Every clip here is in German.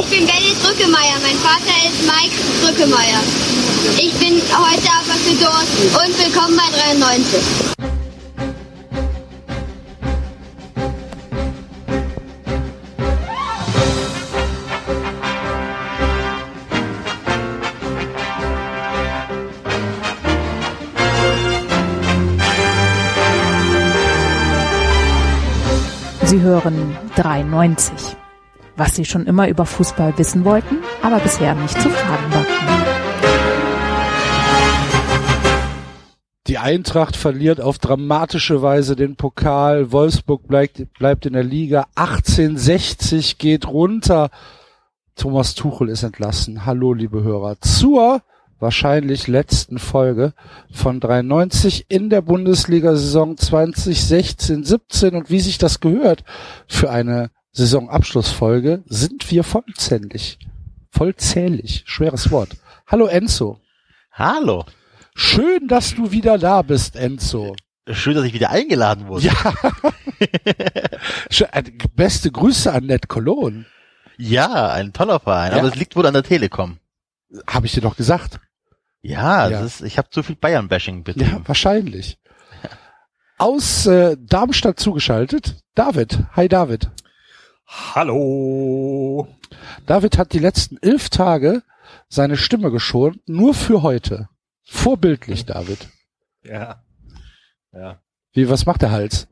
Ich bin Benny Drückemeier. Mein Vater ist Mike Drückemeier. Ich bin heute aber für Dorsten und willkommen bei 93. Sie hören 93. Was Sie schon immer über Fußball wissen wollten, aber bisher nicht zu fragen wagten. Die Eintracht verliert auf dramatische Weise den Pokal. Wolfsburg bleibt, bleibt in der Liga. 1860 geht runter. Thomas Tuchel ist entlassen. Hallo, liebe Hörer. Zur wahrscheinlich letzten Folge von 93 in der Bundesliga-Saison 2016-17 und wie sich das gehört für eine Saisonabschlussfolge, sind wir vollzählig. Vollzählig. Schweres Wort. Hallo Enzo. Hallo. Schön, dass du wieder da bist, Enzo. Schön, dass ich wieder eingeladen wurde. Ja. Äh, beste Grüße an Ned Cologne. Ja, ein toller Verein, Ja. aber es liegt wohl an der Telekom. Habe ich dir doch gesagt. Ja, Ja. Ist, ich habe zu viel Bayern-Bashing Ja, betrieben. wahrscheinlich. Aus äh, Darmstadt zugeschaltet, David. Hi David. Hallo. David hat die letzten elf Tage seine Stimme geschont, nur für heute. Vorbildlich, David. Ja. Ja. Wie, was macht der Hals?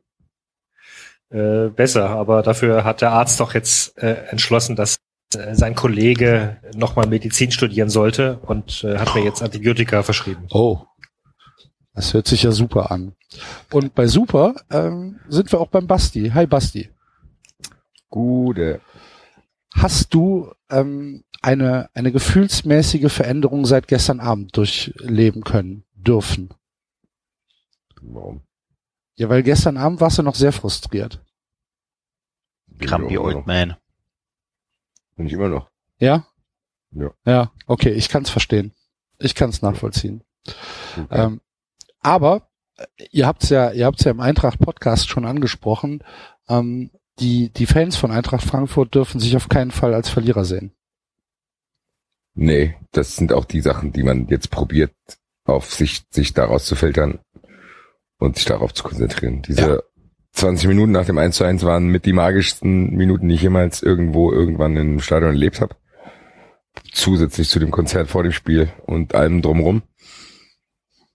Äh, besser, aber dafür hat der Arzt doch jetzt äh, entschlossen, dass äh, sein Kollege nochmal Medizin studieren sollte und äh, hat mir jetzt Antibiotika verschrieben. Oh. Das hört sich ja super an. Und bei super ähm, sind wir auch beim Basti. Hi Basti. Gute. Hast du ähm, eine, eine gefühlsmäßige Veränderung seit gestern Abend durchleben können, dürfen? Warum? Ja, weil gestern Abend warst du noch sehr frustriert. Grumpy Old noch. Man. Bin ich immer noch. Ja? Ja. Ja, okay, ich kann es verstehen. Ich kann es nachvollziehen. Okay. Ähm, aber äh, ihr habt's ja, ihr habt's ja im Eintracht Podcast schon angesprochen. Ähm, die die Fans von Eintracht Frankfurt dürfen sich auf keinen Fall als Verlierer sehen. Nee, das sind auch die Sachen, die man jetzt probiert, auf sich, sich daraus zu filtern und sich darauf zu konzentrieren. Diese Ja. 20 Minuten nach dem 1 zu 1 waren mit die magischsten Minuten, die ich jemals irgendwo irgendwann im Stadion erlebt habe. Zusätzlich zu dem Konzert vor dem Spiel und allem drumrum.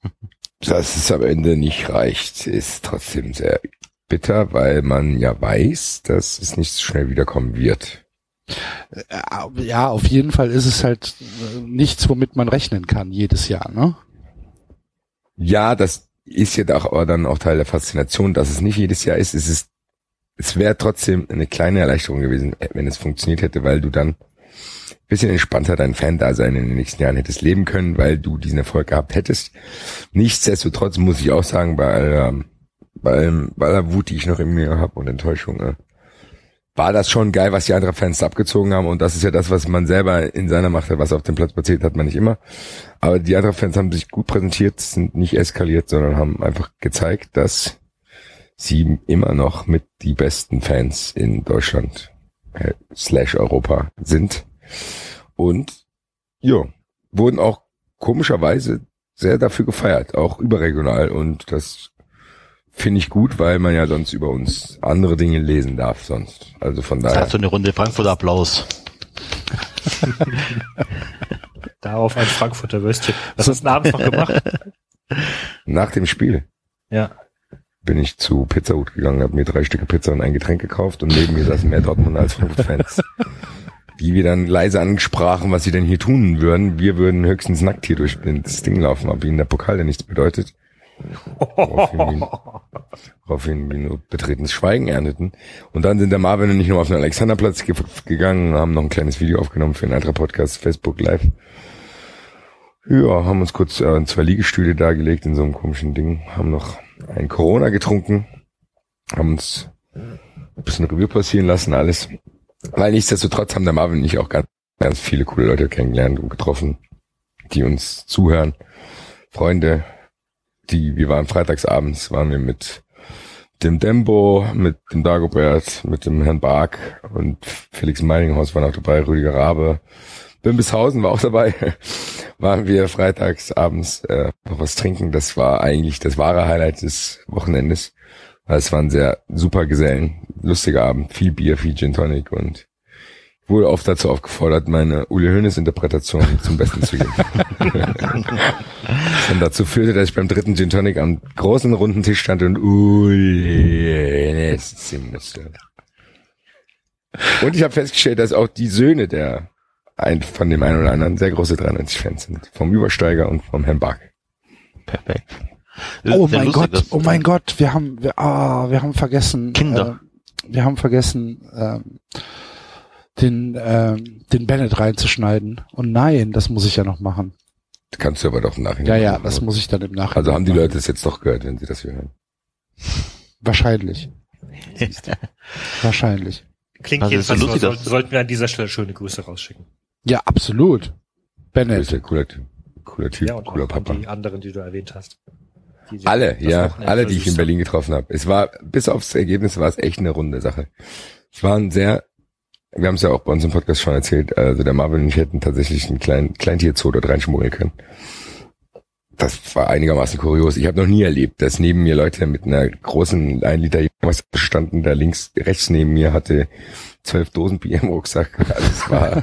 Dass es am Ende nicht reicht, ist trotzdem sehr bitter, weil man ja weiß, dass es nicht so schnell wiederkommen wird. Äh, Ja, auf jeden Fall ist es halt äh, nichts, womit man rechnen kann jedes Jahr, ne? Ja, das ist ja auch aber dann auch Teil der Faszination, dass es nicht jedes Jahr ist. Es ist, es wäre trotzdem eine kleine Erleichterung gewesen, wenn es funktioniert hätte, weil du dann ein bisschen entspannter dein Fan-Dasein in den nächsten Jahren hättest leben können, weil du diesen Erfolg gehabt hättest. Nichtsdestotrotz muss ich auch sagen, bei aller, bei, bei aller Wut, die ich noch in mir habe und Enttäuschung, äh, war das schon geil, was die anderen Fans abgezogen haben. Und das ist ja das, was man selber in seiner Macht hat, was auf dem Platz passiert, hat man nicht immer. Aber die anderen Fans haben sich gut präsentiert, sind nicht eskaliert, sondern haben einfach gezeigt, dass sie immer noch mit die besten Fans in Deutschland äh, slash Europa sind. Und ja, wurden auch komischerweise sehr dafür gefeiert, auch überregional. Und das finde ich gut, weil man ja sonst über uns andere Dinge lesen darf sonst. Also von Das daher. hat so eine Runde Frankfurter Applaus. Darauf ein Frankfurter Würstchen. Was hast du denn abends noch gemacht? Nach dem Spiel Ja. bin ich zu Pizza Hut gegangen, habe mir drei Stücke Pizza und ein Getränk gekauft und neben mir saßen mehr Dortmund als Frankfurt-Fans. Die wir dann leise ansprachen, was sie denn hier tun würden. Wir würden höchstens nackt hier durch das Ding laufen, ob ihnen der Pokal denn nichts bedeutet. Wir nur betretenes Schweigen ernteten. Und dann sind der Marvin und ich noch auf den Alexanderplatz ge gegangen und haben noch ein kleines Video aufgenommen für einen anderen Podcast, Facebook Live. Ja, haben uns kurz äh, zwei Liegestühle dargelegt in so einem komischen Ding, haben noch ein Corona getrunken, haben uns ein bisschen Revue passieren lassen, alles. Weil nichtsdestotrotz haben der Marvin und ich auch ganz, ganz viele coole Leute kennengelernt und getroffen, die uns zuhören. Freunde, die, wir waren freitagsabends, waren wir mit dem Dembo, mit dem Dagobert, mit dem Herrn Bark und Felix Meininghaus war noch dabei, Rüdiger Rabe. Bimbishausen war auch dabei. Waren wir freitags abends äh, noch was trinken. Das war eigentlich das wahre Highlight des Wochenendes. Weil Es waren sehr super Gesellen, lustiger Abend, viel Bier, viel Gin Tonic und wurde oft dazu aufgefordert, meine Uli Hoeneß Interpretation zum Besten zu geben. Was dann dazu führte, dass ich beim dritten Gin Tonic am großen runden Tisch stand und Uli Hoeneß singen musste. Und ich habe festgestellt, dass auch die Söhne der ein, von dem einen oder anderen sehr große 93-Fans sind. Vom Übersteiger und vom Herrn Bark. Perfekt. Das Oh mein lustig, Gott, oh mein Gott, wir haben, wir, ah, wir haben vergessen. Kinder. Äh, wir haben vergessen, ähm, den, ähm, den Bennett reinzuschneiden. Und nein, das muss ich ja noch machen. Kannst du aber doch im Nachhinein. Ja, ja, machen. das muss ich dann im Nachhinein. Also haben die machen. Leute es jetzt doch gehört, wenn sie das hier hören. Wahrscheinlich. Wahrscheinlich. Klingt Also, jedenfalls so so, lustig, soll, dass- sollten wir an dieser Stelle schöne Grüße rausschicken. Ja, absolut. Du bist Bennett. ja cooler Typ. Cooler Typ, Ja, und cooler Papa. die anderen, die du erwähnt hast. Die Alle, ja, alle, die ich in Berlin getroffen habe. Es war, bis aufs Ergebnis war es echt eine runde Sache. Es war ein sehr, wir haben es ja auch bei uns im Podcast schon erzählt, also der Marvin und ich hätten tatsächlich einen kleinen Kleintierzoo dort reinschmuggeln können. Das war einigermaßen kurios. Ich habe noch nie erlebt, dass neben mir Leute mit einer großen 1 Liter was standen, da links, rechts neben mir hatte zwölf Dosen Bier im Rucksack. Also es war,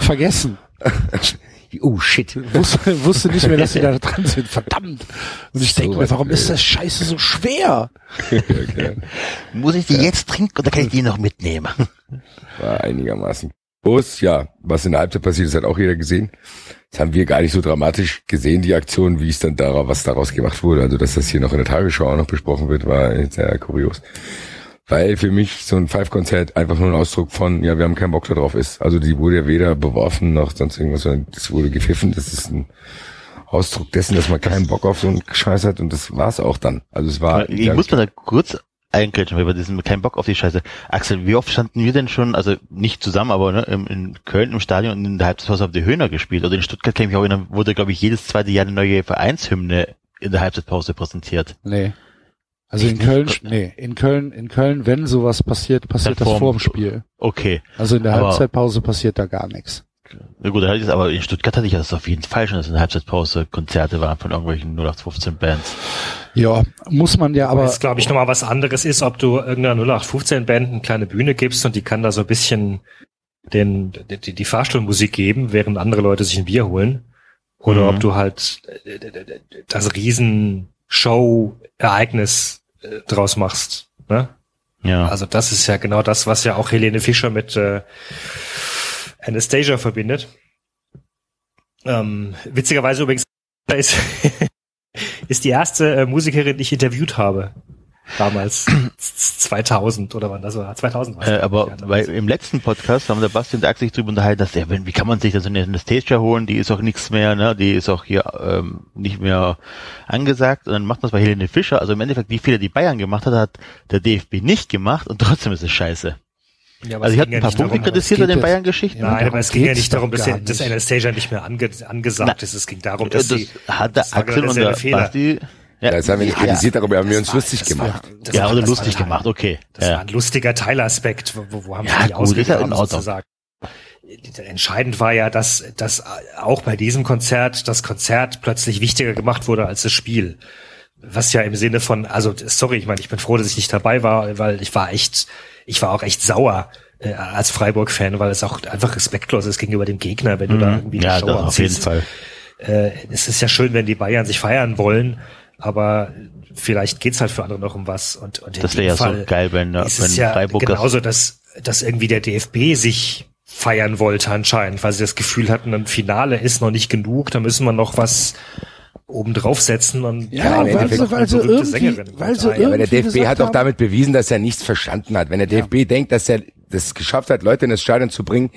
Vergessen. oh shit. Wusste, wusste nicht mehr, dass sie da dran sind. Verdammt. Und ich So denke mir, warum ist das Scheiße so schwer? okay. Muss ich die jetzt trinken oder kann ich die noch mitnehmen? war einigermaßen groß. Ja, was in der Halbzeit passiert ist, hat auch jeder gesehen. Das haben wir gar nicht so dramatisch gesehen, die Aktion, wie es dann daraus, was daraus gemacht wurde. Also, dass das hier noch in der Tagesschau auch noch besprochen wird, war sehr kurios. Weil für mich so ein Five-Konzert einfach nur ein Ausdruck von, ja, wir haben keinen Bock da drauf ist. Also, die wurde ja weder beworfen noch sonst irgendwas, sondern das wurde gepfiffen. Das ist ein Ausdruck dessen, dass man keinen Bock auf so einen Scheiß hat und das war's auch dann. Also, es war, ich muss mal da kurz eingrätschen, weil wir diesen keinen Bock auf die Scheiße. Axel, wie oft standen wir denn schon, also nicht zusammen, aber ne, im- in Köln im Stadion und in der Halbzeitpause auf die Höhner gespielt. Oder in Stuttgart kann ich mich auch erinnern, wurde, glaube ich, jedes zweite Jahr eine neue Vereinshymne in der Halbzeitpause präsentiert. Nee. Also in? Köln, nee, in Köln, in Köln, wenn sowas passiert, passiert Dann das vorm- vor dem Spiel. Okay. Also in der Aber- Halbzeitpause passiert da gar nichts. Na gut, das, aber in Stuttgart hatte ich das auf jeden Fall schon, dass in der Halbzeitpause Konzerte waren von irgendwelchen 0815 Bands. Ja, muss man ja Aber jetzt glaube ich nochmal was anderes ist, ob du irgendeiner 0815-Band eine kleine Bühne gibst und die kann da so ein bisschen den, die, die Fahrstuhlmusik geben, während andere Leute sich ein Bier holen. Oder Mhm. ob du halt äh, das Riesen-Show-Ereignis äh, draus machst. Ne? Ja. Also das ist ja genau das, was ja auch Helene Fischer mit äh, Anastasia verbindet. Ähm, witzigerweise übrigens ist, ist die erste äh, Musikerin, die ich interviewt habe. Damals 2000 oder wann das war? 2000 war's, Äh, aber bei, im letzten Podcast haben der Basti und der Axel sich drüber unterhalten, dass ja, wenn, wie kann man sich da so eine Anastasia holen, die ist auch nichts mehr, ne, die ist auch hier ähm, nicht mehr angesagt und dann macht man es bei Helene Fischer, also im Endeffekt, wie viele die Bayern gemacht hat, hat der DFB nicht gemacht und trotzdem ist es scheiße. Ja, aber Also ich hatte ein paar ja nicht Punkte kritisiert an den Bayern-Geschichten. Ja, Nein, aber es ging ja nicht darum, dass, gar dass nicht. Anastasia nicht mehr ange, angesagt Na, ist. Es ging darum, Das, dass sie hat der das war Axel und der Fehler. Basti ja, Das haben wir nicht ja, kritisiert, darüber haben wir uns war- lustig das gemacht. War, das ja, war, oder lustig war, gemacht, okay. Das war Ja. ein lustiger Teilaspekt, wo, wo, wo haben Ja, sie die ausgegraben sozusagen. Entscheidend war ja, dass, dass auch bei diesem Konzert das Konzert plötzlich wichtiger gemacht wurde als das Spiel. Was ja im Sinne von, also sorry, ich meine, ich bin froh, dass ich nicht dabei war, weil ich war echt, ich war auch echt sauer äh, als Freiburg-Fan, weil es auch einfach respektlos ist gegenüber dem Gegner, wenn du da irgendwie Mhm. ja, Show das auf jeden anziehst. Fall. Äh, es ist ja schön, wenn die Bayern sich feiern wollen, aber vielleicht geht's halt für andere noch um was. Und, und in Das dem wäre ja Fall so geil, wenn, ist wenn es ja Freiburg genauso, dass, dass irgendwie der DFB sich feiern wollte anscheinend, weil sie das Gefühl hatten, ein Finale ist noch nicht genug, da müssen wir noch was oben draufsetzen und Ja, im weil sie, weil berühmte irgendwie, Sängerin weil ein. Ja, aber der irgendwie DFB hat doch haben- damit bewiesen, dass er nichts verstanden hat. Wenn der DFB denkt, dass er das geschafft hat, Leute in das Stadion zu bringen,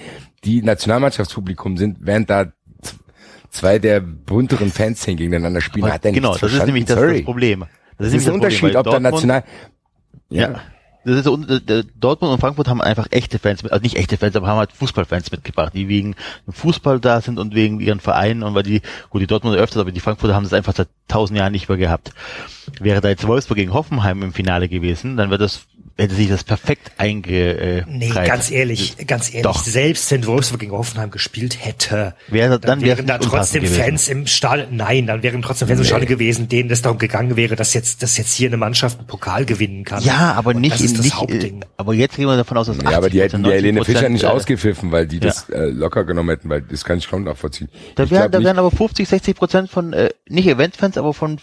die Nationalmannschaftspublikum sind, während da zwei der bunteren Fanszenen gegeneinander spielen, hat er genau, das ist nämlich das, das Problem. Das ist nämlich ein Unterschied, ob da Dortmund- national, Ja. Das ist Dortmund und Frankfurt haben einfach echte Fans, mit, also nicht echte Fans, aber haben halt Fußballfans mitgebracht, die wegen dem Fußball da sind und wegen ihren Vereinen und weil die, gut, die Dortmunder öfters, aber die Frankfurter haben das einfach seit tausend Jahren nicht mehr gehabt. Wäre da jetzt Wolfsburg gegen Hoffenheim im Finale gewesen, dann wäre das hätte sich das perfekt einge. Äh, nee, ganz ehrlich, ganz ehrlich, Doch. selbst wenn Wolfsburg gegen Hoffenheim gespielt hätte, Wäre- dann dann wäre wären da trotzdem unpassend Fans im Stadion. Nein, dann wären trotzdem Fans im Stadion gewesen, denen es darum gegangen wäre, dass jetzt, dass jetzt hier eine Mannschaft einen Pokal gewinnen kann. Ja, aber Und nicht das ist in das nicht, Hauptding. äh, aber jetzt gehen wir davon aus, dass Ja, aber die hätten die 80%, Helene Fischer 90%, nicht äh, ausgepfiffen, weil die das äh, locker genommen hätten, weil das kann ich kaum nachvollziehen. Da, Ich wär, glaub da wären aber 50, 60 Prozent von, äh, nicht Eventfans, aber von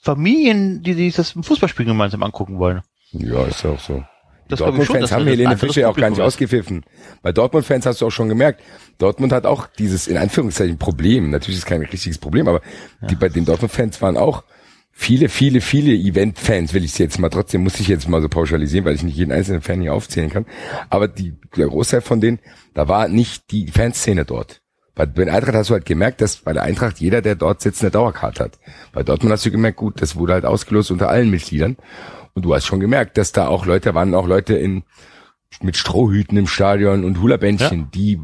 Familien, die sich das Fußballspiel gemeinsam angucken wollen. Ja, ist ja auch so. Dortmund-Fans haben Helene Fischer ja auch gar nicht ausgepfiffen. Bei Dortmund-Fans hast du auch schon gemerkt, Dortmund hat auch dieses, in Anführungszeichen, Problem. Natürlich ist es kein richtiges Problem, aber die bei den Dortmund-Fans waren auch viele, viele, viele Event-Fans, will ich jetzt mal trotzdem, muss ich jetzt mal so pauschalisieren, weil ich nicht jeden einzelnen Fan hier aufzählen kann. Aber die, der Großteil von denen, da war nicht die Fanszene dort. Bei, bei der Eintracht hast du halt gemerkt, dass bei der Eintracht jeder, der dort sitzt, eine Dauerkarte hat. Bei Dortmund hast du gemerkt, gut, das wurde halt ausgelost unter allen Mitgliedern. Und du hast schon gemerkt, dass da auch Leute waren, auch Leute in, mit Strohhüten im Stadion und Hula-Bändchen, die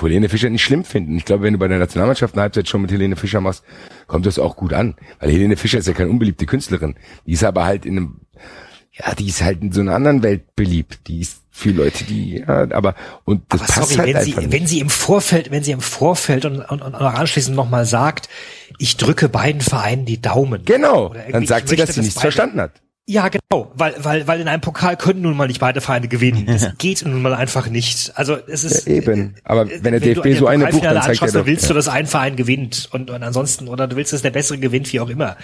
Helene Fischer nicht schlimm finden. Ich glaube, wenn du bei der Nationalmannschaft eine Halbzeit schon mit Helene Fischer machst, kommt das auch gut an. Weil Helene Fischer ist ja keine unbeliebte Künstlerin. Die ist aber halt in einem, ja, die ist halt in so einer anderen Welt beliebt. Die ist für Leute, die, ja, aber, und das Aber passt sorry, halt wenn sie, einfach nicht. wenn sie im Vorfeld, wenn sie im Vorfeld und, und, und anschließend nochmal sagt, ich drücke beiden Vereinen die Daumen. Genau, dann sagt sie, dass sie nichts beide- verstanden hat. Ja, genau, weil, weil, weil in einem Pokal können nun mal nicht beide Vereine gewinnen. Das geht nun mal einfach nicht. Also es ist Ja, eben. Aber äh, wenn der du DFB so eine bucht, dann zeigt er anschaust, dann doch, willst ja. du, dass ein Verein gewinnt und, und ansonsten oder du willst, dass der bessere gewinnt, wie auch immer.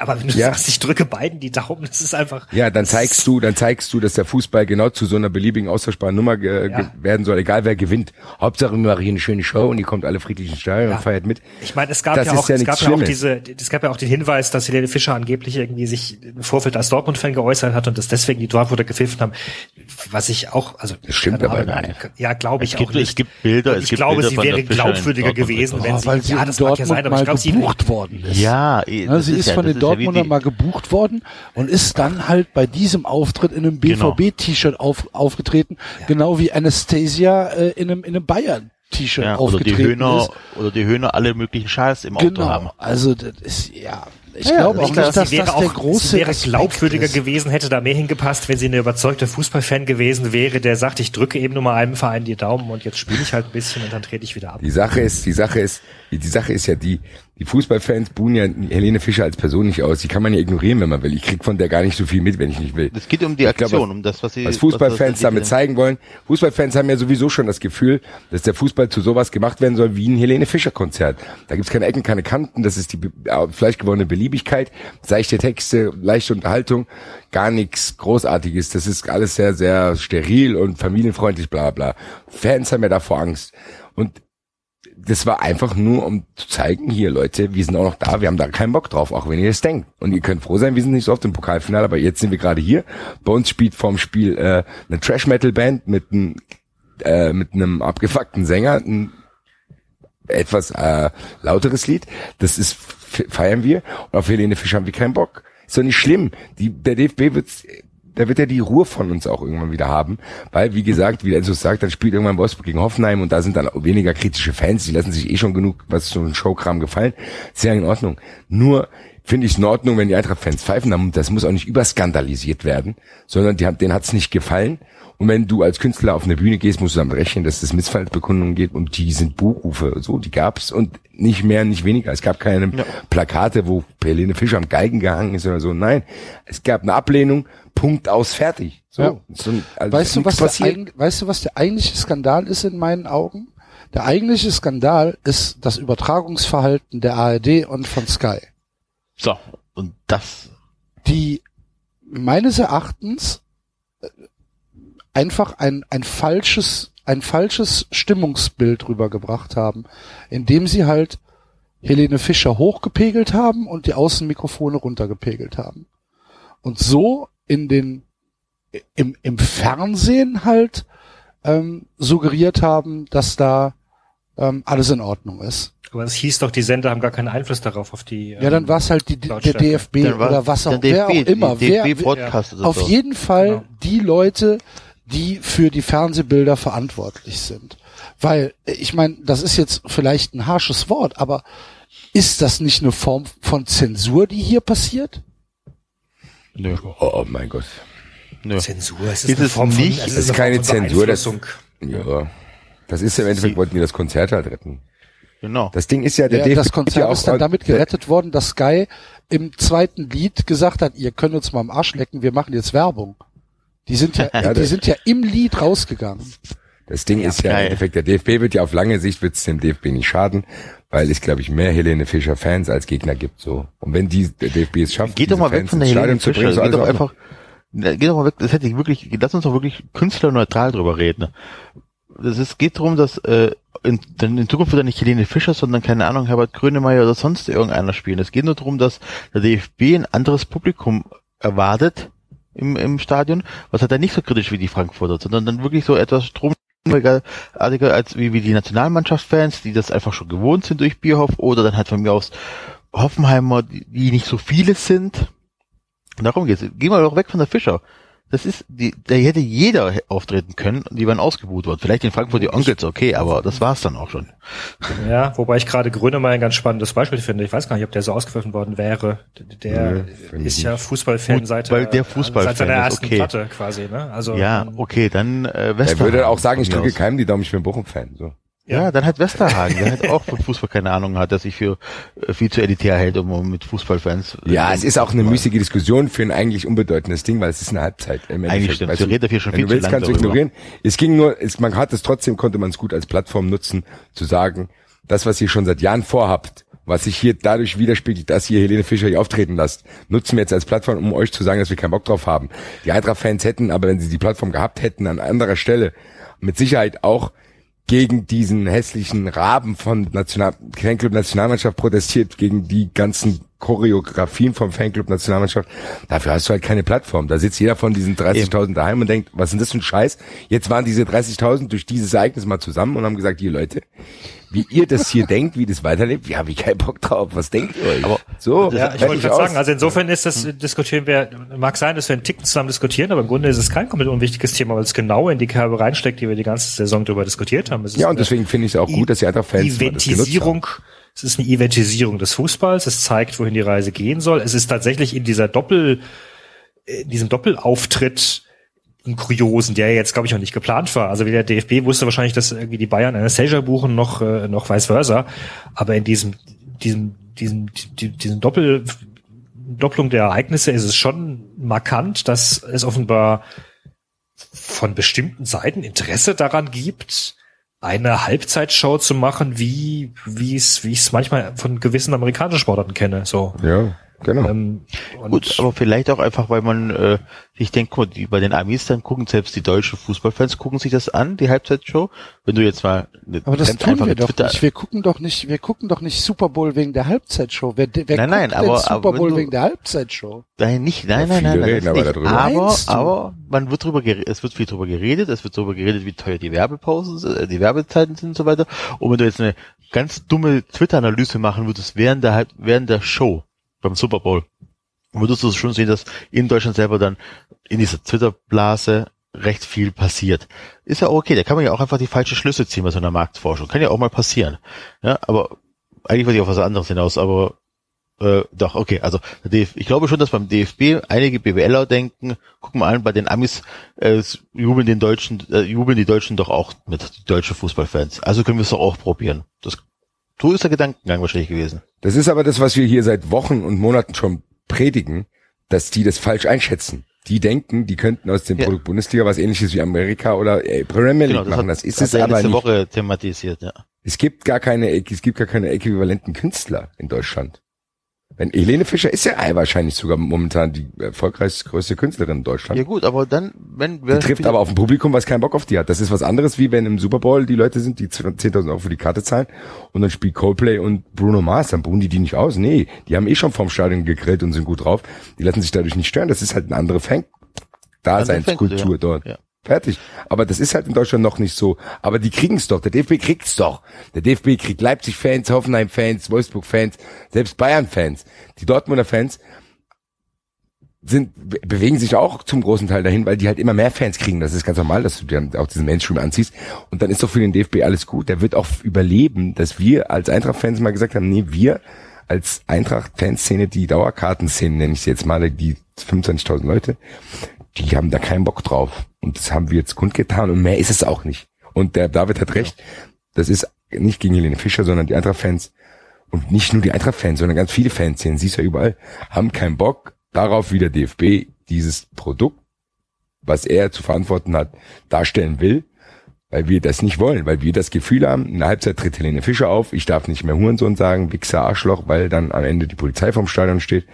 Aber wenn du Ja. sagst, ich drücke beiden die Daumen, das ist einfach. Ja, dann zeigst du, dann zeigst du, dass der Fußball genau zu so einer beliebigen austauschbaren Nummer ge Ja. ge werden soll, egal wer gewinnt. Hauptsache wir machen hier eine schöne Show und die kommt alle friedlich ins Stadion Ja. und feiert mit. Ich meine, es gab Das ja auch, ja es gab nichts ja auch Schlimmes. diese, es gab ja auch den Hinweis, dass Helene Fischer angeblich irgendwie sich im Vorfeld als Dortmund-Fan geäußert hat und dass deswegen die Dortmunder gepfiffen haben, was ich auch, also Das stimmt aber Ahnung, nicht. Ja, glaube ich Es gibt- auch nicht. es gibt Bilder, Und es ich gibt glaube, Bilder sie wäre glaubwürdiger Dortmund. gewesen, wenn Oh, sie, ja, das mag ja Dortmund sein, aber ich mal glaube, sie gebucht worden ist. Ja, das sie ist, von das den ja mal gebucht worden und ist dann halt bei diesem Auftritt in einem Genau. BVB-T-Shirt auf, aufgetreten, genau wie Anastasia äh, in einem, in einem Bayern-T-Shirt ja, oder die aufgetreten Höhner, ist. oder die Höhner alle möglichen Scheiß im Auto Genau, haben. also das ist, ja, ich Ja, glaube ich auch nicht, dass das auch, der große sie wäre glaubwürdiger ist. gewesen, hätte da mehr hingepasst, wenn sie eine überzeugte Fußballfan gewesen wäre, der sagt, ich drücke eben nur mal einem Verein die Daumen und jetzt spiele ich halt ein bisschen und dann trete ich wieder ab. Die Sache ist, die Sache ist, die Sache ist ja die, die Fußballfans buhen ja Helene Fischer als Person nicht aus. Die kann man ja ignorieren, wenn man will. Ich krieg von der gar nicht so viel mit, wenn ich nicht will. Es geht um die Aktion, glaube, um das, was sie, was was- Fußballfans was- damit zeigen wollen. Fußballfans haben ja sowieso schon das Gefühl, dass der Fußball zu sowas gemacht werden soll wie ein Helene Fischer Konzert. Da gibt's keine Ecken, keine Kanten, das ist die vielleicht gewonnene Beliebigkeit, seichte Texte, leichte Unterhaltung, gar nichts Großartiges. Das ist alles sehr, sehr steril und familienfreundlich, bla bla. Fans haben ja davor Angst. Und das war einfach nur, um zu zeigen, hier Leute, wir sind auch noch da, wir haben da keinen Bock drauf, auch wenn ihr es denkt. Und ihr könnt froh sein, wir sind nicht so oft im Pokalfinale, aber jetzt sind wir gerade hier. Bei uns spielt vorm Spiel äh, eine Trash-Metal-Band mit einem äh, mit einem abgefuckten Sänger, ein etwas äh, lauteres Lied. Das ist feiern wir und auf Helene Fischer haben wir keinen Bock. Ist doch nicht schlimm. Die, der DFB wird da wird er die Ruhe von uns auch irgendwann wieder haben, weil wie gesagt, wie Enzo sagt, dann spielt irgendwann Wolfsburg gegen Hoffenheim und da sind dann weniger kritische Fans, die lassen sich eh schon genug was ein Showkram gefallen. Ja in Ordnung. Nur finde ich es in Ordnung, wenn die Eintracht-Fans pfeifen, das muss auch nicht überskandalisiert werden, sondern die haben, denen hat's nicht gefallen. Und wenn du als Künstler auf eine Bühne gehst, musst du damit rechnen, dass es Missfallsbekundungen geht und die sind Buchrufe. So, die gab's und nicht mehr, nicht weniger. Es gab keine Plakate, wo Helene Fischer am Galgen gehangen ist oder so. Nein, es gab eine Ablehnung, Punkt aus, fertig. So, Ja. so also Weißt du, was der, eig- weißt du, was der eigentliche Skandal ist in meinen Augen? Der eigentliche Skandal ist das Übertragungsverhalten der ARD und von Sky, So, und das, die meines Erachtens einfach ein, ein falsches, ein falsches Stimmungsbild rübergebracht haben, indem sie halt Helene Fischer hochgepegelt haben und die Außenmikrofone runtergepegelt haben. Und so in den, im, im Fernsehen halt ähm, suggeriert haben, dass da ähm, alles in Ordnung ist. Aber es hieß doch, die Sender haben gar keinen Einfluss darauf, auf die. Ja, dann war es halt die, der. DFB war- oder was auch, dann wer auch DFB, immer. die Wer, DFB Broadcast oder auf jeden Fall Genau. die Leute, die für die Fernsehbilder verantwortlich sind. Weil, ich meine, das ist jetzt vielleicht ein harsches Wort, aber ist das nicht eine Form von Zensur, die hier passiert? Nö. Oh, oh mein Gott. Nö. Zensur. Es Ist eine es Form von- nicht? es Das ist eine keine von Zensur, das-. Ja. Das ist ja im Endeffekt, wollten die das Konzert halt retten. Genau. Das Ding ist ja, der Ja, DFB das Konzert ja ist dann damit gerettet worden, dass Sky im zweiten Lied gesagt hat, ihr könnt uns mal am Arsch lecken, wir machen jetzt Werbung. Die sind ja, Ja, die sind ja im Lied rausgegangen. Das Ding ist ja im geil. Endeffekt, der DFB wird ja auf lange Sicht wird es dem DFB nicht schaden, weil es, glaube ich, mehr Helene Fischer Fans als Gegner gibt. So. Und wenn die der DFB es schafft, Geht doch mal weg Fans von der Helene Fischer. bringen, so Geht doch einfach, geht doch mal weg, das hätte ich wirklich, lass uns doch wirklich künstlerneutral drüber reden. Das ist, geht darum, dass äh, in, dann in Zukunft wird er nicht Helene Fischer, sondern keine Ahnung, Herbert Grönemeyer oder sonst irgendeiner spielen. Es geht nur darum, dass der DFB ein anderes Publikum erwartet im, im Stadion, was halt dann nicht so kritisch wie die Frankfurter, sondern dann wirklich so etwas stromartiger als wie, wie die Nationalmannschaftsfans, die das einfach schon gewohnt sind durch Bierhoff oder dann halt von mir aus Hoffenheimer, die, die nicht so viele sind. Darum geht's. Gehen wir doch weg von der Fischer. Das ist, die, da hätte jeder auftreten können und die waren ausgebucht worden. Vielleicht in Frankfurt die Onkels, okay, aber das war's dann auch schon. Ja, wobei ich gerade Grönemeyer ein ganz spannendes Beispiel finde. Ich weiß gar nicht, ob der so ausgegriffen worden wäre. Der Nee, ist ja Fußballfan seit, weil der Fußballfan seit seiner ist, ersten okay. Platte quasi. Ne? Also Ja, ähm, okay, dann äh, Er Westerhagen. würde auch sagen, ich drücke keinem die Daumen, ich bin Bochum-Fan. So. Ja, dann halt Westerhagen, der halt auch von Fußball keine Ahnung hat, der sich für äh, viel zu elitär hält, um, mit Fußballfans. äh, Ja, es ist auch eine müßige Diskussion für ein eigentlich unbedeutendes Ding, weil es ist eine Halbzeit. Im Eigentlich stimmt. weißt du, reden dafür schon viel du zu willst, kannst du ignorieren. Es ging nur, es, man hat es trotzdem, konnte man es gut als Plattform nutzen, zu sagen, das, was ihr schon seit Jahren vorhabt, was sich hier dadurch widerspiegelt, dass ihr Helene Fischer hier auftreten lasst, nutzen wir jetzt als Plattform, um euch zu sagen, dass wir keinen Bock drauf haben. Die Eintracht-Fans hätten, aber wenn sie die Plattform gehabt hätten, an anderer Stelle, mit Sicherheit auch gegen diesen hässlichen Raben von National Fanclub Nationalmannschaft protestiert, gegen die ganzen Choreografien vom Fanclub Nationalmannschaft. Dafür hast du halt keine Plattform. Da sitzt jeder von diesen 30.000 daheim und denkt, was ist denn das für ein Scheiß? Jetzt waren diese 30.000 durch dieses Ereignis mal zusammen und haben gesagt, hier Leute, wie ihr das hier denkt, wie das weiterlebt, ja, wie kein Bock drauf. Was denkt ihr euch? Aber so, Ja, ich wollte gerade sagen, also insofern ist das, diskutieren wir, mag sein, dass wir einen Ticken zusammen diskutieren, aber im Grunde ist es kein komplett unwichtiges Thema, weil es genau in die Kerbe reinsteckt, die wir die ganze Saison darüber diskutiert haben. Ja, und deswegen finde ich es auch gut, dass die Eintracht-Fans mal das genutzt haben. Es ist eine Eventisierung des Fußballs, es zeigt, wohin die Reise gehen soll. Es ist tatsächlich in dieser Doppel, in diesem Doppelauftritt einen Kuriosen, der jetzt, glaube ich, noch nicht geplant war. Also wie der DFB wusste wahrscheinlich, dass irgendwie die Bayern Anastasia buchen, noch, äh, noch vice versa. Aber in diesem, diesem, diesem, die- diesem Doppel, Doppelung der Ereignisse ist es schon markant, dass es offenbar von bestimmten Seiten Interesse daran gibt, eine Halbzeitshow zu machen, wie wie es wie ich es manchmal von gewissen amerikanischen Sportarten kenne. So. Ja, genau. Ähm, und Gut, aber vielleicht auch einfach, weil man äh, sich denkt, guck mal, die, bei den Amis dann gucken selbst die deutschen Fußballfans gucken sich das an, die Halbzeitshow. Wenn du jetzt mal eine Aber das tun wir doch Twitter- nicht. Wir gucken doch nicht, wir gucken doch nicht Super Bowl wegen der Halbzeitshow. Wer, wer Nein, nein, guckt aber- denn Super aber Bowl du- wegen der Halbzeitshow? Nein, nicht, nein, Ja, nein, nein, nein, reden aber nicht. darüber. aber, aber man wird drüber geredet, es wird viel drüber geredet, es wird drüber geredet, wie teuer die Werbepausen, sind, äh, die Werbezeiten sind und so weiter. Und wenn du jetzt eine ganz dumme Twitter-Analyse machen würdest während der, Halb- während der Show beim Super Bowl, würdest du schon sehen, dass in Deutschland selber dann in dieser Twitter-Blase recht viel passiert. Ist ja okay, da kann man ja auch einfach die falschen Schlüsse ziehen bei so einer Marktforschung. Kann ja auch mal passieren. Ja, aber eigentlich wollte ich auf was anderes hinaus, aber äh, doch, okay, also ich glaube schon, dass beim DFB einige BWLer denken, guck mal an, bei den Amis äh, jubeln den Deutschen, äh, jubeln die Deutschen doch auch mit, die deutschen Fußballfans. Also können wir es doch auch probieren. Das so ist der Gedankengang wahrscheinlich gewesen. Das ist aber das, was wir hier seit Wochen und Monaten schon predigen, dass die das falsch einschätzen. Die denken, die könnten aus dem Ja. Produkt Bundesliga was ähnliches wie Amerika oder äh, Premier League Genau, das machen. hat, Das ist es er aber letzte nicht. Woche thematisiert, ja. Es gibt gar keine, es gibt gar keine äquivalenten Künstler in Deutschland. Wenn Helene Fischer ist ja wahrscheinlich sogar momentan die erfolgreichste größte Künstlerin in Deutschland. Ja gut, aber dann, wenn Die trifft aber auf ein Publikum, was keinen Bock auf die hat. Das ist was anderes, wie wenn im Super Bowl die Leute sind, die 10.000 Euro für die Karte zahlen und dann spielt Coldplay und Bruno Mars, dann buchen die die nicht aus. Nee, die haben eh schon vorm Stadion gegrillt und sind gut drauf. Die lassen sich dadurch nicht stören. Das ist halt eine andere Fan-Daseinskultur Andere Fankultur, dort. ja. Fertig. Aber das ist halt in Deutschland noch nicht so. Aber die kriegen's doch. Der DFB kriegt's doch. Der DFB kriegt Leipzig-Fans, Hoffenheim-Fans, Wolfsburg-Fans, selbst Bayern-Fans. Die Dortmunder Fans sind, be- bewegen sich auch zum großen Teil dahin, weil die halt immer mehr Fans kriegen. Das ist ganz normal, dass du dir auch diesen Mainstream anziehst. Und dann ist doch für den DFB alles gut. Der wird auch überleben, dass wir als Eintracht-Fans mal gesagt haben, nee, wir als Eintracht-Fanszene, die Dauerkartenszene, nenne ich sie jetzt mal, die 25.000 Leute, die haben da keinen Bock drauf. Und das haben wir jetzt kundgetan und mehr ist es auch nicht. Und der David hat recht, das ist nicht gegen Helene Fischer, sondern die Eintracht-Fans und nicht nur die Eintracht-Fans, sondern ganz viele Fanszenen, siehst du ja überall, haben keinen Bock darauf, wie der DFB dieses Produkt, was er zu verantworten hat, darstellen will, weil wir das nicht wollen, weil wir das Gefühl haben, in der Halbzeit tritt Helene Fischer auf, ich darf nicht mehr Hurensohn sagen, Wichser Arschloch, weil dann am Ende die Polizei vom Stadion steht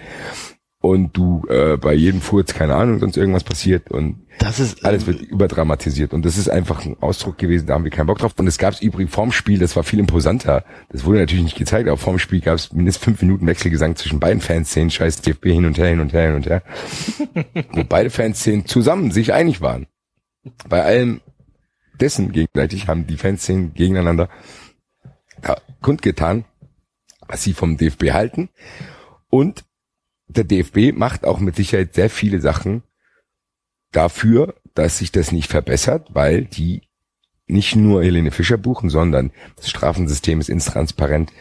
und du äh, bei jedem Furz, keine Ahnung, sonst irgendwas passiert und Das ist alles wird überdramatisiert und das ist einfach ein Ausdruck gewesen, da haben wir keinen Bock drauf. Und es gab es übrigens vorm Spiel, das war viel imposanter. Das wurde natürlich nicht gezeigt, aber vorm Spiel gab es mindestens fünf Minuten Wechselgesang zwischen beiden Fanszenen, scheiß DFB hin und her, hin und her, hin und her. wo beide Fanszenen zusammen sich einig waren. Bei allem dessen gegenseitig haben die Fanszenen gegeneinander da kundgetan, was sie vom DFB halten. Und der DFB macht auch mit Sicherheit sehr viele Sachen, dafür, dass sich das nicht verbessert, weil die nicht nur Helene Fischer buchen, sondern das Strafensystem ist intransparent.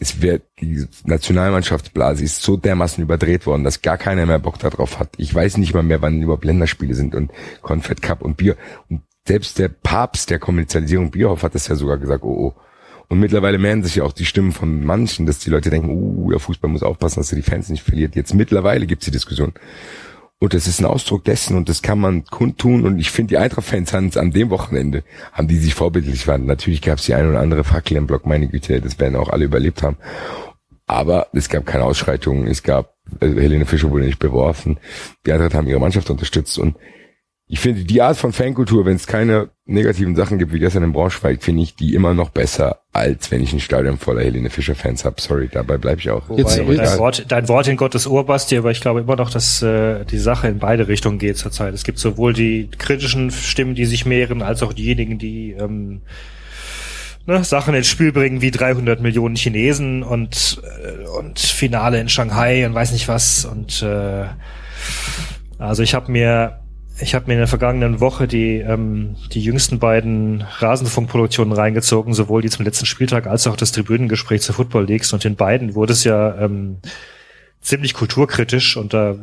Es wird, die Nationalmannschaftsblase ist so dermaßen überdreht worden, dass gar keiner mehr Bock darauf hat. Ich weiß nicht mal mehr, wann überhaupt Länderspiele sind und Confed Cup und Bier. Und selbst der Papst der Kommerzialisierung Bierhoff hat das ja sogar gesagt, oh, oh. Und mittlerweile mehren sich ja auch die Stimmen von manchen, dass die Leute denken, uh, der Fußball muss aufpassen, dass er die Fans nicht verliert. Jetzt mittlerweile gibt's die Diskussion. Und das ist ein Ausdruck dessen und das kann man kundtun. Und ich finde, die Eintracht-Fans haben es an dem Wochenende, haben die sich vorbildlich waren. Natürlich gab es die eine oder andere Fackel im Block, meine Güte, das werden auch alle überlebt haben. Aber es gab keine Ausschreitungen, es gab, also Helene Fischer wurde nicht beworfen, die Eintracht haben ihre Mannschaft unterstützt und ich finde die Art von Fankultur, wenn es keine negativen Sachen gibt wie gestern in Braunschweig, finde ich die immer noch besser, als wenn ich ein Stadion voller Helene Fischer Fans habe. Sorry, dabei bleibe ich auch. Jetzt- Wobei, jetzt- dein, Wort, dein Wort in Gottes Ohr, Basti, aber ich glaube immer noch, dass äh, die Sache in beide Richtungen geht zurzeit. Es gibt sowohl die kritischen Stimmen, die sich mehren, als auch diejenigen, die ähm, ne, Sachen ins Spiel bringen wie 300 Millionen Chinesen und äh, und Finale in Shanghai und weiß nicht was und äh, also ich habe mir ich habe mir in der vergangenen Woche die ähm, die jüngsten beiden Rasenfunkproduktionen reingezogen, sowohl die zum letzten Spieltag als auch das Tribünengespräch zur Football Leagues und in beiden wurde es ja ähm, ziemlich kulturkritisch und da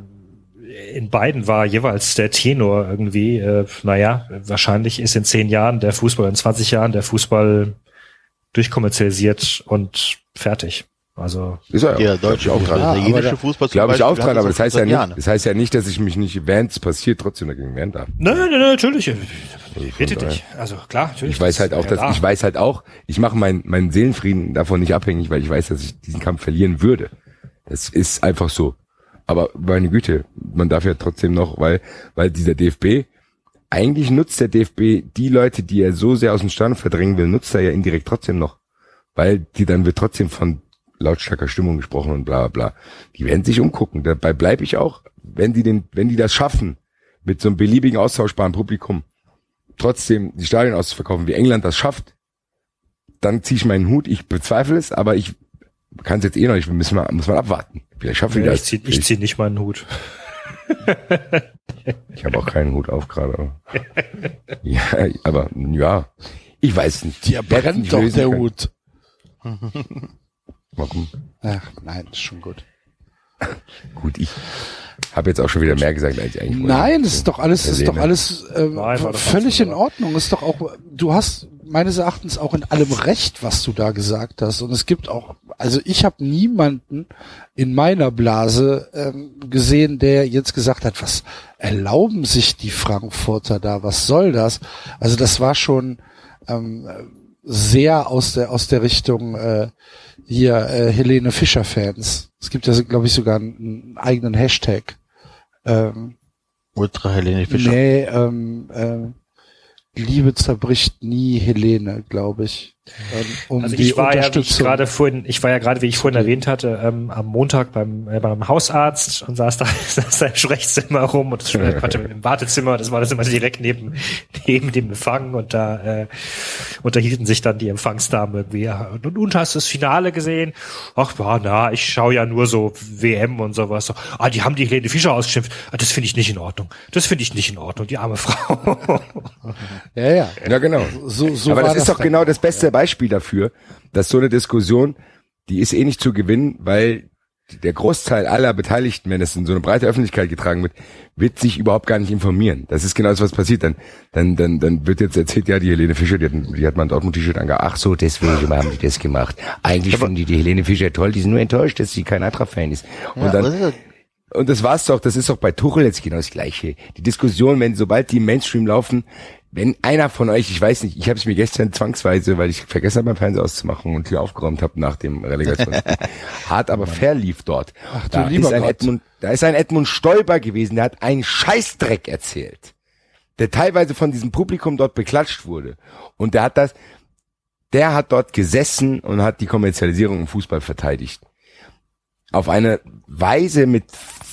in beiden war jeweils der Tenor irgendwie, äh, naja, wahrscheinlich ist in zehn Jahren der Fußball, in 20 Jahren der Fußball durchkommerzialisiert und fertig. Also Ist er der deutsche auch dran. der aber italienische Fußball Glaube ich auch dran, aber das heißt ja nicht, das heißt ja nicht, dass ich mich nicht, während es passiert, trotzdem dagegen wehren darf. Nein, nein, nein, natürlich. Bitte daher. dich. Also klar, natürlich. Ich weiß halt auch, Ja, dass ich weiß halt auch, ich mache meinen meinen Seelenfrieden davon nicht abhängig, weil ich weiß, dass ich diesen Kampf verlieren würde. Das ist einfach so. Aber meine Güte, man darf ja trotzdem noch, weil weil dieser DFB eigentlich nutzt der DFB die Leute, die er so sehr aus dem Stand verdrängen will, nutzt er ja indirekt trotzdem noch, weil die dann wird trotzdem von lautstarker Stimmung gesprochen und bla bla. bla. Die werden sich umgucken. Dabei bleibe ich auch, wenn die den, wenn die das schaffen mit so einem beliebigen austauschbaren Publikum, trotzdem die Stadien auszuverkaufen, wie England das schafft, dann ziehe ich meinen Hut. Ich bezweifle es, aber ich kann es jetzt eh noch nicht. Müssen wir, muss man abwarten. Vielleicht schaffen die Ja, das. ich zieh, ich zieh nicht meinen Hut. Ich habe auch keinen Hut auf gerade. aber- ja, aber ja, ich weiß nicht. Werd's brennt doch der können. Hut. Gucken. Ach, nein, ist schon gut. Gut, ich habe jetzt auch schon wieder mehr gesagt, als ich eigentlich wollte. Nein, das ist doch alles, ist doch Helene. alles ähm, Nein, völlig in Ordnung. Ist doch auch, du hast meines Erachtens auch in allem recht, was du da gesagt hast. Und es gibt auch, also ich habe niemanden in meiner Blase ähm, gesehen, der jetzt gesagt hat, was erlauben sich die Frankfurter da? Was soll das? Also das war schon ähm, sehr aus der aus der Richtung äh, hier äh, Helene Fischer Fans. Es gibt ja, glaube ich, sogar einen, einen eigenen Hashtag. Ähm, Ultra Helene Fischer. Nee, ähm, ähm, Liebe zerbricht nie Helene, glaube ich. Ähm, um also ich war ja, wie ich gerade vorhin, ich war ja gerade, wie ich vorhin erwähnt hatte, ähm, am Montag beim, äh, beim Hausarzt und saß da, saß da im Sprechzimmer rum und das Quatsch, im Wartezimmer, das war das immer direkt neben, neben dem Empfang und da äh, unterhielten sich dann die Empfangsdamen irgendwie. Und, und hast du das Finale gesehen? Ach ja, na, ich schaue ja nur so WM und sowas. So, ah, die haben die Helene Fischer ausgeschimpft. Ah, das finde ich nicht in Ordnung. Das finde ich nicht in Ordnung, die arme Frau. ja, ja. Ja, genau. So, so Aber war das ist doch genau das beste Beispiel dafür, dass so eine Diskussion, die ist eh nicht zu gewinnen, weil der Großteil aller Beteiligten, wenn es in so eine breite Öffentlichkeit getragen wird, wird sich überhaupt gar nicht informieren. Das ist genau das, was passiert. Dann, dann, dann, dann wird jetzt erzählt, ja, die Helene Fischer, die hat, die hat mal ein Dortmund-T-Shirt angehabt. Ach so, deswegen haben die das gemacht. Eigentlich finden die die Helene Fischer toll, die sind nur enttäuscht, dass sie kein Eintracht-Fan ist. Und Ja, dann, und das war's doch, das ist doch bei Tuchel jetzt genau das Gleiche. Die Diskussion, wenn sobald die im Mainstream laufen, wenn einer von euch, ich weiß nicht, ich habe es mir gestern zwangsweise, weil ich vergessen habe, mein Fernseher auszumachen und hier aufgeräumt habe nach dem Relegationsspiel, hart aber fair lief dort. Ach da ist ein Gott. Edmund, da ist ein Edmund Stoiber gewesen, der hat einen Scheißdreck erzählt, der teilweise von diesem Publikum dort beklatscht wurde. Und der hat das, der hat dort gesessen und hat die Kommerzialisierung im Fußball verteidigt auf eine Weise mit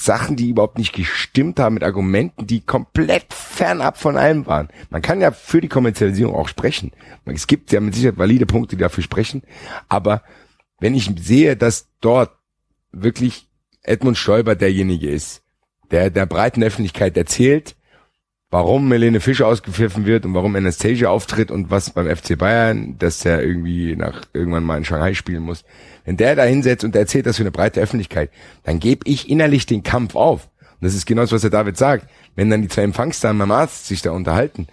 Sachen, die überhaupt nicht gestimmt haben, mit Argumenten, die komplett fernab von allem waren. Man kann ja für die Kommerzialisierung auch sprechen. Es gibt ja mit Sicherheit valide Punkte, die dafür sprechen. Aber wenn ich sehe, dass dort wirklich Edmund Stoiber derjenige ist, der der breiten Öffentlichkeit erzählt, warum Helene Fischer ausgepfiffen wird und warum Anastasia auftritt und was beim FC Bayern, dass er irgendwie nach irgendwann mal in Shanghai spielen muss. Wenn der da hinsetzt und erzählt das für eine breite Öffentlichkeit, dann gebe ich innerlich den Kampf auf. Und das ist genau das, was der David sagt. Wenn dann die zwei Empfangsdamen beim Arzt sich da unterhalten,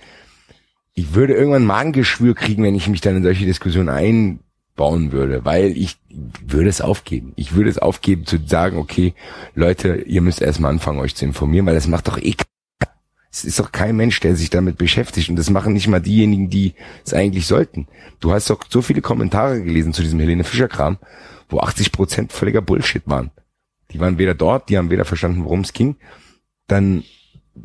ich würde irgendwann Magengeschwür kriegen, wenn ich mich dann in solche Diskussionen einbauen würde, weil ich würde es aufgeben. Ich würde es aufgeben zu sagen, okay, Leute, ihr müsst erstmal anfangen, euch zu informieren, weil das macht doch eh es ist doch kein Mensch, der sich damit beschäftigt. Und das machen nicht mal diejenigen, die es eigentlich sollten. Du hast doch so viele Kommentare gelesen zu diesem Helene Fischer-Kram, wo 80 Prozent völliger Bullshit waren. Die waren weder dort, die haben weder verstanden, worum es ging. Dann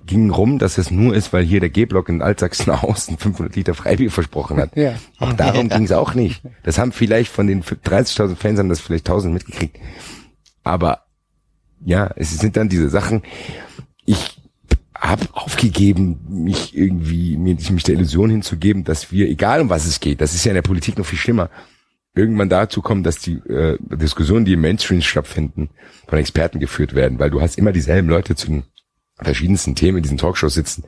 ging rum, dass es nur ist, weil hier der G-Block in Altsachsenhausen 500 Liter Freibier versprochen hat. Ja. Auch darum ging es auch nicht. Das haben vielleicht von den 30.000 Fans haben das vielleicht 1000 mitgekriegt. Aber ja, es sind dann diese Sachen. Ich habe aufgegeben, mich irgendwie mich der Illusion hinzugeben, dass wir, egal um was es geht, das ist ja in der Politik noch viel schlimmer, irgendwann dazu kommen, dass die äh, Diskussionen, die im Mainstream stattfinden, von Experten geführt werden, weil du hast immer dieselben Leute zu den verschiedensten Themen in diesen Talkshows sitzen.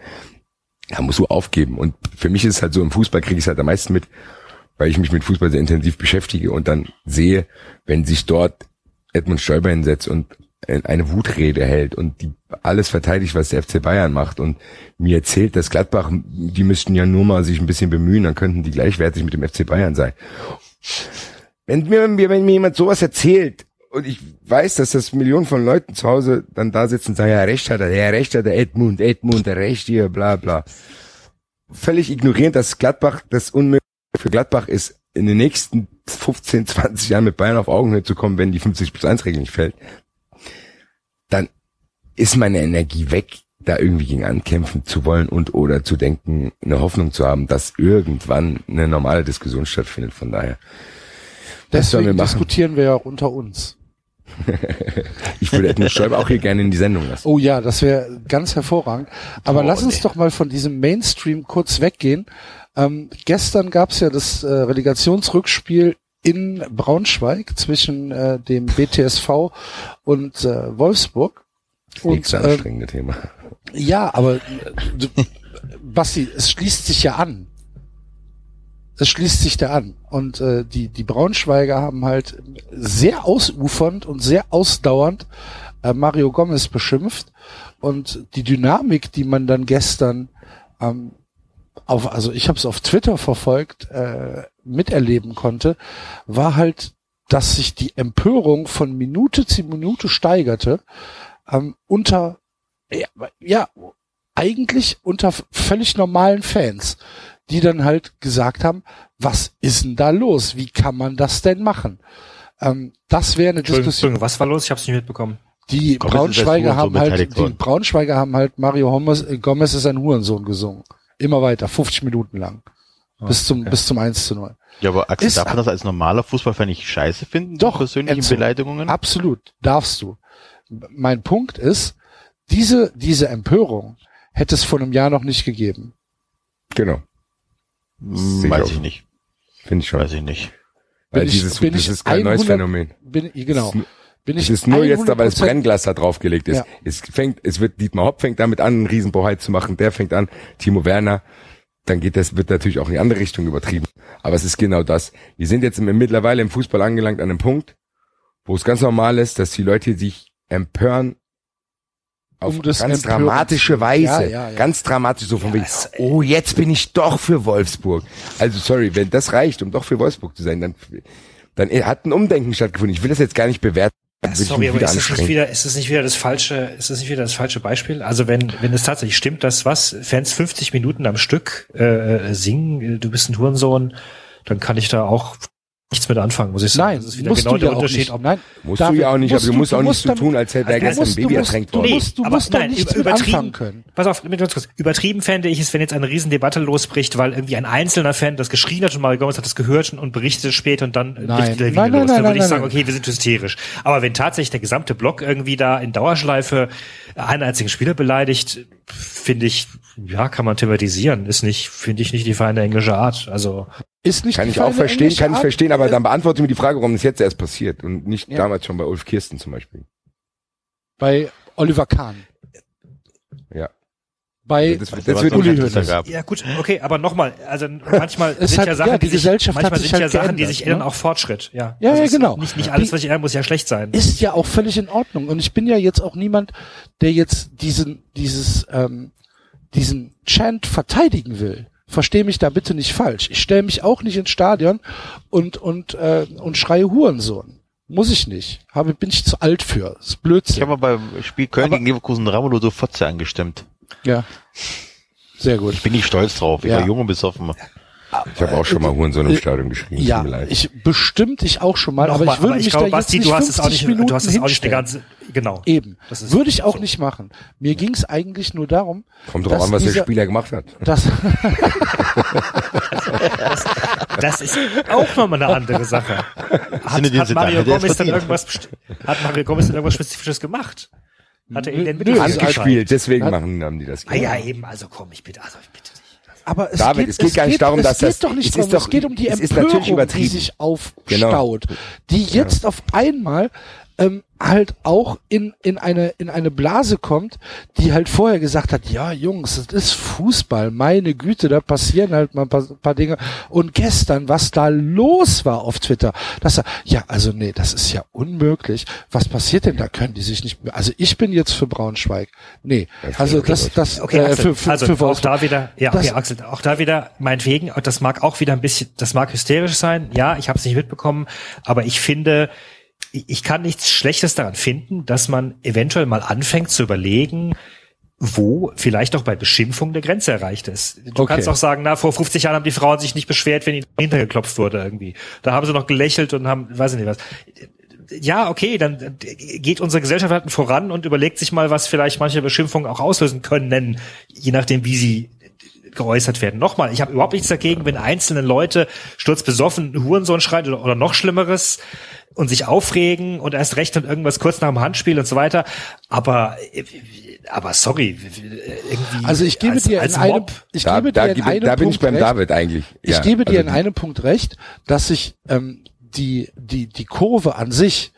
Da musst du aufgeben. Und für mich ist es halt so, im Fußball kriege ich es halt am meisten mit, weil ich mich mit Fußball sehr intensiv beschäftige und dann sehe, wenn sich dort Edmund Stoiber hinsetzt und eine Wutrede hält und die alles verteidigt, was der FC Bayern macht und mir erzählt, dass Gladbach, die müssten ja nur mal sich ein bisschen bemühen, dann könnten die gleichwertig mit dem FC Bayern sein. Wenn mir, wenn mir jemand sowas erzählt und ich weiß, dass das Millionen von Leuten zu Hause dann da sitzen und sagen, ja, recht hat er, ja, recht hat der Edmund, Edmund, der recht hier, bla, bla. Völlig ignorierend, dass Gladbach das unmöglich für Gladbach ist, in den nächsten 15, 20 Jahren mit Bayern auf Augenhöhe zu kommen, wenn die 50 plus 1 Regel nicht fällt, dann ist meine Energie weg, da irgendwie gegen ankämpfen zu wollen und oder zu denken, eine Hoffnung zu haben, dass irgendwann eine normale Diskussion stattfindet. Von daher. Das wir Deswegen machen. diskutieren wir ja auch unter uns. Ich würde Edmund Stoiber auch hier gerne in die Sendung lassen. Oh ja, das wäre ganz hervorragend. Aber Oh, lass uns nee. doch mal von diesem Mainstream kurz weggehen. Ähm, gestern gab's ja das äh, Relegationsrückspiel in Braunschweig zwischen äh, dem BTSV und äh, Wolfsburg. Und Nächste ähm, anstrengende Thema. ja, aber äh, du, Basti, es schließt sich ja an. Es schließt sich da an. Und äh, die, die Braunschweiger haben halt sehr ausufernd und sehr ausdauernd äh, Mario Gomez beschimpft. Und die Dynamik, die man dann gestern ähm, auf, also ich habe es auf Twitter verfolgt, äh, miterleben konnte, war halt, dass sich die Empörung von Minute zu Minute steigerte ähm, unter ja, ja, eigentlich unter völlig normalen Fans, die dann halt gesagt haben, was ist denn da los? Wie kann man das denn machen? Ähm, das wäre eine Entschuldigung, Diskussion. Entschuldigung, was war los? Ich habe es nicht mitbekommen. Die Braunschweiger haben halt, die. Braunschweiger haben halt Mario Gomez, äh, Gomez ist ein Hurensohn gesungen. Immer weiter, 50 Minuten lang. bis zum, okay. bis zum 1 zu 0. Ja, aber Axel, Ist- darf man das als normaler Fußballfan nicht scheiße finden? Doch, Persönliche Enzo. Beleidigungen? Absolut, darfst du. Mein Punkt ist, diese, diese Empörung hätte es vor einem Jahr noch nicht gegeben. Genau, Hm, Sehe ich Weiß ich nicht. finde ich schon. Weiß ich nicht. Weil Bin ich- dieses, bin das ich ist kein neues 100 Phänomen. Bin, genau. Bin Es ich ist nur jetzt, da, weil das 100% Brennglas da draufgelegt ist. Ja. Es fängt, es wird, Dietmar Hopp fängt damit an, einen Riesenbohai zu machen, der fängt an, Timo Werner, dann geht das, wird natürlich auch in die andere Richtung übertrieben. Aber es ist genau das. Wir sind jetzt im, mittlerweile im Fußball angelangt an einem Punkt, wo es ganz normal ist, dass die Leute sich empören auf Um ganz dramatische. Weise. Ja, ja, ja. Ganz dramatisch, so von wegen, es- oh, jetzt bin ich doch für Wolfsburg. Also sorry, wenn das reicht, um doch für Wolfsburg zu sein, dann, dann hat ein Umdenken stattgefunden. Ich will das jetzt gar nicht bewerten. Sorry, aber ist es nicht wieder, ist es nicht wieder das falsche, ist es nicht wieder das falsche Beispiel? Also wenn, wenn es tatsächlich stimmt, dass was, Fans 50 Minuten am Stück äh, singen, äh, du bist ein Hurensohn, dann kann ich da auch nichts mit anfangen, muss ich sagen. Nein, das ist wieder musst genau du der ja auch Unterschied, nicht. ob Nein, Musst David, du ja auch nicht, aber du musst auch nicht so damit- tun, als hätte er Also, gestern ein du Baby musst- ertränkt du worden. musst- du aber musst doch nein, nichts übertrieben- anfangen können. Pass auf, mit uns kurz. Übertrieben fände ich es, wenn jetzt eine Riesendebatte losbricht, weil irgendwie ein einzelner Fan das geschrien hat und Mario Gomez hat das gehört und berichtet später und dann Nein. bricht der Nein, los. nein, Dann würde ich sagen, okay, wir sind hysterisch. Aber wenn tatsächlich der gesamte Block irgendwie da in Dauerschleife einen einzigen Spieler beleidigt, finde ich, ja, kann man thematisieren. Ist nicht, finde ich nicht die feine englische Art. Also, Ist nicht Kann ich auch verstehen, kann ich verstehen, aber dann beantworte mir die Frage, warum das jetzt erst passiert und nicht Ja. damals schon bei Ulf Kirsten zum Beispiel. Bei Oliver Kahn. Ja. Bei Das, das, Aber wird Uli gab. ja gut, okay, aber nochmal, also manchmal Es sind hat- ja Sachen, ja, die die sich, Gesellschaft hat manchmal sich sind ja halt Sachen, die sich ändern, ne? auch Fortschritt, ja. Ja, Also ja, genau. Nicht, nicht alles, was sich ändern muss, ja schlecht sein. ist ja auch völlig in Ordnung. Und ich bin ja jetzt auch niemand, der jetzt diesen, dieses, ähm, diesen Chant verteidigen will. Versteh mich da bitte nicht falsch. Ich stelle mich auch nicht ins Stadion und und äh, und schreie Hurensohn. Muss ich nicht. Habe bin ich zu alt für. Das ist Ich Blödsinn. habe mal beim Spiel Köln Aber- gegen Leverkusen Ramelow so Fotze angestimmt. Ja. Sehr gut. Ich bin nicht stolz drauf. Ich Ja. war jung und besoffen. ich habe auch schon mal Hurensohn im Stadion geschrieben. Ja, ich bestimmt ich auch schon mal, aber ich würde mich glaube, da Basti, jetzt nicht du hast es auch 50 nicht, Minuten du hast es auch nicht hinstellen. ganze, genau. Eben. Das ist Würde ich auch so. nicht machen. Mir ging es eigentlich nur darum, Kommt drauf dass an, was der dieser- Spieler gemacht hat. dass Das ist auch nochmal eine andere Sache. Hat, hat Mario Gomez dann irgendwas, hat Mario Gomez dann irgendwas Spezifisches gemacht? Hat er ihn denn Nö, mit also Gespielt, deswegen machen haben die das. Ah ja, eben, also komm, ich bitte, also ich bitte nicht. Aber es David, geht, es geht gar nicht darum, es dass geht das- doch nicht es darum, ist doch- es geht um die es ist Empörung, natürlich die übertrieben. sich aufstaut, Genau. die jetzt auf einmal ähm, halt auch in in eine in eine Blase kommt, die halt vorher gesagt hat, ja Jungs, das ist Fußball, meine Güte, da passieren halt mal ein paar, paar Dinge. Und gestern, was da los war auf Twitter, dass er, ja also nee, das ist ja unmöglich. Was passiert denn? Da können die sich nicht mehr. Also ich bin jetzt für Braunschweig. Nee, also das das Okay, äh, für, für, also für auch da wieder, ja, Das- okay, Axel, auch da wieder, meinetwegen, das mag auch wieder ein bisschen, das mag hysterisch sein, ja, ich habe es nicht mitbekommen, aber ich finde, ich kann nichts Schlechtes daran finden, dass man eventuell mal anfängt zu überlegen, wo vielleicht auch bei Beschimpfung der Grenze erreicht ist. Du Okay. kannst auch sagen, na, vor 50 Jahren haben die Frauen sich nicht beschwert, wenn ihnen hintergeklopft wurde irgendwie. Da haben sie noch gelächelt und haben, weiß ich nicht was. Ja, okay, dann geht unsere Gesellschaft halt voran und überlegt sich mal, was vielleicht manche Beschimpfungen auch auslösen können, je nachdem, wie sie geäußert werden. Nochmal, ich habe überhaupt nichts dagegen, wenn einzelne Leute sturzbesoffen Hurensohn schreien oder, oder noch Schlimmeres und sich aufregen und erst recht und irgendwas kurz nach dem Handspiel und so weiter. Aber, aber sorry, irgendwie. Also ich gebe als, dir als in einem, ich Da, gebe da, dir in gebe- einem da bin Punkt ich beim recht. David eigentlich. Ich Ja, gebe dir also in einem Punkt recht, dass sich ähm, die die die Kurve an sich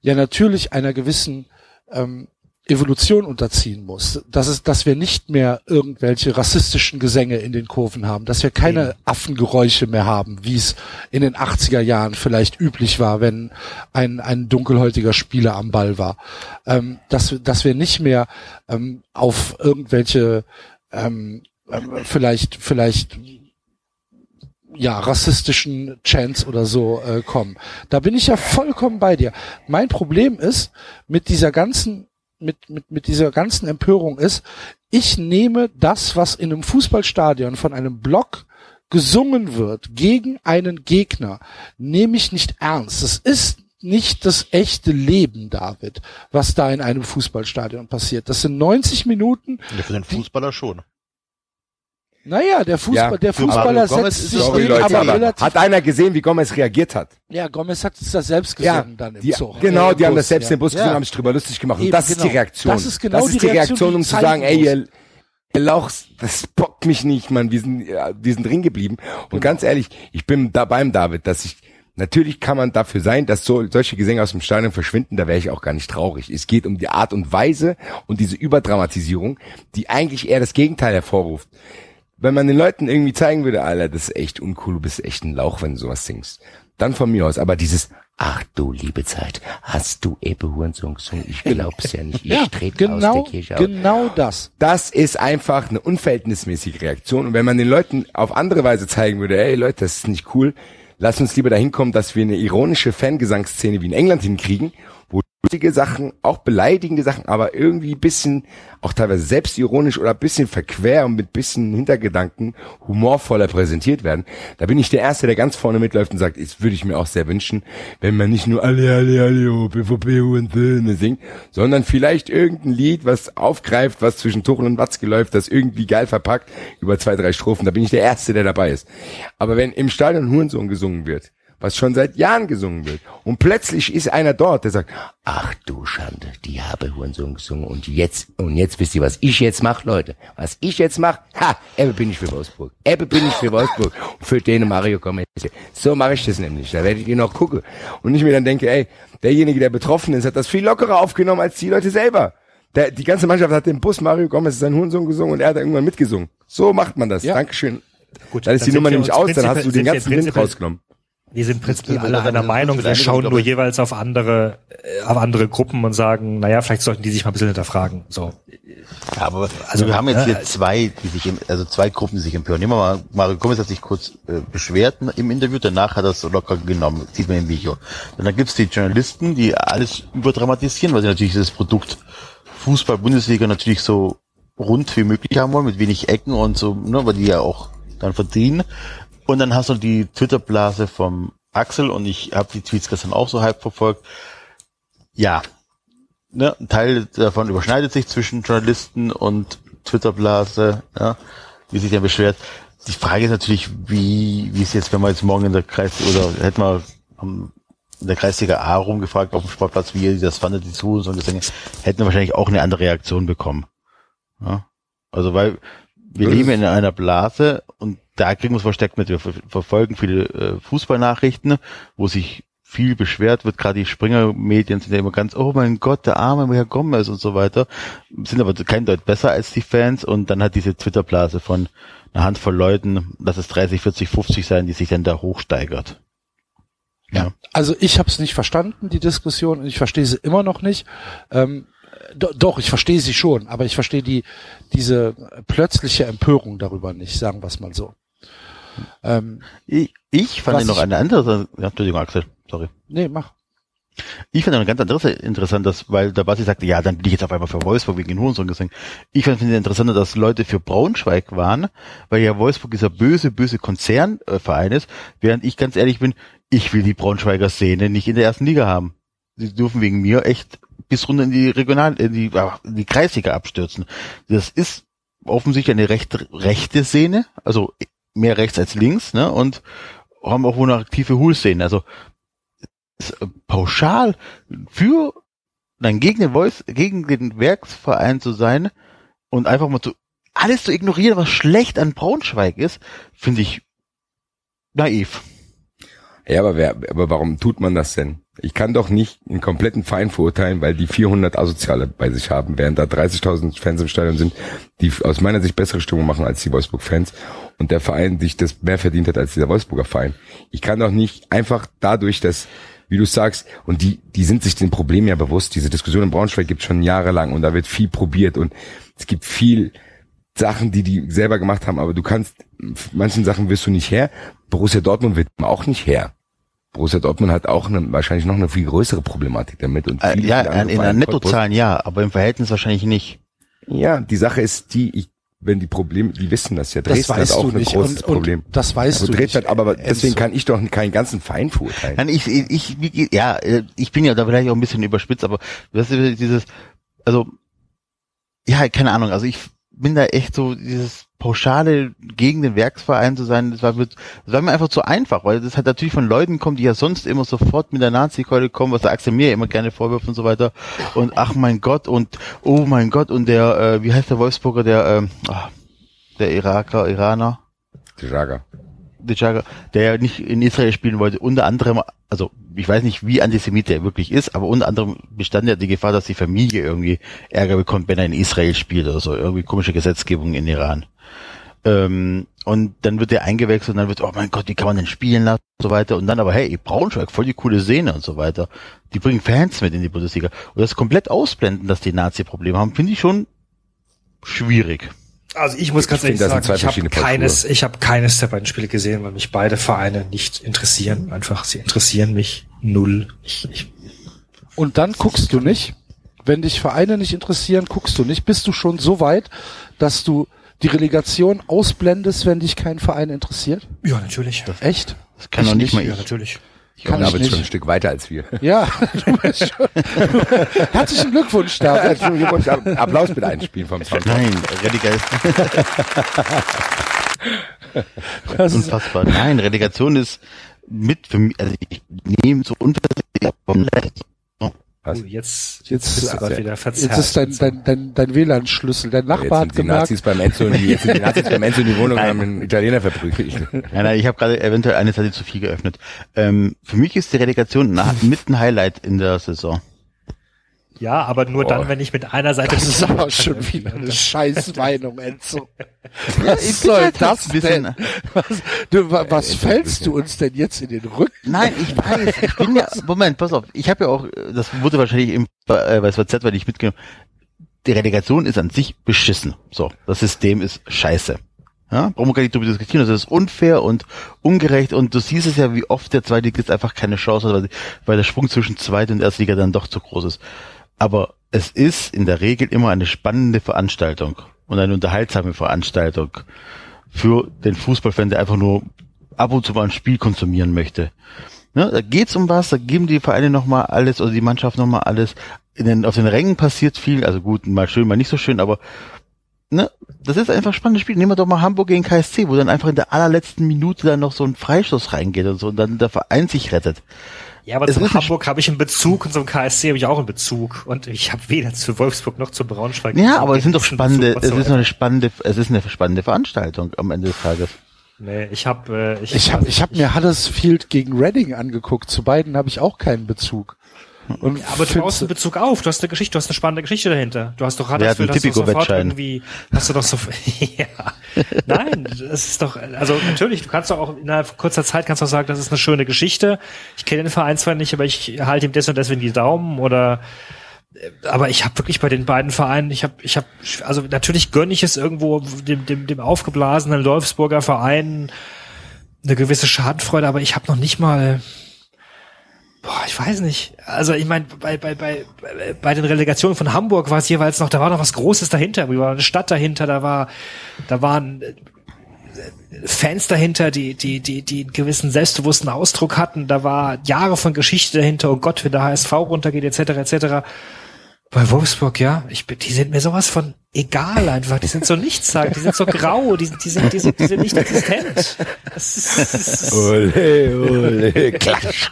ja natürlich einer gewissen ähm, Evolution unterziehen muss. Das ist, dass wir nicht mehr irgendwelche rassistischen Gesänge in den Kurven haben, dass wir keine Affengeräusche mehr haben, wie es in den 80er Jahren vielleicht üblich war, wenn ein, ein dunkelhäutiger Spieler am Ball war. Ähm, dass, wir- dass wir nicht mehr ähm, auf irgendwelche ähm, ähm, vielleicht, vielleicht ja, rassistischen Chants oder so äh, kommen. Da bin ich ja vollkommen bei dir. Mein Problem ist mit dieser ganzen mit, mit, mit dieser ganzen Empörung ist, ich nehme das, was in einem Fußballstadion von einem Block gesungen wird gegen einen Gegner, nehme ich nicht ernst. Das ist nicht das echte Leben, David, was da in einem Fußballstadion passiert. Das sind 90 Minuten, Ja, für den Fußballer schon. Naja, der Fußball, Ja, der Fußballer setzt sich Sorry, Leute, aber aber relativ. hat einer gesehen, wie Gomez reagiert hat? ja, Gomez hat es das selbst Ja, gesungen dann im die, Zug. genau, die haben Bus, das selbst ja. im Bus gesehen, ja. haben sich drüber lustig gemacht. Und Eben, das ist die genau. Reaktion. Das ist genau das ist die Reaktion, die um zu sagen, ey, muss. ihr, ihr Lauchs, das bockt mich nicht, Mann. Wir sind, ja, wir sind drin geblieben. Und Genau. ganz ehrlich, ich bin da beim David, dass ich, natürlich kann man dafür sein, dass so, solche Gesänge aus dem Stadion verschwinden, da wäre ich auch gar nicht traurig. Es geht um die Art und Weise und diese Überdramatisierung, die eigentlich eher das Gegenteil hervorruft. Wenn man den Leuten irgendwie zeigen würde, Alter, das ist echt uncool, du bist echt ein Lauch, wenn du sowas singst. Dann von mir aus. Aber dieses, ach du liebe Zeit, hast du Ebbe Hurensohn gesungen? Ich glaub's ja nicht. Ich Ja, trete aus genau, der Kirche aus. genau das. Das ist einfach eine unverhältnismäßige Reaktion. Und wenn man den Leuten auf andere Weise zeigen würde, ey Leute, das ist nicht cool, lass uns lieber dahin kommen, dass wir eine ironische Fangesangsszene wie in England hinkriegen, lustige Sachen, auch beleidigende Sachen, aber irgendwie bisschen, auch teilweise selbstironisch oder bisschen verquer und mit bisschen Hintergedanken humorvoller präsentiert werden. Da bin ich der Erste, der ganz vorne mitläuft und sagt, das würde ich mir auch sehr wünschen, wenn man nicht nur alle, alle, alle, oh, BVB und Söhne singt, sondern vielleicht irgendein Lied, was aufgreift, was zwischen Tuchel und Watzke läuft, das irgendwie geil verpackt, über zwei, drei Strophen. Da bin ich der Erste, der dabei ist. Aber wenn im Stadion Hurensohn gesungen wird, was schon seit Jahren gesungen wird. Und plötzlich ist einer dort, der sagt, ach du Schande, die habe Hurensohn gesungen und jetzt, und jetzt wisst ihr, was ich jetzt mache, Leute. Was ich jetzt mache, ha, Ebbe bin ich für Wolfsburg. Ebbe bin ich für Wolfsburg. Und für den Mario Gomez. So mache ich das nämlich. Da werdet ihr noch gucken. Und ich mir dann denke, ey, derjenige, der betroffen ist, hat das viel lockerer aufgenommen als die Leute selber. Der, die ganze Mannschaft hat den Bus Mario Gomez sein Hurensohn gesungen und er hat da irgendwann mitgesungen. So macht man das. Ja. Dankeschön. Gut, Dann ist dann die Nummer nämlich aus, dann hast du den ganzen Wind rausgenommen. Wir sind prinzipiell alle einer eine Meinung. Wir schauen nur jeweils auf andere, äh, auf andere Gruppen und sagen, naja, vielleicht sollten die sich mal ein bisschen hinterfragen. So. Ja, aber also wir haben jetzt ja, hier zwei, die sich, also zwei Gruppen, die sich empören. Nehmen wir mal, Mario Gomez hat sich kurz äh, beschwert im Interview, danach hat er es so locker genommen, sieht man im Video. Und dann gibt's die Journalisten, die alles überdramatisieren, weil sie natürlich das Produkt Fußball, Bundesliga natürlich so rund wie möglich haben wollen, mit wenig Ecken und so, ne, weil die ja auch dann verdienen. Und dann hast du die Twitter-Blase vom Axel und ich habe die Tweets gestern auch so halb verfolgt. Ja, ne, ein Teil davon überschneidet sich zwischen Journalisten und Twitter-Blase, ja, die sich dann beschwert. Die Frage ist natürlich, wie, wie es jetzt, wenn man jetzt morgen in der Kreis, oder hätten wir am, in der Kreisliga A rumgefragt auf dem Sportplatz, wie ihr das fandet, die zu und so Gesänge, hätten wir wahrscheinlich auch eine andere Reaktion bekommen. Ja? Also, weil wir leben in einer Blase und da kriegen wir es versteckt mit. Wir ver verfolgen viele äh, Fußballnachrichten, wo sich viel beschwert wird. Gerade die Springer-Medien sind ja immer ganz, oh mein Gott, der arme Herr Gomez und so weiter. Sind aber kein Deut besser als die Fans und dann hat diese Twitter-Blase von einer Handvoll Leuten, lass es 30, 40, 50 sein, die sich dann da hochsteigert. Ja. Also ich habe es nicht verstanden, die Diskussion, und ich verstehe sie immer noch nicht. Ähm, doch, ich verstehe sie schon, aber ich verstehe die diese plötzliche Empörung darüber nicht, sagen wir es mal so. Ähm, Ich, ich fand Was noch ich- eine andere, ja, Entschuldigung, Axel, sorry. nee, mach. Ich finde eine ganz andere interessant, dass, weil der Basti sagte, ja, dann bin ich jetzt auf einmal für Wolfsburg wegen den Hurensohn gesungen. Ich finde es interessanter, dass Leute für Braunschweig waren, weil ja Wolfsburg dieser böse, böse Konzernverein ist, während ich ganz ehrlich bin, ich will die Braunschweiger Szene nicht in der ersten Liga haben. Sie dürfen wegen mir echt bis runter in die Regional, in die, ah, in die Kreisliga abstürzen. Das ist offensichtlich eine recht, rechte Szene, also mehr rechts als links, ne, und haben auch wohl eine aktive Hul-Szene. Also, äh, pauschal für nein, gegen den Voice, gegen den Werksverein zu sein und einfach mal zu alles zu ignorieren, was schlecht an Braunschweig ist, finde ich naiv. Ja, aber wer, aber warum tut man das denn? Ich kann doch nicht einen kompletten Verein verurteilen, weil die 400 Asoziale bei sich haben, während da 30.000 Fans im Stadion sind, die aus meiner Sicht bessere Stimmung machen als die Wolfsburg-Fans und der Verein sich das mehr verdient hat als dieser Wolfsburger Verein. Ich kann doch nicht einfach dadurch, dass, wie du sagst, und die, die sind sich dem Problem ja bewusst, diese Diskussion in Braunschweig gibt schon jahrelang und da wird viel probiert und es gibt viel Sachen, die die selber gemacht haben, aber du kannst, manchen Sachen wirst du nicht her. Borussia Dortmund wird auch nicht her. Borussia Dortmund hat auch eine, wahrscheinlich noch eine viel größere Problematik damit. Und Äh, ja, viele andere in den. Nettozahlen ja, aber im Verhältnis wahrscheinlich nicht. Ja, die Sache ist die, ich, wenn die Probleme, die wissen das ja. Das Dresden weißt hat auch du ein nicht. großes und, und Problem. Das weißt Also du Dresden nicht. hat, aber deswegen Enzo. kann ich doch keinen ganzen Verein verurteilen. Nein, ich, ich, wie, ja, äh, ich bin ja da vielleicht auch ein bisschen überspitzt, aber weißt du, dieses, also, ja, keine Ahnung, also ich bin da echt so dieses pauschale gegen den Werksverein zu sein, das war, das war mir einfach zu einfach, weil das hat natürlich von Leuten kommt, die ja sonst immer sofort mit der Nazi-Keule kommen, was der Axel mir immer gerne vorwirft und so weiter. Und ach mein Gott und oh mein Gott und der, äh, wie heißt der Wolfsburger, der, ähm, ach, der Iraker, Iraner? Die Jager. Djaga, der ja nicht in Israel spielen wollte, unter anderem, also ich weiß nicht, wie Antisemit der wirklich ist, aber unter anderem bestand ja die Gefahr, dass die Familie irgendwie Ärger bekommt, wenn er in Israel spielt oder so. Irgendwie komische Gesetzgebung in Iran. Ähm, und dann wird er eingewechselt und dann wird, oh mein Gott, wie kann man denn spielen lassen und so weiter. Und dann aber, hey, Braunschweig, voll die coole Szene und so weiter. Die bringen Fans mit in die Bundesliga. Und das komplett ausblenden, dass die Nazi-Probleme haben, finde ich schon schwierig. Also ich muss ganz Ich ehrlich finde, das sind sagen, zwei ich habe keines, ich habe keines der beiden Spiele gesehen, weil mich beide Vereine nicht interessieren. Einfach, sie interessieren mich null. Ich, ich, Und dann guckst du nicht. Wenn dich Vereine nicht interessieren, guckst du nicht. Bist du schon so weit, dass du die Relegation ausblendest, wenn dich kein Verein interessiert? ja, natürlich. Echt? Das kann Ich doch nicht mal Ja, ich. natürlich. Ich aber jetzt schon ein. Stück weiter als wir. Ja, du bist schon. Herzlichen Glückwunsch, David. Herzlichen Glückwunsch. Applaus bitte einspielen vom Sound. Nein, Relegation. Das ist, Unfassbar. Nein, Relegation ist mit für mich, also ich nehme so unversichtlich vom Rest. Was? Oh, jetzt, Jetzt- bist du gerade wieder verzerrt. jetzt ist dein, dein, dein, dein WLAN-Schlüssel. Dein Jetzt Nachbar hat sind die gemerkt, Nazis beim Enzo in die, jetzt sind die Nazis beim Enzo in die Wohnung und haben einen Italiener verprügelt. Nein, nein, ich habe gerade eventuell eine Seite zu viel geöffnet. Ähm, für mich ist die Relegation na, mit ein Highlight in der Saison. Ja, aber nur Oh. dann, wenn ich mit einer Seite das ist aber schon wieder eine Scheißmeinung, Enzo. Was soll das ein bisschen- denn? Was, du, wa- was fällst du uns denn jetzt in den Rücken? Nein, ich weiß, ich bin ja, Moment, pass auf, ich habe ja auch, äh, das wurde wahrscheinlich im, äh, bei SVZ, weil ich mitgenommen, die Relegation ist an sich beschissen. So, das System ist scheiße. Ja, brauchen wir gar nicht drüber diskutieren, das ist unfair und ungerecht und du siehst es ja, wie oft der Zweitligist einfach keine Chance hat, weil, weil der Sprung zwischen Zweit- und Erstliga dann doch zu groß ist. Aber es ist in der Regel immer eine spannende Veranstaltung und eine unterhaltsame Veranstaltung für den Fußballfan, der einfach nur ab und zu mal ein Spiel konsumieren möchte. Ne, da geht's um was, da geben die Vereine nochmal alles oder die Mannschaft nochmal alles. Den, auf den Rängen passiert viel, also gut, mal schön, mal nicht so schön, aber ne, das ist einfach ein spannendes Spiel. Nehmen wir doch mal Hamburg gegen KSC, wo dann einfach in der allerletzten Minute dann noch so ein Freistoß reingeht und so und dann der Verein sich rettet. Ja, aber Es eine Hamburg habe ich einen Bezug und zum KSC habe ich auch einen Bezug. Und ich habe weder zu Wolfsburg noch zu Braunschweig. Ja, aber es sind doch spannende, Bezug es ist whatsoever. eine spannende, es ist eine spannende Veranstaltung am Ende des Tages. Nee, ich habe äh, ich, Ich habe ich hab mir Huddersfield gegen Reading angeguckt. Zu beiden habe ich auch keinen Bezug. Und aber du baust einen Bezug auf. Du hast eine Geschichte, du hast eine spannende Geschichte dahinter. Du hast doch hat einen hast du sofort irgendwie, hast du doch so, ja. Nein, das ist doch, also natürlich, du kannst doch auch innerhalb kurzer Zeit kannst du auch sagen, das ist eine schöne Geschichte. Ich kenne den Verein zwar nicht, aber ich halte ihm des und deswegen die Daumen oder aber ich habe wirklich bei den beiden Vereinen, ich habe, ich habe, also natürlich gönne ich es irgendwo dem, dem, dem aufgeblasenen Wolfsburger Verein eine gewisse Schadenfreude, aber ich habe noch nicht mal, boah, ich weiß nicht. Also ich meine, bei, bei, bei, bei- den Relegationen von Hamburg war es jeweils noch, da war noch was Großes dahinter, da war eine Stadt dahinter, da war, da waren äh, Fans dahinter, die, die, die, die einen gewissen selbstbewussten Ausdruck hatten, da war Jahre von Geschichte dahinter, oh Gott, wenn der HSV runtergeht, etc., etc. Bei Wolfsburg, ja, ich die sind mir sowas von egal einfach. Die sind so nichtssagend, die sind so grau, die, sind- die sind, die sind, die sind nicht existent. Das ist, das ist, Ole, ole, klatsch.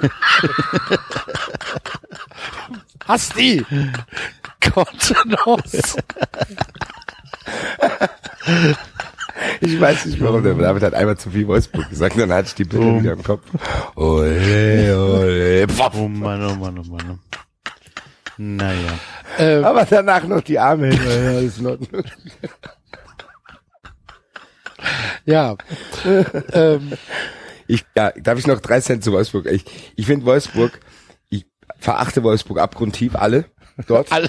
Asti! Kontenance! Ich weiß nicht warum, der David hat einmal zu viel Wolfsburg gesagt, dann hatte ich die Bilder wieder im Kopf. Ole, ole, pop. Oh Mann, oh Mann, oh Mann. Naja. Ähm, Aber danach noch die Arme hin, ist in Ordnung. ja. ähm, Ich, ja, darf ich noch drei Cent zu Wolfsburg? Ich, ich finde Wolfsburg, ich verachte Wolfsburg abgrundtief, alle dort. Alle.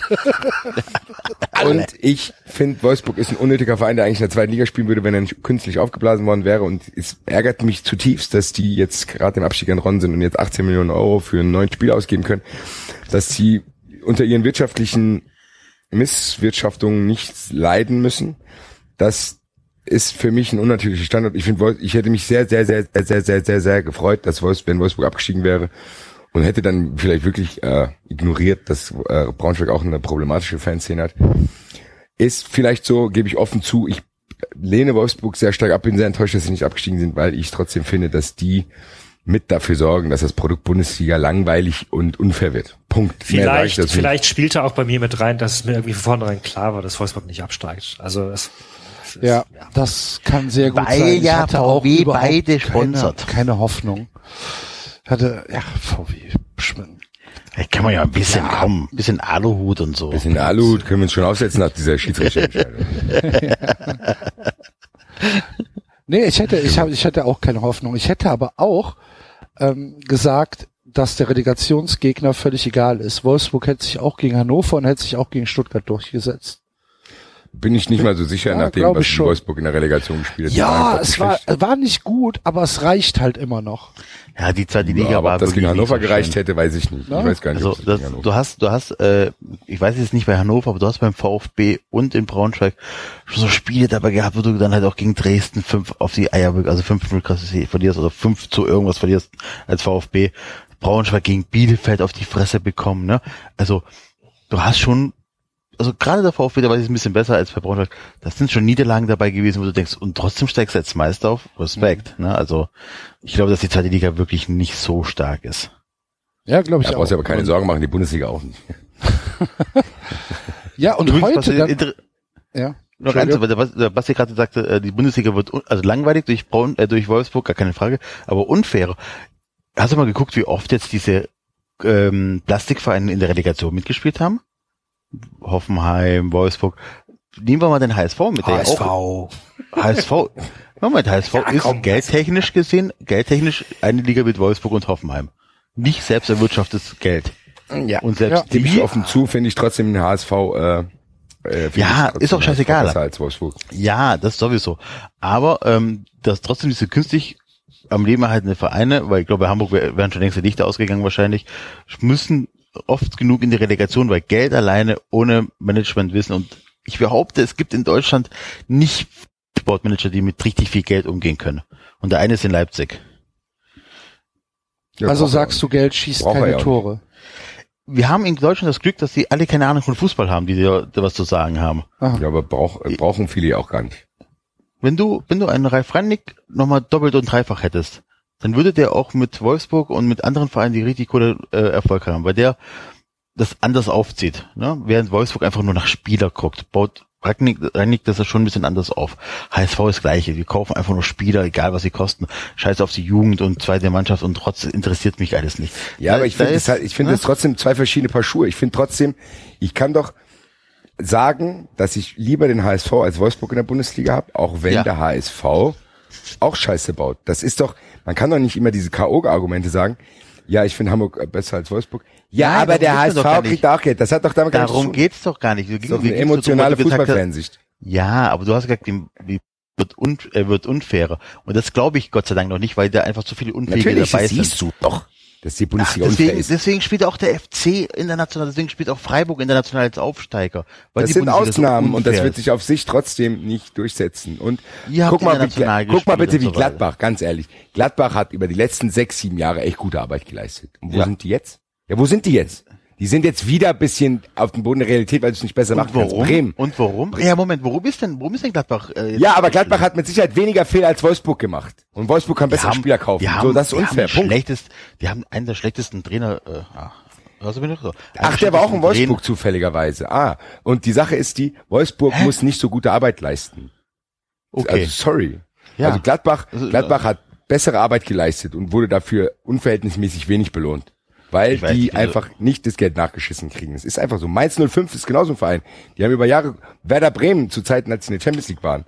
Und ich finde, Wolfsburg ist ein unnötiger Verein, der eigentlich in der zweiten Liga spielen würde, wenn er nicht künstlich aufgeblasen worden wäre. Und es ärgert mich zutiefst, dass die jetzt gerade im Abstieg entronnen sind und jetzt 18 Millionen Euro für ein neues Spiel ausgeben können, dass sie unter ihren wirtschaftlichen Misswirtschaftungen nicht leiden müssen. Das ist für mich ein unnatürlicher Standort. Ich finde, ich hätte mich sehr, sehr, sehr, sehr, sehr, sehr, sehr, sehr gefreut, dass Wolfsburg, wenn Wolfsburg abgestiegen wäre und hätte dann vielleicht wirklich äh, ignoriert, dass äh, Braunschweig auch eine problematische Fanszene hat. ist vielleicht so, gebe ich offen zu, ich lehne Wolfsburg sehr stark ab, bin sehr enttäuscht, dass sie nicht abgestiegen sind, weil ich trotzdem finde, dass die mit dafür sorgen, dass das Produkt Bundesliga langweilig und unfair wird. Punkt. Vielleicht, vielleicht spielte auch bei mir mit rein, dass es mir irgendwie von vornherein klar war, dass Wolfsburg nicht absteigt. Also es, es ist- Ja, das kann sehr gut Weil sein. Ich ja hatte auch VW beide keine, sponsert. keine Hoffnung. Hatte, ja, VW. Da kann man ja ein bisschen kommen, ein bisschen Aluhut und so. Bisschen Aluhut können wir uns schon aufsetzen nach dieser Schiedsrichterentscheidung. Nee, ich hätte, ich habe, ich hätte auch keine Hoffnung. Ich hätte aber auch ähm, gesagt, dass der Relegationsgegner völlig egal ist. Wolfsburg hätte sich auch gegen Hannover und hätte sich auch gegen Stuttgart durchgesetzt. Bin ich nicht mal so sicher, Ja, nachdem, was. Wolfsburg in der Relegation gespielt hat. Ja, es war, schlecht. war nicht gut, aber es reicht halt immer noch. Ja, die zweite Liga Ja, aber war ob das gegen Hannover nicht so gereicht hätte, weiß ich nicht. Ja. Ich weiß gar nicht, Also ob es das, du hast, du hast, äh, ich weiß jetzt nicht bei Hannover, aber du hast beim VfB und in Braunschweig schon so Spiele dabei gehabt, wo du dann halt auch gegen Dresden fünf auf die Eier, also fünf 0 verlierst oder fünf zu irgendwas verlierst als VfB. Braunschweig gegen Bielefeld auf die Fresse bekommen, ne? Also du hast schon, also gerade der VfB, da war es ein bisschen besser als bei Braunschweig. Das sind schon Niederlagen dabei gewesen, wo du denkst, und trotzdem steigst du als Meister auf. Respekt, ne? Also ich glaube, dass die zweite Liga wirklich nicht so stark ist. Ja, glaube ich Da auch. brauchst du aber keine Sorgen machen, die Bundesliga auch nicht. Ja, und Übrigens, was heute dann, inter- ja. Noch eins, weil der Basti gerade sagte, äh, die Bundesliga wird also langweilig durch Braun, äh, durch Wolfsburg, gar keine Frage, aber unfair. Hast du mal geguckt, wie oft jetzt diese ähm, Plastikvereine in der Relegation mitgespielt haben? Hoffenheim, Wolfsburg. Nehmen wir mal den HSV mit. Der ja auch, HSV. Moment, HSV ist geldtechnisch gesehen, geldtechnisch eine Liga mit Wolfsburg und Hoffenheim. Nicht selbst erwirtschaftetes Geld. Ja. Und selbst ich die, offen zu, finde ich trotzdem den HSV, äh, äh, Ja, ist auch scheißegal. Besser als Wolfsburg. Ja, das sowieso. Aber ähm, dass trotzdem diese künstlich am Leben erhaltene Vereine, weil ich glaube, bei Hamburg wär- wären schon längst die Lichter ausgegangen wahrscheinlich, müssen oft genug in die Relegation, weil Geld alleine ohne Managementwissen und ich behaupte, es gibt in Deutschland nicht Sportmanager, die mit richtig viel Geld umgehen können. Und der eine ist in Leipzig. Ja, also sagst du, Geld schießt keine Tore. Wir haben in Deutschland das Glück, dass sie alle keine Ahnung von Fußball haben, die da da was zu sagen haben. nicht. Ja, aber brauch, brauchen viele ja auch gar nicht. Wenn du, wenn du einen Ralf Rangnick nochmal doppelt und dreifach hättest, dann würde der auch mit Wolfsburg und mit anderen Vereinen, die richtig coole äh, Erfolg haben, weil der das anders aufzieht. Ne? Während Wolfsburg einfach nur nach Spieler guckt, baut Rangnick, Rangnick das ja schon ein bisschen anders auf. HSV ist das gleiche. Wir kaufen einfach nur Spieler, egal was sie kosten. Scheiß auf die Jugend und zweite Mannschaft und trotzdem interessiert mich alles nicht. Ja, Da- aber ich finde ist- es halt, ich finde ne? es trotzdem zwei verschiedene Paar Schuhe. Ich finde trotzdem, ich kann doch sagen, dass ich lieber den HSV als Wolfsburg in der Bundesliga habe, auch wenn Ja. der HSV auch Scheiße baut. Das ist doch, man kann doch nicht immer diese K.O.-Argumente sagen. Ja, ich finde Hamburg äh, besser als Wolfsburg. Ja, Nein, aber der HSV kriegt auch Geld. Das hat doch damit Darum geht's doch gar nicht. Doch wir eine emotionale du Fußballfansicht. Ja, aber du hast gesagt, die, wird, un, äh, wird unfairer. Und das glaube ich Gott sei Dank noch nicht, weil da einfach zu viele Unfähige Natürlich, dabei sind. siehst du doch, dass die Ach, Bundesliga unfair deswegen, ist. deswegen spielt auch der FC international, deswegen spielt auch Freiburg international als Aufsteiger. Weil Das die sind Bundesliga so Ausnahmen und das wird ist. sich auf sich trotzdem nicht durchsetzen. Und guck mal, wie, guck mal bitte, wie so. Gladbach, ganz ehrlich. Gladbach hat über die letzten sechs, sieben Jahre echt gute Arbeit geleistet. Und wo Ja. sind die jetzt? Ja, wo sind die jetzt? Die sind jetzt wieder ein bisschen auf dem Boden der Realität, weil du es nicht besser machen warum? Bremen. Und warum? Ja, Moment, warum ist denn, warum ist denn Gladbach? Äh, Ja, aber Gladbach hat mit Sicherheit weniger Fehler als Wolfsburg gemacht. Und Wolfsburg kann bessere haben- Spieler kaufen. Die haben, so, das ist unfair. Haben Punkt. schlechtest, die haben einen der schlechtesten Trainer. Äh, hörst du mich noch so? Ach, der war auch in Wolfsburg schlechtesten zufälligerweise. Ah, und die Sache ist die, Wolfsburg muss nicht so gute Arbeit leisten. Trainer- Also Okay. sorry. Ja. Also Gladbach, Also, Gladbach hat bessere Arbeit geleistet und wurde dafür unverhältnismäßig wenig belohnt. Weil weiß die also- einfach nicht das Geld nachgeschissen kriegen. Es ist einfach so. Mainz 05 ist genauso ein Verein. Die haben über Jahre, Werder Bremen zu Zeiten, als sie in der Champions League waren,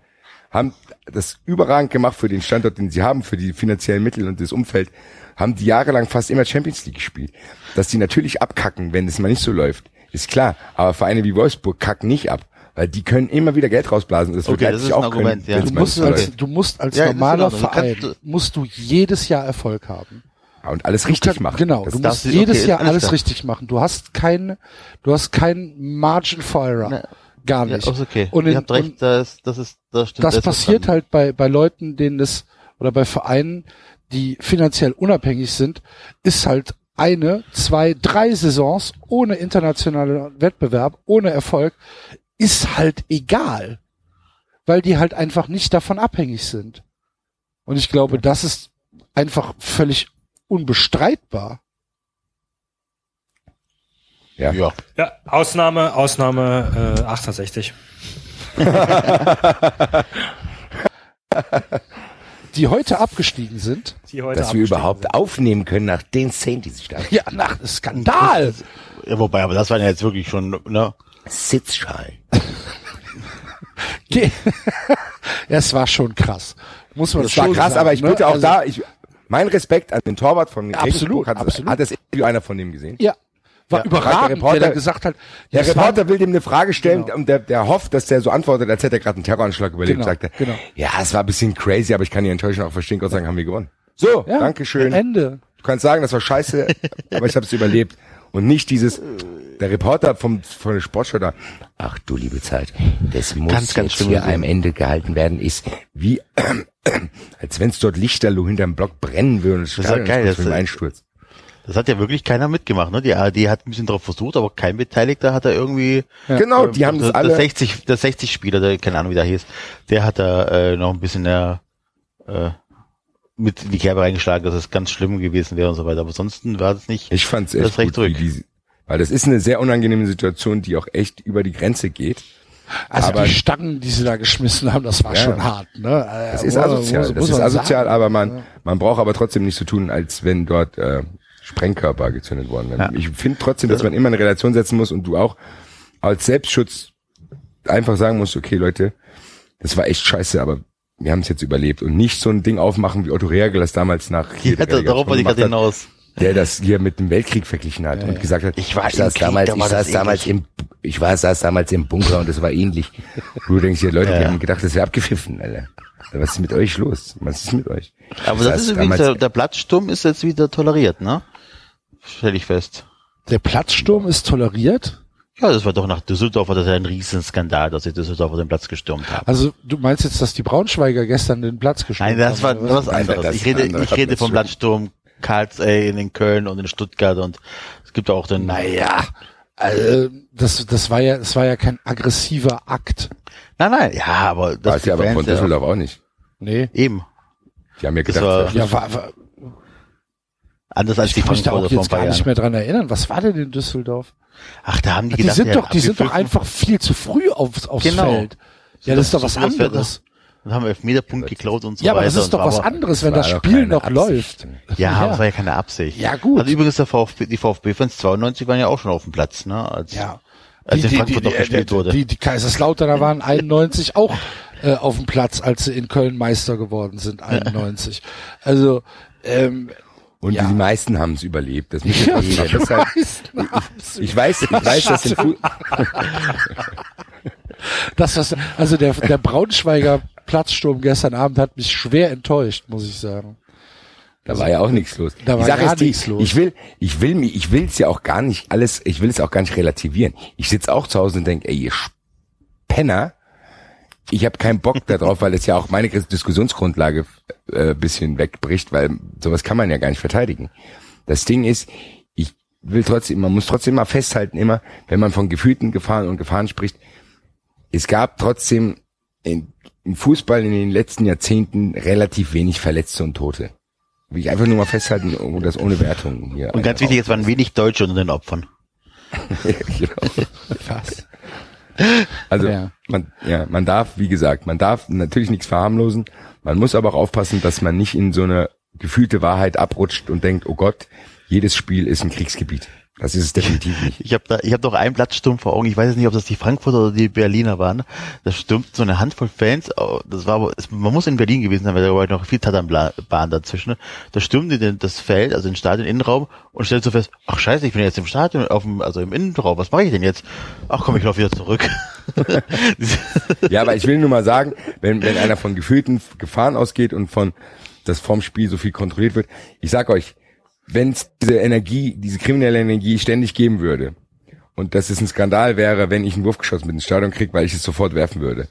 haben das überragend gemacht für den Standort, den sie haben, für die finanziellen Mittel und das Umfeld, haben die jahrelang fast immer Champions League gespielt. Dass die natürlich abkacken, wenn es mal nicht so läuft, ist klar. Aber Vereine wie Wolfsburg kacken nicht ab. Weil die können immer wieder Geld rausblasen. Das wird Okay, das ist ein auch Argument, können, ja. Du musst, als, du musst als Ja, normaler Verein, musst du jedes Jahr Erfolg haben. Und alles Du richtig kann- machen. Genau, Das du musst du- jedes okay, Jahr alles richtig machen. Du hast kein, du hast kein Margin for Error. Gar Ja, nicht. ist okay. Und, Ihr in, habt recht, und das, das ist, das stimmt. das ist passiert halt bei, bei Leuten, denen das, oder bei Vereinen, die finanziell unabhängig sind, ist halt eine, zwei, drei Saisons ohne internationalen Wettbewerb, ohne Erfolg, ist halt egal, weil die halt einfach nicht davon abhängig sind. Und ich glaube, das ist einfach völlig unbestreitbar. Ja. Ja. Ja, Ausnahme, Ausnahme äh, 68. Die heute abgestiegen sind. Die heute Dass wir überhaupt sind. aufnehmen können nach den Szenen, die sich da. Ja, nach Skandal. ja. Wobei, aber das war ja jetzt wirklich schon, ne? Sitzschal. Ge- ja, es war schon krass. Muss man Das war schon krass, sagen, aber ich ne? würde auch Also, da, ich, mein Respekt an den Torwart von Absolut. Hat, absolut. hat das Interview einer von dem gesehen? Ja, war Ja, überragend, der Reporter- der gesagt hat, Der das war- Reporter will dem eine Frage stellen Genau. und der, der hofft, dass der so antwortet, als hätte er gerade einen Terroranschlag überlebt, Genau, sagt er. genau. Ja, es war ein bisschen crazy, aber ich kann die Enttäuschung auch verstehen. Gott sei Dank haben wir gewonnen. So, ja, Dankeschön. Ende. Du kannst sagen, das war scheiße, aber ich habe es überlebt. Und nicht dieses, der Reporter vom, von der Sportschau da, ach du liebe Zeit, das muss Ganz, ganz jetzt hier am Ende gehalten werden, ist wie, als wenn es dort Lichterloh hinterm Block brennen würde. und ist ja geil, Das das- ist ein Einsturz. Das hat ja wirklich keiner mitgemacht, ne? Die ARD hat ein bisschen drauf versucht, aber kein Beteiligter hat da irgendwie. Genau, die haben der, das alle. Der 60, der 60 Spieler, der keine Ahnung wie der hieß, der hat da äh, noch ein bisschen mehr äh, mit in die Kerbe reingeschlagen, dass es ganz schlimm gewesen wäre und so weiter. Aber ansonsten war das nicht. Ich fand's Das echt recht gut, die, weil das ist eine sehr unangenehme Situation, die auch echt über die Grenze geht. Also Aber- die Stangen, die sie da geschmissen haben, das war Ja. schon hart. Ne? Das ist asozial, das ist asozial, aber man, man braucht aber trotzdem nicht so tun, als wenn dort äh, Sprengkörper gezündet worden wären. Ja. Ich finde trotzdem, dass man immer eine Relation setzen muss und du auch als Selbstschutz einfach sagen musst, okay Leute, das war echt scheiße, aber wir haben es jetzt überlebt und nicht so ein Ding aufmachen wie Otto Reagel das damals nach Ja, der darauf wollte ich gerade hinaus. der das hier mit dem Weltkrieg verglichen hat und gesagt hat, Ich war im saß Krieg, damals, da ich war das saß damals im, ich war, saß damals im Bunker und es war ähnlich. Du denkst dir, Leute, Ja, wir ja. haben gedacht, das wäre abgepfiffen, Alter. Was ist mit euch los? Was ist mit euch? Aber Ich das ist übrigens, der, der Platzsturm ist jetzt wieder toleriert, ne? Stell ich fest. Der Platzsturm ist toleriert. Ja, das war doch nach Düsseldorf, war das ja ein Riesenskandal, dass sie Düsseldorfer den Platz gestürmt haben. Also du meinst jetzt, dass die Braunschweiger gestern den Platz gestürmt Nein, das war haben? oder was Nein, anderes. das ich rede, andere ich rede vom Platzsturm Karls, in Köln und in Stuttgart und es gibt auch den, Naja, also, das, das war ja, das war ja kein aggressiver Akt. nein, nein, ja, aber das Weiß ja aber die von ja- Düsseldorf auch nicht. Nee. Eben. Die haben ja Das gedacht, war- ja, war, war, Anders als ich die kann mich da auch jetzt gar nicht mehr dran erinnern. Was war denn in Düsseldorf? Ach, da haben die Die, gedacht, sind ja, doch, die sind doch einfach viel zu früh aufs, aufs Genau. Feld. Ja, das ist doch was anderes. und haben Elfmeterpunkt geklaut und so Ja, aber weiter. das ist doch was anderes, wenn das Spiel noch Absicht. läuft. Ja, Ja. das war ja keine Absicht. Ja, gut. Also übrigens der VfB, die VfB-Fans 92 waren ja auch schon auf dem Platz, ne? Als, Ja. als in Frankfurt noch gespielt wurde. Die, die Kaiserslauterner waren 91 auch äh, auf dem Platz, als sie in Köln Meister geworden sind, 91. Also, ähm, Und Ja. die meisten haben es überlebt. Das muss ich ja. Deshalb, meisten haben's ich weiß, ich weiß, dass im Fu Das, was, also der, der Braunschweiger Platzsturm gestern Abend hat mich schwer enttäuscht, muss ich sagen. Da war ja auch nichts los. Da war die, nichts los. ich will, ich will mich, ich will es ja auch gar nicht alles, ich will es auch gar nicht relativieren. Ich sitze auch zu Hause und denke, ey, ihr Penner, ich habe keinen Bock darauf, weil es ja auch meine Diskussionsgrundlage äh, bisschen wegbricht, weil sowas kann man ja gar nicht verteidigen. Das Ding ist, ich will trotzdem, man muss trotzdem mal festhalten, immer, wenn man von gefühlten Gefahren und Gefahren spricht, es gab trotzdem in, im Fußball in den letzten Jahrzehnten relativ wenig Verletzte und Tote. Will ich einfach nur mal festhalten, um das ohne Wertung hier. Und ganz wichtig, es waren wenig Deutsche unter den Opfern. genau. Was? Also Ja. Man, ja, man darf, wie gesagt, man darf natürlich nichts verharmlosen. Man muss aber auch aufpassen, dass man nicht in so eine gefühlte Wahrheit abrutscht und denkt, oh Gott, jedes Spiel ist ein Kriegsgebiet. Das ist es definitiv nicht. Ich habe da, ich habe doch einen Platzsturm vor Augen. Ich weiß jetzt nicht, ob das die Frankfurter oder die Berliner waren. Da stürmt so eine Handvoll Fans. oh, Das war, man muss in Berlin gewesen sein, weil da war noch viel Tatanbahn dazwischen. Da stürmen die den, das Feld, also den Stadion-Innenraum und stellt so fest: Ach Scheiße, ich bin jetzt im Stadion, auf dem, also im Innenraum. Was mache ich denn jetzt? Ach komm, ich laufe wieder zurück. Ja, aber ich will nur mal sagen, wenn, wenn einer von gefühlten Gefahren ausgeht und von, dass vorm Spiel so viel kontrolliert wird, ich sag euch, wenn es diese Energie, diese kriminelle Energie ständig geben würde und dass es ein Skandal wäre, wenn ich einen Wurfgeschoss mit ins Stadion kriege, weil ich es sofort werfen würde.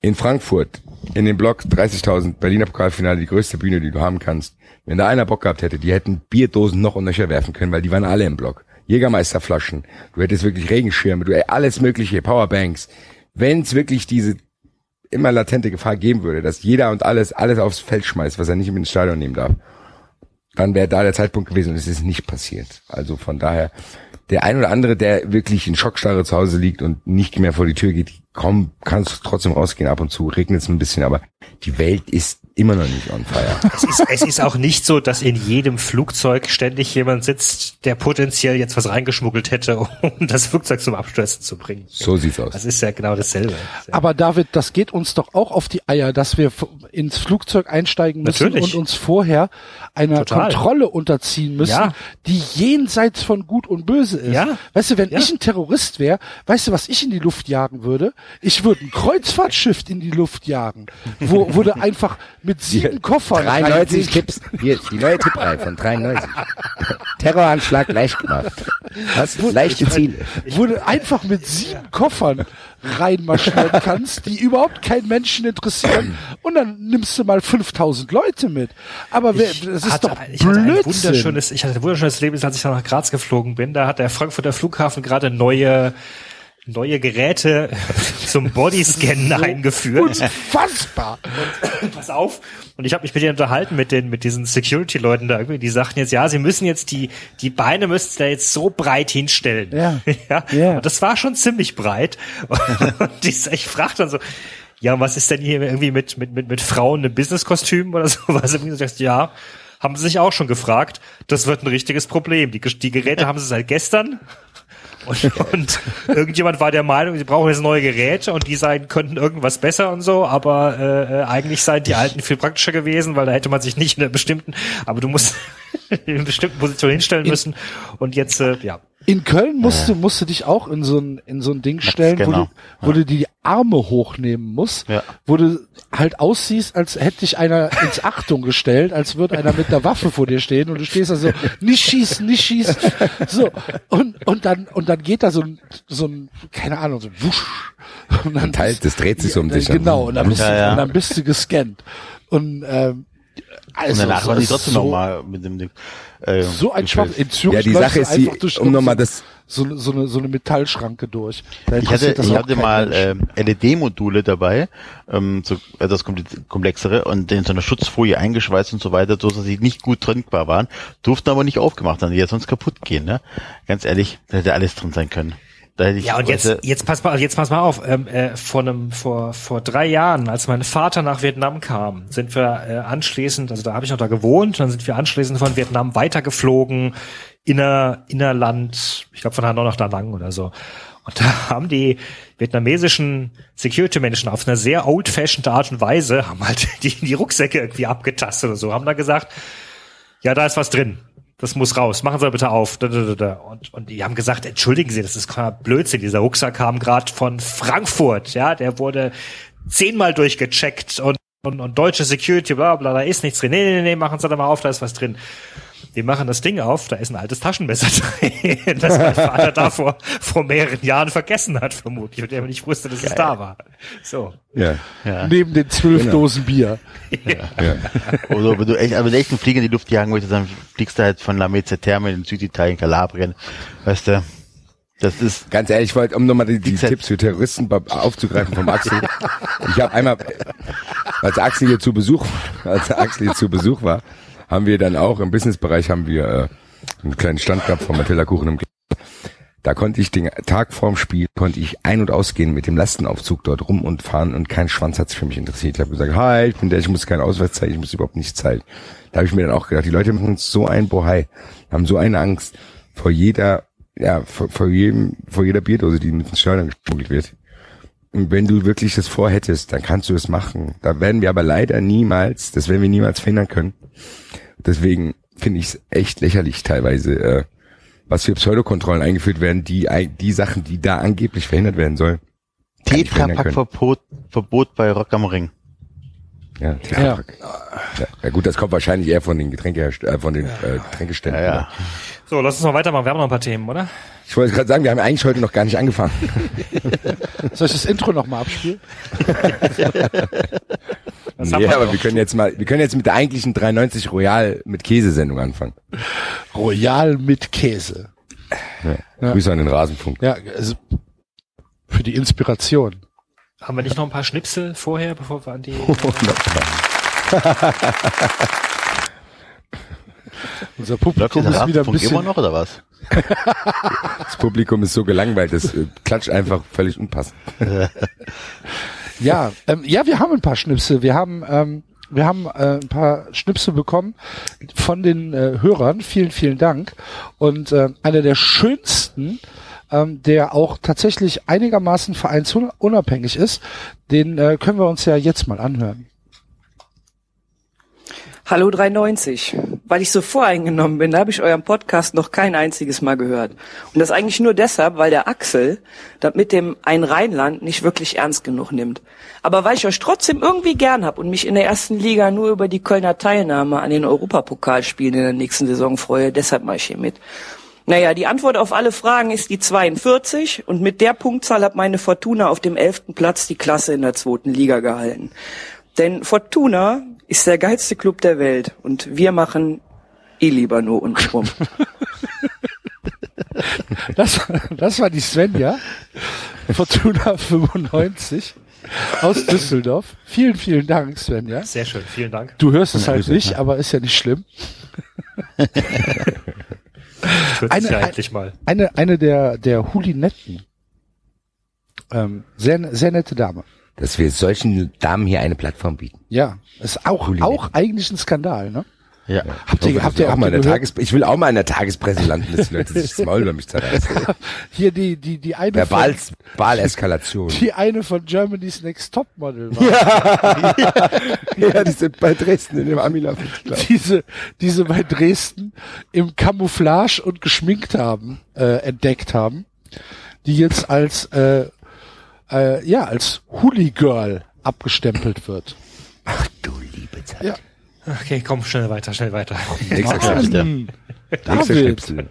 In Frankfurt, in dem Block 30.000, Berliner Pokalfinale, die größte Bühne, die du haben kannst. Wenn da einer Bock gehabt hätte, die hätten Bierdosen noch und nöcher werfen können, weil die waren alle im Block. Jägermeisterflaschen, du hättest wirklich Regenschirme, du alles mögliche, Powerbanks. Wenn es wirklich diese immer latente Gefahr geben würde, dass jeder und alles alles aufs Feld schmeißt, was er nicht mit ins Stadion nehmen darf, dann wäre da der Zeitpunkt gewesen und es ist nicht passiert. Also von daher, der ein oder andere, der wirklich in Schockstarre zu Hause liegt und nicht mehr vor die Tür geht, komm, kannst trotzdem rausgehen ab und zu, regnet es ein bisschen, aber die Welt ist immer noch nicht on fire. Es ist, es ist auch nicht so, dass in jedem Flugzeug ständig jemand sitzt, der potenziell jetzt was reingeschmuggelt hätte, um das Flugzeug zum Abstürzen zu bringen. So sieht's aus. Das ist ja genau dasselbe. Aber David, das geht uns doch auch auf die Eier, dass wir ins Flugzeug einsteigen müssen Natürlich. und uns vorher einer Total. Kontrolle unterziehen müssen, Ja. die jenseits von Gut und Böse ist. Ja. Weißt du, wenn Ja. ich ein Terrorist wäre, weißt du, was ich in die Luft jagen würde? Ich würde ein Kreuzfahrtschiff in die Luft jagen, wo wurde einfach mit sieben Koffern 93 reinlegen. Tipps. Hier ist die neue Tippreihe von 93. Terroranschlag leicht gemacht. Was? Leichte Ziele. wo du einfach mit sieben Koffern reinmarschieren kannst, die überhaupt keinen Menschen interessieren und dann nimmst du mal 5000 Leute mit. Aber wer, das ist hatte, doch ich hatte ein Blödsinn. wunderschönes, ich hatte ein wunderschönes Leben, als ich dann nach Graz geflogen bin. Da hat der Frankfurter Flughafen gerade neue neue Geräte zum Bodyscannen eingeführt. Unfassbar. Pass auf. Und ich habe mich mit denen unterhalten, mit den, mit diesen Security-Leuten da irgendwie, die sagten jetzt, ja, sie müssen jetzt die, die Beine müssen sie da jetzt so breit hinstellen. Ja. ja. Ja. Und das war schon ziemlich breit. Und ich, ich frage dann so, ja, was ist denn hier irgendwie mit, mit, mit, mit Frauen im Business-Kostüm oder sowas? Und du sagst, ja, haben sie sich auch schon gefragt. Das wird ein richtiges Problem. Die, die Geräte haben sie seit gestern. Und, und irgendjemand war der Meinung, sie brauchen jetzt neue Geräte und die seien, könnten irgendwas besser und so, aber äh, äh, eigentlich seien die alten viel praktischer gewesen, weil da hätte man sich nicht in einer bestimmten, aber du musst in einer bestimmten Position hinstellen müssen. Und jetzt, äh, ja. In Köln musst du, musst du dich auch in so ein, in so ein Ding stellen, wo, genau. du, wo du die Arme hochnehmen musst, Ja. wo du halt aussiehst, als hätte dich einer ins Achtung gestellt, als würde einer mit einer Waffe vor dir stehen und du stehst da so, nicht schießen, nicht schießen. So. Und, und dann, und dann geht da so ein, so ein, keine Ahnung, so ein Wusch. Und dann Teil, das dreht sich so um dich. Genau, und dann bist, Ja, du, ja. und dann bist du gescannt. Und, ähm, also, Und danach war die trotzdem so, nochmal mit dem äh, so ein Schwach. In Zürich Ja, die Sache ist die, einfach durch um nochmal das, so, so, eine, so eine Metallschranke durch. Da Ich hatte, das ich hatte mal ähm, LED-Module dabei, ähm, so etwas komplex- komplexere und in so einer Schutzfolie eingeschweißt und so weiter, so dass sie nicht gut trinkbar waren, durften aber nicht aufgemacht werden, die ja sonst kaputt gehen. Ne? Ganz ehrlich, da hätte alles drin sein können. Da hätte ich Ja, und jetzt, jetzt pass mal, jetzt pass mal auf. Ähm, äh, vor einem, vor, vor drei Jahren, als mein Vater nach Vietnam kam, sind wir äh, anschließend, also da habe ich noch da gewohnt, dann sind wir anschließend von Vietnam weitergeflogen, inner, innerland, ich glaube von Hanoi nach Da Nang oder so. Und da haben die vietnamesischen Security-Menschen auf eine sehr old-fashioned Art und Weise, haben halt die, die Rucksäcke irgendwie abgetastet oder so, haben da gesagt, ja, da ist was drin. Das muss raus. Machen Sie bitte auf. Und, und die haben gesagt, entschuldigen Sie, das ist Blödsinn. Dieser Rucksack kam gerade von Frankfurt. Ja, der wurde zehnmal durchgecheckt und, und, und deutsche Security, bla bla, da ist nichts drin. Nee, nee, nee, machen Sie da mal auf, da ist was drin. Wir machen das Ding auf, da ist ein altes Taschenmesser drin, das mein Vater da vor, vor mehreren Jahren vergessen hat, vermutlich, und der nicht wusste, dass es da war. So. ja, ja. Neben den zwölf Genau. Dosen Bier. ja. Oder wenn du echt, aber wenn du echt einen Flieger in die Luft jagen möchtest, dann fliegst du halt von La Mezza Terme in Süditalien, Kalabrien. Weißt du, das ist, Ganz ehrlich, ich wollte, um nochmal die, die Tipps für Terroristen aufzugreifen vom Axel. Ich habe einmal, als Axel hier zu Besuch, als Axel hier zu Besuch war, haben wir dann auch im Businessbereich haben wir äh, einen kleinen Stand gehabt von Matilda Kuchen im. Da konnte ich den Tag vorm Spiel, konnte ich ein- und ausgehen mit dem Lastenaufzug dort rum und fahren und kein Schwanz hat's für mich interessiert. Ich habe gesagt, hi, ich bin der, ich muss keinen Ausweis zeigen, ich muss überhaupt nichts zeigen. Da habe ich mir dann auch gedacht, die Leute machen uns so ein Bohai, haben so eine Angst vor jeder, ja, vor, vor jedem, vor jeder Bierdose, die mit ins Stadion geschmuggelt wird. Und wenn du wirklich das vorhättest, dann kannst du es machen. Da werden wir aber leider niemals, das werden wir niemals verhindern können. Deswegen finde ich es echt lächerlich teilweise, äh, was für Pseudokontrollen eingeführt werden, die die Sachen, die da angeblich verhindert werden sollen. Tetrapack-Verbot Verbot bei Rock am Ring. Ja, Tetrapack. Ja. ja gut, das kommt wahrscheinlich eher von den Getränke, äh, von den äh, Getränkeständen. Ja, ja. So, lass uns mal weitermachen. Wir haben noch ein paar Themen, oder? Ich wollte gerade sagen, wir haben eigentlich heute noch gar nicht angefangen. Soll ich das Intro nochmal abspielen? Haben nee, wir aber wir können jetzt mal, wir können jetzt mit der eigentlichen 93 Royal mit Käsesendung anfangen. Royal mit Käse. Ja. Grüße an den Rasenfunk. Ja, also für die Inspiration. Haben wir nicht noch ein paar Schnipsel vorher, bevor wir an die... Unser Publikum ist wieder ein bisschen immer noch oder was? Das Publikum ist so gelangweilt, das äh, klatscht einfach völlig unpassend. Ja, ähm, ja, wir haben ein paar Schnipsel. Wir haben, ähm, wir haben äh, ein paar Schnipsel bekommen von den äh, Hörern. Vielen, vielen Dank. Und äh, einer der schönsten, ähm, der auch tatsächlich einigermaßen vereinsunabhängig ist, den äh, können wir uns ja jetzt mal anhören. Hallo 390. Weil ich so voreingenommen bin, habe ich euren Podcast noch kein einziges Mal gehört. Und das eigentlich nur deshalb, weil der Axel das mit dem Ein Rheinland nicht wirklich ernst genug nimmt. Aber weil ich euch trotzdem irgendwie gern hab und mich in der ersten Liga nur über die Kölner Teilnahme an den Europapokalspielen in der nächsten Saison freue, deshalb mache ich hier mit. Naja, die Antwort auf alle Fragen ist die 42 und mit der Punktzahl hat meine Fortuna auf dem elften Platz die Klasse in der zweiten Liga gehalten. Denn Fortuna ist der geilste Club der Welt und wir machen eh lieber nur uns rum. Das, das war die Svenja, Fortuna 95 aus Düsseldorf. Vielen, vielen Dank, Svenja. Sehr schön, vielen Dank. Du hörst es halt nicht, aber ist ja nicht schlimm. Eine- ja endlich mal. Eine, eine der, der Hulinetten. Ähm, sehr, sehr nette Dame. Dass wir solchen Damen hier eine Plattform bieten. Ja, ist auch, auch eigentlich ein Skandal, ne? Ja. Habt ihr, habt ihr, auch mal in der? Tages ich will auch mal in der Tagespresse landen, dass die Leute sich das Maul über mich zerreißen. Hier die, die, die eine Verbal, von, Baleskalation. die eine von Germany's Next Topmodel war. ja, die sind bei Dresden in dem Amila diese, diese bei Dresden im Camouflage und geschminkt haben, äh, entdeckt haben, die jetzt als, äh, äh, ja, als Hooli-Girl abgestempelt wird. Ach du liebe Zeit. Ja. Okay, komm, schnell weiter, schnell weiter. Nächster Schnipsel. Nächster Schnipsel.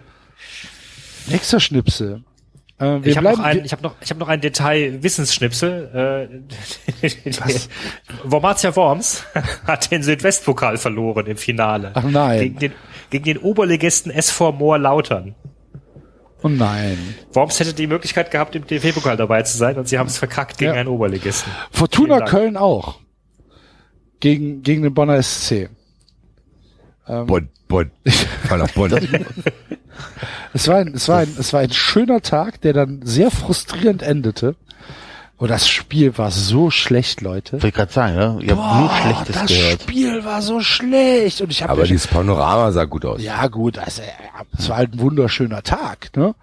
nächster Schnipsel. Äh, Ich habe noch ein, ich habe noch, ich habe noch ein Detail Wissensschnipsel. Äh, Wormatia Worms hat den Südwestpokal verloren im Finale. Ach nein. Gegen den, gegen den Oberligisten SV Moor Lautern. Oh nein. Worms hätte die Möglichkeit gehabt, im DFB-Pokal dabei zu sein und sie haben es verkackt gegen Ja. einen Oberligisten. Fortuna. Köln auch. Gegen, gegen den Bonner SC. Bonn, Bonn. Voll nach Bonn. Es war, ein, es, war ein, es war ein schöner Tag, der dann sehr frustrierend endete. Und das Spiel war so schlecht, Leute. Ich gerade sagen, ja? Ich habe nur Schlechtes das gehört. Spiel war so schlecht. Und ich habe Aber dieses Panorama sah gut aus. ja gut, also, es war halt ein wunderschöner Tag, ne?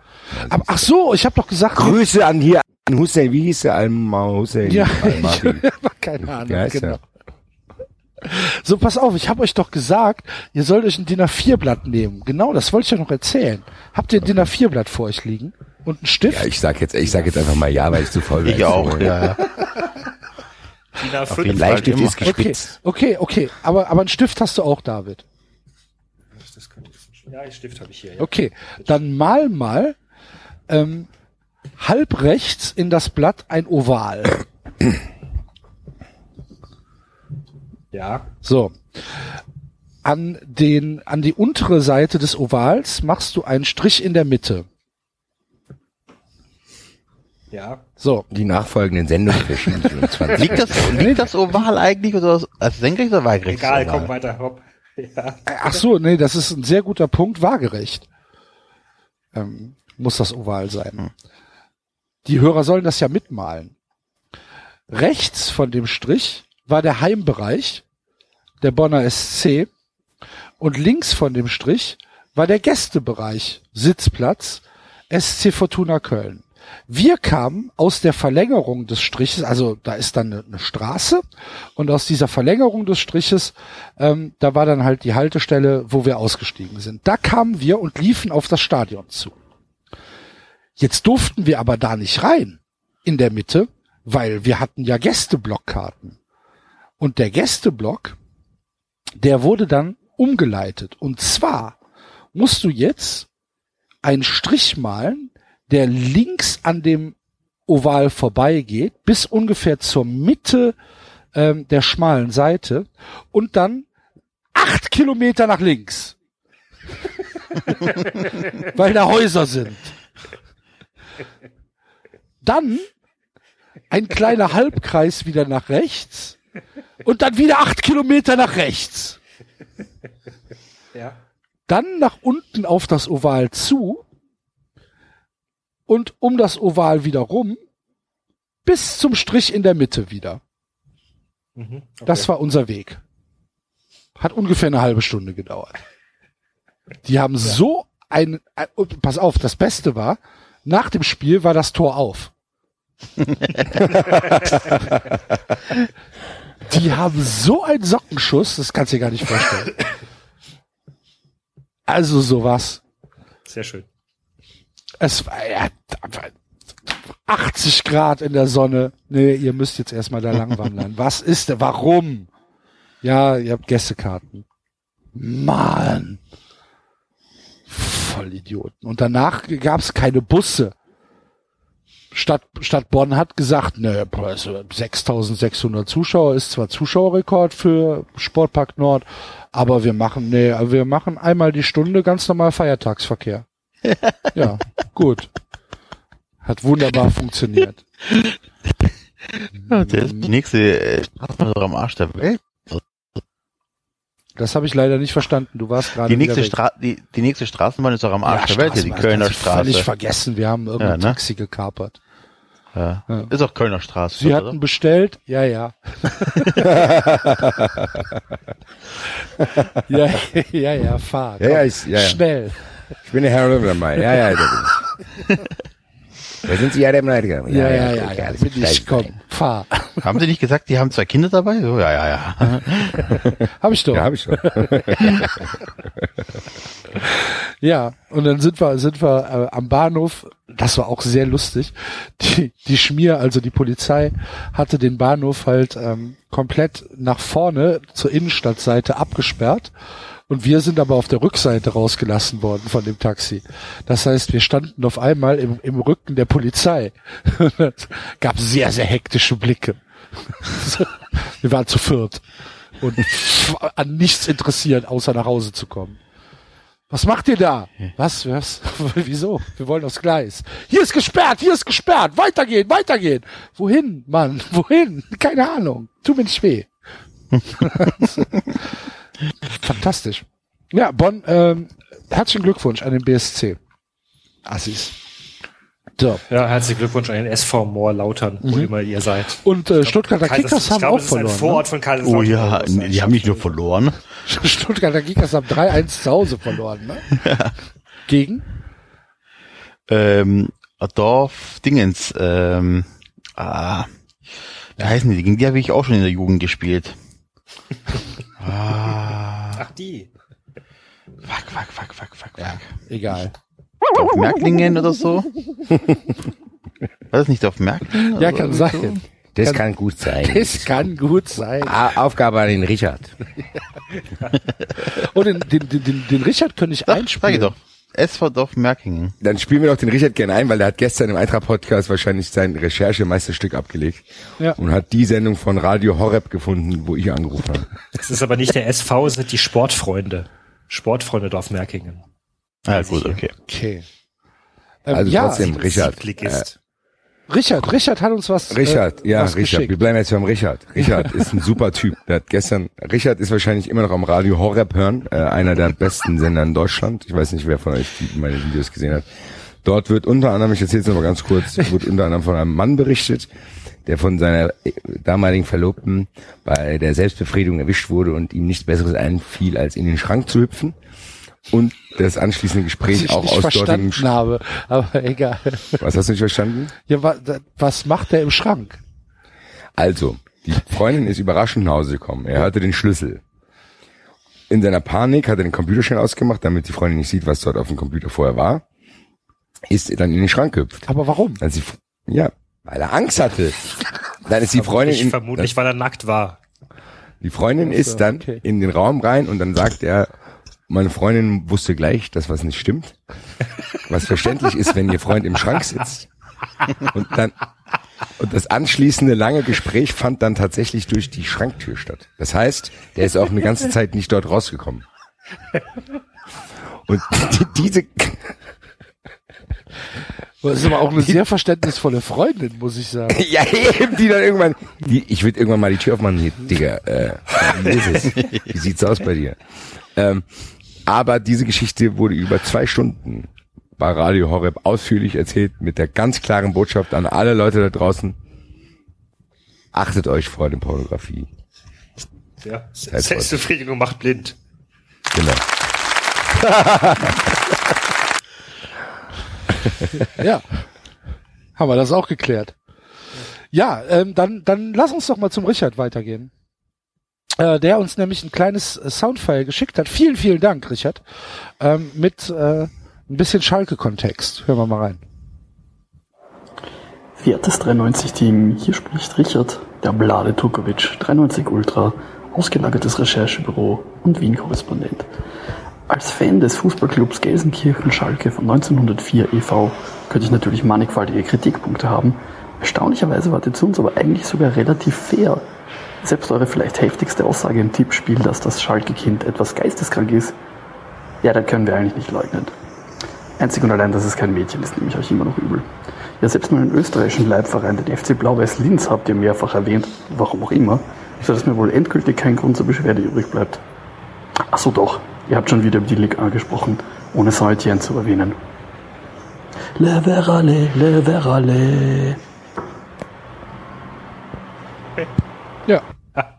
Aber ach so, ich habe doch gesagt, Grüße an hier an Hussein. Wie hieß der? Alma Hussein. ja, keine Ahnung, heißt genau. der? So, pass auf, ich habe euch doch gesagt, ihr sollt euch ein DIN A4-Blatt nehmen. Genau, das wollte ich ja noch erzählen. Habt ihr ein DIN A4-Blatt vor euch liegen? Und einen Stift? Ja, ich sag jetzt, ich sag jetzt einfach mal ja, weil ich zu voll bin. Ich auch, ja. ja. DIN A5. jeden Der Fall Bleistift ist gespitzt. Okay, okay, aber, aber einen Stift hast du auch, David. Das kann ich- Ja, den Stift habe ich hier. Ja. Okay, dann mal mal ähm, halb rechts in das Blatt ein Oval. ja. So. An den, an die untere Seite des Ovals machst du einen Strich in der Mitte. Ja. So. Die nachfolgenden Sendungen für Schienen 20. Liegt das, liegt das Oval eigentlich oder als senkrecht oder waagerecht? Egal, komm weiter, hopp. Ja. Ach so, nee, das ist ein sehr guter Punkt, waagerecht. Ähm, muss das Oval sein. Die Hörer sollen das ja mitmalen. Rechts von dem Strich war der Heimbereich, der Bonner SC, und links von dem Strich war der Gästebereich, Sitzplatz, SC Fortuna Köln. Wir kamen aus der Verlängerung des Striches, also da ist dann eine, Straße und aus dieser Verlängerung des Striches, ähm, da war dann halt die Haltestelle, wo wir ausgestiegen sind. Da kamen wir und liefen auf das Stadion zu. Jetzt durften wir aber da nicht rein in der Mitte, weil wir hatten ja Gästeblockkarten. Und der Gästeblock, der wurde dann umgeleitet. Und zwar musst du jetzt einen Strich malen, der links an dem Oval vorbeigeht, bis ungefähr zur Mitte ähm, der schmalen Seite und dann acht Kilometer nach links. weil da Häuser sind. Dann ein kleiner Halbkreis wieder nach rechts und dann wieder acht Kilometer nach rechts. Ja. Dann nach unten auf das Oval zu und um das Oval wieder rum bis zum Strich in der Mitte wieder. Mhm. Okay. Das war unser Weg. Hat ungefähr eine halbe Stunde gedauert. Die haben so ein, ein und pass auf, das Beste war, nach dem Spiel war das Tor auf. Die haben so einen Sockenschuss, das kannst du dir gar nicht vorstellen. Also sowas. Sehr schön. Es war ja, 80 Grad in der Sonne. Nee, ihr müsst jetzt erstmal da lang wandern. Was ist denn? Warum? Ja, ihr habt Gästekarten. Mann. Voll Idioten. Und danach gab's keine Busse. Stadt, Stadt Bonn hat gesagt, ne, also 6600 Zuschauer ist zwar Zuschauerrekord für Sportpark Nord, aber wir machen, nee, wir machen einmal die Stunde ganz normal Feiertagsverkehr. ja, gut. Hat wunderbar funktioniert. Ja, der ist die nächste äh, Straßenbahn doch am Arsch der Welt. Das habe ich leider nicht verstanden. Du warst gerade Die nächste. Stra die, die nächste Straßenbahn ist doch am Arsch Ja, der Welt, hier, die Kölner ich Völlig Straße. vergessen, wir haben irgendein Ja, ne? Taxi gekapert. Ja. Ja. Ist auch Kölner Straße. Sie oder? hatten bestellt, ja, ja. ja, ja, ja, fahr. Ja, ja, ich- ja, ja. Schnell. Ich bin der Herr dabei. Ja, ja, da bin ich. Da sind Sie ja der Meinung. Ja, ja, ja, okay, ja. alles Bin ich, komm, fahr. Haben Sie nicht gesagt, die haben zwei Kinder dabei? So, ja, ja, ja. Hab ich doch. Ja, habe ich schon. Ja, und dann sind wir, sind wir äh, am Bahnhof. Das war auch sehr lustig. Die, die Schmier, also die Polizei, hatte den Bahnhof halt ähm, komplett nach vorne zur Innenstadtseite abgesperrt. Und wir sind aber auf der Rückseite rausgelassen worden von dem Taxi. Das heißt, wir standen auf einmal im, im Rücken der Polizei. Es gab sehr, sehr hektische Blicke. Wir waren zu viert und an nichts interessiert, außer nach Hause zu kommen. Was macht ihr da? Was? Was? Wieso? Wir wollen aufs Gleis. Hier ist gesperrt, hier ist gesperrt. Weitergehen, weitergehen. Wohin, Mann? Wohin? Keine Ahnung. Tu mir nicht weh. Fantastisch. Ja, Bonn, ähm, herzlichen Glückwunsch an den BSC. Assis. So. Ja, herzlichen Glückwunsch an den SV Moor Lautern, wo Mhm. immer ihr seid. Und äh, Stuttgarter Kickers ich haben glaube, auch es ist ein verloren. Vorort von Oh Kaiserslautern. ja, Das ist ein die haben nicht nur verloren. Ne? Stuttgarter Kickers haben 3-1 zu Hause verloren. Ne? Gegen? Ähm, Dorf Dingens, ähm, ah, wie heißen die? Gegen die habe ich auch schon in der Jugend gespielt. ah, Ach, die. fuck, fuck, fuck, fuck, fuck, fuck. Egal. Dorf Märklingen oder so? War das nicht Dorf Märklingen? Ja, kann so? sein. Das kann gut sein. Das kann gut sein. A- Aufgabe an den Richard. Und den, den, den, den, Richard könnte ich Doch, sag ich einspielen. doch. SV Dorf Märkingen. Dann spielen wir doch den Richard gerne ein, weil der hat gestern im Eintracht-Podcast wahrscheinlich sein Recherchemeisterstück abgelegt Ja. und hat die Sendung von Radio Horeb gefunden, wo ich angerufen habe. Es ist aber nicht der SV, es sind die Sportfreunde. Sportfreunde Dorfmerkingen. Ah, gut, okay. Okay. Ähm, Also ja, trotzdem, Richard. Siebtligist. Richard, Richard hat uns was. Richard, äh, ja, was Richard. Wir geschickt. bleiben jetzt beim Richard. Richard ist ein super Typ. Der hat gestern, Richard ist wahrscheinlich immer noch am Radio Horeb hören, äh, einer der besten Sender in Deutschland. Ich weiß nicht, wer von euch die, meine Videos gesehen hat. Dort wird unter anderem, ich erzähle es noch mal ganz kurz, wird unter anderem von einem Mann berichtet, der von seiner äh, damaligen Verlobten bei der Selbstbefriedigung erwischt wurde und ihm nichts Besseres einfiel, als in den Schrank zu hüpfen. Und das anschließende Was Gespräch ich auch nicht aus verstanden dortigem, habe, aber egal. was hast du nicht verstanden? Ja, wa, da- was macht der im Schrank? Also, die Freundin ist überraschend nach Hause gekommen. Er hatte den Schlüssel. In seiner Panik hat er den Computer schnell ausgemacht, damit die Freundin nicht sieht, was dort auf dem Computer vorher war. Ist dann in den Schrank gehüpft. Aber warum? Die, ja, weil er Angst hatte. Dann ist die Freundin, Ich in, vermutlich, weil er nackt war. die Freundin ist dann okay. in den Raum rein und dann sagt er, meine Freundin wusste gleich, dass was nicht stimmt. Was verständlich ist, wenn ihr Freund im Schrank sitzt. Und dann, und das anschließende lange Gespräch fand dann tatsächlich durch die Schranktür statt. Das heißt, der ist auch eine ganze Zeit nicht dort rausgekommen. Und die, diese, Das ist aber auch eine sehr verständnisvolle Freundin, muss ich sagen. ja eben, die dann irgendwann, die, ich würde irgendwann mal die Tür aufmachen, hier, Digga, äh, wie ist es? Wie sieht's aus bei dir? Ähm, aber diese Geschichte wurde über zwei Stunden bei Radio Horeb ausführlich erzählt mit der ganz klaren Botschaft an alle Leute da draußen. Achtet euch vor der Pornografie. Ja, Selbstbefriedigung macht blind. Genau. Ja. Haben wir das auch geklärt. Ja, ähm, dann, dann lass uns doch mal zum Richard weitergehen. Äh, der uns nämlich ein kleines äh, Soundfile geschickt hat. Vielen, vielen Dank, Richard. Ähm, mit äh, ein bisschen Schalke-Kontext. Hören wir mal rein. Viertes 93-Team, hier spricht Richard, der Blade Turkovic, 93 Ultra, ausgelagertes Recherchebüro und Wien-Korrespondent. Als Fan des Fußballclubs Gelsenkirchen-Schalke von 1904 e.V. könnte ich natürlich mannigfaltige Kritikpunkte haben. Erstaunlicherweise war die zu uns aber eigentlich sogar relativ fair. Selbst eure vielleicht heftigste Aussage im Tippspiel, dass das Schalke-Kind etwas geisteskrank ist, ja, das können wir eigentlich nicht leugnen. Einzig und allein, dass es kein Mädchen ist, nehme ich euch immer noch übel. Ja, selbst meinen österreichischen Leibverein, den FC Blau-Weiß Linz, habt ihr mehrfach erwähnt, warum auch immer, sodass mir wohl endgültig kein Grund zur Beschwerde übrig bleibt. Ach so doch, ihr habt schon wieder über die Ligue angesprochen, ohne Saint zu erwähnen. Le Verale, Le Verale.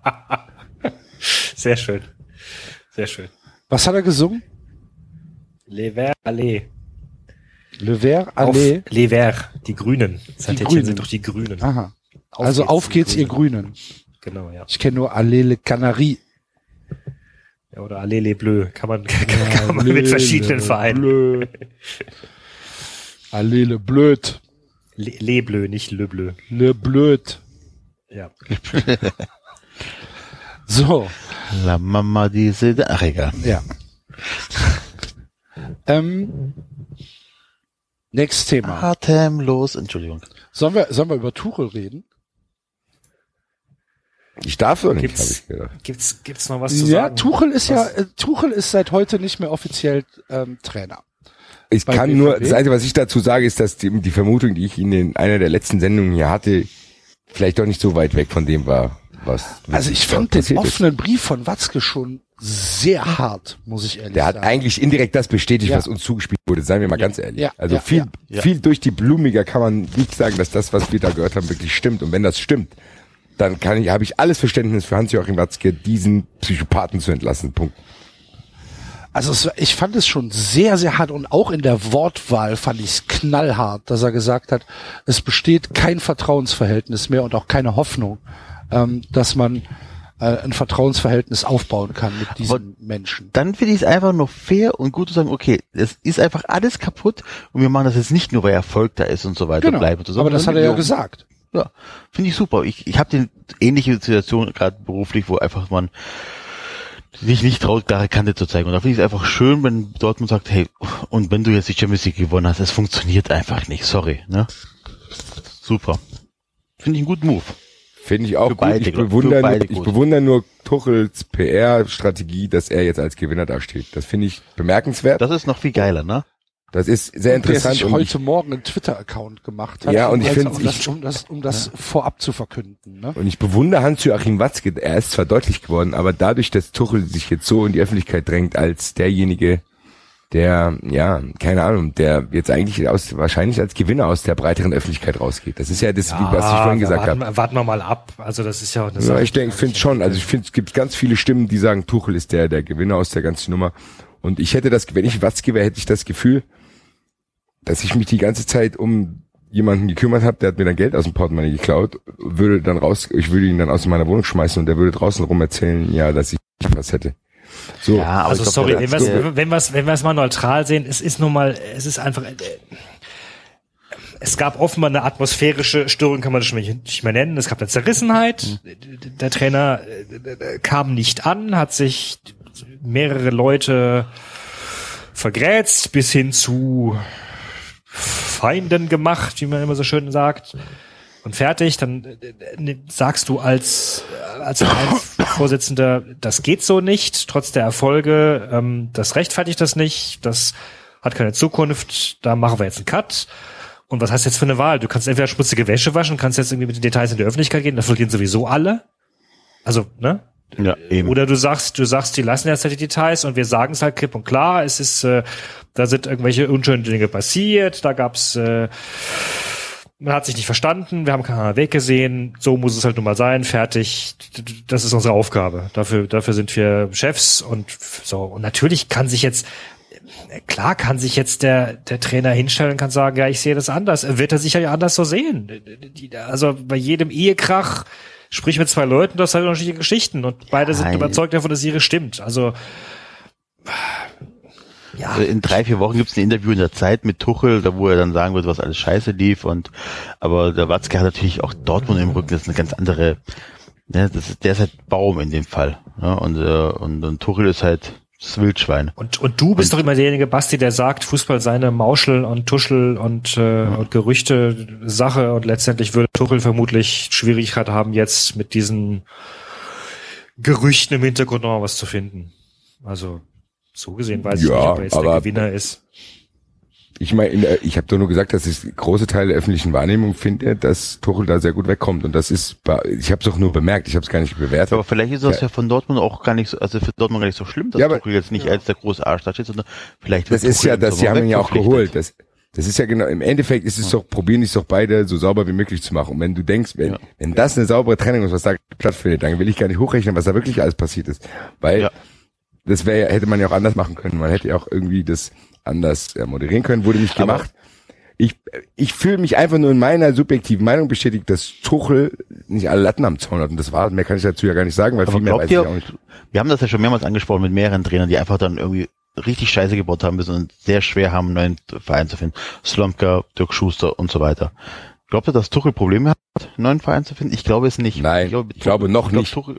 Sehr schön. Sehr schön. Was hat er gesungen? Lever Allee. Le Vert Auf Allee. Lever, die Grünen. Saint-Etienne Grünen. sind doch die Grünen. Aha. Auf also geht's, auf die geht's, ihr Grünen. Grünen. Genau, ja. Ich kenne nur Allee le Canaries. ja oder Allee Les Bleus. Kann man, kann man mit verschiedenen Vereinen. Bleu. Allee le Blöd. Le, Les Bleus, nicht Le Bleu. Le Blöd. Ja. So, La Mama diese, ach egal. ja. ähm, nächstes Thema. Atemlos, Entschuldigung. Sollen wir, sollen wir über Tuchel reden? Ich darf so nicht, habe Gibt's, ich gedacht. gibt's, gibt's noch was zu Ja, sagen? Tuchel ist ja, Was? äh, Tuchel ist seit heute nicht mehr offiziell ähm, Trainer. Ich Bei kann BVB? nur, das Einzige, was ich dazu sage, ist, dass die, die Vermutung, die ich in den, einer der letzten Sendungen hier hatte, vielleicht doch nicht so weit weg von dem war, was Also ich fand den passiert ist. offenen Brief von Watzke schon sehr hart, muss ich ehrlich Der hat sagen. eigentlich indirekt das bestätigt, Ja. was uns zugespielt wurde, seien wir mal ganz ehrlich. Ja. Also Ja. viel, Ja. Ja. viel durch die Blumiger kann man nicht sagen, dass das, was wir da gehört haben, wirklich stimmt. Und wenn das stimmt, dann kann ich, habe ich alles Verständnis für Hans-Joachim Watzke, diesen Psychopathen zu entlassen. Punkt. Also es, ich fand es schon sehr, sehr hart und auch in der Wortwahl fand ich es knallhart, dass er gesagt hat, es besteht kein Vertrauensverhältnis mehr und auch keine Hoffnung, ähm, dass man äh, ein Vertrauensverhältnis aufbauen kann mit diesen Aber Menschen. Dann finde ich es einfach nur fair und gut zu sagen, okay, es ist einfach alles kaputt und wir machen das jetzt nicht nur, weil Erfolg da ist und so weiter Genau, so, aber das hat er ja gesagt. Ja, finde ich super. Ich, ich habe den ähnliche Situation gerade beruflich, wo einfach man sich nicht traut, klare Kante zu zeigen. Und da finde ich es einfach schön, wenn Dortmund sagt, hey, und wenn du jetzt die Champions League gewonnen hast, es funktioniert einfach nicht. Sorry, ne? Super. Finde ich einen guten Move. Finde ich auch Für gut. beide, ich bewundere, ich bewundere nur Tuchels PR-Strategie, dass er jetzt als Gewinner dasteht. Das finde ich bemerkenswert. Das ist noch viel geiler, ne? Das ist sehr Der interessant. sich und heute ich, Morgen einen Twitter-Account gemacht hat. Ja, und um ich das- find's- um das, ich- um das, um das vorab zu verkünden. Ne? und ich bewundere Hans-Joachim Watzke. Er ist zwar deutlich geworden, aber dadurch, dass Tuchel sich jetzt so in die Öffentlichkeit drängt als derjenige, der, ja, keine Ahnung, der jetzt eigentlich aus, wahrscheinlich als Gewinner aus der breiteren Öffentlichkeit rausgeht. Das ist ja das, wie, was ich vorhin wir gesagt habe. warten wir mal ab. Also das ist ja auch eine Ja, Sache. ich denke, finde schon. Also ich finde, es gibt ganz viele Stimmen, die sagen, Tuchel ist der, der Gewinner aus der ganzen Nummer. Und ich hätte das, wenn ich Watzke wäre, hätte ich das Gefühl, dass ich mich die ganze Zeit um jemanden gekümmert habe, der hat mir dann Geld aus dem Portemonnaie geklaut, würde dann raus, ich würde ihn dann aus meiner Wohnung schmeißen und der würde draußen rum erzählen, ja, dass ich was hätte. So. Ja, Also sorry, wenn wir es wenn wir's, wenn wir's mal neutral sehen, es ist nun mal, es ist einfach, äh, es gab offenbar eine atmosphärische Störung, kann man das schon nicht mehr nennen. Es gab eine Zerrissenheit. Der Trainer äh, kam nicht an, hat sich mehrere Leute vergrätzt bis hin zu Feinden gemacht, wie man immer so schön sagt. Und fertig, dann äh, sagst du als, äh, als Vereinsvorsitzender, das geht so nicht, trotz der Erfolge, ähm, das rechtfertigt das nicht, das hat keine Zukunft, da machen wir jetzt einen Cut. Und was heißt jetzt für eine Wahl? Du kannst entweder schmutzige Wäsche waschen, kannst jetzt irgendwie mit den Details in die Öffentlichkeit gehen, da verlieren sowieso alle. Also, ne? Ja, eben. Oder du sagst, du sagst, die lassen jetzt halt die Details und wir sagen es halt klipp und klar, es ist, äh, da sind irgendwelche unschönen Dinge passiert, da gab's, äh, man hat sich nicht verstanden, wir haben keinen Weg gesehen, so muss es halt nun mal sein, fertig, das ist unsere Aufgabe. Dafür, dafür sind wir Chefs und so. Und natürlich kann sich jetzt, klar kann sich jetzt der, der Trainer hinstellen und kann sagen, ja, ich sehe das anders. Wird er sicher ja anders so sehen. Also bei jedem Ehekrach, sprich mit zwei Leuten, das sind unterschiedliche Geschichten und beide sind Nein. überzeugt davon, dass ihre stimmt. Also ja, Also in drei, vier Wochen gibt's ein Interview in der Zeit mit Tuchel, da wo er dann sagen wird, was alles scheiße lief und aber der Watzke hat natürlich auch Dortmund im Rücken, das ist eine ganz andere, ne, das ist, der ist halt Baum in dem Fall. Ne, und, äh, und, und Tuchel ist halt das Wildschwein. Und, und du bist doch immer derjenige, Basti, der sagt, Fußball sei eine Mauschel und Tuschel und, äh, und Gerüchte Sache und letztendlich würde Tuchel vermutlich Schwierigkeit haben, jetzt mit diesen Gerüchten im Hintergrund noch was zu finden. Also so gesehen weiß ich Ja, nicht, ob er jetzt der aber- Gewinner ist. Ich meine, ich habe doch nur gesagt, dass ich große Teile der öffentlichen Wahrnehmung finde, dass Tuchel da sehr gut wegkommt. Und das ist, ich habe es auch nur bemerkt, ich habe es gar nicht bewertet. Aber vielleicht ist das Ja. ja von Dortmund auch gar nicht so, also für Dortmund gar nicht so schlimm, dass Ja, aber- Tuchel jetzt nicht als der große Arsch da steht, sondern vielleicht wird Das ist Tuchel ja, das, sie haben ihn ja auch geholt. Das, das ist ja genau, im Endeffekt ist es doch, probieren es doch beide so sauber wie möglich zu machen. Und wenn du denkst, wenn, Ja. wenn das eine saubere Trennung ist, was da stattfindet, dann will ich gar nicht hochrechnen, was da wirklich alles passiert ist. Weil Ja. Das wäre, ja- hätte man ja auch anders machen können. Man hätte ja auch irgendwie das anders äh, moderieren können, wurde nicht Aber- gemacht. Ich, ich fühle mich einfach nur in meiner subjektiven Meinung bestätigt, dass Tuchel nicht alle Latten am Zaun hat. Und das war, mehr kann ich dazu ja gar nicht sagen, weil Aber viel mehr weiß glaubt ich ihr, auch nicht. wir haben das ja schon mehrmals angesprochen mit mehreren Trainern, die einfach dann irgendwie richtig Scheiße gebaut haben müssen und sehr schwer haben, einen neuen Verein zu finden. Slomka, Dirk Schuster und so weiter. Glaubt ihr, dass Tuchel Probleme hat, einen neuen Verein zu finden? Ich glaube es nicht. Nein, ich glaube noch ich glaube, nicht. Tuchel,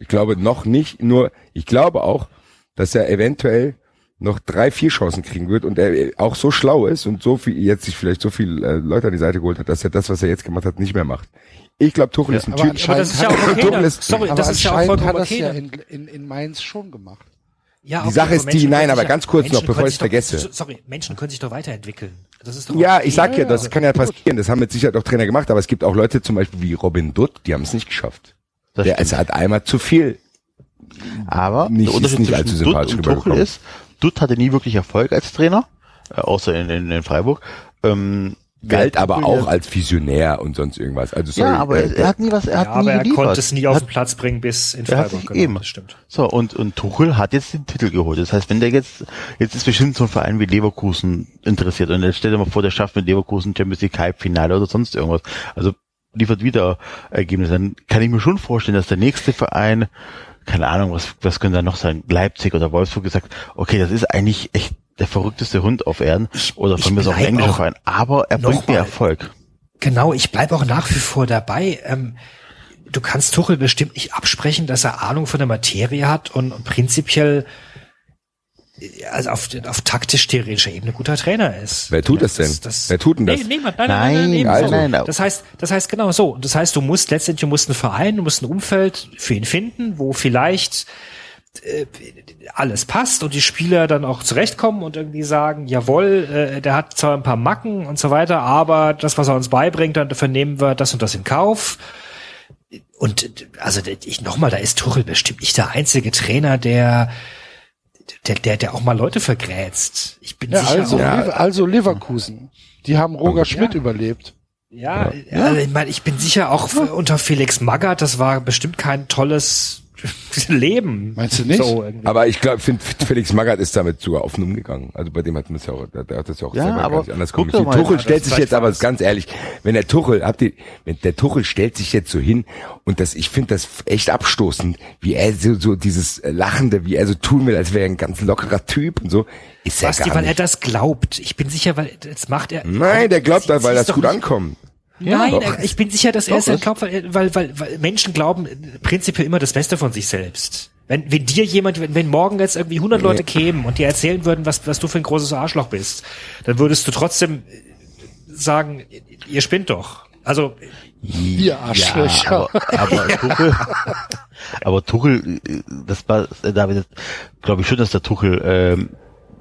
Ich glaube noch nicht, nur ich glaube auch, dass er eventuell noch drei, vier Chancen kriegen wird und er auch so schlau ist und so viel, jetzt sich vielleicht so viel äh, Leute an die Seite geholt hat, dass er das, was er jetzt gemacht hat, nicht mehr macht. Ich glaube, Tuchel ist ein aber Typ. Aber das ist ja auch okay. Tuchel ist- Sorry, Aber das ist ja auch vollkommen hat das okay. ja in, in, in Mainz schon gemacht. Ja, Die Sache ist die- Menschen nein, aber ganz kurz noch, Menschen bevor können ich's sich doch- vergesse. Sorry, Menschen können sich doch weiterentwickeln. Das ist doch Ja, okay. ich sag ja, Ja, das ja. kann ja passieren. Das haben mit Sicherheit auch Trainer gemacht, aber es gibt auch Leute zum Beispiel wie Robin Dutt, die haben es nicht geschafft. Das Der es hat einmal zu viel. Aber nicht- der ist Unterschied nicht allzu zwischen Dutt sympathisch und Tuchel ist, Dutt hatte nie wirklich Erfolg als Trainer, äh, außer in, in, in Freiburg. Ähm, Galt aber auch ja- als Visionär und sonst irgendwas. Also sorry, Ja, aber äh, er, er hat nie was, er Ja, hat aber nie er geliefert. konnte es nie auf den Platz bringen bis in Er hat Freiburg. sich Genau, eben. das stimmt. So, und, und Tuchel hat jetzt den Titel geholt. Das heißt, wenn der jetzt, jetzt ist bestimmt so ein Verein wie Leverkusen interessiert und jetzt stell dir mal vor, der schafft mit Leverkusen Champions League Halbfinale oder sonst irgendwas. Also liefert wieder Ergebnisse. Dann kann ich mir schon vorstellen, dass der nächste Verein, keine Ahnung, was, was könnte da noch sein, Leipzig oder Wolfsburg gesagt, okay, das ist eigentlich echt der verrückteste Hund auf Erden oder von mir ist auch ein englischer Verein, aber er bringt mir. Erfolg. Genau, ich bleib auch nach wie vor dabei. Ähm, du kannst Tuchel bestimmt nicht absprechen, dass er Ahnung von der Materie hat und, und prinzipiell also auf, auf taktisch-theoretischer Ebene guter Trainer ist. Wer tut das denn? Wer tut denn das? Nee, niemand. Nein, nein, nein, nein, also. nein, nein. Das heißt, das heißt genau so. Und Das heißt, du musst letztendlich, du musst einen Verein, du musst ein Umfeld für ihn finden, wo vielleicht äh, alles passt und die Spieler dann auch zurechtkommen und irgendwie sagen, jawohl, äh, der hat zwar ein paar Macken und so weiter, aber das, was er uns beibringt, dann vernehmen wir das und das in Kauf. Und also ich nochmal, da ist Tuchel bestimmt nicht der einzige Trainer, der der, der, der auch mal Leute vergrätzt. Ich bin Ja, sicher also, Lever- also Leverkusen. Die haben Roger Schmidt überlebt. Ja, Also ich meine, ich bin sicher auch unter Felix Magath, das war bestimmt kein tolles Leben. Meinst du nicht? So. Aber ich glaube, finde Felix Magath ist damit sogar offen umgegangen. Also bei dem hat man es ja auch, der, der hat das ja auch Ja, selber aber gar nicht anders guck kommuniziert. Tuchel ja, stellt sich jetzt aber ganz ehrlich, wenn der Tuchel, habt ihr, wenn der Tuchel stellt sich jetzt so hin und das, ich finde das echt abstoßend, wie er so, so dieses Lachende, wie er so tun will, als wäre er ein ganz lockerer Typ und so, ist er Basti, gar weil er nicht. das glaubt. Ich bin sicher, weil das macht er. Nein, der glaubt das, weil Sie- das gut doch ankommt. Nein, doch. ich bin sicher, dass er es glaubt, weil, weil, weil, weil Menschen glauben prinzipiell immer das Beste von sich selbst. Wenn, wenn dir jemand, wenn, wenn morgen jetzt irgendwie 100 Leute kämen und dir erzählen würden, was, was du für ein großes Arschloch bist, dann würdest du trotzdem sagen, ihr spinnt doch. Also Ihr Arschlöcher. Ja, aber, aber Tuchel, aber Tuchel, äh, das war, äh, David, glaube ich schon, dass der Tuchel ähm,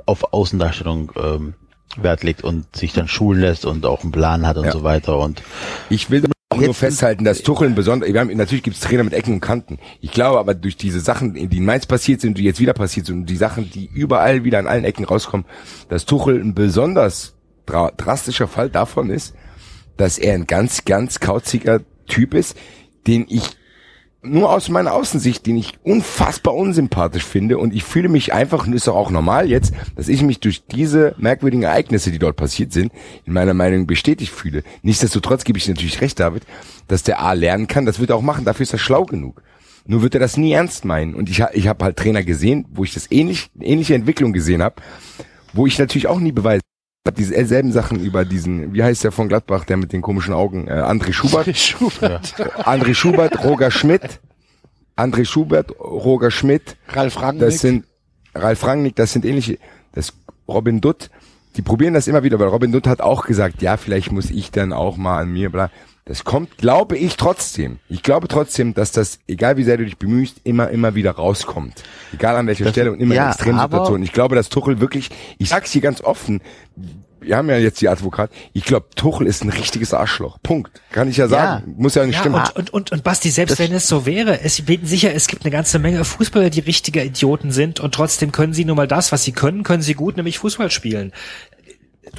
auf Außendarstellung ähm, Wert legt und sich dann schulen lässt und auch einen Plan hat und Ja. so weiter und Ich will auch nur festhalten, dass Tuchel ein besonderer, wir haben, natürlich gibt es Trainer mit Ecken und Kanten. Ich glaube aber durch diese Sachen, die in Mainz passiert sind, die jetzt wieder passiert sind und die Sachen, die überall wieder an allen Ecken rauskommen, dass Tuchel ein besonders dra drastischer Fall davon ist, dass er ein ganz, ganz kauziger Typ ist, den ich nur aus meiner Außensicht, den ich unfassbar unsympathisch finde und ich fühle mich einfach, und ist auch normal jetzt, dass ich mich durch diese merkwürdigen Ereignisse, die dort passiert sind, in meiner Meinung bestätigt fühle. Nichtsdestotrotz gebe ich natürlich recht, David, dass der A lernen kann, das wird er auch machen, dafür ist er schlau genug. Nur wird er das nie ernst meinen. Und ich, ich habe halt Trainer gesehen, wo ich das ähnlich, ähnliche Entwicklung gesehen habe, wo ich natürlich auch nie beweise, habe diese selben Sachen über diesen, wie heißt der von Gladbach, der mit den komischen Augen, äh, André Schubert. Schubert, André Schubert, Roger Schmidt, André Schubert, Roger Schmidt, Ralf Rangnick. das sind Ralf Rangnick, das sind ähnliche, das Robin Dutt, die probieren das immer wieder, weil Robin Dutt hat auch gesagt, ja, vielleicht muss ich dann auch mal an mir, bla. Das kommt, glaube ich trotzdem. Ich glaube trotzdem, dass das, egal wie sehr du dich bemühst, immer, immer wieder rauskommt. Egal an welcher Das- Stelle und immer ja, in Extremsituationen. Ich glaube, dass Tuchel wirklich, ich sag's hier ganz offen, wir haben ja jetzt die Advokat, ich glaube, Tuchel ist ein richtiges Arschloch. Punkt. Kann ich ja sagen. Muss ja nicht Ja, stimmen. und, und, und, und Basti, selbst wenn es so wäre, es bin sicher, es gibt eine ganze Menge Fußballer, die richtige Idioten sind und trotzdem können sie nur mal das, was sie können, können sie gut, nämlich Fußball spielen.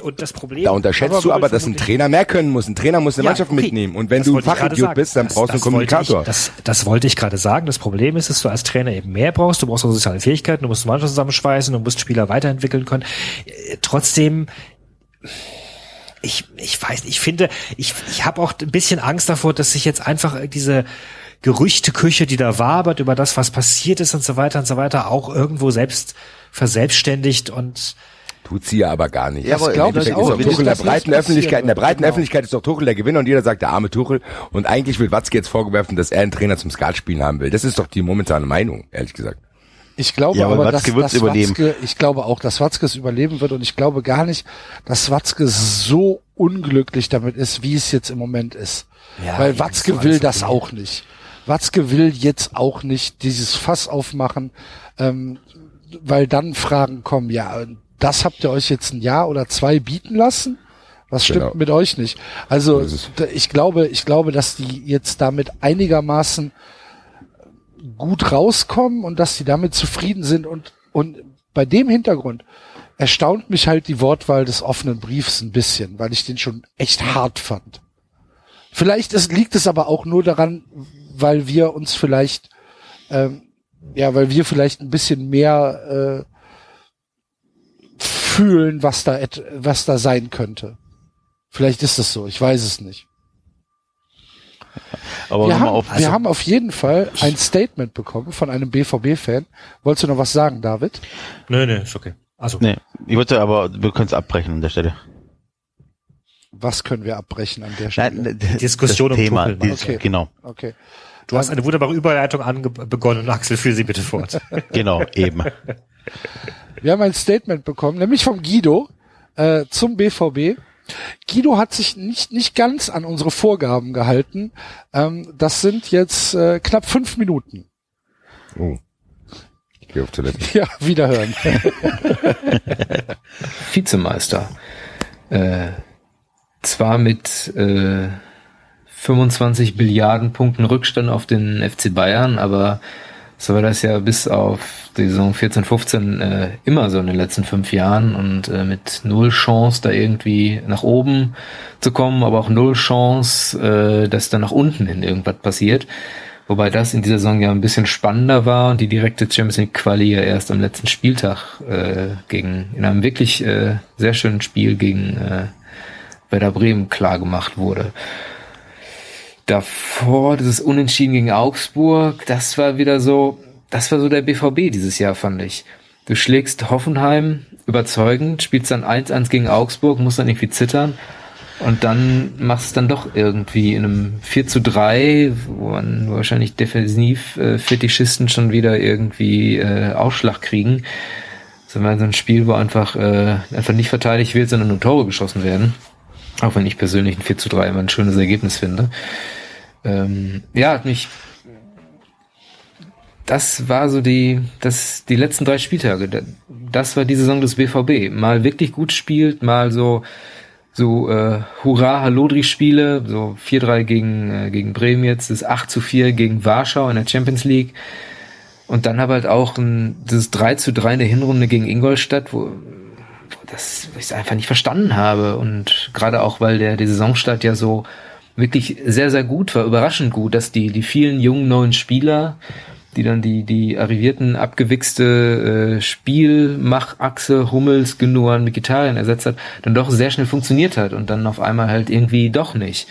Und das Problem. Da unterschätzt du aber, dass ein Trainer mehr können muss. Ein Trainer muss eine Ja, Mannschaft okay. mitnehmen. Und wenn Das du Fachidiot bist, dann Das- brauchst du einen Kommunikator. Ich, das, das wollte ich gerade sagen. Das Problem ist, dass du als Trainer eben mehr brauchst. Du brauchst auch soziale Fähigkeiten, du musst eine Mannschaft zusammenschweißen, du musst Spieler weiterentwickeln können. Äh, Trotzdem, ich, ich weiß, ich finde, ich, ich habe auch ein bisschen Angst davor, dass sich jetzt einfach diese Gerüchteküche, die da wabert über das, was passiert ist und so weiter und so weiter, auch irgendwo selbst verselbstständigt und Tut sie ja aber gar nicht. Ja, aber glaub Im ich auch. Tuchel in der breiten. Öffentlichkeit, in der breiten Genau. Öffentlichkeit ist doch Tuchel der Gewinner und jeder sagt, der arme Tuchel. Und eigentlich will Watzke jetzt vorgewerfen, dass er einen Trainer zum Skatspielen haben will. Das ist doch die momentane Meinung, ehrlich gesagt. Ich glaube Ja, aber aber, Watzke dass, dass überleben. Watzke, ich glaube auch, dass Watzke es überleben wird und ich glaube gar nicht, dass Watzke so unglücklich damit ist, wie es jetzt im Moment ist. Ja, Weil Watzke will das okay. auch nicht. Watzke will jetzt auch nicht dieses Fass aufmachen, ähm, weil dann Fragen kommen, ja, das habt ihr euch jetzt ein Jahr oder zwei bieten lassen? Was stimmt Genau. mit euch nicht? Also ich glaube, ich glaube, dass die jetzt damit einigermaßen gut rauskommen und dass sie damit zufrieden sind und und bei dem Hintergrund erstaunt mich halt die Wortwahl des offenen Briefs ein bisschen, weil ich den schon echt hart fand. Vielleicht ist, liegt es aber auch nur daran, weil wir uns vielleicht ähm, ja, weil wir vielleicht ein bisschen mehr äh, fühlen, was da was da sein könnte. Vielleicht ist es so, ich weiß es nicht. aber Wir haben, auf, wir haben auf jeden Fall ein Statement bekommen von einem BVB-Fan. Wolltest du noch was sagen, David? Nö, nö, ist okay. Also, nee, ich wollte aber, wir können es abbrechen an der Stelle. Was können wir abbrechen an der Stelle? Nein, Diskussion das um Thema, okay. genau, Okay. Du hast eine wunderbare Überleitung ange begonnen. Axel, führ sie bitte fort. genau, eben. Wir haben ein Statement bekommen, nämlich vom Guido äh, zum BVB. Guido hat sich nicht, nicht ganz an unsere Vorgaben gehalten. Ähm, das sind jetzt äh, knapp fünf Minuten. Oh. Ich gehe auf Toilette. Ja, wiederhören. Vizemeister. Äh, zwar mit äh, 25 Billiarden Punkten Rückstand auf den FC Bayern, aber so war das ja bis auf die Saison 14, 15 äh, immer so in den letzten fünf Jahren und äh, mit null Chance da irgendwie nach oben zu kommen, aber auch null Chance, äh, dass da nach unten hin irgendwas passiert. Wobei das in dieser Saison ja ein bisschen spannender war und die direkte Champions League Quali ja erst am letzten Spieltag äh, gegen in einem wirklich äh, sehr schönen Spiel gegen äh, Werder Bremen klar gemacht wurde. Davor dieses Unentschieden gegen Augsburg, das war wieder so, das war so der BVB dieses Jahr, fand ich. Du schlägst Hoffenheim überzeugend, spielst dann 1-1 gegen Augsburg, musst dann irgendwie zittern und dann machst du dann doch irgendwie in einem 4 zu 3, wo man wahrscheinlich defensiv äh, Fetischisten schon wieder irgendwie äh, Ausschlag kriegen. So ein Spiel, wo einfach, äh, einfach nicht verteidigt wird, sondern nur Tore geschossen werden. Auch wenn ich persönlich ein 4 zu 3 immer ein schönes Ergebnis finde. Ähm, ja, mich das war so die, das, die letzten drei Spieltage. Das war die Saison des BVB. Mal wirklich gut spielt, mal so, so äh, Hurra Halodri Spiele, so 4-3 gegen äh, gegen Bremen jetzt, das 8 zu 4 gegen Warschau in der Champions League. Und dann aber halt auch ein, das 3 zu 3 in der Hinrunde gegen Ingolstadt, wo, wo das ich einfach nicht verstanden habe. Und gerade auch, weil der die Saisonstart ja so wirklich sehr, sehr gut war, überraschend gut, dass die, die vielen jungen neuen Spieler die dann die, die arrivierten, abgewichste äh, Spielmachachse Hummels, Genuan, Mkhitaryan ersetzt hat, dann doch sehr schnell funktioniert hat und dann auf einmal halt irgendwie doch nicht.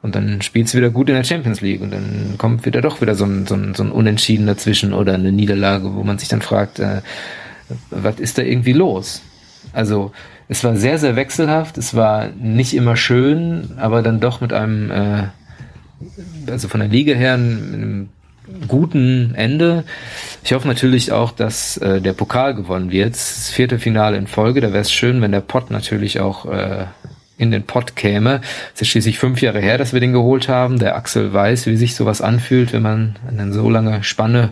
Und dann spielt's wieder gut in der Champions League und dann kommt wieder doch wieder so ein, so ein, so ein Unentschieden dazwischen oder eine Niederlage, wo man sich dann fragt, äh, was ist da irgendwie los? Also es war sehr, sehr wechselhaft, es war nicht immer schön, aber dann doch mit einem, äh, also von der Liga her, einem guten Ende. Ich hoffe natürlich auch, dass äh, der Pokal gewonnen wird. Das vierte Finale in Folge. Da wäre es schön, wenn der Pott natürlich auch äh, in den Pott käme. Es ist schließlich fünf Jahre her, dass wir den geholt haben. Der Axel weiß, wie sich sowas anfühlt, wenn man eine so lange Spanne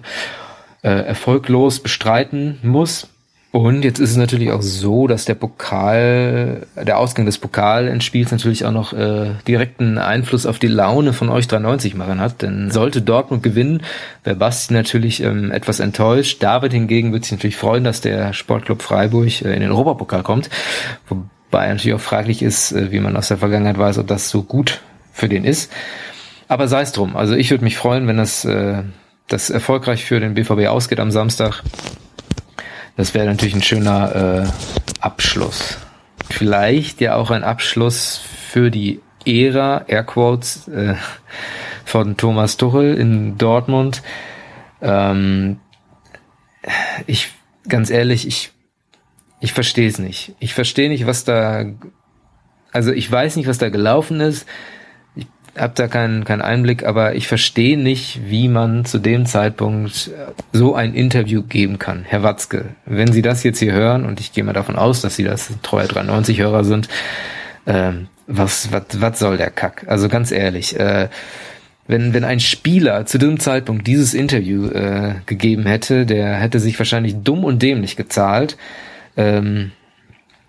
äh, erfolglos bestreiten muss. Und jetzt ist es natürlich auch so, dass der Pokal, der Ausgang des Pokalendspiels natürlich auch noch äh, direkten Einfluss auf die Laune von euch 93 machen hat. Denn sollte Dortmund gewinnen, wäre Basti natürlich ähm, etwas enttäuscht. David hingegen wird sich natürlich freuen, dass der Sportclub Freiburg äh, in den Europapokal kommt. Wobei natürlich auch fraglich ist, äh, wie man aus der Vergangenheit weiß, ob das so gut für den ist. Aber sei es drum. Also ich würde mich freuen, wenn das, äh, das erfolgreich für den BVB ausgeht am Samstag. Das wäre natürlich ein schöner äh, Abschluss. Vielleicht ja auch ein Abschluss für die Ära, Airquotes, äh, von Thomas Tuchel in Dortmund. Ähm, ich, ganz ehrlich, ich, ich verstehe es nicht. Ich verstehe nicht, was da, also ich weiß nicht, was da gelaufen ist habe da keinen keinen Einblick, aber ich verstehe nicht, wie man zu dem Zeitpunkt so ein Interview geben kann. Herr Watzke, wenn Sie das jetzt hier hören, und ich gehe mal davon aus, dass Sie das treue 93-Hörer sind, äh, was, was, was soll der Kack? Also ganz ehrlich, äh, wenn, wenn ein Spieler zu diesem Zeitpunkt dieses Interview äh, gegeben hätte, der hätte sich wahrscheinlich dumm und dämlich gezahlt. Ähm,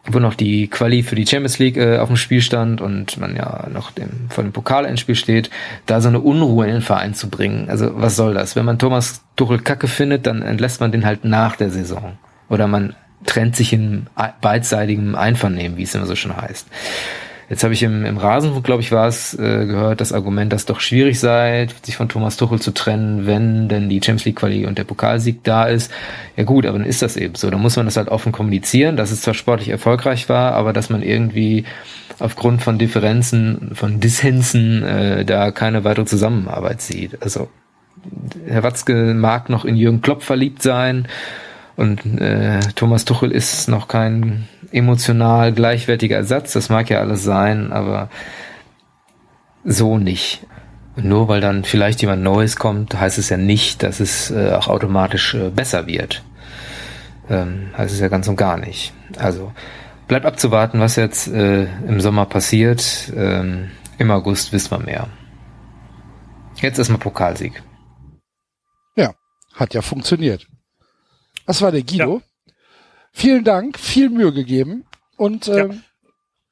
wo noch die Quali für die Champions League äh, auf dem Spiel stand und man ja noch dem, vor dem Pokalendspiel steht, da so eine Unruhe in den Verein zu bringen. Also was soll das? Wenn man Thomas Tuchel kacke findet, dann entlässt man den halt nach der Saison. Oder man trennt sich in beidseitigem Einvernehmen, wie es immer so schon heißt. Jetzt habe ich im, im Rasenfunk, glaube ich, war es, äh, gehört, das Argument, dass doch schwierig sei, sich von Thomas Tuchel zu trennen, wenn denn die Champions League Quali und der Pokalsieg da ist. Ja gut, aber dann ist das eben so. Dann muss man das halt offen kommunizieren, dass es zwar sportlich erfolgreich war, aber dass man irgendwie aufgrund von Differenzen, von Dissensen äh, da keine weitere Zusammenarbeit sieht. Also Herr Watzke mag noch in Jürgen Klopp verliebt sein und äh, Thomas Tuchel ist noch kein emotional gleichwertiger Ersatz, das mag ja alles sein, aber so nicht. Nur weil dann vielleicht jemand Neues kommt, heißt es ja nicht, dass es äh, auch automatisch äh, besser wird. Ähm, heißt es ja ganz und gar nicht. Also bleibt abzuwarten, was jetzt äh, im Sommer passiert. Ähm, Im August wissen wir mehr. Jetzt erstmal Pokalsieg. Ja, hat ja funktioniert. Das war der Guido. Ja. Vielen Dank, viel Mühe gegeben und ähm, ja.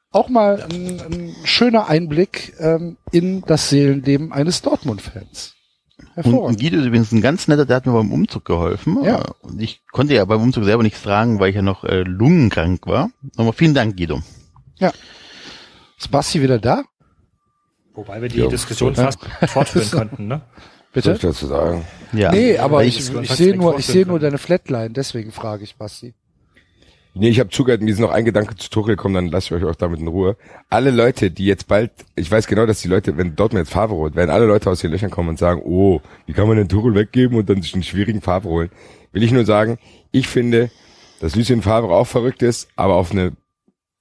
auch mal ein, ein, schöner Einblick ähm, in das Seelenleben eines Dortmund-Fans. Und Guido ist übrigens ein ganz netter, der hat mir beim Umzug geholfen. Ja. Und ich konnte ja beim Umzug selber nichts tragen, weil ich ja noch äh, lungenkrank war. Nochmal vielen Dank, Guido. Ja. Ist Basti wieder da? Wobei wir die jo. Diskussion fast fortführen konnten, ne? Bitte? Soll ich dazu sagen? Ja. Nee, aber ich, ich, ich sehe nur, ich sehe nur deine Flatline, deswegen frage ich Basti. Nee, ich habe zugehört, mir ist noch ein Gedanke zu Tuchel gekommen, dann lasse ich euch auch damit in Ruhe. Alle Leute, die jetzt bald, ich weiß genau, dass die Leute, wenn dort mir jetzt Favre holt, werden alle Leute aus den Löchern kommen und sagen, oh, wie kann man den Tuchel weggeben und dann sich einen schwierigen Favre holen? Will ich nur sagen, ich finde, dass Lucien Favre auch verrückt ist, aber auf eine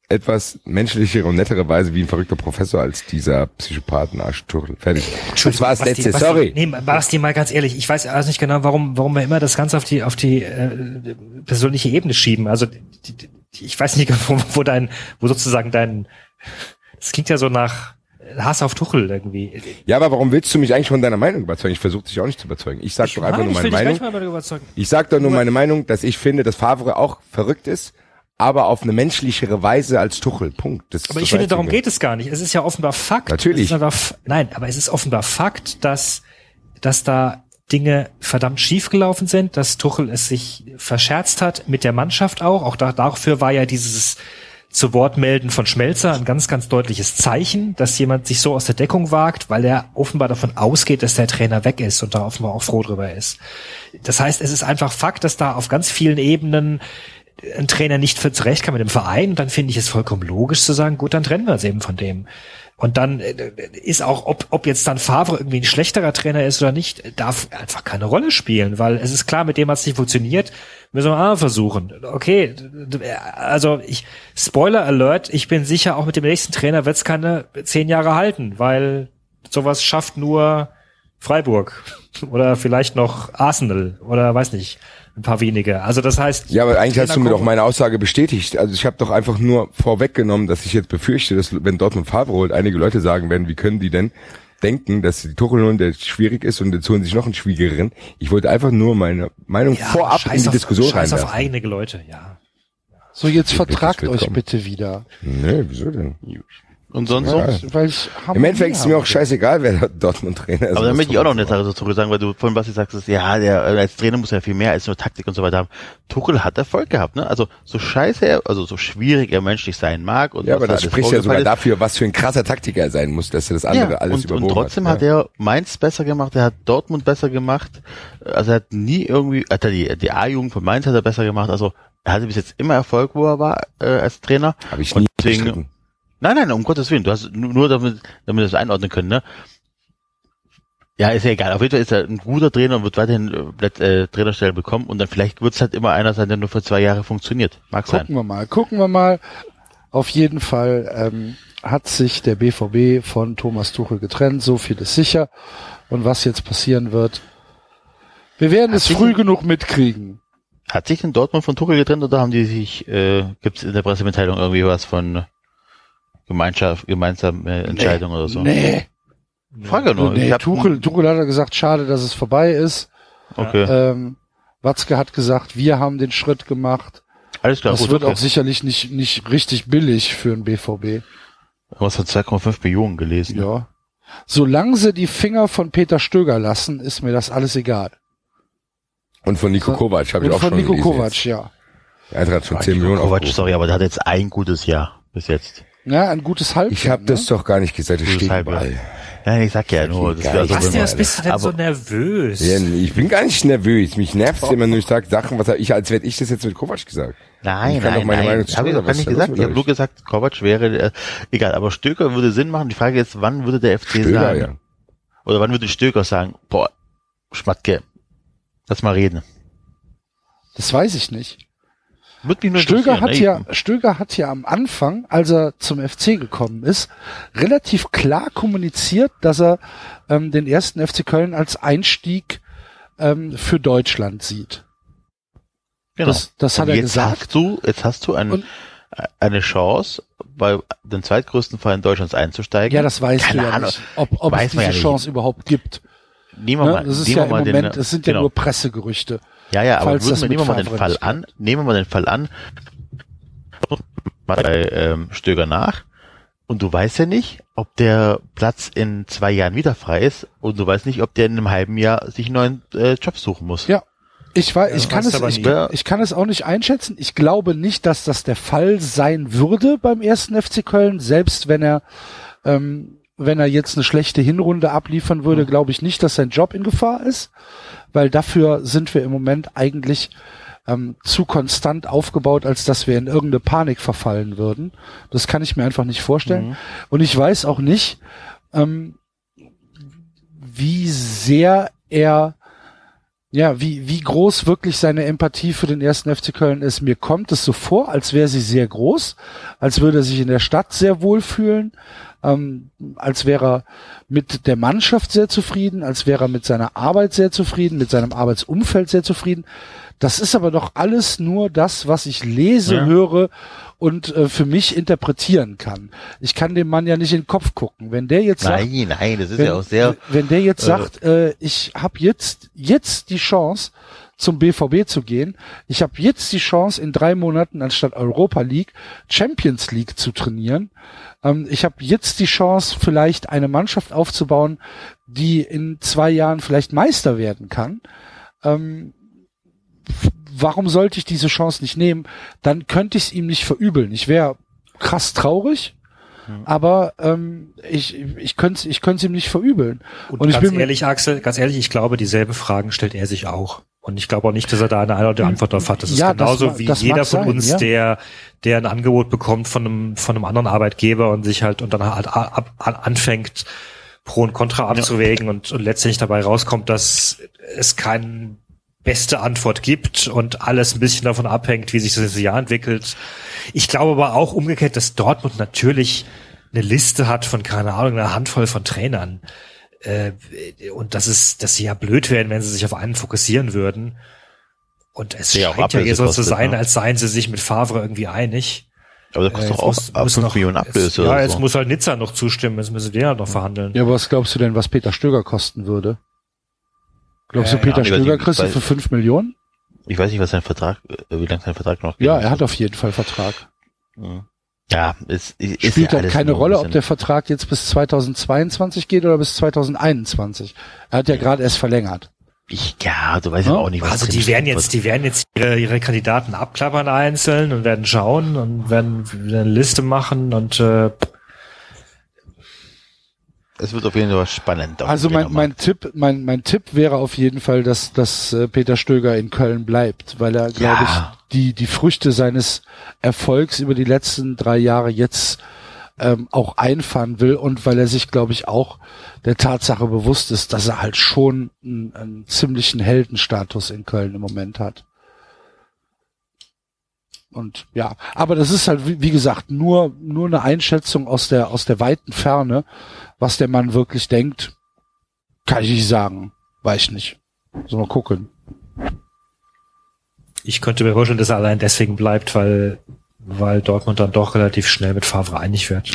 etwas menschlichere und nettere Weise wie ein verrückter Professor als dieser Psychopathenarsch Tuchel. Fertig. Das war das letzte, Basti, sorry. Nee, Basti, mal ganz ehrlich, ich weiß also nicht genau, warum, warum wir immer das Ganze auf die, auf die äh, persönliche Ebene schieben. Also die, die, ich weiß nicht, wo, wo dein, wo sozusagen dein Das klingt ja so nach Hass auf Tuchel irgendwie. Ja, aber warum willst du mich eigentlich von deiner Meinung überzeugen? Ich versuche dich auch nicht zu überzeugen. Ich sag doch einfach Nein, nur ich meine Meinung. gleich mal überzeugen. Ich sag doch nur Nur- meine Meinung, dass ich finde, dass Favre auch verrückt ist, aber auf eine menschlichere Weise als Tuchel. Punkt. Das Aber ich finde, darum geht es gar nicht. Es ist ja offenbar Fakt. Natürlich. Offenbar, nein, aber es ist offenbar Fakt, dass, dass da Dinge verdammt schief gelaufen sind, dass Tuchel es sich verscherzt hat mit der Mannschaft auch. Auch da, dafür war ja dieses zu Wort melden von Schmelzer ein ganz, ganz deutliches Zeichen, dass jemand sich so aus der Deckung wagt, weil er offenbar davon ausgeht, dass der Trainer weg ist und da offenbar auch froh drüber ist. Das heißt, es ist einfach Fakt, dass da auf ganz vielen Ebenen ein Trainer nicht für zurecht kann mit dem Verein dann finde ich es vollkommen logisch zu sagen, gut, dann trennen wir uns eben von dem. Und dann äh, ist auch, ob, ob jetzt dann Favre irgendwie ein schlechterer Trainer ist oder nicht, darf einfach keine Rolle spielen, weil es ist klar, mit dem hat es nicht funktioniert, müssen wir auch versuchen. Okay, also ich, Spoiler Alert, ich bin sicher, auch mit dem nächsten Trainer wird es keine zehn Jahre halten, weil sowas schafft nur Freiburg oder vielleicht noch Arsenal oder weiß nicht, ein paar wenige. Also das heißt, Ja, aber eigentlich hast du mir doch meine Aussage bestätigt. Also ich habe doch einfach nur vorweggenommen, dass ich jetzt befürchte, dass wenn Dortmund Favre holt, einige Leute sagen werden, wie können die denn denken, dass die Tuchel holen, der schwierig ist und jetzt holen sich noch einen schwierigeren. Ich wollte einfach nur meine Meinung Ja, vorab in die auf, Diskussion Scheiß auf reinwerfen. eigene Leute, ja. So, jetzt vertragt euch kommen. bitte wieder. Nee, wieso denn? Und sonst Ja. so? Weil ich Im Endeffekt ist mir auch scheißegal, wer der Dortmund-Trainer ist. Aber dann Was möchte ich auch noch eine Sache dazu sagen, weil du vorhin was sagst, ist, ja, der äh, als Trainer muss ja viel mehr als nur Taktik und so weiter haben. Tuchel hat Erfolg gehabt, ne? Also so scheiße er, also so schwierig er menschlich sein mag und Ja, aber da das spricht ja sogar ist. dafür, was für ein krasser Taktiker er sein muss, dass er das andere ja, alles und, überwogen und trotzdem hat. hat er Mainz besser gemacht, er hat Dortmund besser gemacht, also er hat nie irgendwie, hat er die, die A-Jugend von Mainz hat er besser gemacht, also er hatte bis jetzt immer Erfolg, wo er war äh, als Trainer. Habe ich und nie deswegen- bestritten. Nein, nein, um Gottes Willen, du hast nur damit, damit wir das einordnen können, ne? Ja, ist ja egal. Auf jeden Fall ist er ein guter Trainer und wird weiterhin äh, äh, Trainerstelle bekommen und dann vielleicht wird es halt immer einer sein, der nur für zwei Jahre funktioniert. Mag sein. Gucken wir mal, gucken wir mal. Auf jeden Fall ähm, hat sich der BVB von Thomas Tuchel getrennt, so viel ist sicher. Und was jetzt passieren wird, wir werden Hat es früh genug mitkriegen. Hat sich denn Dortmund von Tuchel getrennt oder haben die sich, äh, gibt es in der Pressemitteilung irgendwie was von Gemeinschaft, gemeinsame Entscheidung oder so? Nee, Frage nur. nee Ich hab- Tuchel, Tuchel hat ja gesagt, schade, dass es vorbei ist. Okay, Ähm, Watzke hat gesagt, wir haben den Schritt gemacht. alles klar, das gut. wird okay. auch sicherlich nicht, nicht richtig billig für einen BVB. Was hat 2,5 Millionen gelesen? Ja. Solange sie die Finger von Peter Stöger lassen, ist mir das alles egal. Und von Nico Kovac habe ich Und auch von schon Nico gelesen Kovac, jetzt. ja. Der Eintracht hat schon Ah, 10 Nico Millionen Kovac, sorry, aber der hat jetzt ein gutes Jahr bis jetzt. Ja, ein gutes Halbjahr. Ich habe das doch gar ne? nicht gesagt, das Gutes steht Halbjahr. überall. Ja, ich sag ja nur, das wäre so, Basti, wenn was bist du denn so nervös? Ja, ich bin gar nicht nervös. Mich nervt immer nur, ich sag Sachen, was hab ich, als hätte ich das jetzt mit Kovac gesagt. Nein, Ich kann nein, doch meine nein. Meinung zu Hab ich doch gar nicht gesagt. Ich habe nur gesagt, Kovac wäre, äh, egal, aber Stöker würde Sinn machen. Die Frage ist, wann würde der FC Stöger, sagen, ja. oder wann würde Stöker sagen, boah, Schmatke, lass mal reden. Das weiß ich nicht. Stöger hat ja, Stöger hat ja am Anfang, als er zum FC gekommen ist, relativ klar kommuniziert, dass er ähm, den ersten FC Köln als Einstieg ähm, für Deutschland sieht. Genau. Das, das hat Und er jetzt gesagt. Hast du, jetzt hast du ein, Und- eine Chance, bei den zweitgrößten Verein Deutschlands einzusteigen. Ja, das weißt Keine du ja Ahnung. nicht, ob, ob Weiß es diese ja. Chance überhaupt gibt. Nehmen wir Ne? mal, Das ist ja im Moment, den, es sind ja genau. nur Pressegerüchte. Ja, ja, aber würden wir, nehmen wir mal den Fall an, nehmen wir mal den Fall an, mal bei ähm, Stöger nach und du weißt ja nicht, ob der Platz in zwei Jahren wieder frei ist und du weißt nicht, ob der in einem halben Jahr sich einen neuen äh, Job suchen muss. Ja. Ich weiß, ich kann es, ich, ich kann es auch nicht einschätzen. Ich glaube nicht, dass das der Fall sein würde beim ersten FC Köln, selbst wenn er, ähm, wenn er jetzt eine schlechte Hinrunde abliefern würde, glaube ich nicht, dass sein Job in Gefahr ist, weil dafür sind wir im Moment eigentlich ähm, zu konstant aufgebaut, als dass wir in irgendeine Panik verfallen würden. Das kann ich mir einfach nicht vorstellen. Und ich weiß auch nicht, ähm, wie sehr er ja, wie, wie groß wirklich seine Empathie für den ersten FC Köln ist. Mir kommt es so vor, als wäre sie sehr groß, als würde er sich in der Stadt sehr wohlfühlen, ähm, als wäre er mit der Mannschaft sehr zufrieden, als wäre er mit seiner Arbeit sehr zufrieden, mit seinem Arbeitsumfeld sehr zufrieden. Das ist aber doch alles nur das, was ich lese, Ja. höre und äh, für mich interpretieren kann. Ich kann dem Mann ja nicht in den Kopf gucken. Wenn der jetzt sagt, Nein, nein, das ist wenn, ja auch sehr. wenn der jetzt äh, sagt, äh, ich habe jetzt jetzt die Chance zum BVB zu gehen, ich habe jetzt die Chance in drei Monaten anstatt Europa League Champions League zu trainieren, ähm, ich habe jetzt die Chance vielleicht eine Mannschaft aufzubauen, die in zwei Jahren vielleicht Meister werden kann. Ähm, warum sollte ich diese Chance nicht nehmen? Dann könnte ich es ihm nicht verübeln. Ich wäre krass traurig, aber ähm, ich ich könnte ich könnte es ihm nicht verübeln. Und, Und ich ganz ehrlich, Axel, ganz ehrlich, ich glaube, dieselben Fragen stellt er sich auch. Und ich glaube auch nicht, dass er da eine eindeutige Antwort darauf hat. Das ist Ja, das genauso mag- wie das jeder von sein, uns, ja. der, der ein Angebot bekommt von einem, von einem anderen Arbeitgeber und sich halt und dann halt ab, an, anfängt, Pro und Contra abzuwägen und, und letztendlich dabei rauskommt, dass es keine beste Antwort gibt und alles ein bisschen davon abhängt, wie sich das nächste Jahr entwickelt. Ich glaube aber auch umgekehrt, dass Dortmund natürlich eine Liste hat von, keine Ahnung, einer Handvoll von Trainern. Äh, und das ist, dass sie ja blöd wären, wenn sie sich auf einen fokussieren würden. Und es auch scheint ja eher so zu sein, ne? als seien sie sich mit Favre irgendwie einig. Aber da kostet Äh, doch auch muss- ab muss 5 noch- Millionen Ablöse Ja, jetzt so. muss halt Nizza noch zustimmen, jetzt müssen die ja noch verhandeln. Ja, aber was glaubst du denn, was Peter Stöger kosten würde? Glaubst Äh, du, Peter ja, Stöger kriegst du für 5 Millionen? Ich weiß nicht, was sein Vertrag, äh, wie lange sein Vertrag noch geht. Ja, er hat auf jeden Fall Vertrag. Mhm. Ja, es, es ist Spielt ja halt keine Rolle, ob der Vertrag jetzt bis 2022 geht oder bis 2021. Er hat ja gerade erst verlängert. Ich, ja, du weißt Ja? ja auch nicht, was Also die werden jetzt, die werden jetzt ihre, ihre Kandidaten abklappern einzeln und werden schauen und werden eine Liste machen und äh, Es wird auf jeden Fall spannend. Also mein, mein. Tipp, mein, mein Tipp wäre auf jeden Fall, dass, dass äh, Peter Stöger in Köln bleibt, weil er, glaube Ja. ich, die, die Früchte seines Erfolgs über die letzten drei Jahre jetzt ähm, auch einfahren will und weil er sich, glaube ich, auch der Tatsache bewusst ist, dass er halt schon einen, einen ziemlichen Heldenstatus in Köln im Moment hat. Und ja, aber das ist halt, wie, wie gesagt, nur, nur eine Einschätzung aus der, aus der weiten Ferne, was der Mann wirklich denkt, kann ich nicht sagen. Weiß ich nicht. So mal gucken. ich könnte mir vorstellen, dass er allein deswegen bleibt, weil weil Dortmund dann doch relativ schnell mit Favre einig wird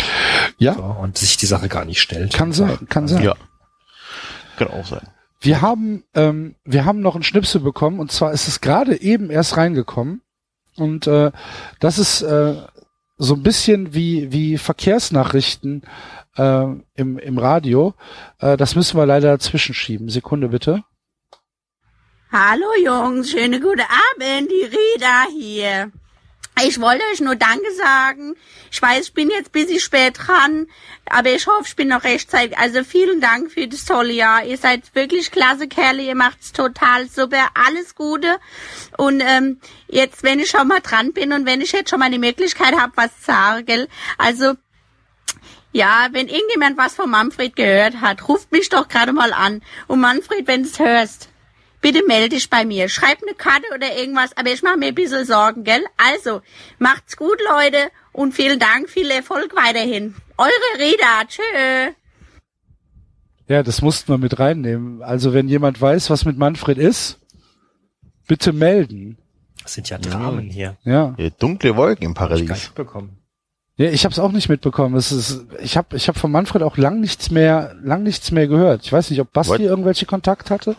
Ja, so, und sich die Sache gar nicht stellt. kann sein, kann sein. Ja. Kann auch sein. Wir haben, ähm, wir haben noch einen Schnipsel bekommen und zwar ist es gerade eben erst reingekommen und äh, das ist äh, so ein bisschen wie wie Verkehrsnachrichten äh, im im Radio. Äh, das müssen wir leider dazwischen schieben. Sekunde bitte. Hallo Jungs, schöne gute Abend, die Reda hier. Ich wollte euch nur Danke sagen. Ich weiß, ich bin jetzt ein bisschen spät dran, aber ich hoffe, ich bin noch rechtzeitig. Also vielen Dank für das tolle Jahr. Ihr seid wirklich klasse Kerle, ihr macht's total super. Alles Gute. Und ähm, jetzt, wenn ich schon mal dran bin und wenn ich jetzt schon mal die Möglichkeit habe, was zu sagen, gell? Also ja, wenn irgendjemand was von Manfred gehört hat, ruft mich doch gerade mal an. Und Manfred, wenn du es hörst, bitte melde dich bei mir. Schreib eine Karte oder irgendwas, aber ich mache mir ein bisschen Sorgen, gell? Also, macht's gut, Leute, und vielen Dank, viel Erfolg weiterhin. Eure Reda, tschö. Ja, das mussten wir mit reinnehmen. Also wenn jemand weiß, was mit Manfred ist, bitte melden. Das sind ja Dramen hier. Ja. Ja, Dunkle Wolken im Hab ich Paradies. bekommen. Ja, ich habe es auch nicht mitbekommen. Es ist, ich habe ich hab von Manfred auch lang nichts mehr, lang nichts mehr gehört. Ich weiß nicht, ob Basti What? irgendwelche Kontakt hatte.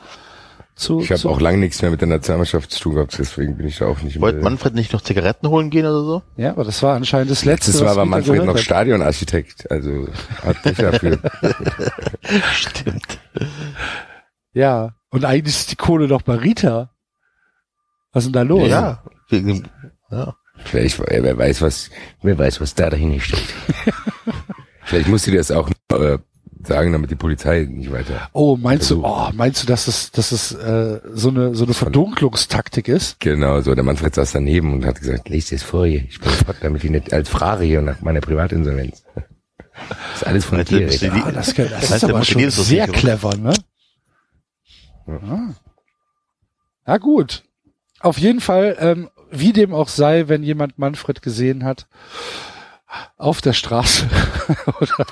Zu, Ich habe auch lange nichts mehr mit der Nationalmannschaft zu tun gehabt, deswegen bin ich da auch nicht Wollte mehr. Manfred nicht noch Zigaretten holen gehen oder so? Ja, aber das war anscheinend das letzte. Das war was aber Rita Manfred noch hat. Stadionarchitekt, also hat nicht dafür. Stimmt. Ja. Und eigentlich ist die Kohle doch bei Rita. Was ist denn da los? Ja. Wegen ja. Vielleicht, wer weiß, was, wer weiß, was da dahinter steckt. Vielleicht musste die das auch äh, sagen, damit die Polizei nicht weiter. Oh, meinst du, Also- oh, meinst du, dass es, dass es äh, so eine so eine Verdunklungstaktik ist? Genau, so der Manfred saß daneben und hat gesagt, lest es vor hier. Ich bin fort, damit ich nicht als Frage hier nach meiner Privatinsolvenz. Das ist alles von du, dir. du Rita. die- Ah, das, das Meinst ist du, aber schon sehr clever, ne? Ah. Ja gut. Auf jeden Fall, ähm, wie dem auch sei, wenn jemand Manfred gesehen hat, auf der Straße oder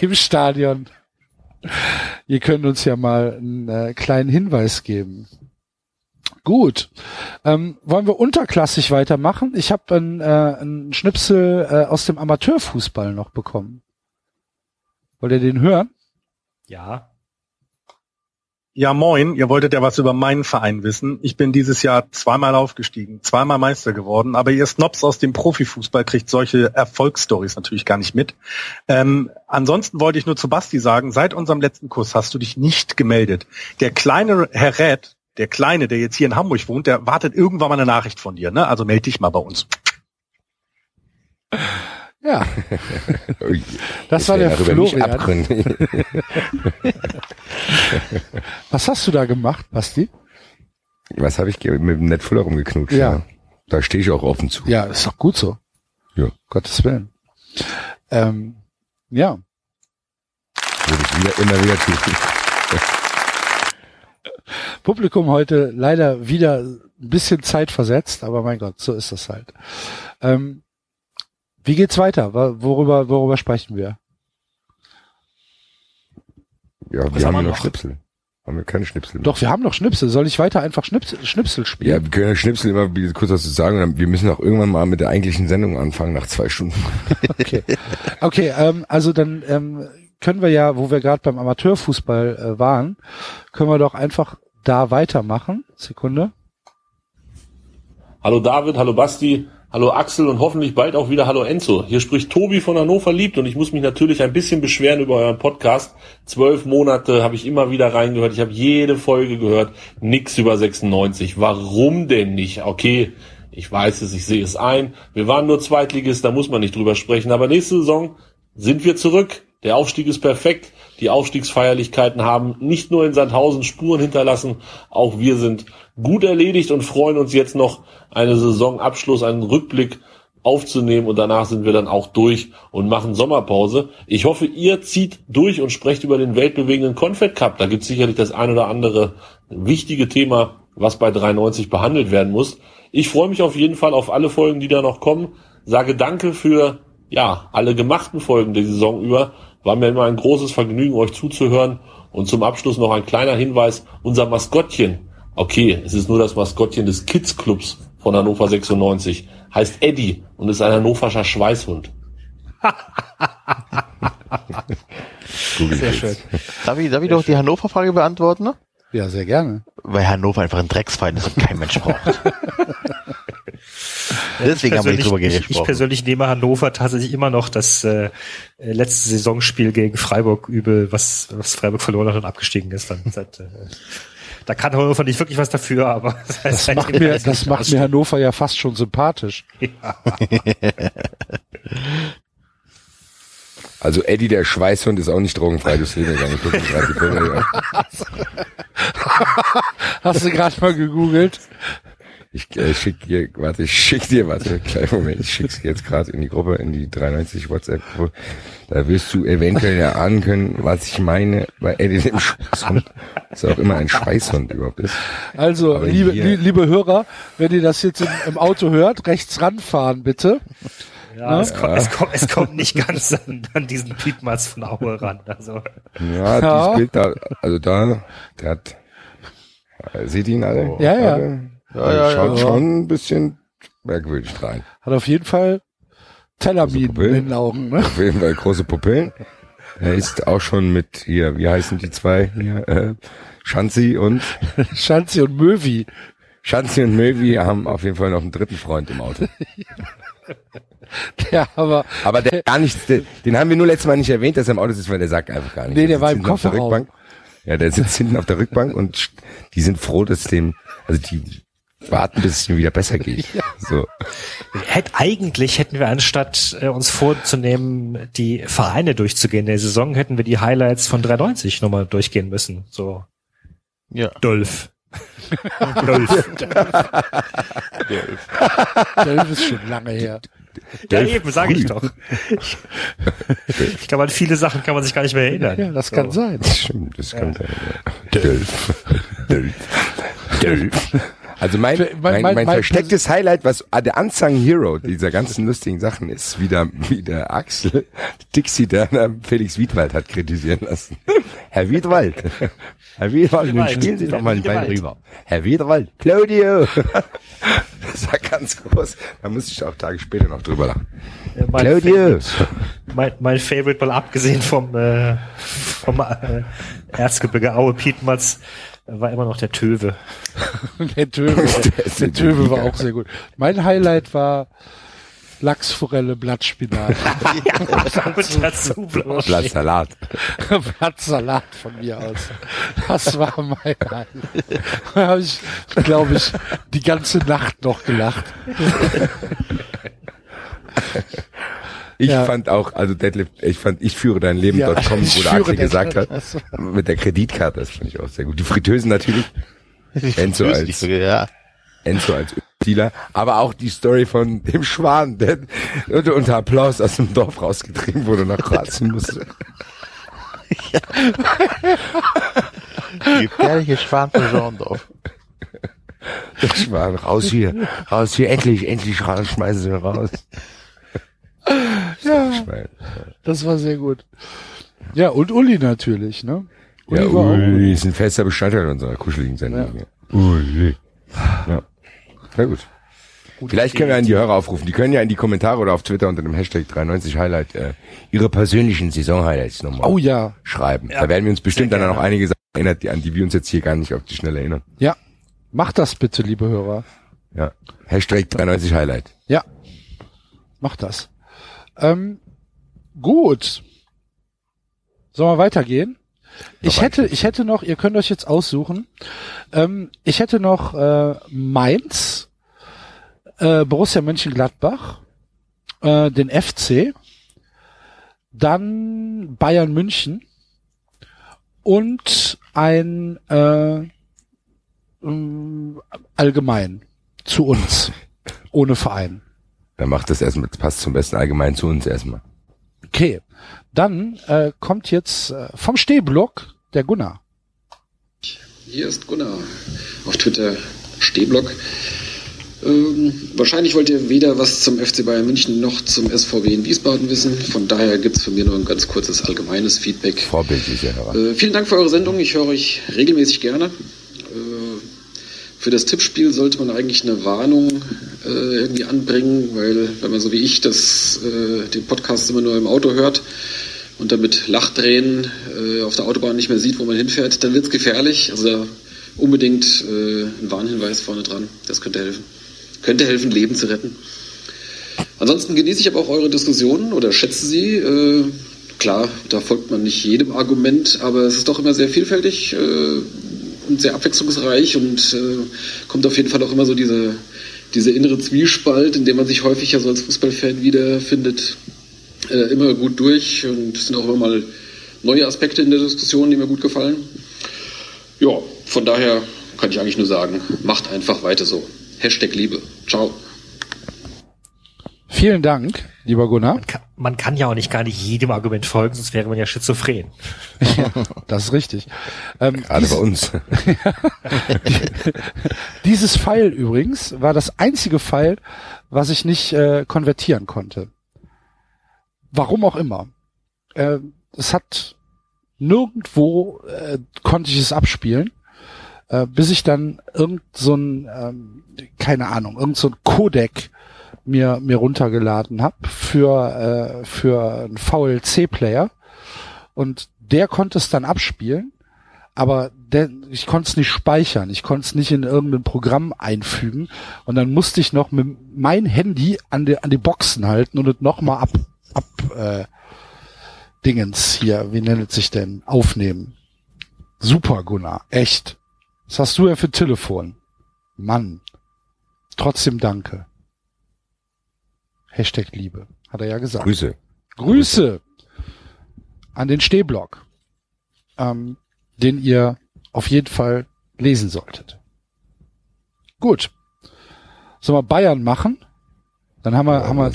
im Stadion, ihr könnt uns ja mal einen äh, kleinen Hinweis geben. Gut. Ähm, wollen wir unterklassig weitermachen? Ich habe einen, äh, einen Schnipsel äh, aus dem Amateurfußball noch bekommen. Wollt ihr den hören? Ja. Ja, moin. Ihr wolltet ja was über meinen Verein wissen. Ich bin dieses Jahr zweimal aufgestiegen, zweimal Meister geworden, aber ihr Snobs aus dem Profifußball kriegt solche Erfolgsstories natürlich gar nicht mit. Ähm, ansonsten wollte ich nur zu Basti sagen, seit unserem letzten Kurs hast du dich nicht gemeldet. Der kleine Herr Red, der Kleine, der jetzt hier in Hamburg wohnt, der wartet irgendwann mal eine Nachricht von dir. Ne? Also melde dich mal bei uns. Ja, das ich war der Florian. Was hast du da gemacht, Basti? Was habe ich mit dem Netfuller rumgeknutscht? Ja. Da stehe ich auch offen zu. Ja, ist doch gut so. Ja. Gottes Willen. Ähm, ja, Würde ich wieder, immer wieder tun. Publikum heute leider wieder ein bisschen Zeit versetzt, aber mein Gott, so ist das halt. Ähm, wie geht's weiter? Worüber, worüber sprechen wir? Ja, Was wir haben haben wir noch? Schnipsel. Haben wir keine Schnipsel? mehr? Doch, wir haben noch Schnipsel. Soll ich weiter einfach Schnipsel, Schnipsel Ja, spielen? wir können ja Schnipsel immer kurz was zu sagen. Wir müssen auch irgendwann mal mit der eigentlichen Sendung anfangen nach zwei Stunden. Okay, okay ähm, also dann ähm, können wir ja, wo wir gerade beim Amateurfußball äh, waren, können wir doch einfach da weitermachen. Sekunde. Hallo David, hallo Basti, hallo Axel und hoffentlich bald auch wieder hallo Enzo. Hier spricht Tobi von Hannover liebt und ich muss mich natürlich ein bisschen beschweren über euren Podcast. Zwölf Monate habe ich immer wieder reingehört. Ich habe jede Folge gehört. Nix über 96. Warum denn nicht? Okay, ich weiß es, ich sehe es ein. Wir waren nur Zweitligist, da muss man nicht drüber sprechen. Aber nächste Saison sind wir zurück. Der Aufstieg ist perfekt. Die Aufstiegsfeierlichkeiten haben nicht nur in Sandhausen Spuren hinterlassen, auch wir sind gut erledigt und freuen uns jetzt noch eine Saisonabschluss, einen Rückblick aufzunehmen und danach sind wir dann auch durch und machen Sommerpause. Ich hoffe, ihr zieht durch und sprecht über den weltbewegenden Confed Cup. Da gibt es sicherlich das ein oder andere wichtige Thema, was bei 93 behandelt werden muss. Ich freue mich auf jeden Fall auf alle Folgen, die da noch kommen. Sage danke für ja alle gemachten Folgen der Saison über. War mir immer ein großes Vergnügen, euch zuzuhören. Und zum Abschluss noch ein kleiner Hinweis. Unser Maskottchen, okay, es ist nur das Maskottchen des Kids Clubs von Hannover 96, heißt Eddie und ist ein hannoverscher Schweißhund. Sehr schön. Darf ich, darf ich doch die Hannover-Frage beantworten? Ne? Ja, sehr gerne. Weil Hannover einfach ein Drecksfeind ist und kein Mensch braucht. Deswegen haben wir nicht drüber ich, ich gesprochen. persönlich nehme Hannover tatsächlich immer noch das äh, äh, letzte Saisonspiel gegen Freiburg übel, was, was Freiburg verloren hat und abgestiegen ist. Dann, seit, äh, da kann Hannover nicht wirklich was dafür, aber Das macht mir, das macht mir Hannover ja fast schon sympathisch. Also Eddie, der Schweißhund, ist auch nicht drogenfrei. Das gar nicht. Bilder an. Hast du gerade mal gegoogelt? Ich äh, schick dir, warte, ich schick dir, warte, kleinen Moment, ich schick's dir jetzt gerade in die Gruppe, in die 93 WhatsApp-Gruppe. Da wirst du eventuell erahnen können, was ich meine bei Eddie dem Schweißhund. Was auch immer ein Schweißhund überhaupt ist. Also, Aber liebe, hier- li liebe Hörer, wenn ihr das jetzt im, im Auto hört, rechts ranfahren bitte. Ja, Ne? es, kommt, es, kommt, es kommt nicht ganz an, an diesen Piepmatz von Aue ran. Also, Ja, Ja. dieses Bild da, also da, der hat, seht ihr ihn alle? Ja, ja. Alle? Ja, ja, Schaut ja. schon ein bisschen merkwürdig rein. Hat auf jeden Fall Tellerminen Pupillen. in den Augen. Ne? Auf jeden Fall große Pupillen. Er ist auch schon mit hier, wie heißen die zwei hier, äh, Schanzi und Schanzi und Möwi. Schanzi und Möwi haben auf jeden Fall noch einen dritten Freund im Auto. Ja, aber Aber der gar nicht, den, den haben wir nur letztes Mal nicht erwähnt, dass er im Auto sitzt, weil der sagt einfach gar nicht. Nee, der war sitzt im der Kofferraum. Ja, der sitzt hinten auf der Rückbank und die sind froh, dass dem, also die warten, bis es ihm wieder besser geht. So. hätt, eigentlich hätten wir anstatt äh, uns vorzunehmen, die Vereine durchzugehen in der Saison, hätten wir die Highlights von 93 nochmal durchgehen müssen. So Ja. Dolph. Dolph. das ist schon lange her. Ja, Dolph eben, sage ich doch. Ich glaube, an viele Sachen kann man sich gar nicht mehr erinnern. Ja, das kann sein. Das stimmt, das kann sein. Ja. Dölf. Dölf. Dölf. Also mein, mein, mein- mein, mein verstecktes Highlight, was ah, der Unsung Hero dieser ganzen lustigen Sachen ist, wie der, wie der Axel Dixie Derner Felix Wiedwald hat kritisieren lassen. Herr Wiedwald, Herr Wiedwald, nun Wiedewald, spielen Sie doch mal ein Bein rüber. Herr Wiedwald, Claudio. Das war ganz groß. Da musste ich auch Tage später noch drüber lachen. Ja, mein Claudio. Mein, mein Favorite, mal abgesehen vom, äh, vom äh, Erzgebirge Aue Pietmatz, war immer noch der Töwe. Der Töwe, der Töwe war auch sehr gut. Mein Highlight war Lachsforelle, Blattspinat. Und dazu Blanche. Blattsalat. Blattsalat von mir aus. Das war mein Highlight. Da habe ich, glaube ich, die ganze Nacht noch gelacht. Ich Ja. fand auch, also Detlef, ich fand, ich führe dein Leben.com, Ja, ich wo der Axel gesagt hat, mit der Kreditkarte, das fand ich auch sehr gut. Die Fritteusen natürlich. Enzo als, ja. Enzo als Dealer, aber auch die Story von dem Schwan, der unter, Applaus aus dem Dorf rausgetrieben wurde und nach Kroatien musste. Gefährliche Schwan von Schorndorf. Der Schwan, raus hier, raus hier, endlich, endlich raus, schmeißen sie raus. Ja, das war sehr gut. Ja, und Uli natürlich, ne? Uli Ja, Uli ist ein fester Bestandteil unserer kuscheligen Sendung. Ja. Uli. Ja. Na gut. Vielleicht können wir an die Hörer aufrufen. Die können ja in die Kommentare oder auf Twitter unter dem Hashtag 93 Highlight äh, ihre persönlichen Saison-Highlights nochmal Oh ja, schreiben. Ja, da werden wir uns bestimmt dann auch gerne. einige Sachen erinnert, die, an die wir uns jetzt hier gar nicht auf die Schnelle erinnern. ja. Macht das bitte, liebe Hörer. Ja. Hashtag 93 Highlight. Ja, macht das. Ähm, gut. Sollen wir weitergehen? Ich hätte, ich hätte noch, ihr könnt euch jetzt aussuchen. Ähm, ich hätte noch äh, Mainz, äh, Borussia Mönchengladbach, äh, den FC, dann Bayern München und ein äh, ähm, allgemein zu uns ohne Verein. Dann macht das erstmal, das passt zum besten allgemein zu uns erstmal. Okay, dann äh, kommt jetzt äh, vom Stehblock der Gunnar. Hier ist Gunnar. Auf Twitter Stehblock. Ähm, wahrscheinlich wollt ihr weder was zum FC Bayern München noch zum SVW in Wiesbaden wissen. Von daher gibt's von mir nur ein ganz kurzes allgemeines Feedback. Vorbildliche Hörer. Äh, vielen Dank für eure Sendung. Ich höre euch regelmäßig gerne. Äh, für das Tippspiel sollte man eigentlich eine Warnung äh, irgendwie anbringen, weil wenn man so wie ich das, äh, den Podcast immer nur im Auto hört und damit Lachdrehen äh, auf der Autobahn nicht mehr sieht, wo man hinfährt, dann wird's gefährlich. Also da unbedingt äh, ein Warnhinweis vorne dran. Das könnte helfen. Könnte helfen, Leben zu retten. Ansonsten genieße ich aber auch eure Diskussionen oder schätze sie. Äh, klar, da folgt man nicht jedem Argument, aber es ist doch immer sehr vielfältig äh, und sehr abwechslungsreich und äh, kommt auf jeden Fall auch immer so diese, diese innere Zwiespalt, in dem man sich häufig ja so als Fußballfan wiederfindet, äh, immer gut durch und es sind auch immer mal neue Aspekte in der Diskussion, die mir gut gefallen. Ja, von daher kann ich eigentlich nur sagen, macht einfach weiter so. Hashtag Liebe. Ciao. Vielen Dank, lieber Gunnar. Man kann, man kann ja auch nicht gar nicht jedem Argument folgen, sonst wäre man ja schizophren. Das ist richtig. Ähm, Gerade dies- bei uns. Dieses Pfeil übrigens war das einzige Pfeil, was ich nicht äh, konvertieren konnte. Warum auch immer. Äh, es hat nirgendwo äh, konnte ich es abspielen, äh, bis ich dann irgend so ein, ähm, keine Ahnung, irgend so ein Codec mir mir runtergeladen habe für äh, für einen VLC-Player und der konnte es dann abspielen aber der, ich konnte es nicht speichern, ich konnte es nicht in irgendein Programm einfügen und dann musste ich noch mit mein Handy an die, an die Boxen halten und es nochmal ab, ab äh, Dingens hier, wie nennt es sich denn, aufnehmen. Super, Gunnar, echt. Was hast du ja für Telefon? Mann. Trotzdem danke. Hashtag Liebe, hat er ja gesagt. Grüße. Grüße an den Stehblock, ähm, den ihr auf jeden Fall lesen solltet. Gut. Sollen wir Bayern machen? Dann haben wir, haben wir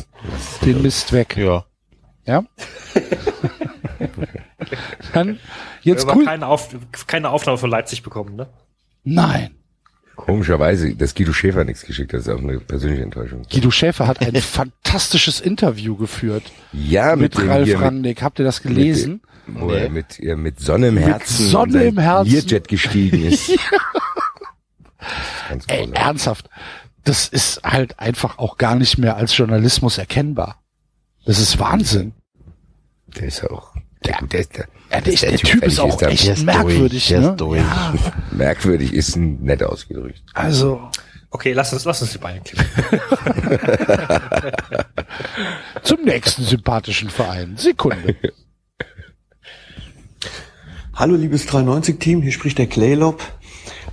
den Mist weg. Ja. Ja? Dann, jetzt cool. keine, Auf, keine Aufnahme von Leipzig bekommen, ne? Nein. Komischerweise, dass Guido Schäfer nichts geschickt hat, ist auch eine persönliche Enttäuschung. Guido Schäfer hat ein fantastisches Interview geführt Ja, mit, mit, Ralf hier, mit, Randig. Habt ihr das gelesen? wo er mit, ja, mit Sonne im Mit Herzen Sonne in sein im Herzen. Learjet gestiegen ist. Ganz Ey, großartig. ernsthaft. Das ist halt einfach auch gar nicht mehr als Journalismus erkennbar. Das ist Wahnsinn. Der ist auch, der, der, ist, der, Ja, der, dass der Typ ist auch da- echt Der ist merkwürdig. durch, der ne? ist durch. Ja, merkwürdig ist ein nett ausgedrückt. also Okay, lass uns, lass uns die Beine klippen. zum nächsten sympathischen Verein. Sekunde. Hallo liebes 390-Team, hier spricht der Claylop.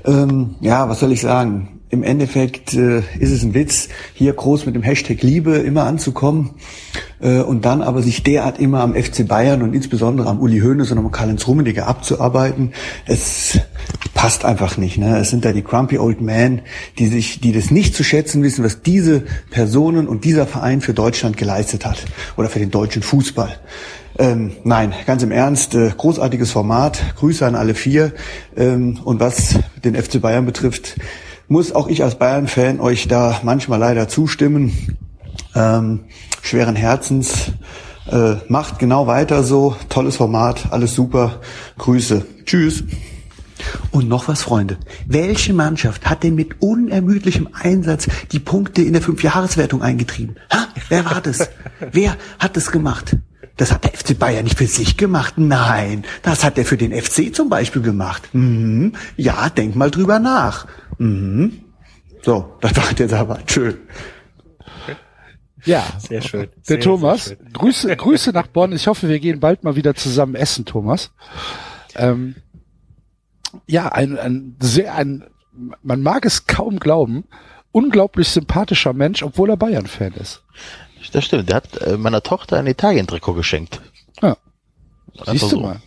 Ähm, ja, was soll ich sagen? Im Endeffekt äh, ist es ein Witz, hier groß mit dem Hashtag Liebe immer anzukommen äh, und dann aber sich derart immer am FC Bayern und insbesondere am Uli Hoeneß und am Karl-Heinz Rummenigge abzuarbeiten. Es passt einfach nicht. Ne? Es sind da die grumpy old men, die sich, die das nicht zu schätzen wissen, was diese Personen und dieser Verein für Deutschland geleistet hat oder für den deutschen Fußball. Ähm, nein, ganz im Ernst, äh, großartiges Format. Grüße an alle vier. Ähm, und was den FC Bayern betrifft, muss auch ich als Bayern-Fan euch da manchmal leider zustimmen. Ähm, schweren Herzens. Äh, macht genau weiter so. Tolles Format, alles super. Grüße. Tschüss. Und noch was, Freunde. Welche Mannschaft hat denn mit unermüdlichem Einsatz die Punkte in der Fünfjahreswertung eingetrieben? Ha? Wer war das? Wer hat das gemacht? Das hat der FC Bayern nicht für sich gemacht. Nein, das hat er für den FC zum Beispiel gemacht. Mhm. Ja, denk mal drüber nach. Mhm. So, das war jetzt aber schön. Ja, Sehr schön. der Sehr, Thomas. sehr schön. Grüße, Grüße nach Bonn. Ich hoffe, wir gehen bald mal wieder zusammen essen, Thomas. Ähm, ja, ein, ein sehr, ein, man mag es kaum glauben, unglaublich sympathischer Mensch, obwohl er Bayern-Fan ist. Das stimmt. Der hat äh, meiner Tochter ein Italien-Trikot geschenkt. Ja. Einfach Siehst du so. mal.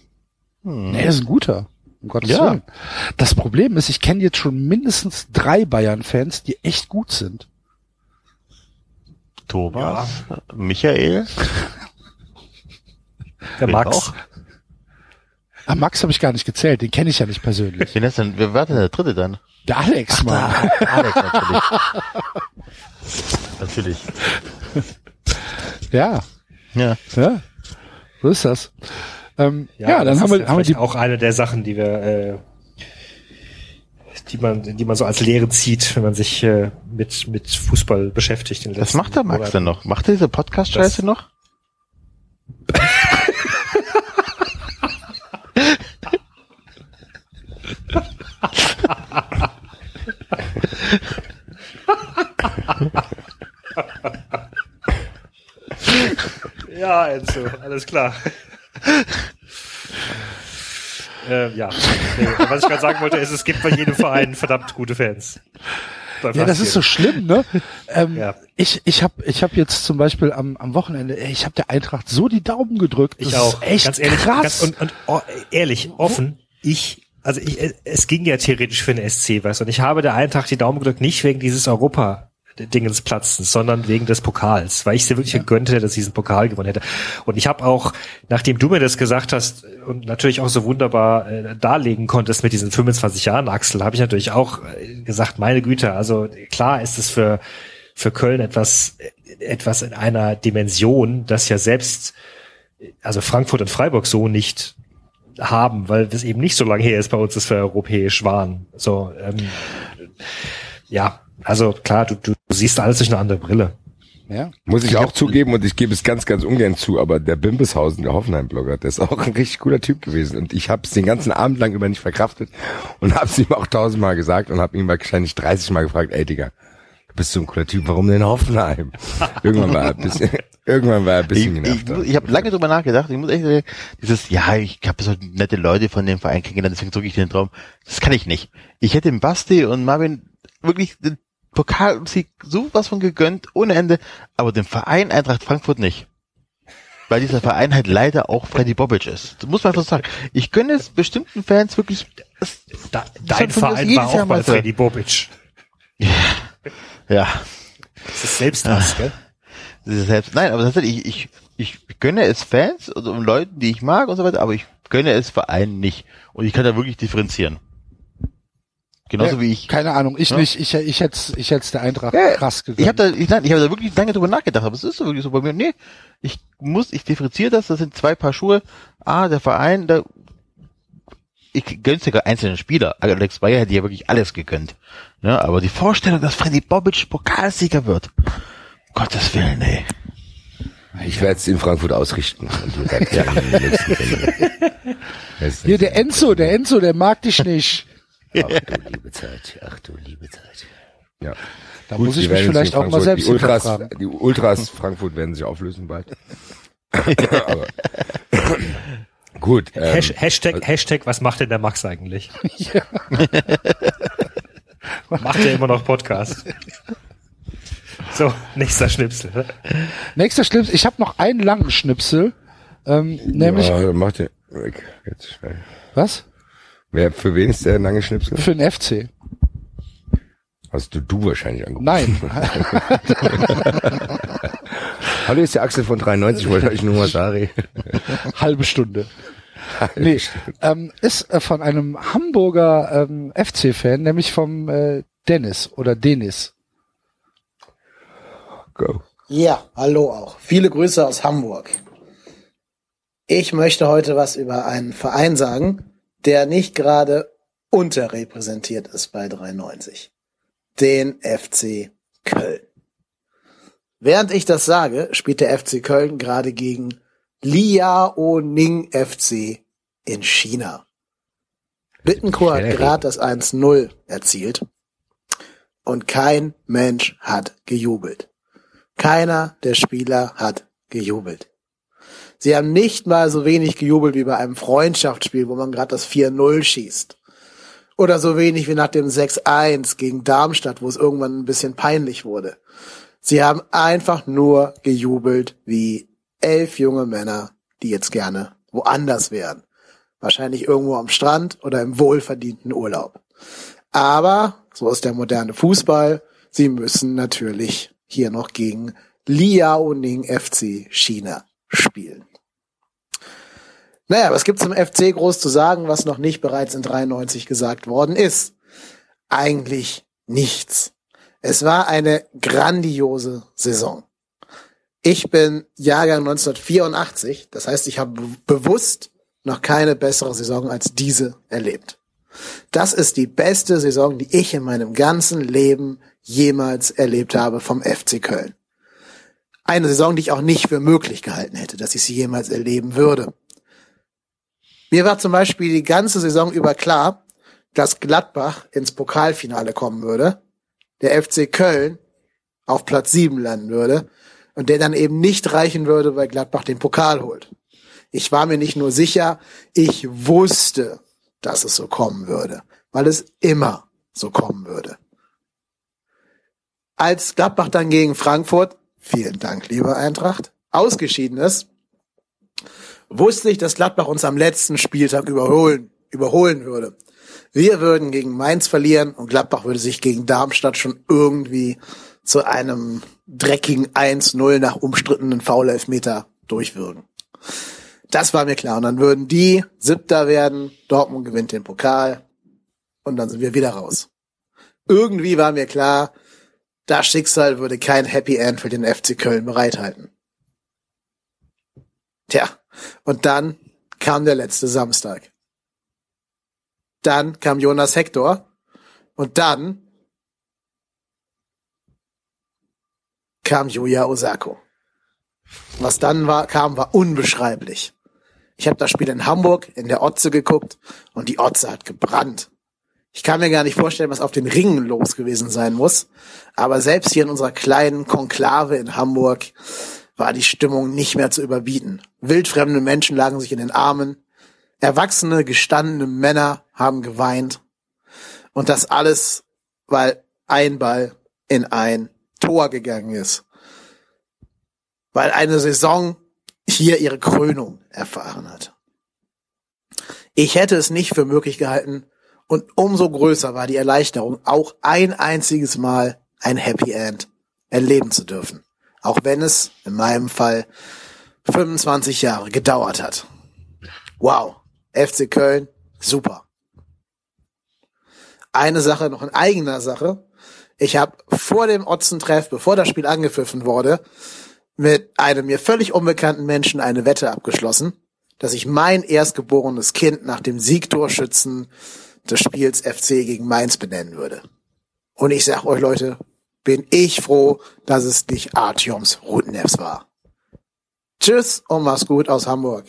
Hm. Nee, er ist ein guter. Um Gottes Ja. Willen. Das Problem ist, ich kenne jetzt schon mindestens drei Bayern-Fans, die echt gut sind. Thomas, Michael. Der Wen Max. auch? Ah, Max habe ich gar nicht gezählt, den kenne ich ja nicht persönlich. Wen ist denn, wer war denn der dritte dann? Der Alex, Mann. Alex natürlich. natürlich. Ja, Ja. ja. So ist das. Ähm, ja, Ja, dann das haben ist wir, haben wir die, auch eine der Sachen, die wir, äh, die man, die man so als Lehre zieht, wenn man sich äh, mit mit Fußball beschäftigt. in den Was macht der Max Monaten. denn noch? Macht er diese Podcast-Scheiße noch? Ja, Enzo, alles klar. äh, ja, nee, was ich gerade sagen wollte, ist, es gibt bei jedem Verein verdammt gute Fans. Bei ja, das ist so schlimm, ne? Ähm, Ja. Ich, ich habe ich hab jetzt zum Beispiel am, am Wochenende, ich habe der Eintracht so die Daumen gedrückt. Ich das auch. Ist echt ganz ehrlich, krass. Ganz, und, und oh, ehrlich, offen, ich, also ich, es ging ja theoretisch für den SC, weißt du, und ich habe der Eintracht die Daumen gedrückt, nicht wegen dieses Europa. Dingens platzen, sondern wegen des Pokals, weil ich sie wirklich gegönnt hätte, dass sie diesen Pokal gewonnen hätte. Und ich habe auch, nachdem du mir das gesagt hast und natürlich auch so wunderbar äh, darlegen konntest mit diesen 25 Jahren, Axel, habe ich natürlich auch äh, gesagt, meine Güte, also klar ist es für für Köln etwas etwas in einer Dimension, das ja selbst also Frankfurt und Freiburg so nicht haben, weil das eben nicht so lange her ist bei uns, dass wir europäisch waren. So, ähm, ja, also klar, du, du siehst alles durch eine andere Brille. ja. Muss ich auch zugeben und ich gebe es ganz, ganz ungern zu, aber der Bimbeshausen, der Hoffenheim-Blogger, der ist auch ein richtig cooler Typ gewesen und ich habe es den ganzen Abend lang über nicht verkraftet und habe es ihm auch tausendmal gesagt und habe ihn wahrscheinlich 30 Mal gefragt, ey Digga, du bist so ein cooler Typ, warum denn Hoffenheim? Irgendwann war er ein bisschen, irgendwann war er ein bisschen Ich, genervt. ich, ich habe lange drüber nachgedacht. Ich muss echt sagen, dieses, ja, ich habe so nette Leute von dem Verein kennengelernt, deswegen drücke ich den Traum. Das kann ich nicht. Ich hätte dem Basti und Marvin wirklich den Pokalsieg sowas von gegönnt, ohne Ende, aber dem Verein Eintracht Frankfurt nicht. Weil dieser Verein halt leider auch Freddy Bobic ist. Das muss man einfach sagen. Ich gönne es bestimmten Fans wirklich. Das, Da, dein Verein war Jahr auch bei Meister. Freddy Bobic. Ja. Das ist Selbsthass, gell? Das ist selbst, nein, aber tatsächlich, ich, ich, ich gönne es Fans und, und Leuten, die ich mag und so weiter, aber ich gönne es Vereinen nicht. Und ich kann da wirklich differenzieren. Genauso Ja, wie ich. Keine Ahnung, ich Ja. nicht. Ich, ich hätte ich hätte der Eintracht Ja, krass gegönnt. Ich habe da, ich, nein, ich hab da wirklich lange drüber nachgedacht, aber es ist so wirklich so bei mir. Nee, ich muss, ich differenziere das, das sind zwei Paar Schuhe. Ah, der Verein, da, ich gönn's sogar einzelnen Spieler. Alex Bayer hätte ja wirklich alles gegönnt. Ja, aber die Vorstellung, dass Freddy Bobic Pokalsieger wird, Gottes Willen, ey. Ich werde es in Frankfurt ausrichten. Ja. Hier, der Enzo, der Enzo, der mag dich nicht. Ach du liebe Zeit, ach du liebe Zeit. Ja. Da Gut, muss ich mich vielleicht auch mal selbst die Ultras, hinterfragen. die Ultras Frankfurt werden sich auflösen bald. Aber gut. Ähm, Hash, Hashtag, Hashtag, was macht denn der Max eigentlich? Ja. macht er immer noch Podcast? So, nächster Schnipsel. Nächster Schnipsel. Ich habe noch einen langen Schnipsel. Ähm, nämlich, ja, mach den weg. Jetzt schnell. was? Wer, für wen ist der lange Schnipsel? Für den FC. Hast du du wahrscheinlich angerufen? Nein. Hallo, ist der Axel von 93, ich wollte euch nur mal sagen. Halbe Stunde. Nee, ähm, ist äh, von einem Hamburger ähm, FC-Fan, nämlich vom äh, Dennis oder Denis. Go. Ja, hallo auch. Viele Grüße aus Hamburg. Ich möchte heute was über einen Verein sagen, der nicht gerade unterrepräsentiert ist bei 93. Den FC Köln. Während ich das sage, spielt der FC Köln gerade gegen Liaoning FC in China. Bittencourt hat gerade das 1-0 erzielt und kein Mensch hat gejubelt. Keiner der Spieler hat gejubelt. Sie haben nicht mal so wenig gejubelt wie bei einem Freundschaftsspiel, wo man gerade das 4-0 schießt. Oder so wenig wie nach dem 6-1 gegen Darmstadt, wo es irgendwann ein bisschen peinlich wurde. Sie haben einfach nur gejubelt wie elf junge Männer, die jetzt gerne woanders wären. Wahrscheinlich irgendwo am Strand oder im wohlverdienten Urlaub. Aber, so ist der moderne Fußball, sie müssen natürlich hier noch gegen Liaoning FC China spielen. Naja, was gibt's im FC groß zu sagen, was noch nicht bereits in 93 gesagt worden ist? Eigentlich nichts. Es war eine grandiose Saison. Ich bin Jahrgang 1984, das heißt, ich habe be- bewusst noch keine bessere Saison als diese erlebt. Das ist die beste Saison, die ich in meinem ganzen Leben jemals erlebt habe vom FC Köln. Eine Saison, die ich auch nicht für möglich gehalten hätte, dass ich sie jemals erleben würde. Mir war zum Beispiel die ganze Saison über klar, dass Gladbach ins Pokalfinale kommen würde, der FC Köln auf Platz 7 landen würde und der dann eben nicht reichen würde, weil Gladbach den Pokal holt. Ich war mir nicht nur sicher, ich wusste, dass es so kommen würde, weil es immer so kommen würde. Als Gladbach dann gegen Frankfurt, vielen Dank, lieber Eintracht, ausgeschieden ist, wusste ich, dass Gladbach uns am letzten Spieltag überholen, überholen würde. Wir würden gegen Mainz verlieren und Gladbach würde sich gegen Darmstadt schon irgendwie zu einem dreckigen 1-0 nach umstrittenen Foul-Elfmeter durchwürgen. Das war mir klar. Und dann würden die Siebter werden, Dortmund gewinnt den Pokal und dann sind wir wieder raus. Irgendwie war mir klar, das Schicksal würde kein Happy End für den FC Köln bereithalten. Tja, und dann kam der letzte Samstag. Dann kam Jonas Hector und dann kam Yuya Osako. Was dann war, kam, war unbeschreiblich. Ich habe das Spiel in Hamburg in der Otze geguckt und die Otze hat gebrannt. Ich kann mir gar nicht vorstellen, was auf den Ringen los gewesen sein muss. Aber selbst hier in unserer kleinen Konklave in Hamburg war die Stimmung nicht mehr zu überbieten. Wildfremde Menschen lagen sich in den Armen. Erwachsene, gestandene Männer haben geweint. Und das alles, weil ein Ball in ein Tor gegangen ist. Weil eine Saison hier ihre Krönung erfahren hat. Ich hätte es nicht für möglich gehalten und umso größer war die Erleichterung, auch ein einziges Mal ein Happy End erleben zu dürfen. Auch wenn es in meinem Fall 25 Jahre gedauert hat. Wow. FC Köln, super. eine Sache noch in eigener Sache. Ich habe vor dem Otzentreff, bevor das Spiel angepfiffen wurde, mit einem mir völlig unbekannten Menschen eine Wette abgeschlossen, dass ich mein erstgeborenes Kind nach dem Siegtorschützen des Spiels FC gegen Mainz benennen würde. Und ich sag euch Leute, bin ich froh, dass es nicht Artyoms Rudnevs war. Tschüss und mach's gut aus Hamburg.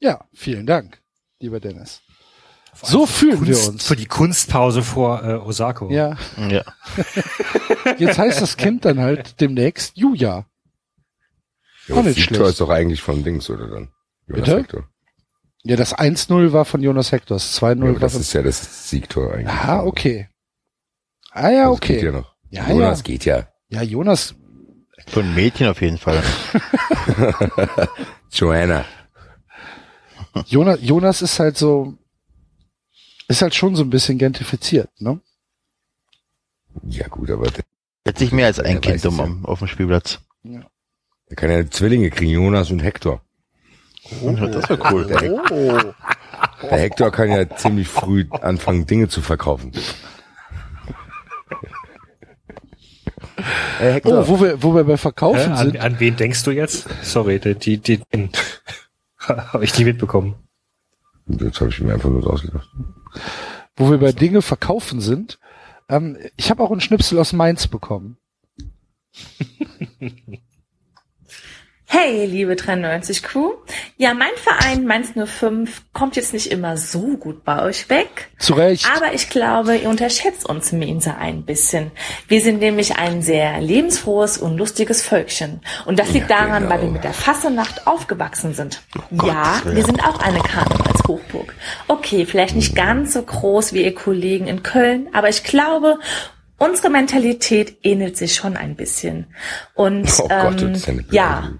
Ja, vielen Dank, lieber Dennis. So fühlen wir Kunst, uns. Für die Kunstpause vor äh, Osako. Ja. Ja. Jetzt heißt das Kind dann halt demnächst Juja. Ja, Auch nicht Victor schlecht. ist doch eigentlich von Dings, oder dann? Jonas Bitte? Hector. Ja, das 1-0 war von Jonas Hector, das 2-0 Ja, war das von... ist ja das Siegtor eigentlich. Ah, okay. Ah ja, Das okay. geht ja noch. Ja, Jonas ja. geht ja. Ja, Jonas, Für ein Mädchen auf jeden Fall. Joanna. Jonas, Jonas ist halt so, ist halt schon so ein bisschen gentrifiziert, ne? Ja gut, aber der, Jetzt sich mehr als ein Kind um, ja. am- auf dem Spielplatz. der kann ja Zwillinge kriegen, Jonas und Hector. Das wäre cool. Der, Hec- Oh. der Hector kann ja ziemlich früh anfangen, Dinge zu verkaufen. Hector. Oh, wo wir, wo wir bei Verkaufen Hä? An, sind. an wen denkst du jetzt? Sorry, die, die, die, den habe ich nie mitbekommen. Jetzt habe ich mir einfach nur so ausgedacht. wo wir bei Dinge verkaufen sind. Ähm, ich habe auch einen Schnipsel aus Mainz bekommen. Hey, liebe 93 Crew. Ja, mein Verein Mainz 05 kommt jetzt nicht immer so gut bei euch weg. Zu Recht. Aber ich glaube, ihr unterschätzt uns Mainzer ein bisschen. Wir sind nämlich ein sehr lebensfrohes und lustiges Völkchen. Und das liegt Ja, daran, genau. weil wir mit der Fassenacht aufgewachsen sind. Gott, ja, ja. wir sind auch eine Karnevals Hochburg. Okay, vielleicht nicht ganz so groß wie ihr Kollegen in Köln, aber ich glaube, unsere Mentalität ähnelt sich schon ein bisschen. Und Oh Gott, ähm, ist ja.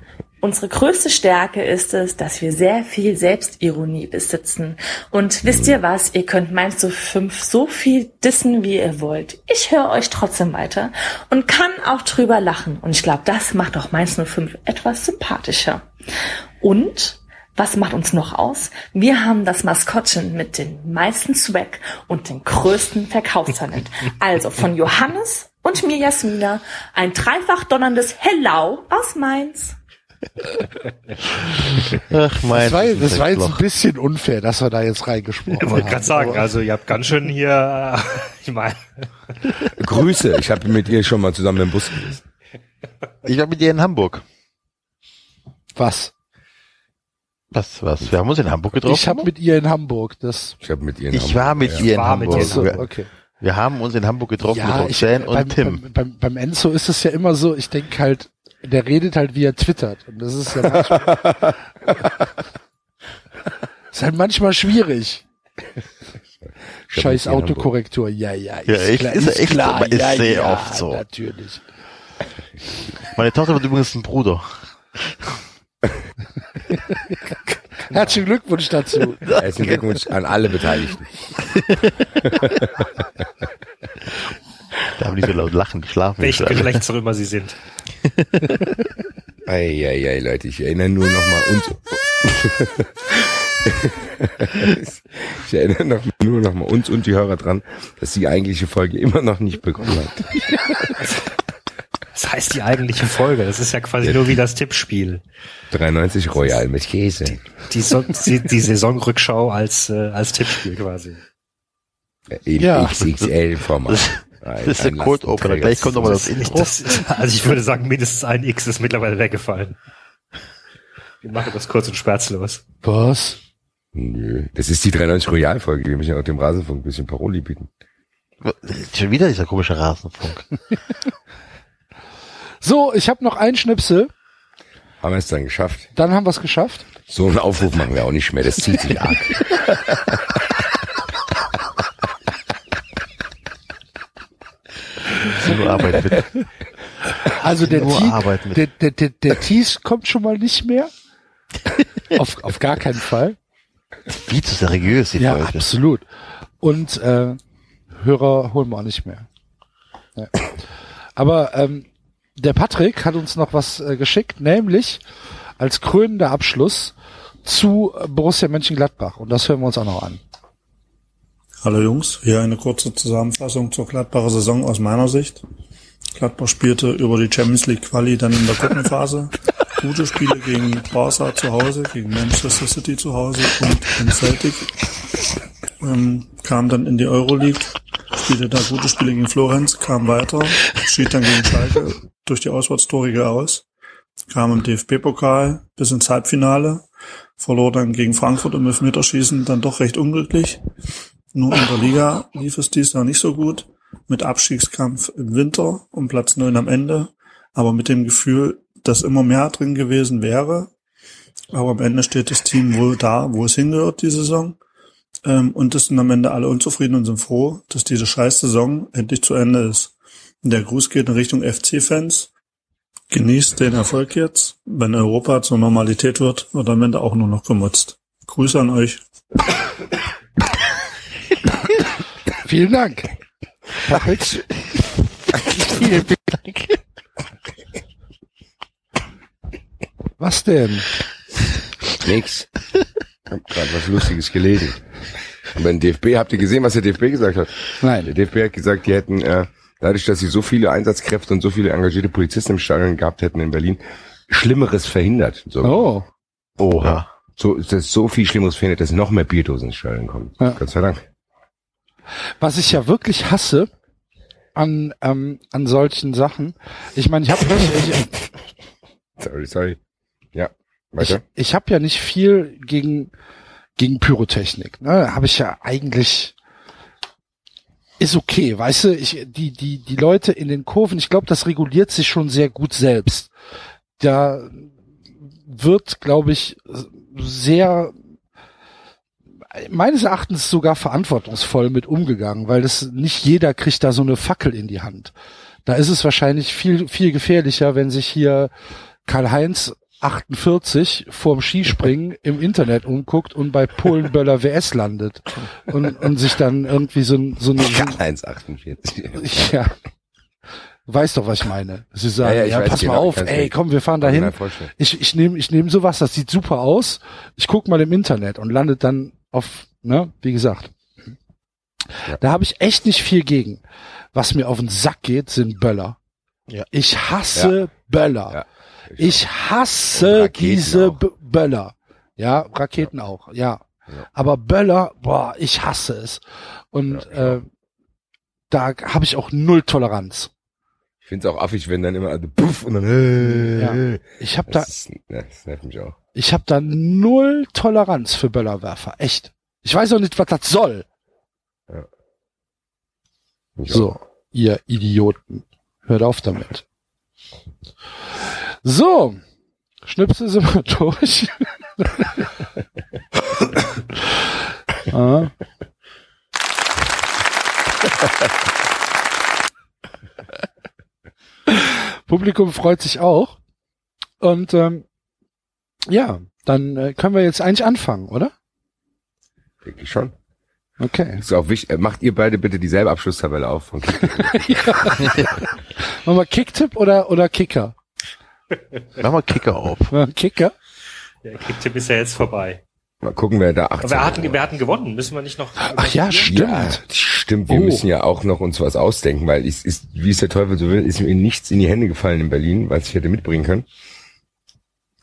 Unsere größte Stärke ist es, dass wir sehr viel Selbstironie besitzen. Und wisst ihr was? Ihr könnt Mainz so fünf so viel dissen, wie ihr wollt. Ich höre euch trotzdem weiter und kann auch drüber lachen. Und ich glaube, das macht auch Mainz 05 etwas sympathischer. Und was macht uns noch aus? Wir haben das Maskottchen mit den meisten Swag und dem größten Verkaufstalent. Also von Johannes und mir Jasmina ein dreifach donnerndes Hello aus Mainz. Ach mein, Das war, das war jetzt ein bisschen unfair, dass wir da jetzt reingesprochen Ich wollte haben. gerade sagen, also ihr habt ganz schön hier, ich meine, Grüße. Ich habe mit ihr schon mal zusammen im Bus gesessen. Ich war mit dir in Hamburg. Was? Was, was? Wir haben uns in Hamburg getroffen. Ich habe mit ihr in Hamburg das. Ich habe mit ihr in Ich Hamburg- war mit ja. ihr in war mit Hamburg. ihr in wir, okay. wir haben uns in Hamburg getroffen Ja, mit ich, Roxanne und beim, Tim. Beim, beim, beim Enzo ist es ja immer so, ich denke halt, der redet halt, wie er twittert. Und das ist ja manchmal, ist halt manchmal schwierig. Scheiß Autokorrektur, ja, ja, ist Ja, echt, klar, ist ist, echt klar, so, ist ja, sehr ja, oft so. Natürlich. Meine Tochter wird übrigens ein Bruder. Herzlichen Glückwunsch dazu. Herzlichen Glückwunsch an alle Beteiligten. Da haben die so laut lachen, die schlafen. welchen nicht alle. Geschlechts auch immer sie sind. Eieiei, Leute, ich erinnere nur noch mal uns. ich erinnere noch, nur noch mal uns und die Hörer dran, dass die eigentliche Folge immer noch nicht begonnen hat. Das heißt die eigentliche Folge. Das ist ja quasi nur wie das Tippspiel. 93 Royal mit Käse. Die, so die, die Saisonrückschau als, äh, als Tippspiel quasi. In Ja. XXL-Format. Das ist der Cold Opener. Gleich kommt nochmal das Intro. Das, also ich würde sagen, mindestens ein X ist mittlerweile weggefallen. Wir machen das kurz und schmerzlos. Was? Nö, das ist die 93 Royal-Folge. Wir müssen ja auch dem Rasenfunk ein bisschen Paroli bieten. Schon wieder dieser komische Rasenfunk. So, ich habe noch einen Schnipsel, Haben wir es dann geschafft? dann haben wir es geschafft. So einen Aufruf machen wir auch nicht mehr. Das zieht sich arg. Nur Arbeit mit. Also der, Nur Tee- Arbeit mit. der, der, der, der Tease kommt schon mal nicht mehr. auf, auf gar keinen Fall. Viel zu seriös, die Ja, Folge. absolut. Und äh, Hörer holen wir auch nicht mehr. Ja. Aber ähm, der Patrick hat uns noch was äh, geschickt, nämlich als krönender Abschluss zu Borussia Mönchengladbach. Und das hören wir uns auch noch an. Hallo Jungs, hier eine kurze Zusammenfassung zur Gladbacher Saison aus meiner Sicht. Gladbach spielte über die Champions League Quali dann in der Gruppenphase. Gute Spiele gegen Barca zu Hause, gegen Manchester City zu Hause und in Celtic. Ähm, kam dann in die Euroleague, spielte da gute Spiele gegen Florenz, kam weiter, schied dann gegen Schalke durch die Auswärtstorige aus, kam im DFB-Pokal bis ins Halbfinale, verlor dann gegen Frankfurt im Elfmeterschießen dann doch recht unglücklich. Nur in der Liga lief es dies Jahr nicht so gut, mit Abstiegskampf im Winter um Platz 9 am Ende, aber mit dem Gefühl, dass immer mehr drin gewesen wäre. Aber am Ende steht das Team wohl da, wo es hingehört, die Saison. Ähm, und es sind am Ende alle unzufrieden und sind froh, dass diese scheiß Saison endlich zu Ende ist. Der Gruß geht in Richtung FC-Fans. Genießt den Erfolg jetzt. Wenn Europa zur Normalität wird, wird am Ende auch nur noch gemutzt. Grüße an euch. Vielen Dank. Vielen Dank. Was denn? Nix. Ich hab gerade was Lustiges gelesen. Und beim DFB, habt ihr gesehen, was der DFB gesagt hat? Nein. Der DFB hat gesagt, die hätten, äh, dadurch, dass sie so viele Einsatzkräfte und so viele engagierte Polizisten im Stadion gehabt hätten in Berlin, Schlimmeres verhindert. So. Oh. Oha. So, ist das so viel Schlimmeres verhindert, dass noch mehr Bierdosen ins Stadion kommen. Ja. Gott sei Dank. Was ich ja wirklich hasse an, ähm, an solchen Sachen. Ich meine, ich habe ich, Sorry, sorry. Ja, ich, weiter. ich habe ja nicht viel gegen gegen Pyrotechnik. Ne? Habe ich ja eigentlich ist okay, weißt du, ich, die, die, die Leute in den Kurven, ich glaube, das reguliert sich schon sehr gut selbst. Da wird, glaube ich, sehr meines Erachtens sogar verantwortungsvoll mit umgegangen, weil das nicht jeder kriegt da so eine Fackel in die Hand. Da ist es wahrscheinlich viel, viel gefährlicher, wenn sich hier Karl-Heinz 48 vorm Skispringen im Internet umguckt und bei Polenböller WS landet und, und sich dann irgendwie so, ein- so eine, Karl-Heinz 48. ja, weiß doch, was ich meine. Sie sagen, Ja, ja, ja, pass mal genau, auf, kannst ey, komm, wir fahren dahin. Ich, ich nehme ich nehm sowas, das sieht super aus. Ich guck mal im Internet und landet dann auf, ne, wie gesagt. Da habe ich echt nicht viel gegen. Was mir auf den Sack geht, sind Böller. Ja. Ich hasse Ja. Böller. ich hasse diese B Böller. Ja, Raketen auch, ja. Aber Böller, boah, ich hasse es. Und äh, da habe ich auch null Toleranz. Ich finde es auch affig, wenn dann immer also puff und dann äh, Ja. Ich hab da- ist- Ja, das nervt mich auch. Ich habe da null Toleranz für Böllerwerfer. Echt. Ich weiß auch nicht, was das soll. Ich so, ihr Idioten. Hört auf damit. So. Schnipsel sind wir durch. ah. Publikum freut sich auch. Und ähm, ja, dann äh, können wir jetzt eigentlich anfangen, oder? Denke ich schon. Okay. Ist auch wichtig. äh, Macht ihr beide bitte dieselbe Abschlusstabelle auf. Von Machen wir Kicktipp oder, oder Kicker? Mach mal Kicker auf. Kicker? Der Kicktipp ist ja jetzt vorbei. Mal gucken, wer da 18 Aber wir hatten, wir hatten gewonnen. Müssen wir nicht noch. Ach ja, stimmt. Ja, stimmt. Wir Oh. müssen ja auch noch uns was ausdenken, weil es ist, wie es der Teufel so will, ist mir nichts in die Hände gefallen in Berlin, was ich hätte mitbringen können.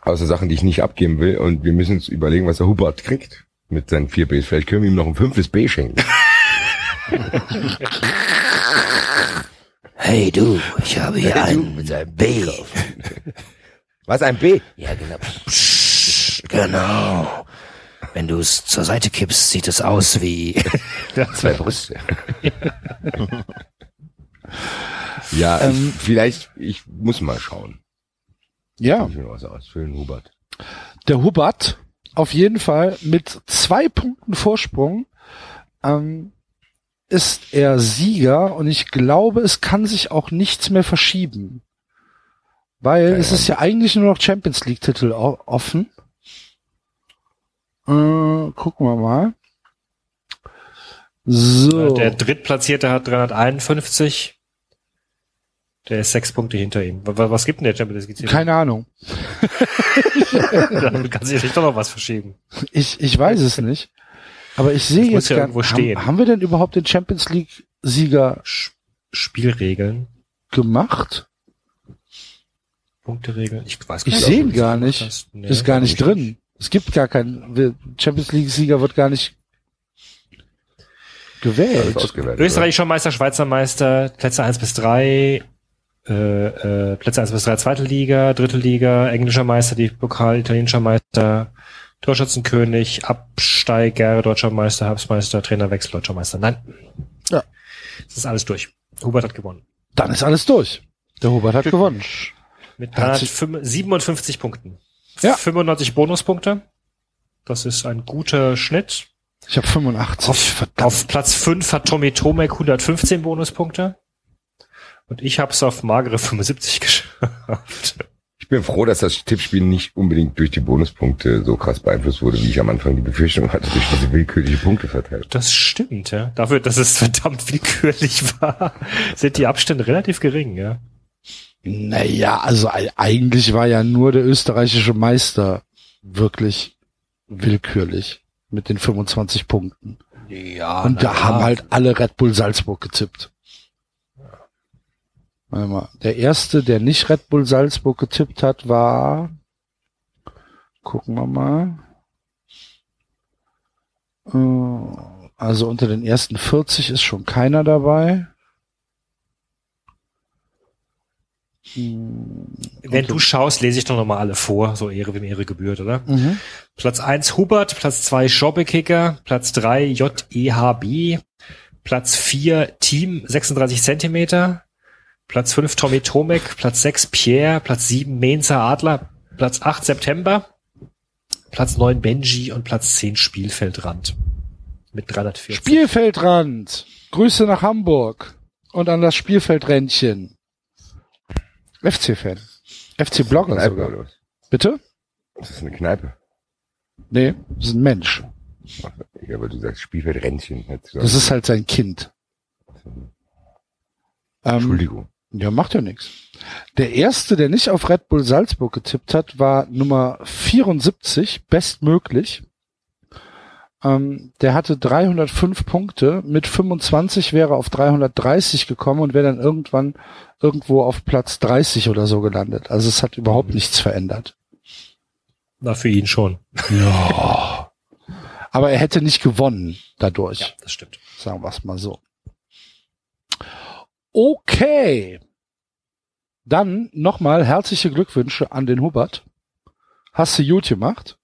Außer Sachen, die ich nicht abgeben will. Und wir müssen uns überlegen, was der Hubert kriegt mit seinen vier Bs. Vielleicht können wir ihm noch ein fünftes B schenken. Hey du, ich habe hier Hey, du, ein mit einem B. Was, ein B? Ja, genau. Psst, genau. Wenn du es zur Seite kippst, sieht es aus wie zwei Brüste. Ja, Ähm, ich, vielleicht, ich muss mal schauen. Ja. Ich mir was aus für den Hubert. Der Hubert auf jeden Fall mit zwei Punkten Vorsprung ähm, ist er Sieger und ich glaube, es kann sich auch nichts mehr verschieben. Weil es ist ja eigentlich nur noch Champions League Titel offen. Äh, gucken wir mal. So. Der Drittplatzierte hat 351. Der ist sechs Punkte hinter ihm. Was, gibt denn der Champions League? Keine Ahnung. Dann kann sich doch noch was verschieben. Ich, ich weiß es nicht. Aber ich sehe jetzt ja gar irgendwo stehen. Haben, haben wir denn überhaupt den Champions League Sieger Spielregeln gemacht? Punkteregeln. Ich weiß Ich nicht, sehe ob ihn gar nicht. Nee, ist gar nicht ich drin. Es gibt gar keinen Champions League Sieger wird gar nicht gewählt. Österreichischer Meister, Schweizer Meister, Plätze 1 bis 3, äh, äh, Plätze 1 bis 3 zweite Liga, dritte Liga, englischer Meister, die Pokal, italienischer Meister, Torschützenkönig, Absteiger, deutscher Meister, Herbstmeister, Trainerwechsel, deutscher Meister. Nein. Ja. Das ist alles durch. Hubert hat gewonnen. Dann ist alles durch. Der Hubert hat gewonnen. Mit Herzlich- 357 Punkten. Ja. 95 Bonuspunkte. Das ist ein guter Schnitt. Ich habe 85. Auf, auf Platz 5 hat Tommy Tomek 115 Bonuspunkte. Und ich hab's auf magere 75 geschafft. Ich bin froh, dass das Tippspiel nicht unbedingt durch die Bonuspunkte so krass beeinflusst wurde, wie ich am Anfang die Befürchtung hatte, durch diese willkürliche Punkteverteilung. Das stimmt, ja. Dafür, dass es verdammt willkürlich war, sind die Abstände relativ gering, ja. Naja, also eigentlich war ja nur der österreichische Meister wirklich willkürlich mit den 25 Punkten. Ja. Und da ja. haben halt alle Red Bull Salzburg getippt. Warte mal. Der erste, der nicht Red Bull Salzburg getippt hat, war, gucken wir mal. Äh, Also unter den ersten 40 ist schon keiner dabei. Hm, Wenn unter- du schaust, lese ich doch nochmal alle vor, so Ehre wem Ehre gebührt, oder? Mhm. Platz 1 Hubert, Platz 2 Schobbekicker, Platz 3 JEHB, Platz 4 Team 36 Zentimeter, Platz 5 Tommy Tomek, Platz 6 Pierre, Platz 7 Menzer Adler, Platz 8 September, Platz 9 Benji und Platz 10 Spielfeldrand. Mit 340. Spielfeldrand. Grüße nach Hamburg und an das Spielfeldrändchen. FC-Fan. FC-Blogger sogar. oder was? Bitte? Das ist eine Kneipe. Nee, das ist ein Mensch. Ja, aber du sagst Spielfeldrändchen. Das ist halt sein Kind. Ähm, Entschuldigung. Ja, macht ja nichts. Der erste, der nicht auf Red Bull Salzburg getippt hat, war Nummer 74, bestmöglich. Ähm, der hatte 305 Punkte. Mit 25 wäre er auf 330 gekommen und wäre dann irgendwann irgendwo auf Platz 30 oder so gelandet. Also es hat überhaupt nichts verändert. Na, für ihn schon. Ja. Aber er hätte nicht gewonnen dadurch. Ja, das stimmt. Sagen wir es mal so. Okay. Dann nochmal herzliche Glückwünsche an den Hubert. Hast du gut gemacht.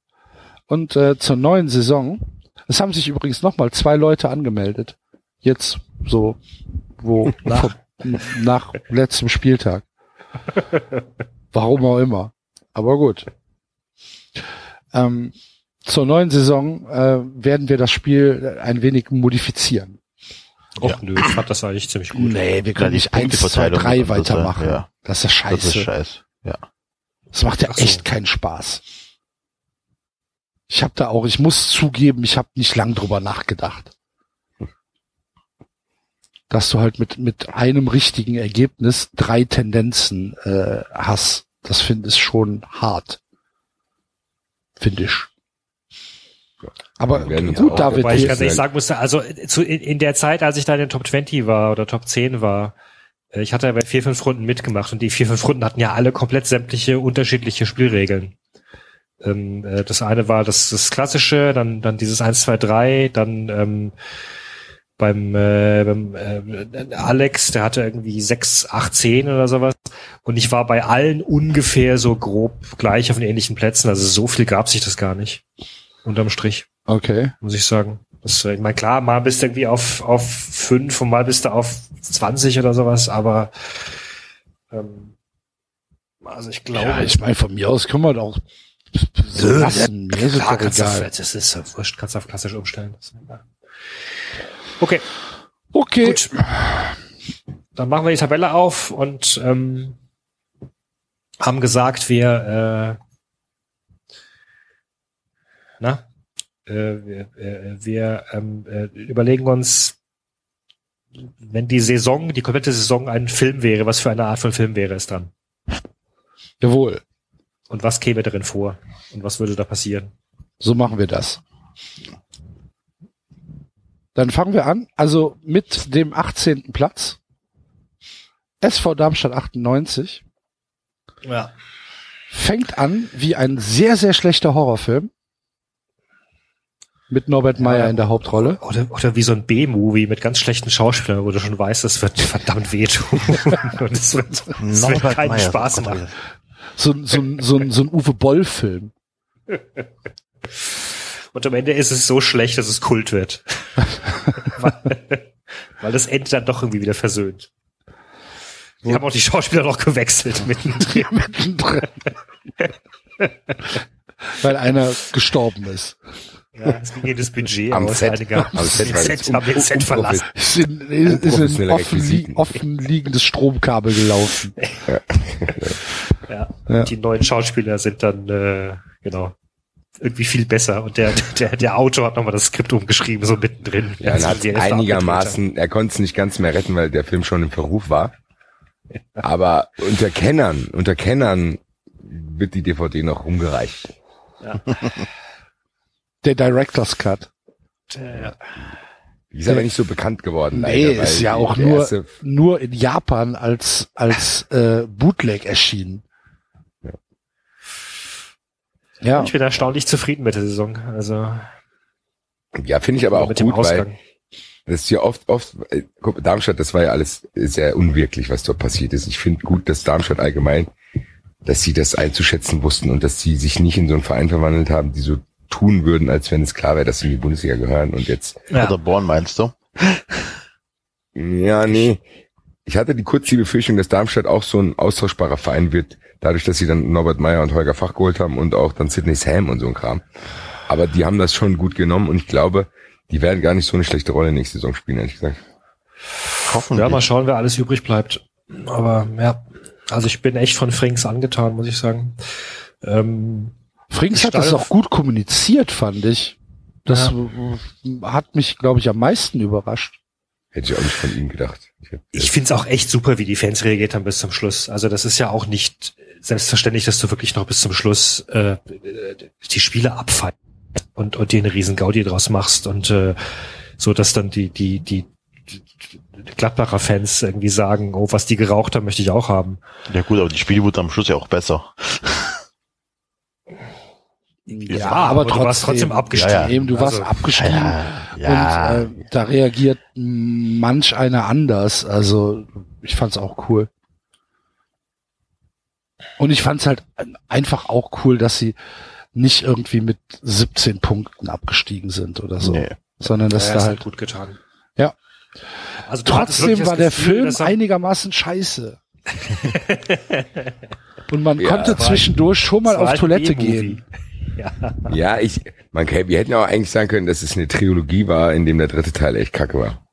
Und äh, zur neuen Saison. Es haben sich übrigens nochmal zwei Leute angemeldet. Jetzt so, wo Nach. nach letztem Spieltag. Warum auch immer. Aber gut. Ähm, zur neuen Saison äh, werden wir das Spiel ein wenig modifizieren. Och nö, ich fand das eigentlich ziemlich gut. Nee, wir können Ja, nicht eins, zwei, Punkteverteilung drei und so, weitermachen. ja. Das ist scheiße. Das ist scheiß. Ja. Das macht ja so. echt keinen Spaß. Ich habe da auch, ich muss zugeben, ich habe nicht lang drüber nachgedacht. Dass du halt mit mit einem richtigen Ergebnis drei Tendenzen äh, hast, das finde ich schon hart. Finde ich. Aber gut, auch- David, Wobei ich ganz ehrlich sagen musste, also äh, zu, in, in der Zeit, als ich da in den Top 20 war oder Top 10 war, äh, ich hatte ja bei vier, fünf Runden mitgemacht und die vier, fünf Runden hatten ja alle komplett sämtliche unterschiedliche Spielregeln. Ähm, äh, das eine war das, das klassische, dann, dann dieses 1, 2, 3, dann ähm, beim, äh, beim äh, Alex, der hatte irgendwie 6, 8, 10 oder sowas. Und ich war bei allen ungefähr so grob gleich auf den ähnlichen Plätzen. Also so viel gab sich das gar nicht. Unterm Strich okay. muss ich sagen. Das, äh, ich meine, klar, mal bist du irgendwie auf, auf fünf und mal bist du auf 20 oder sowas, aber ähm, also ich glaube. Ja, ich meine, von mir aus können wir doch lassen. Mir ist klar, kannst egal. das ist ja wurscht, kannst du auf klassisch umstellen. Das. Okay, Okay. gut. Dann machen wir die Tabelle auf und ähm, haben gesagt, wir äh, na, äh, wir, äh, wir ähm, äh, überlegen uns, wenn die Saison, die komplette Saison ein Film wäre, was für eine Art von Film wäre es dann? Jawohl. Und was käme darin vor? Und was würde da passieren? So machen wir das. Dann fangen wir an. Also mit dem 18. Platz. SV Darmstadt 98. Ja. Fängt an wie ein sehr, sehr schlechter Horrorfilm. Mit Norbert Meyer in der Hauptrolle. Oder, oder wie so ein B-Movie mit ganz schlechten Schauspielern, wo du schon weißt, es wird verdammt wehtun. Und es wird, es wird keinen Meyer, Spaß machen. So, ein- so, ein- so, ein- so ein Uwe Boll-Film. Und am Ende ist es so schlecht, dass es Kult wird. weil, weil das Ende dann doch irgendwie wieder versöhnt. Die haben auch die Schauspieler noch gewechselt mittendrin. mittendrin. Weil einer gestorben ist. Ja, es ging das Budget Am aus. Set. Einige Am Set, haben den Set verlassen. Ist in, ist in Unprofessionelle offen, li offen liegendes Stromkabel gelaufen. Ja. Ja. Die neuen Schauspieler sind dann, äh, genau, irgendwie viel besser. Und der, der, der Autor hat nochmal das Skript umgeschrieben, so mittendrin. Ja, und hat einigermaßen, er konnte es nicht ganz mehr retten, weil der Film schon im Verruf war. Aber unter Kennern, unter Kennern wird die DVD noch rumgereicht. Der Director's Cut. abgedreht. Die ist aber nicht so bekannt geworden. Nee, leider, ist ja auch der nur, erste- nur in Japan als, als äh, Bootleg erschienen. Ja. Ich bin erstaunlich zufrieden mit der Saison. Also Ja, finde ich aber auch gut, weil das ist ja oft, oft, äh, guck, Darmstadt, das war ja alles sehr unwirklich, was dort passiert ist. Ich finde gut, dass Darmstadt allgemein, dass sie das einzuschätzen wussten und dass sie sich nicht in so einen Verein verwandelt haben, die so tun würden, als wenn es klar wäre, dass sie in die Bundesliga gehören und jetzt. Oder Born meinst du? Ja, nee. Ich hatte die kurz die Befürchtung, dass Darmstadt auch so ein austauschbarer Verein wird, dadurch, dass sie dann Norbert Meyer und Holger Fach geholt haben und auch dann Sidney Sam und so ein Kram. Aber die haben das schon gut genommen und ich glaube, die werden gar nicht so eine schlechte Rolle nächste Saison spielen, ehrlich gesagt. Ja, mal schauen, wer alles übrig bleibt. Aber ja, also ich bin echt von Frings angetan, muss ich sagen. Ähm, Frings hat das auch gut kommuniziert, fand ich. Das äh, hat mich, glaube ich, am meisten überrascht. Hätte ich auch nicht von ihm gedacht. Ich Ich find's auch echt super, wie die Fans reagiert haben bis zum Schluss. Also das ist ja auch nicht selbstverständlich, dass du wirklich noch bis zum Schluss äh, die Spiele abfeiern und, und dir eine riesen Gaudi draus machst und äh, so, dass dann die, die, die, die Gladbacher Fans irgendwie sagen, oh, was die geraucht haben, möchte ich auch haben. Ja gut, aber die Spiele wurden am Schluss ja auch besser. Ja, aber, du trotzdem, warst trotzdem abgestiegen. Ja, ja. Eben, du warst Also, abgestiegen. ja. Und äh, da reagiert manch einer anders. Also ich fand's auch cool. Und ich fand's halt einfach auch cool, dass sie nicht irgendwie mit 17 Punkten abgestiegen sind oder so. Nee. Sondern dass Ja, da halt. hat gut getan. Ja. Also du Trotzdem war der Gefühl, Film er- einigermaßen scheiße. Und man Ja, konnte zwischendurch schon mal auf Toilette B-Movie. gehen. Ja. Ja, ich, man kann, wir hätten auch eigentlich sagen können, dass es eine Trilogie war, in dem der dritte Teil echt kacke war.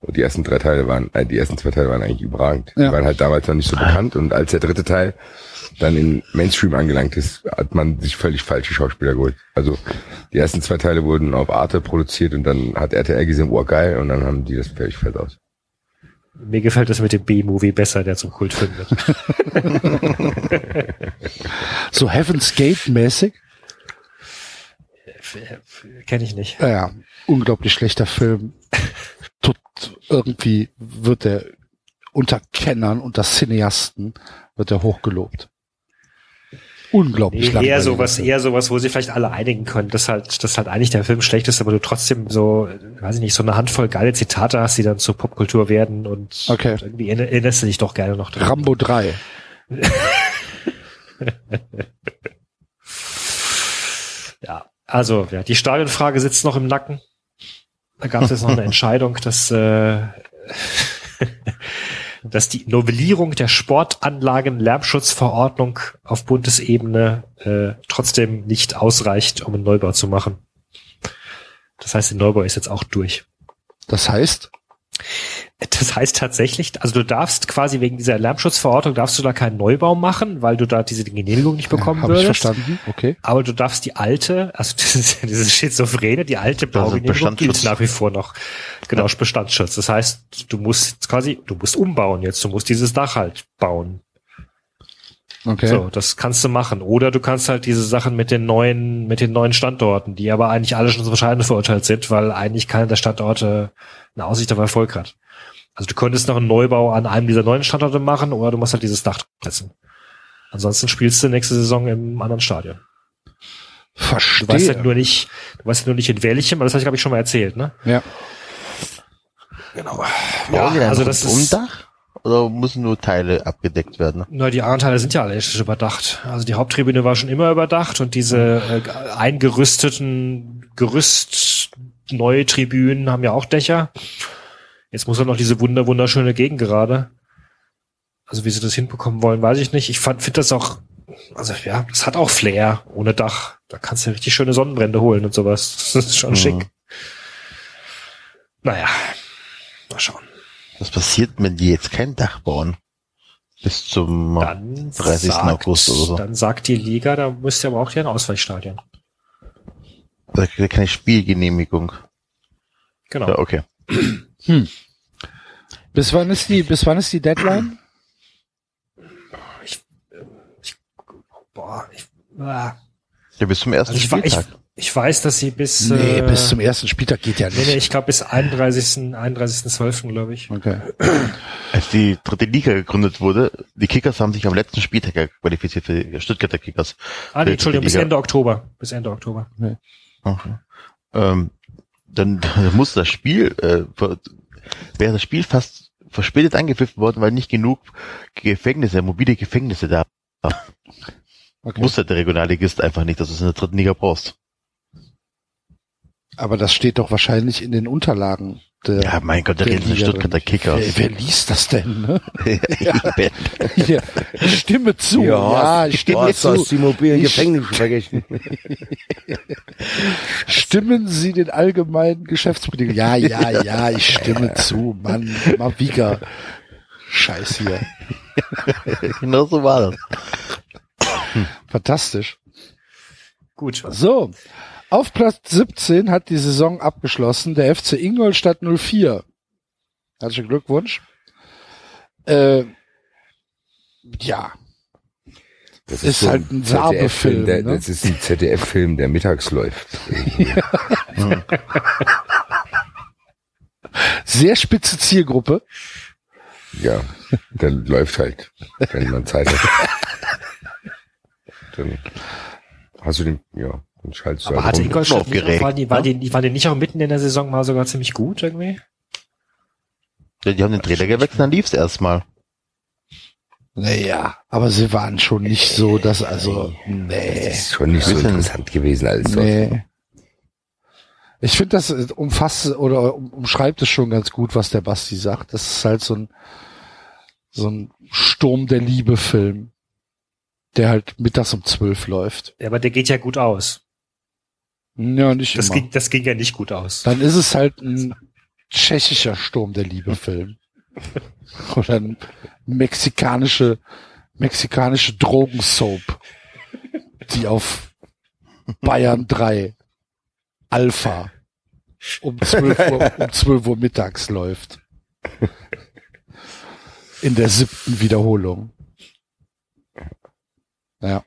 Und die ersten drei Teile waren, äh, die ersten zwei Teile waren eigentlich überragend. Ja. Die waren halt damals noch nicht so bekannt und als der dritte Teil dann in Mainstream angelangt ist, hat man sich völlig falsche Schauspieler geholt. Also die ersten zwei Teile wurden auf Arte produziert und dann hat RTL gesehen, oh geil, und dann haben die das völlig fett aus. Mir gefällt das mit dem B-Movie besser, der zum Kultfilm wird. So Heaven's Gate mäßig. Kenne ich nicht. Ja, ja, unglaublich schlechter Film. Tut, irgendwie wird er unter Kennern, unter Cineasten wird er hochgelobt. Unglaublich Nee, eher sowas, Film. eher sowas, wo sie vielleicht alle einigen können, dass halt, dass halt eigentlich der Film schlecht ist, aber du trotzdem so, weiß ich nicht, so eine Handvoll geile Zitate hast, die dann zur Popkultur werden und, Okay. und irgendwie erinner- erinnerst du dich doch gerne noch dran. Rambo 3. Also ja, die Stadionfrage sitzt noch im Nacken. Da gab es jetzt noch eine Entscheidung, dass, äh, dass die Novellierung der Sportanlagen-Lärmschutzverordnung auf Bundesebene äh, trotzdem nicht ausreicht, um einen Neubau zu machen. Das heißt, der Neubau ist jetzt auch durch. Das heißt? Das heißt tatsächlich, also du darfst quasi wegen dieser Lärmschutzverordnung darfst du da keinen Neubau machen, weil du da diese Genehmigung nicht bekommen ich würdest. verstanden? Okay. Aber du darfst die alte, also dieses, dieses Schizophrene, die alte Baugenehmigung Bestandsschutz. gilt nach wie vor noch. Genau, Bestandsschutz. Das heißt, du musst quasi, du musst umbauen jetzt, du musst dieses Dach halt bauen. Okay. So, das kannst du machen. Oder du kannst halt diese Sachen mit den neuen, mit den neuen Standorten, die aber eigentlich alle schon zum Scheiden verurteilt sind, weil eigentlich keiner der Standorte eine Aussicht auf Erfolg hat. Also du könntest noch einen Neubau an einem dieser neuen Standorte machen oder du musst halt dieses Dach setzen. Ansonsten spielst du nächste Saison im anderen Stadion. Verstehe. Du weißt halt nur nicht, du weißt halt nur nicht in welchem, aber das habe ich glaube ich schon mal erzählt, ne? Ja. Genau. Ja, Ja, also das ein ist, Umdach? Oder müssen nur Teile abgedeckt werden? Na, die anderen Teile sind ja alle elektrisch überdacht. Also die Haupttribüne war schon immer überdacht und diese äh, eingerüsteten Gerüst neue Tribünen haben ja auch Dächer. Jetzt muss er noch diese wunder wunderschöne Gegengerade. Also wie sie das hinbekommen wollen, weiß ich nicht. Ich fand finde das auch also ja, das hat auch Flair ohne Dach. Da kannst du richtig schöne Sonnenbrände holen und sowas. Das ist schon Mhm. schick. Naja, mal schauen. Was passiert, wenn die jetzt kein Dach bauen? Bis zum 30. Sagt- August oder so. Dann sagt die Liga, da müsst ihr aber auch hier ein Ausweichstadion. Da kriegt er keine Spielgenehmigung. Genau. Ja, okay. Hm. Bis wann ist die, bis wann ist die Deadline? Boah, ich, ah. Ja, bis zum ersten Also ich, wa- ich, Spieltag. ich weiß, dass sie bis Nee, äh, bis zum ersten Spieltag geht ja Nee, nicht. nee, ich glaube bis 31. 31.12. glaube ich. Okay. Als die dritte Liga gegründet wurde, die Kickers haben sich am letzten Spieltag qualifiziert für die Stuttgarter Kickers. Ah, nee, Entschuldigung, bis. Ende Oktober. Bis Ende Oktober. Okay. Ähm, dann, dann muss das Spiel, äh, wäre das Spiel fast verspätet angepfiffen worden, weil nicht genug Gefängnisse, mobile Gefängnisse da waren. Okay. Wusste der Regionalligist einfach nicht, dass du es in der dritten Liga brauchst. Aber das steht doch wahrscheinlich in den Unterlagen. Der, Ja, mein Gott, da der reden die Liga Stuttgarter drin. Kickers. Wer, wer liest das denn? Ne? Hier, ich stimme zu. Ja, ich stimme hast zu. aus die mobilen Ich- Gefängnisse vergessen. Stimmen Sie den allgemeinen Geschäftsbedingungen? Ja, ja, ja, ich stimme zu. Mann, Mavika. Scheiß hier. genau so war das. Fantastisch. Gut. So. Auf Platz 17 hat die Saison abgeschlossen der FC Ingolstadt 04. Herzlichen Glückwunsch. Äh, ja. Das Ist so halt ein ZDF-Film, Sabe-Film, der- ne? Das ist ein ZDF-Film, der mittags läuft. Sehr spitze Zielgruppe. Ja, der läuft halt, wenn man Zeit hat. Dann hast du den, ja, dann schaltest du Aber halt hatte. Ingolstadt nicht auch, war die, war die, war die nicht auch mitten in der Saison mal sogar ziemlich gut irgendwie? Ja, die haben den Trainer gewechselt, dann lief's erstmal. Naja, aber sie waren schon nicht so, dass also, nee. Das ist schon nicht so interessant gewesen als sonst. Nee. Ich finde, das äh, umfasst oder um- umschreibt es schon ganz gut, was der Basti sagt. Das ist halt so ein, so ein Sturm der Liebe-Film, der halt mittags um zwölf läuft. Ja, aber der geht ja gut aus. Ja, nicht Das immer. ging, das ging ja nicht gut aus. Dann ist es halt ein tschechischer Sturm der Liebe-Film. Oder ein mexikanische, mexikanische Drogensoap, die auf Bayern 3 Alpha um 12 Uhr, um 12 Uhr mittags läuft. In der siebten Wiederholung. Ja.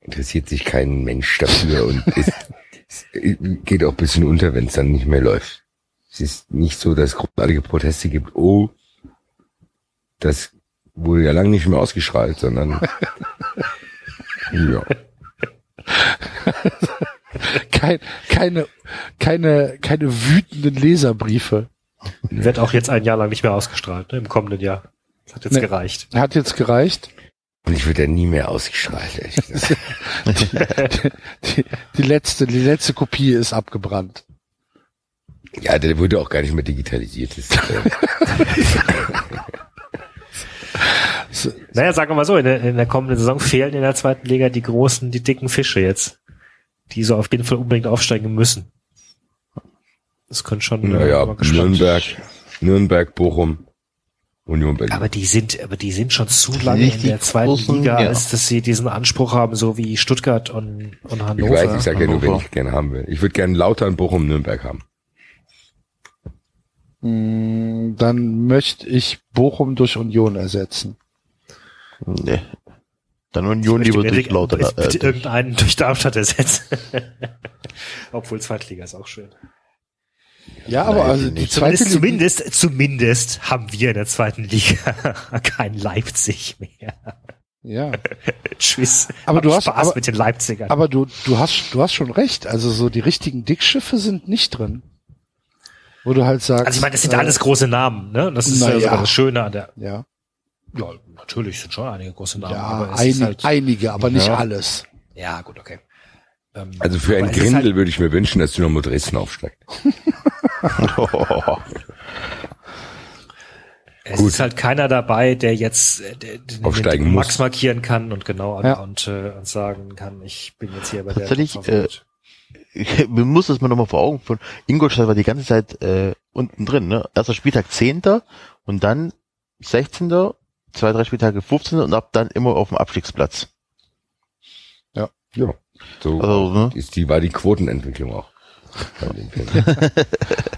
Interessiert sich kein Mensch dafür und es geht auch ein bisschen unter, wenn es dann nicht mehr läuft. Es ist nicht so, dass es großartige Proteste gibt. Oh, das wurde ja lange nicht mehr ausgestrahlt, sondern ja. Kein, keine, keine, keine wütenden Leserbriefe. Wird auch jetzt ein Jahr lang nicht mehr ausgestrahlt, ne, im kommenden Jahr. Das hat jetzt Nee. gereicht. Hat jetzt gereicht. Und ich wird ja nie mehr ausgestrahlt, ehrlich gesagt. die, die, die letzte, die letzte Kopie ist abgebrannt. Ja, der wurde auch gar nicht mehr digitalisiert. Äh, Naja, sagen wir mal so, in der, in der kommenden Saison fehlen in der zweiten Liga die großen, die dicken Fische jetzt. Die so auf jeden Fall unbedingt aufsteigen müssen. Das könnte schon. naja, äh, mal gespannt. Nürnberg, Nürnberg, Bochum, Union Berlin. Aber die sind, aber die sind schon zu lange in Richtig der zweiten großen, Liga, ja. als dass sie diesen Anspruch haben, so wie Stuttgart und, und ich Hannover. weiß, ich sage ja nur, wenn Hannover. ich gerne haben will. Ich würde gerne Lautern, Bochum, Nürnberg haben. Mm, Dann möchte ich Bochum durch Union ersetzen. Nee. Dann Union Ich lieber durch bitte- lauter. bitte, bitte Äh, irgendeinen durch Darmstadt ersetzen. Obwohl Zweitliga ist auch schön. Ja, aber also die zweite zumindest, Liga- zumindest, zumindest haben wir in der zweiten Liga kein Leipzig mehr. Ja. Tschüss. Aber Hab du hast Spaß aber, mit den Leipzigern. Aber du, du hast, du hast schon recht. Also so die richtigen Dickschiffe sind nicht drin. Wo du halt sagst. also ich meine, das sind äh, alles große Namen, ne? Das ist ja ja. sogar das Schöne an der. Ja. Ja, natürlich sind schon einige große Namen. Ja, aber es ein, ist halt, einige, aber nicht Ja. alles. ja, gut, okay. Ähm, Also für aber ein es ist Grindel halt- würde ich mir wünschen, dass Dynamo Dresden aufsteigt. Es ist halt keiner dabei, der jetzt äh, der, den, Aufsteigen den muss. Max markieren kann und genau Ja. und, äh, und sagen kann, ich bin jetzt hier bei der. Tatsächlich, äh, mir muss das mal nochmal vor Augen führen. Ingolstadt war die ganze Zeit äh, unten drin, ne? Erster Spieltag 10. und dann 16. Zwei, drei Spieltage 15. und ab dann immer auf dem Abstiegsplatz. Ja. Ja. So Also, ne? ist die, war die Quotenentwicklung auch. Film.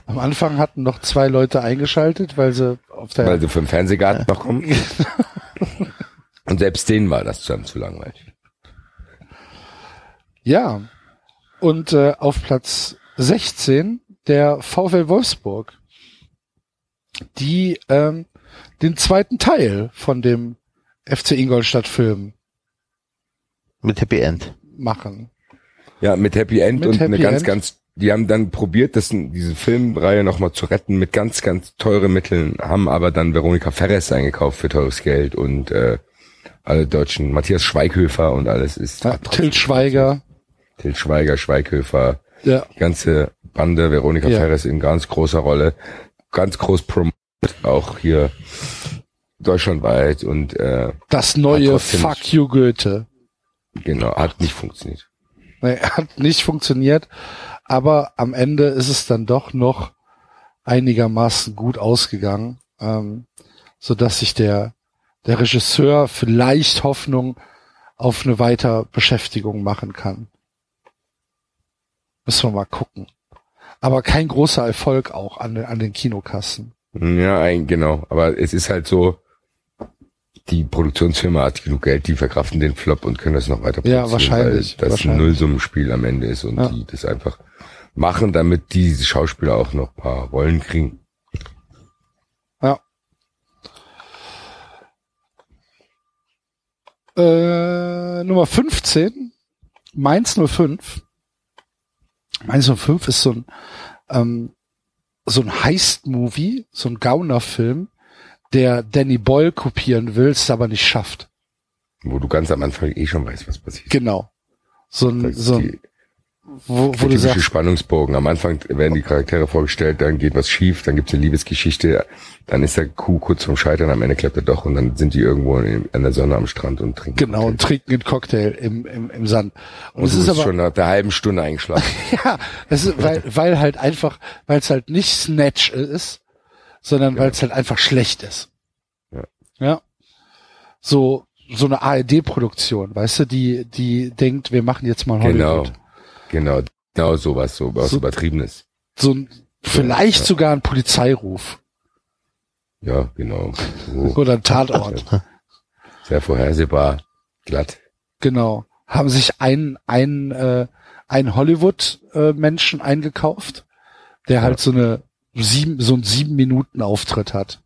Am Anfang hatten noch zwei Leute eingeschaltet, weil sie auf der Weil sie vom Fernsehgarten noch kommen. Und selbst denen war das dann zu langweilig. Ja. Und äh, auf Platz 16 der VfL Wolfsburg, die ähm, den zweiten Teil von dem FC Ingolstadt-Film Mit Happy End. Machen. Ja, mit Happy End Mit und eine Happy ganz, End. ganz, die haben dann probiert, das, diese Filmreihe nochmal zu retten mit ganz, ganz teuren Mitteln, haben aber dann Veronika Ferres eingekauft für teures Geld und äh, alle Deutschen, Matthias Schweighöfer und alles ist. Ja, Till Schweiger. Till Schweiger, Schweighöfer, Ja. die ganze Bande, Veronika Ja. Ferres in ganz großer Rolle, ganz groß promotet, auch hier deutschlandweit und äh, Das neue Fuck you Goethe. Genau, hat nicht funktioniert. Nee, hat nicht funktioniert, aber am Ende ist es dann doch noch einigermaßen gut ausgegangen, ähm, so dass sich der der Regisseur vielleicht Hoffnung auf eine Weiterbeschäftigung machen kann. Müssen wir mal gucken. Aber kein großer Erfolg auch an, den- an den Kinokassen. Ja, ein, genau. Aber es ist halt so, die Produktionsfirma hat genug Geld, die verkraften den Flop und können das noch weiter Ja, produzieren, wahrscheinlich, Weil das wahrscheinlich. ein Nullsummenspiel am Ende ist und Ja. die das einfach machen, damit die Schauspieler auch noch ein paar Rollen kriegen. Ja. Äh, Nummer 15, Mainz 05. Mainz 05 ist so ein, ähm, so ein Heist-Movie, so ein Gauner-Film, der Danny Boyle kopieren will, es aber nicht schafft. Wo du ganz am Anfang eh schon weißt, was passiert. Genau. So ein, so ein, wo, wo du sagst, Spannungsbogen. Am Anfang werden die Charaktere vorgestellt, dann geht was schief, dann gibt's eine Liebesgeschichte, dann ist der Kuh kurz vorm Scheitern, am Ende klappt er doch und dann sind die irgendwo in, an der Sonne am Strand und trinken. genau, und trinken einen Cocktail im, im, im Sand. Und, es du ist aber, schon nach der halben Stunde eingeschlafen. Ja, es ist, weil, weil halt einfach, weil es halt nicht Snatch ist, sondern weil es halt einfach schlecht ist. Ja. Ja. So, so eine ARD-Produktion, weißt du, die, die denkt, wir machen jetzt mal genau, Hollywood. genau, genau sowas, so was So- Übertriebenes. So ein, vielleicht ja. sogar ein Polizeiruf Ja, genau. So. oder ein Tatort. Sehr vorhersehbar, glatt. genau. Haben sich einen, einen, äh, einen Hollywood-Menschen eingekauft, der halt so eine sieben, so einen sieben Minuten Auftritt hat.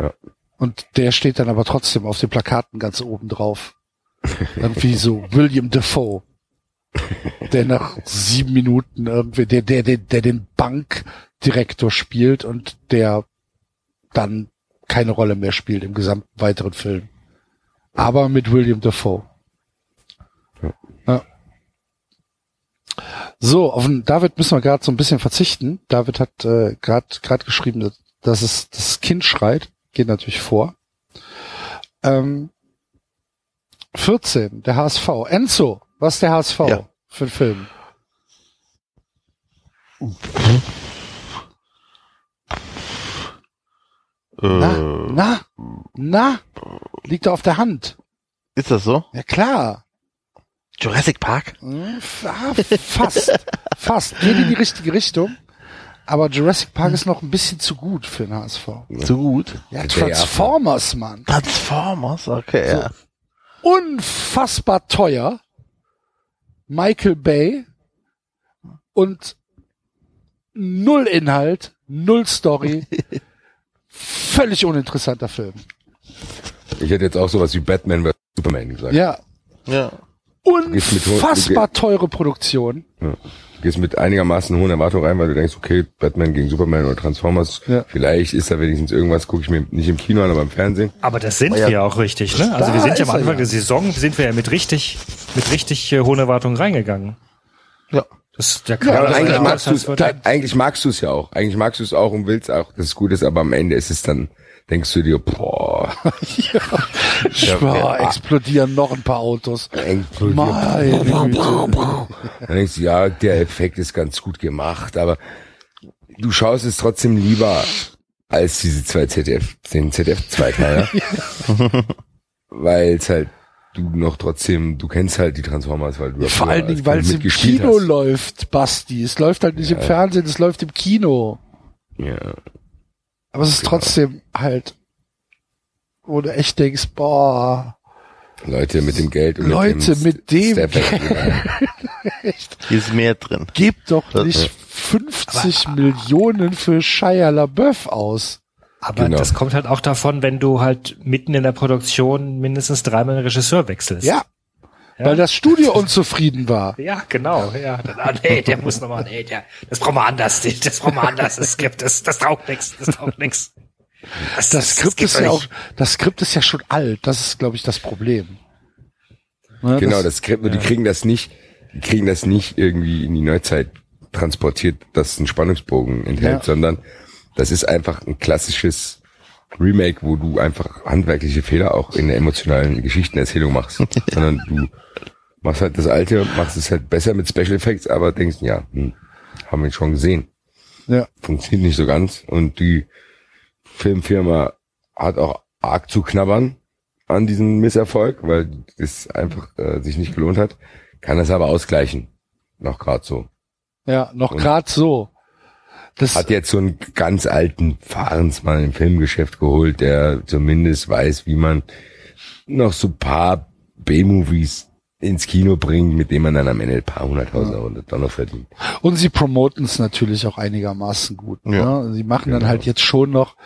Ja. Und der steht dann aber trotzdem auf den Plakaten ganz oben drauf. Irgendwie so William Defoe. Der nach sieben Minuten irgendwie, der, der, der, der den Bankdirektor spielt und der dann keine Rolle mehr spielt im gesamten weiteren Film. Aber mit William Defoe. So, auf den David müssen wir gerade so ein bisschen verzichten. David hat äh, gerade geschrieben, dass, es das Kind schreit. Geht natürlich vor. Ähm, 14, der HSV. Enzo, was ist der HSV Ja. für ein Film? Na, Äh, na, na, liegt da auf der Hand. ist das so? Ja klar. Jurassic Park? Hm, ah, fast, fast. Geht in die richtige Richtung. Aber Jurassic Park ist noch ein bisschen zu gut für den HSV. Zu gut? Ja, Transformers, Mann. Transformers, okay, So. ja. unfassbar teuer. Michael Bay und null Inhalt, null Story. Völlig uninteressanter Film. Ich hätte jetzt auch sowas wie Batman vs. Superman gesagt. Ja. Ja. Unfassbar teure Produktion. Ja. Gehst mit einigermaßen hohen Erwartungen rein, weil du denkst, okay, Batman gegen Superman oder Transformers, vielleicht ist da wenigstens irgendwas, gucke ich mir nicht im Kino an, aber im Fernsehen. Aber das sind Aber ja, wir auch richtig, ne? Also wir sind ja am Anfang ja. der Saison, sind wir ja mit richtig, mit richtig äh, hohen Erwartungen reingegangen. Ja. Das, der Ja, aber das- eigentlich magst du das es, wird- eigentlich magst du es ja auch. Eigentlich magst du es auch und willst auch, dass es gut ist, aber am Ende ist es dann, denkst du dir, boah. ja, boah, explodieren noch ein paar Autos. Explodieren. Dann denkst du, ja, der Effekt ist ganz gut gemacht, aber du schaust es trotzdem lieber als diese zwei ZDF, den ZDF-Zweiteiler. weil es halt, du noch trotzdem, du kennst halt die Transformers, weil du Vor früher allen Dingen, weil es im Kino hast. läuft, Basti. Es läuft halt nicht im Ja. Fernsehen, es läuft im Kino. Ja. Aber es ist trotzdem halt, wo du echt denkst, boah, Leute mit dem Geld und Leute mit dem Step-Back. echt, Hier ist mehr drin. gebt doch Das- nicht 50 Millionen für Shia LaBeouf aus. Aber Genau. das kommt halt auch davon, wenn du halt mitten in der Produktion mindestens dreimal den Regisseur wechselst. Ja. Weil das Studio unzufrieden war. Ja, genau, ja. Dann, ah, nee, der muss nochmal, nee, der, das brauchen wir anders, das brauchen wir anders, das gibt, das, das taugt nix, das taugt nix. Das, Das Skript geht ist ja auch, nicht. das Skript ist ja schon alt. Das ist, glaube ich, das Problem. Ne, Genau, das Skript, nur die kriegen das nicht, die kriegen das nicht irgendwie in die Neuzeit transportiert, das einen Spannungsbogen enthält, Ja. sondern das ist einfach ein klassisches Remake, wo du einfach handwerkliche Fehler auch in der emotionalen Geschichtenerzählung machst, sondern du machst halt das Alte und machst es halt besser mit Special Effects, aber denkst, ja, hm, haben wir schon gesehen. Ja. Funktioniert nicht so ganz und die Filmfirma hat auch arg zu knabbern an diesem Misserfolg, weil es einfach äh, sich nicht gelohnt hat, kann das aber ausgleichen. Noch grad so. Ja, noch grad so. Das Hat jetzt so einen ganz alten Fahrensmann im Filmgeschäft geholt, der zumindest weiß, wie man noch so paar B-Movies ins Kino bringt, mit denen man dann am Ende ein paar hunderttausend Euro dann noch verdient. Und sie promoten es natürlich auch einigermaßen gut. Ja. Ne? Sie machen dann Genau. halt jetzt schon noch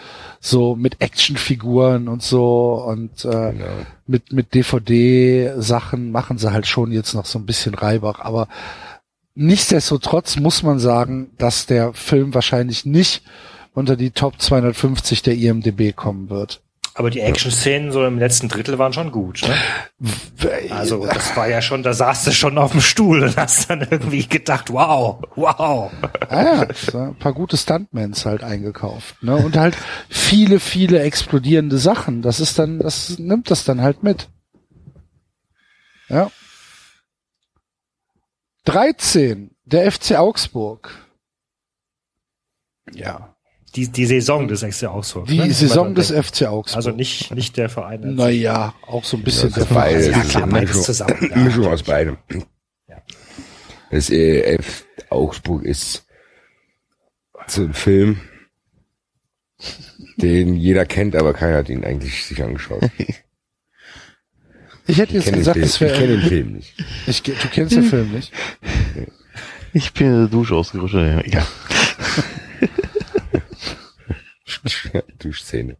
so mit Actionfiguren und so und äh, Genau. mit mit DVD-Sachen machen sie halt schon jetzt noch so ein bisschen Reibach. Aber nichtsdestotrotz muss man sagen, dass der Film wahrscheinlich nicht unter die Top 250 der IMDb kommen wird. Aber die Action-Szenen so im letzten Drittel waren schon gut, ne? Also, das war ja schon, da saß du schon auf dem Stuhl und hast dann irgendwie gedacht, wow, wow. Ah ja, ein paar gute Stuntmans halt eingekauft, ne? Und halt viele, viele explodierende Sachen. Das ist dann, das nimmt das dann halt mit. Ja. 13, der FC Augsburg. Ja. Die, die Saison des FC Augsburg. Die ne? Saison des. FC Augsburg. Also nicht, nicht der Verein. als- Naja, auch so ein bisschen das der. Verein. Ja, klar, Mischung, zusammen, ja. Mischung aus beidem. Das EF Augsburg ist so ein Film, den jeder kennt, aber keiner hat ihn eigentlich sich angeschaut. Ich hätte jetzt kenn den gesagt, es wäre. Ich kenn den Film nicht. Ich, du kennst den Film nicht? Ich bin in der Dusche ausgerutscht. Ja. Duschszene.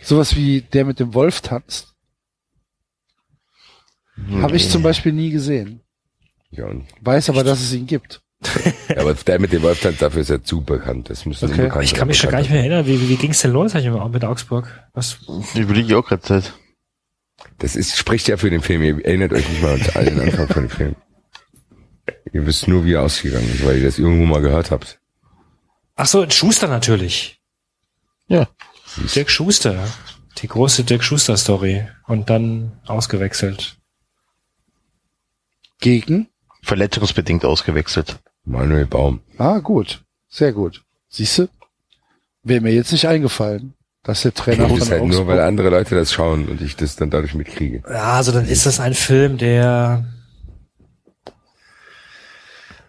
Sowas wie der mit dem Wolf tanzt. Habe ich zum Beispiel nie gesehen. Ja, und, Weiß aber, dass es ihn gibt. Ja, aber der mit dem Wolftanz, dafür ist er zu bekannt. Das muss ein Okay. Ich kann mich schon gar nicht mehr erinnern, wie, wie, wie ging's denn los eigentlich mit Augsburg? Was? Ich überlege auch gerade Zeit. Das ist, spricht ja für den Film. Ihr erinnert euch nicht mal an den Anfang von dem Film. Ihr wisst nur, wie er ausgegangen ist, weil ihr das irgendwo mal gehört habt. Ach so, Schuster natürlich. Ja. Dirk Schuster. Die große Dirk Schuster Story. Und dann ausgewechselt. Gegen? Verletzungsbedingt ausgewechselt. Manuel Baum. Ah, gut. Sehr gut. Siehste? Wäre mir jetzt nicht eingefallen, dass der Trainer Das von halt Augsburg... nur, weil andere Leute das schauen und ich das dann dadurch mitkriege. Ja, also dann ist das ein Film, der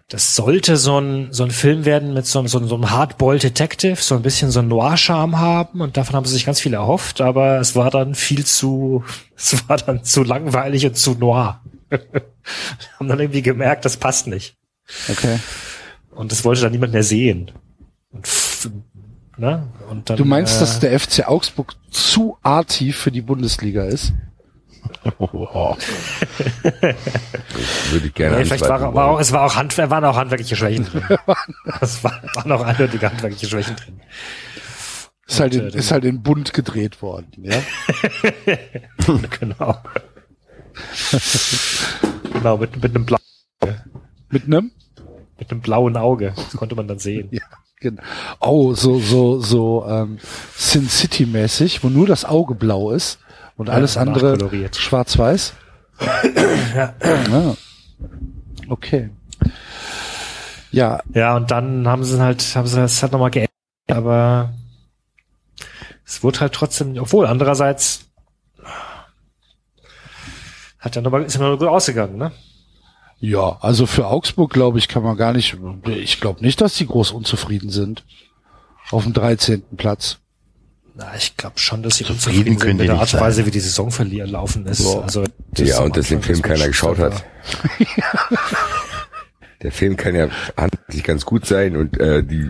das sollte so ein, so ein Film werden mit so, so, so einem Hardboiled Detective, so ein bisschen so ein Noir-Charme haben und davon haben sie sich ganz viel erhofft, aber es war dann viel zu, es war dann zu langweilig und zu noir. haben dann irgendwie gemerkt, das passt nicht. Okay. Und das wollte dann niemand mehr sehen. Und, ne? und dann, Du meinst, äh, dass der FC Augsburg zu artig für die Bundesliga ist? Würde ich gerne Nee, vielleicht war, war auch, es war auch Hand, waren auch handwerkliche Schwächen drin. es war, waren auch eindeutige handwerkliche Schwächen drin. Ist halt, in, Und, äh, ist halt in bunt gedreht worden, ja? genau. genau, mit, mit einem blauen Mit einem? Mit einem blauen Auge. Das konnte man dann sehen. Ja, genau. Oh, so, so, so, ähm, Sin City mäßig, wo nur das Auge blau ist und Ja, alles andere nachkoloriert. schwarz-weiß. ja. Ah. Okay. Ja, ja, und dann haben sie halt, haben sie das halt nochmal geändert, aber es wurde halt trotzdem, obwohl andererseits hat er nochmal, ist er noch gut ausgegangen, ne? Ja, also für Augsburg glaube ich, kann man gar nicht, ich glaube nicht, dass die groß unzufrieden sind. Auf dem 13. Platz. Na, ich glaube schon, dass sie Zufrieden unzufrieden sind können mit die der Art und Weise, wie die Saison verlieren laufen ist. Boah. Also, Ja, am und dass den Film das keiner geschaut hat. Der Film kann ja handlich ganz gut sein und äh, die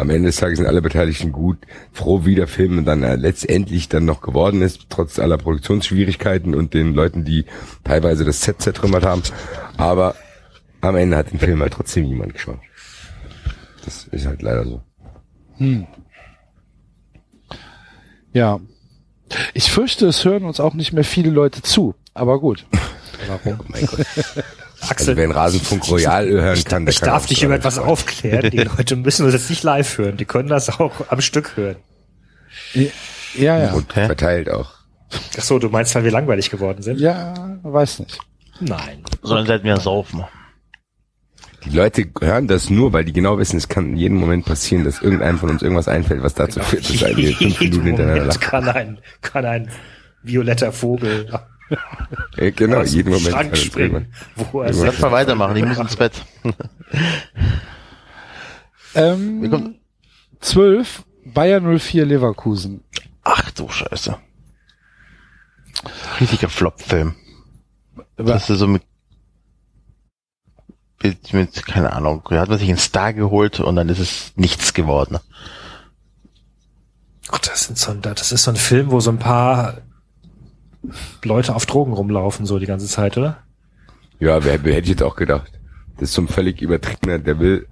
am Ende des Tages sind alle Beteiligten gut, froh wie der Film dann äh, letztendlich dann noch geworden ist, trotz aller Produktionsschwierigkeiten und den Leuten, die teilweise das Set zertrümmert haben. Aber am Ende hat den Film halt trotzdem niemand geschaut. Das ist halt leider so. Hm. Ja. Ich fürchte, es hören uns auch nicht mehr viele Leute zu, aber gut. Warum? Oh mein Gott. Axel, Also wer den Rasenfunk Royal hören kann, der ich kann darf dich über etwas freuen. aufklären. Die Leute müssen uns jetzt nicht live hören. Die können das auch am Stück hören. Ja, ja. Und verteilt auch. Ach so, du meinst, weil wir langweilig geworden sind? Ja, weiß nicht. Nein. Sollen sie halt mehr saufen. Die Leute hören das nur, weil die genau wissen, es kann in jedem Moment passieren, dass irgendeinem von uns irgendwas einfällt, was dazu führt, dass wir fünf Minuten hintereinander lachen. kann ein, kann ein violetter Vogel Ja, genau, aus jeden Moment Schrank springen, wo er Lass mal weitermachen, ich muss ins Bett. Ähm, 12, Bayern 04 Leverkusen. Ach du Scheiße. Riesiger Flop-Film. Das ist so mit, mit, mit, keine Ahnung, hat man sich einen Star geholt und dann ist es nichts geworden. Gott, das, sind so ein, das ist so ein Film, wo so ein paar Leute auf Drogen rumlaufen, so die ganze Zeit, oder? Ja, wer, wer hätte ich jetzt auch gedacht? Das ist so ein völlig übertriebener, der will,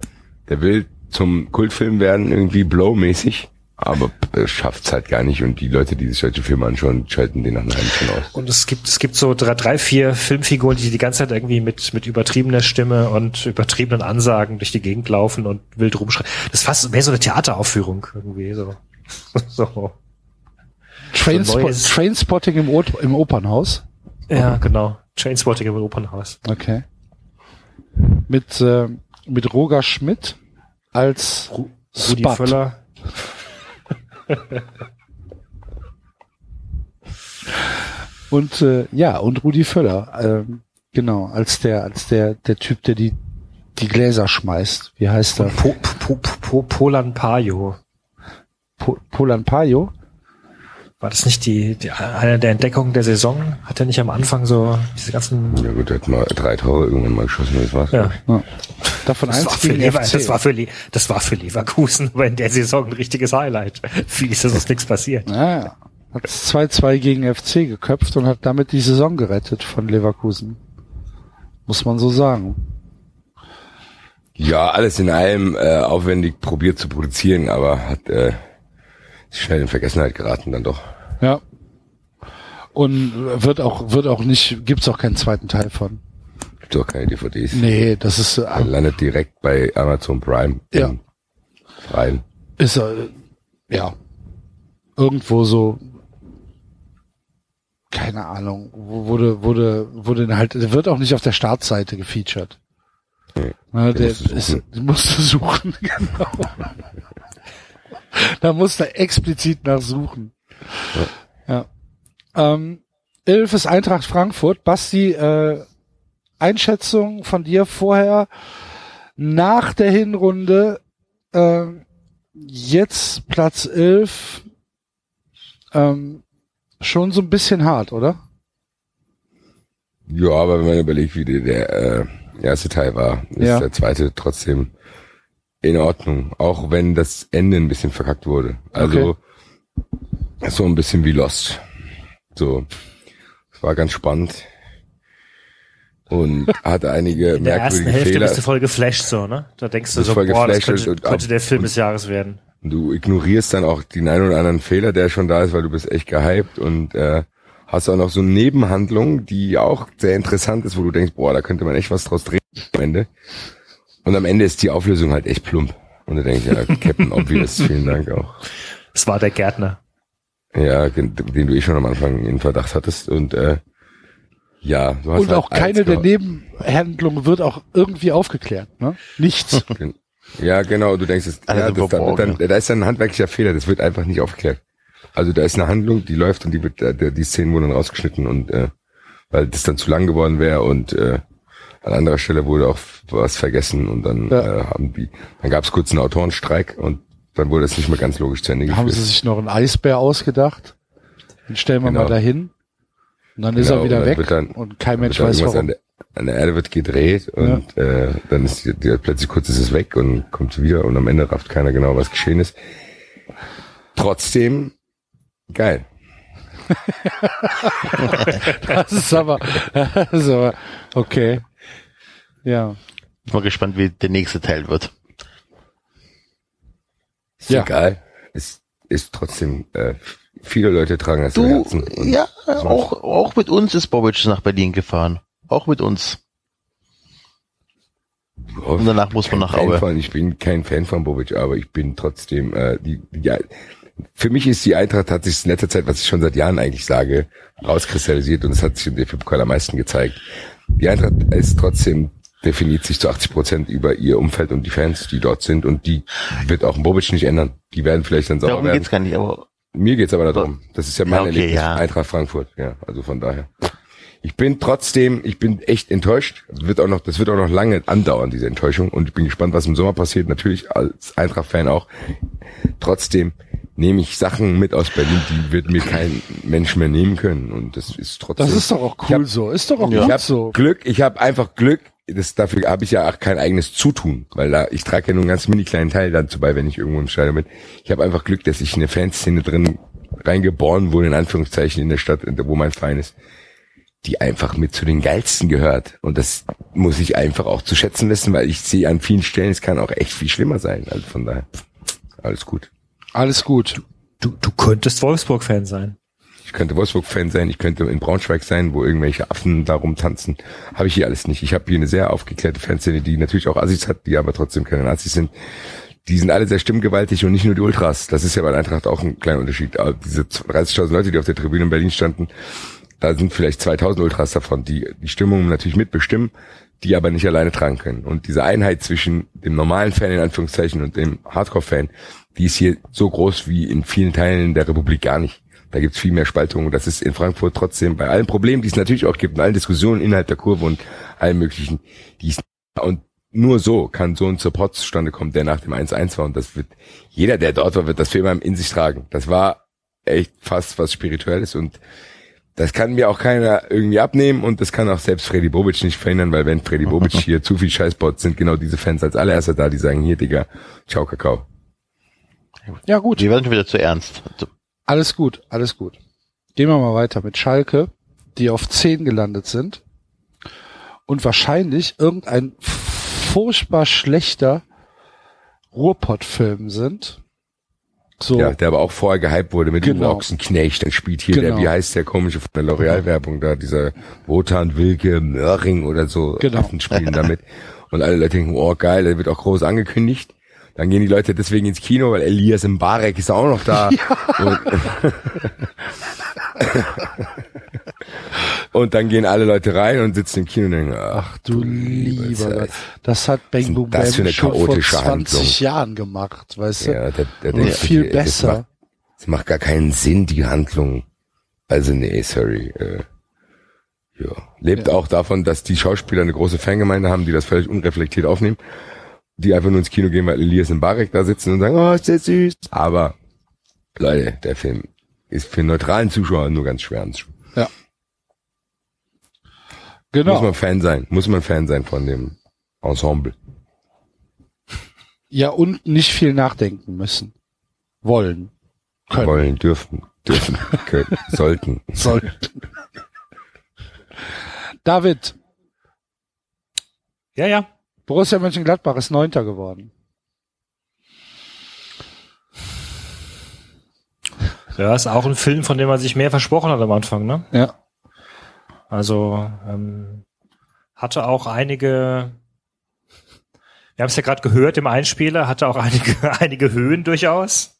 der will zum Kultfilm werden, irgendwie Blow-mäßig, aber äh, schafft's halt gar nicht und die Leute, die sich solche Filme anschauen, schalten den nach einer halben Stunde aus. Und es gibt, es gibt so drei, drei, vier Filmfiguren, die die ganze Zeit irgendwie mit, mit übertriebener Stimme und übertriebenen Ansagen durch die Gegend laufen und wild rumschreien. Das ist fast mehr so eine Theateraufführung irgendwie, so. so. Trainspo neues- Trainspotting im, o im Opernhaus. Ja, genau. Trainspotting im Opernhaus. Okay. Mit, äh, mit Roger Schmidt als Rudi Spot. Völler. Und äh, ja, und Rudi Völler, ähm, genau, als der, als der, der Typ, der die, die Gläser schmeißt. Wie heißt er? Po, po, po, Polan Pajo. Po, Polan Pajo? War das nicht die, die eine der Entdeckungen der Saison? Hat er nicht am Anfang so diese ganzen Ja gut, er hat mal drei Tore irgendwann mal geschossen, das war's. Ja. Ja. Davon Das eins war, für Lever, FC. das, war für das war für Leverkusen, aber in der Saison ein richtiges Highlight. Viel ist, dass uns nichts passiert. Ja, ja. Hat 2-2 gegen FC geköpft und hat damit die Saison gerettet von Leverkusen. Muss man so sagen. Ja, alles in allem äh, aufwendig probiert zu produzieren, aber hat äh, schnell in Vergessenheit geraten dann doch. Ja. Und wird auch, wird auch nicht, gibt's auch keinen zweiten Teil von. Gibt doch keine DVDs. Nee, das ist, Er äh, landet direkt bei Amazon Prime. Ja. im Freien. ist, äh, ja. Irgendwo so, keine Ahnung, wurde, wurde, wurde halt, der wird auch nicht auf der Startseite gefeatured. Nee, Ne, den der musst du ist, suchen. den musst du suchen, genau. da musst du explizit nachsuchen. Ja. Ähm, Elf ist Eintracht Frankfurt. Basti, äh, Einschätzung von dir vorher nach der Hinrunde äh, jetzt Platz 11 ähm, schon so ein bisschen hart, oder? Ja, aber wenn man überlegt, wie der, der äh, erste Teil war, ist Ja. der zweite trotzdem in Ordnung. Auch wenn das Ende ein bisschen verkackt wurde. Also so ein bisschen wie Lost. So. Es war ganz spannend. Und hatte einige In der ersten merkwürdige Hälfte Fehler. bist du voll geflasht so, ne? Da denkst du so, boah, das könnte, könnte der Film des Jahres werden. Du ignorierst dann auch den einen oder anderen Fehler, der schon da ist, weil du bist echt gehypt und äh, hast auch noch so eine Nebenhandlung, die auch sehr interessant ist, wo du denkst, boah, da könnte man echt was draus drehen am Ende. Und am Ende ist die Auflösung halt echt plump. Und du denkst, ja, Captain Obvious, vielen Dank auch. Es war der Gärtner. Ja, den den du eh schon am Anfang in Verdacht hattest. Und äh, ja, du hast Und halt auch keine der. Nebenhandlungen wird auch irgendwie aufgeklärt, ne? Nichts. Ja, genau, du denkst, es, Alles ja, das, da, verborgen. dann, da ist dann ein handwerklicher Fehler, das wird einfach nicht aufgeklärt. Also da ist eine Handlung, die läuft und die wird, äh, die Szenen wurden dann rausgeschnitten und äh, weil das dann zu lang geworden wäre und äh, an anderer Stelle wurde auch was vergessen und dann äh, haben die, dann gab es kurz einen Autorenstreik und dann wurde es nicht mehr ganz logisch zu Ende Da haben geführt. sie sich noch einen Eisbär ausgedacht. Den stellen wir Genau. mal dahin. Und dann ist Genau, er wieder weg dann- und kein Mensch weiß warum. An der, an der Erde wird gedreht und äh, dann ist die, die, plötzlich kurz ist es weg und kommt wieder und am Ende rafft keiner genau, was geschehen ist. Trotzdem geil. das ist aber, das ist aber okay. Ja. Ich bin mal gespannt, wie der nächste Teil wird. Ist egal. Ist, ist trotzdem, äh, viele Leute tragen das im Du, Herzen. Und ja, auch, auch mit uns ist Bobic nach Berlin gefahren. Auch mit uns. Und danach muss man nach Fan Aue. Von, ich bin kein Fan von Bobic, aber ich bin trotzdem, äh, die, die, für mich ist die Eintracht, hat sich in letzter Zeit, was ich schon seit Jahren eigentlich sage, rauskristallisiert und es hat sich im DFB-Pokal am meisten gezeigt. Die Eintracht ist trotzdem, definiert sich zu 80 Prozent über ihr Umfeld und die Fans, die dort sind und die wird auch ein Bobic nicht ändern. Die werden vielleicht dann sauer Darum werden. geht's gar nicht, aber Mir geht's aber darum. Das ist ja mein Ja, okay, Erlebnis. ja. Eintracht Frankfurt. Ja, also von daher. Ich bin trotzdem, ich bin echt enttäuscht. Das wird auch noch, das wird auch noch lange andauern, diese Enttäuschung. Und ich bin gespannt, was im Sommer passiert. Natürlich als Eintracht-Fan auch. Trotzdem nehme ich Sachen mit aus Berlin, die wird mir kein Mensch mehr nehmen können. Und das ist trotzdem. Das ist doch auch cool hab- so. Ist doch auch ich gut hab so. Glück, ich habe einfach Glück. Das, dafür habe ich ja auch kein eigenes Zutun, weil da ich trage ja nur einen ganz mini kleinen Teil dazu bei, wenn ich irgendwo im Stadion bin. Ich habe einfach Glück, dass ich in eine Fanszene drin reingeboren wurde, in Anführungszeichen, in der Stadt, wo mein Verein ist, die einfach mit zu den geilsten gehört. Und das muss ich einfach auch zu schätzen wissen, weil ich sehe an vielen Stellen, es kann auch echt viel schlimmer sein. Also von daher, alles gut. Alles gut. Du, du könntest Wolfsburg-Fan sein. Ich könnte Wolfsburg-Fan sein, ich könnte in Braunschweig sein, wo irgendwelche Affen da rumtanzen. Habe ich hier alles nicht. Ich habe hier eine sehr aufgeklärte Fanszene, die natürlich auch Assis hat, die aber trotzdem keine Nazis sind. Die sind alle sehr stimmgewaltig und nicht nur die Ultras. Das ist ja bei Eintracht auch ein kleiner Unterschied. Aber diese 30.000 Leute, die auf der Tribüne in Berlin standen, da sind vielleicht 2000 Ultras davon, die die Stimmung natürlich mitbestimmen, die aber nicht alleine tragen können. Und diese Einheit zwischen dem normalen Fan in Anführungszeichen und dem Hardcore-Fan, die ist hier so groß wie in vielen Teilen der Republik gar nicht. Da gibt's viel mehr Spaltungen. Das ist in Frankfurt trotzdem bei allen Problemen, die es natürlich auch gibt, und allen Diskussionen innerhalb der Kurve und allen möglichen, die ist und nur so kann so ein Support zustande kommen, der nach dem 1-1 war. Und das wird, jeder, der dort war, wird das für immer in sich tragen. Das war echt fast was Spirituelles und das kann mir auch keiner irgendwie abnehmen und das kann auch selbst Freddy Bobic nicht verhindern, weil wenn Freddy Bobic hier zu viel Scheiß baut, sind genau diese Fans als allererster da, die sagen, hier, Digga, ciao, Kakao. Ja, gut. Wir werden schon wieder zu ernst. Alles gut, alles gut. Gehen wir mal weiter mit Schalke, die auf 10 gelandet sind und wahrscheinlich irgendein furchtbar schlechter Ruhrpott-Film sind. So. Ja, der aber auch vorher gehypt wurde mit Genau. genau. Ochsenknecht. Dann spielt hier Genau. der, wie heißt der komische von der L'Oreal-Werbung da, dieser Wotan Wilke Möhring oder so. Genau. Affen spielen damit. Und alle Leute denken, oh geil, der wird auch groß angekündigt. Dann gehen die Leute deswegen ins Kino, weil Elias Mbarek ist auch noch da. Und, und dann gehen alle Leute rein und sitzen im Kino und denken, ach Du lieber Gott. Das hat Bang Boom das Bam schon vor chaotische 20 Handlung? Jahren gemacht, weißt du? Ja, der, der Und viel das besser. Macht, das macht gar keinen Sinn, die Handlung. Also nee, sorry. Äh, ja. Lebt auch davon, dass die Schauspieler eine große Fangemeinde haben, die das völlig unreflektiert aufnehmen. Die einfach nur ins Kino gehen, weil Elias und Barek da sitzen und sagen, oh, ist der süß. Aber, Leute, der Film ist für einen neutralen Zuschauer nur ganz schwer anzuschauen. Ja. Genau. Muss man Fan sein, muss man Fan sein von dem Ensemble. Ja, und nicht viel nachdenken müssen. Wollen. Können. Wollen, dürfen, dürfen, können, sollten. Sollten. David. Ja, ja. Borussia Mönchengladbach ist Neunter geworden. Ja, ist auch ein Film, von dem man sich mehr versprochen hat am Anfang, ne? Ja. Also ähm, hatte auch einige, wir haben es ja gerade gehört im Einspieler, hatte auch einige, einige Höhen durchaus.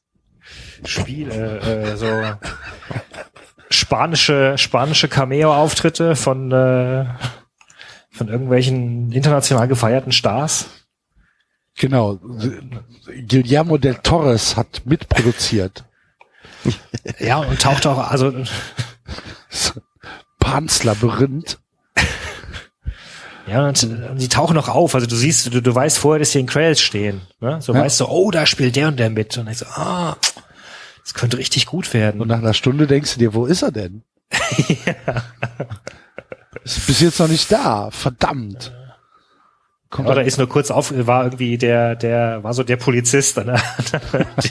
Spiel, äh, äh, so spanische, spanische Cameo-Auftritte von, äh, von irgendwelchen international gefeierten Stars. Genau. Guillermo del Torres hat mitproduziert. Ja, und taucht auch, also Pans Labyrinth. Ja, und, und die tauchen noch auf. Also du siehst, du, du weißt vorher, dass die in Credits stehen. Ne? So Ja. weißt du, oh, da spielt der und der mit. Und dann denkst du, ah, das könnte richtig gut werden. Und nach einer Stunde denkst du dir, wo ist er denn? Ist bis jetzt noch nicht da. Verdammt. Kommt Oder ist nur kurz auf, war irgendwie der, der, war so der Polizist, der,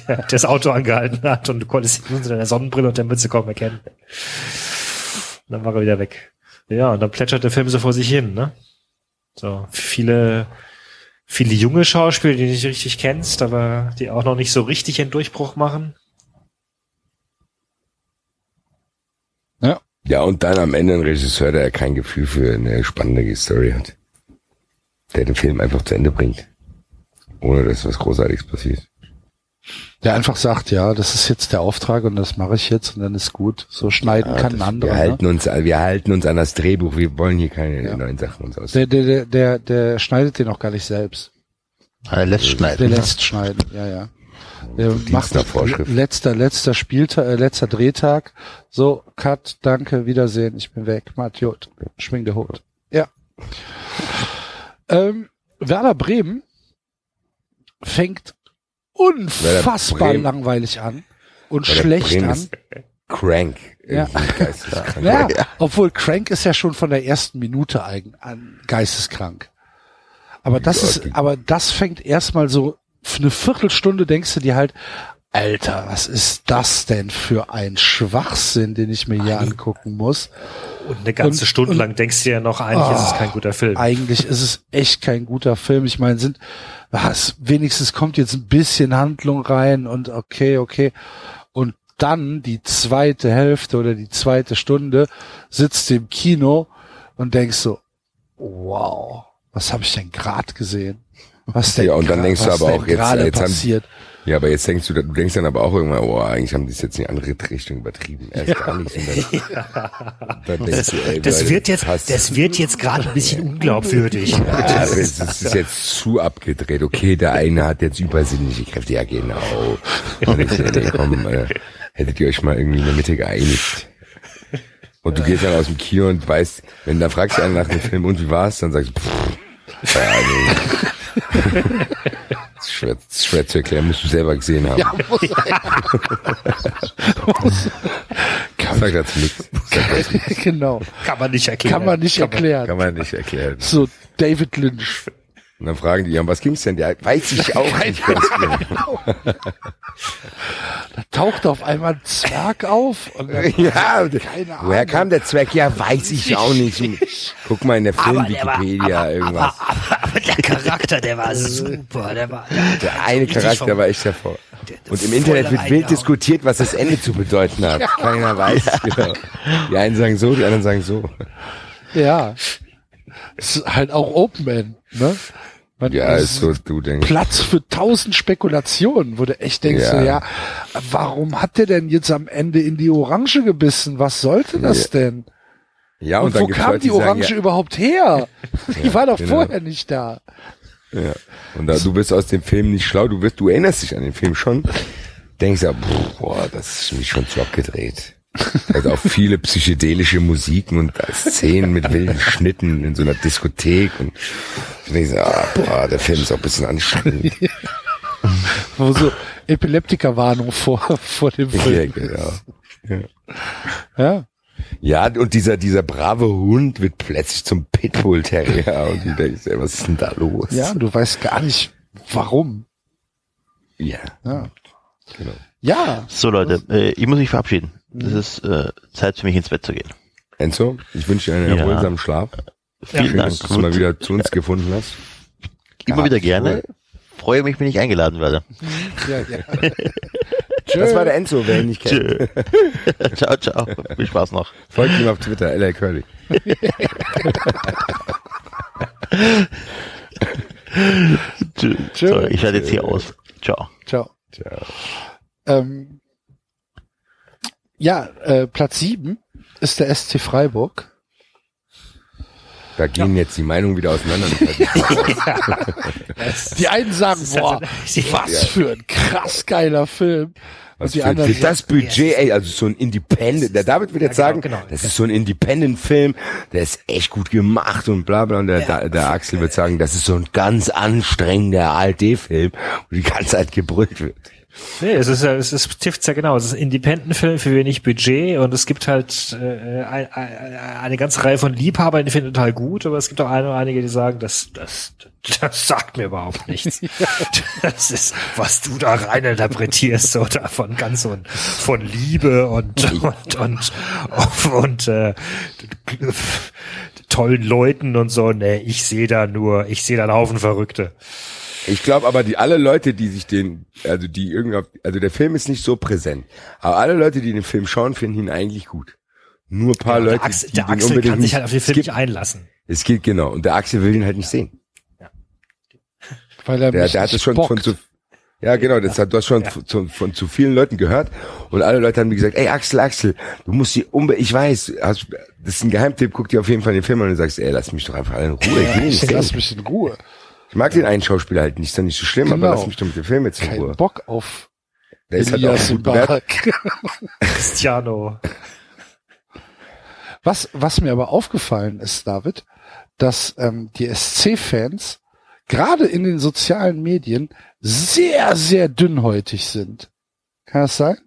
der das Auto angehalten hat und du konntest ihn unter der Sonnenbrille und der Mütze kaum erkennen. Und dann war er wieder weg. Ja, und dann plätschert der Film so vor sich hin, ne? So, viele, viele junge Schauspieler, die du nicht richtig kennst, aber die auch noch nicht so richtig einen Durchbruch machen. Ja. Ja, und dann am Ende ein Regisseur, der kein Gefühl für eine spannende Story hat. Der den Film einfach zu Ende bringt. Ohne dass was Großartiges passiert. Der einfach sagt, ja, das ist jetzt der Auftrag und das mache ich jetzt und dann ist gut. So schneiden Ja, kann ein anderer. wir ne? halten uns, wir halten uns an das Drehbuch. Wir wollen hier keine neuen Sachen uns aus. Der, der, der, der, der schneidet den auch gar nicht selbst. Er lässt schneiden. Der ne? lässt schneiden, ja, ja. Der macht nach Vorschrift. letzter, letzter Spieltag, äh, letzter Drehtag. So, Cut, danke, Wiedersehen, ich bin weg. Matjot, schwing der Hut. Ja. Ähm, Werder Bremen fängt unfassbar Bremen- langweilig an und schlecht Bremen an. Crank. Ja. Irgendwie geisteskrank. Ja, obwohl Crank ist ja schon von der ersten Minute eigen, an geisteskrank. Aber das Ja, ist, aber das fängt erstmal so, für eine Viertelstunde denkst du dir halt, Alter, was ist das denn für ein Schwachsinn, den ich mir hier angucken muss? Und eine ganze Und- Stunde und- lang denkst du ja noch, eigentlich ist es Oh, kein guter Film. Eigentlich ist es echt kein guter Film. Ich meine, sind, was, wenigstens kommt jetzt ein bisschen Handlung rein und okay, okay. Und dann die zweite Hälfte oder die zweite Stunde sitzt du im Kino und denkst so, wow, was habe ich denn gerade gesehen? Was denn Ja, und dann denkst du aber auch jetzt, gerade jetzt haben, passiert? ja, aber jetzt denkst du, du denkst dann aber auch irgendwann, oh, eigentlich haben die es jetzt in die andere Richtung übertrieben. Erst gar nicht. Und dann, dann denkst Das, du, ey, das Leute, wird jetzt, passt. das wird jetzt gerade ein bisschen unglaubwürdig. Ja, es ist, es ist jetzt zu abgedreht. Okay, der eine hat jetzt übersinnliche Kräfte. Ja, genau. Dann denkst du, komm, äh, hättet ihr euch mal irgendwie in der Mitte geeinigt. Und du gehst dann aus dem Kino und weißt, wenn da fragst du einen nach dem Film und wie war's, dann sagst du, pff, ja, nee. Das ist schwer, das ist schwer zu erklären, musst du selber gesehen haben. Ja, muss dazu nichts. Sag dazu nichts. genau. Kann man nicht erklären. Kann man nicht erklären. Kann man nicht erklären. So, David Lynch. Und dann fragen die, ja, was ging's denn? Der weiß ich auch nicht ganz genau. Da taucht auf einmal ein Zwerg auf. Ja, keine Ahnung. woher kam der Zweck? Ja, weiß ich auch nicht. Guck mal in der Aber der Film-Wikipedia aber- irgendwas. Aber der Charakter, der war super. Der war, Der eine richtig Charakter war echt hervor. Und im Internet wird wild diskutiert, was das Ende zu bedeuten hat. Keiner weiß. Genau. Die einen sagen so, die anderen sagen so. Ja. Ist halt auch Open End, ne? Man, Ja, ist so, du denkst. Platz für tausend Spekulationen, wo du echt denkst, Ja. so, ja, warum hat der denn jetzt am Ende in die Orange gebissen? Was sollte das Ja. denn? Ja, und, und wo kam Leute, die die sagen, Orange ja. überhaupt her? Die war doch genau. vorher nicht da. Ja. Und da, du bist aus dem Film nicht schlau, du wirst, du erinnerst dich an den Film schon, denkst ja, boah, das ist mich schon zu abgedreht. Also auch viele psychedelische Musiken und Szenen mit wilden Schnitten in so einer Diskothek und ich denke so, ah, boah, der Film ist auch ein bisschen anstrengend. Wo so Epileptikerwarnung vor, vor dem Ja, Film. genau. Ja. Ja. Ja, und dieser, dieser brave Hund wird plötzlich zum Pitbull Terrier und du denkst, ey, was ist denn da los? Ja, du weißt gar nicht, warum. Ja. Ja. Genau. Ja. So Leute, äh, ich muss mich verabschieden. Mhm. Das ist äh, Zeit für mich ins Bett zu gehen. Enzo, ich wünsche dir einen Ja. erholsamen Schlaf. Vielen Schön, Dank. dass du es mal wieder zu uns gefunden hast. Immer wieder gerne. Freue mich, wenn ich eingeladen werde. Ja, ja. Das war der Enzo, wer ihn nicht kennt. Ciao, ciao. Viel Spaß noch. Folgt ihm auf Twitter, LA Curly. Tschö. Tschö. So, ich schalte jetzt hier aus. Ciao. Ciao. Ciao. Ähm, ja, äh, Platz sieben ist der SC Freiburg. Da gehen jetzt die Meinungen wieder auseinander. Die einen sagen, boah, so eine- was für ein krass geiler Film. Was für, für das Budget, ey, also so ein Independent, der David wird jetzt sagen, genau. das ist so ein Independent-Film, der ist echt gut gemacht und bla bla, und der, der, der Axel wird sagen, das ist so ein ganz anstrengender ARD-Film, wo die ganze Zeit gebrüllt wird. Nee, es ist ja, es ist, trifft's ja genau. Es ist ein Independent-Film für wenig Budget und es gibt halt äh, ein, ein, eine ganze Reihe von Liebhabern, die finden total gut, aber es gibt auch eine, einige, die sagen, das, das, das sagt mir überhaupt nichts. Das ist, was du da rein interpretierst, so davon ganz so von Liebe und und und und, und äh, tollen Leuten und so. Nee, ich sehe da nur, ich sehe da einen Haufen Verrückte. Ich glaube aber, die alle Leute, die sich den, also die irgendwie, also der Film ist nicht so präsent, aber alle Leute, die den Film schauen, finden ihn eigentlich gut. Nur ein paar Ja, der Leute, Axel- die der Axel unbedingt kann sich halt auf den Film gibt- nicht einlassen. Es geht genau, und der Axel will ihn halt nicht sehen. Weil er Der, mich der hat es schon von zu, ja genau, das hat du hast schon zu, von zu vielen Leuten gehört und alle Leute haben mir gesagt, ey Axel, Axel, du musst die unbe, ich weiß, hast, das ist ein Geheimtipp, guck dir auf jeden Fall den Film an und sagst, ey, lass mich doch einfach in Ruhe, ich will ihn lass mich in Ruhe. Ich mag den einen Schauspieler halt nicht, ist dann nicht so schlimm, Genau. aber lass mich doch mit dem Film jetzt in Kein Ruhe. Bock auf Der ist halt auch Elias bewertet. Mbarek. Cristiano. Was, was mir aber aufgefallen ist, David, dass ähm, die SC-Fans gerade in den sozialen Medien sehr, sehr dünnhäutig sind. Kann das sein?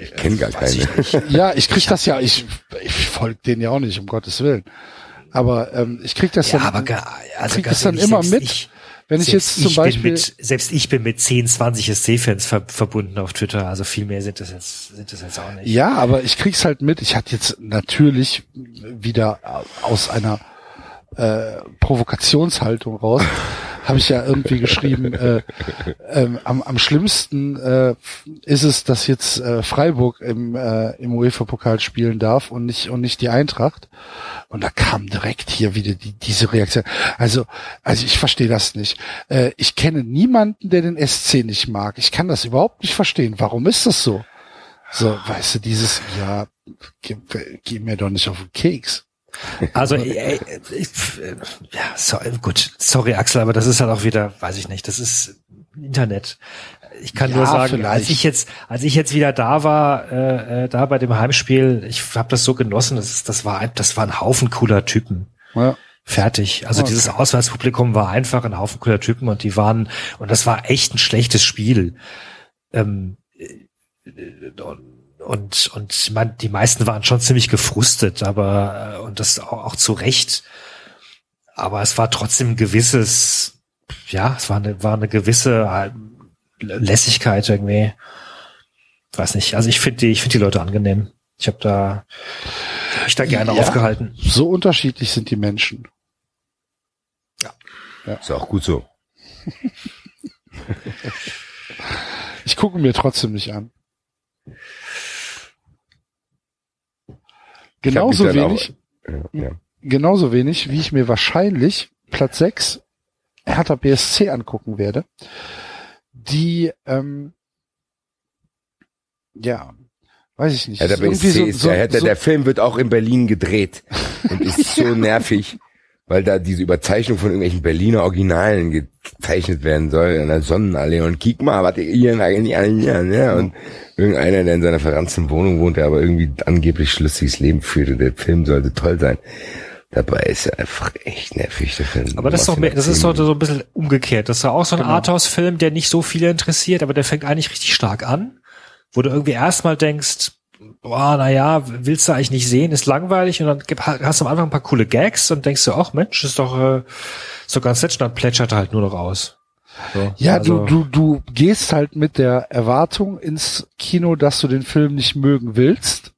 Ich kenne gar keine. Ja, ich krieg das ja, ich, ich folge denen ja auch nicht, um Gottes Willen. Aber ähm, ich krieg das Ja, dann, aber ga- also krieg das dann ehrlich, immer mit. ich- wenn ich jetzt zum ich bin Beispiel, mit, selbst ich bin mit 10, 20 SC-Fans ver verbunden auf Twitter, also viel mehr sind das jetzt, sind das jetzt auch nicht. ja, aber ich krieg's halt mit. Ich hatte jetzt natürlich wieder aus einer äh, Provokationshaltung raus, habe ich ja irgendwie geschrieben, äh, ähm, am, am schlimmsten äh, ist es, dass jetzt äh, Freiburg im, äh, im UEFA-Pokal spielen darf und nicht und nicht die Eintracht. Und da kam direkt hier wieder die, diese Reaktion. Also, also ich verstehe das nicht. Äh, ich kenne niemanden, der den SC nicht mag. Ich kann das überhaupt nicht verstehen. Warum ist das so? So, weißt du, dieses, ja, geh, geh mir doch nicht auf den Keks. Also, äh, ich, äh, ja, so, gut, sorry Axel, aber das ist halt auch wieder, weiß ich nicht, das ist Internet. Ich kann Ja, nur sagen, vielleicht. als ich jetzt, als ich jetzt wieder da war, äh, äh, da bei dem Heimspiel, ich habe das so genossen, das, das war, ein- das war ein Haufen cooler Typen. Ja. Fertig. Also Okay. dieses Auswärtspublikum war einfach ein Haufen cooler Typen und die waren, und das war echt ein schlechtes Spiel. Ähm, äh, und, und ich meine, die meisten waren schon ziemlich gefrustet, aber, äh, und das auch, auch zu Recht. Aber es war trotzdem ein gewisses, ja, es war eine, war eine gewisse äh, Lässigkeit irgendwie. Weiß nicht. Also ich finde die, ich finde die Leute angenehm. Ich habe da, hab mich da gerne Ja, aufgehalten. So unterschiedlich sind die Menschen. Ist auch gut so. Ich gucke mir trotzdem nicht an. Genauso auch- wenig, Ja, ja. genauso wenig, wie ich mir wahrscheinlich Platz 6 Hertha BSC angucken werde, die, ähm, ja, weiß ich nicht. Ja, der ist BSC ist ja, hätte, der Film wird auch in Berlin gedreht und ist so nervig. Weil da diese Überzeichnung von irgendwelchen Berliner Originalen gezeichnet werden soll in der Sonnenallee und kick mal, was ihr eigentlich ja, und irgendeiner, der in seiner verranzten Wohnung wohnt, der aber irgendwie angeblich schlüssiges Leben führt und der Film sollte toll sein. Dabei ist er einfach echt nervig, der Film. Aber das ist doch, mehr, das ist doch so ein bisschen umgekehrt. Das ist ja auch so ein Genau. Arthouse-Film, der nicht so viele interessiert, aber der fängt eigentlich richtig stark an, wo du irgendwie erstmal denkst, boah, naja, willst du eigentlich nicht sehen, ist langweilig und dann hast du am Anfang ein paar coole Gags und denkst du, ach Mensch, ist doch äh, so ganz nett, und dann plätschert er halt nur noch aus. So, Ja, also- du, du, du gehst halt mit der Erwartung ins Kino, dass du den Film nicht mögen willst.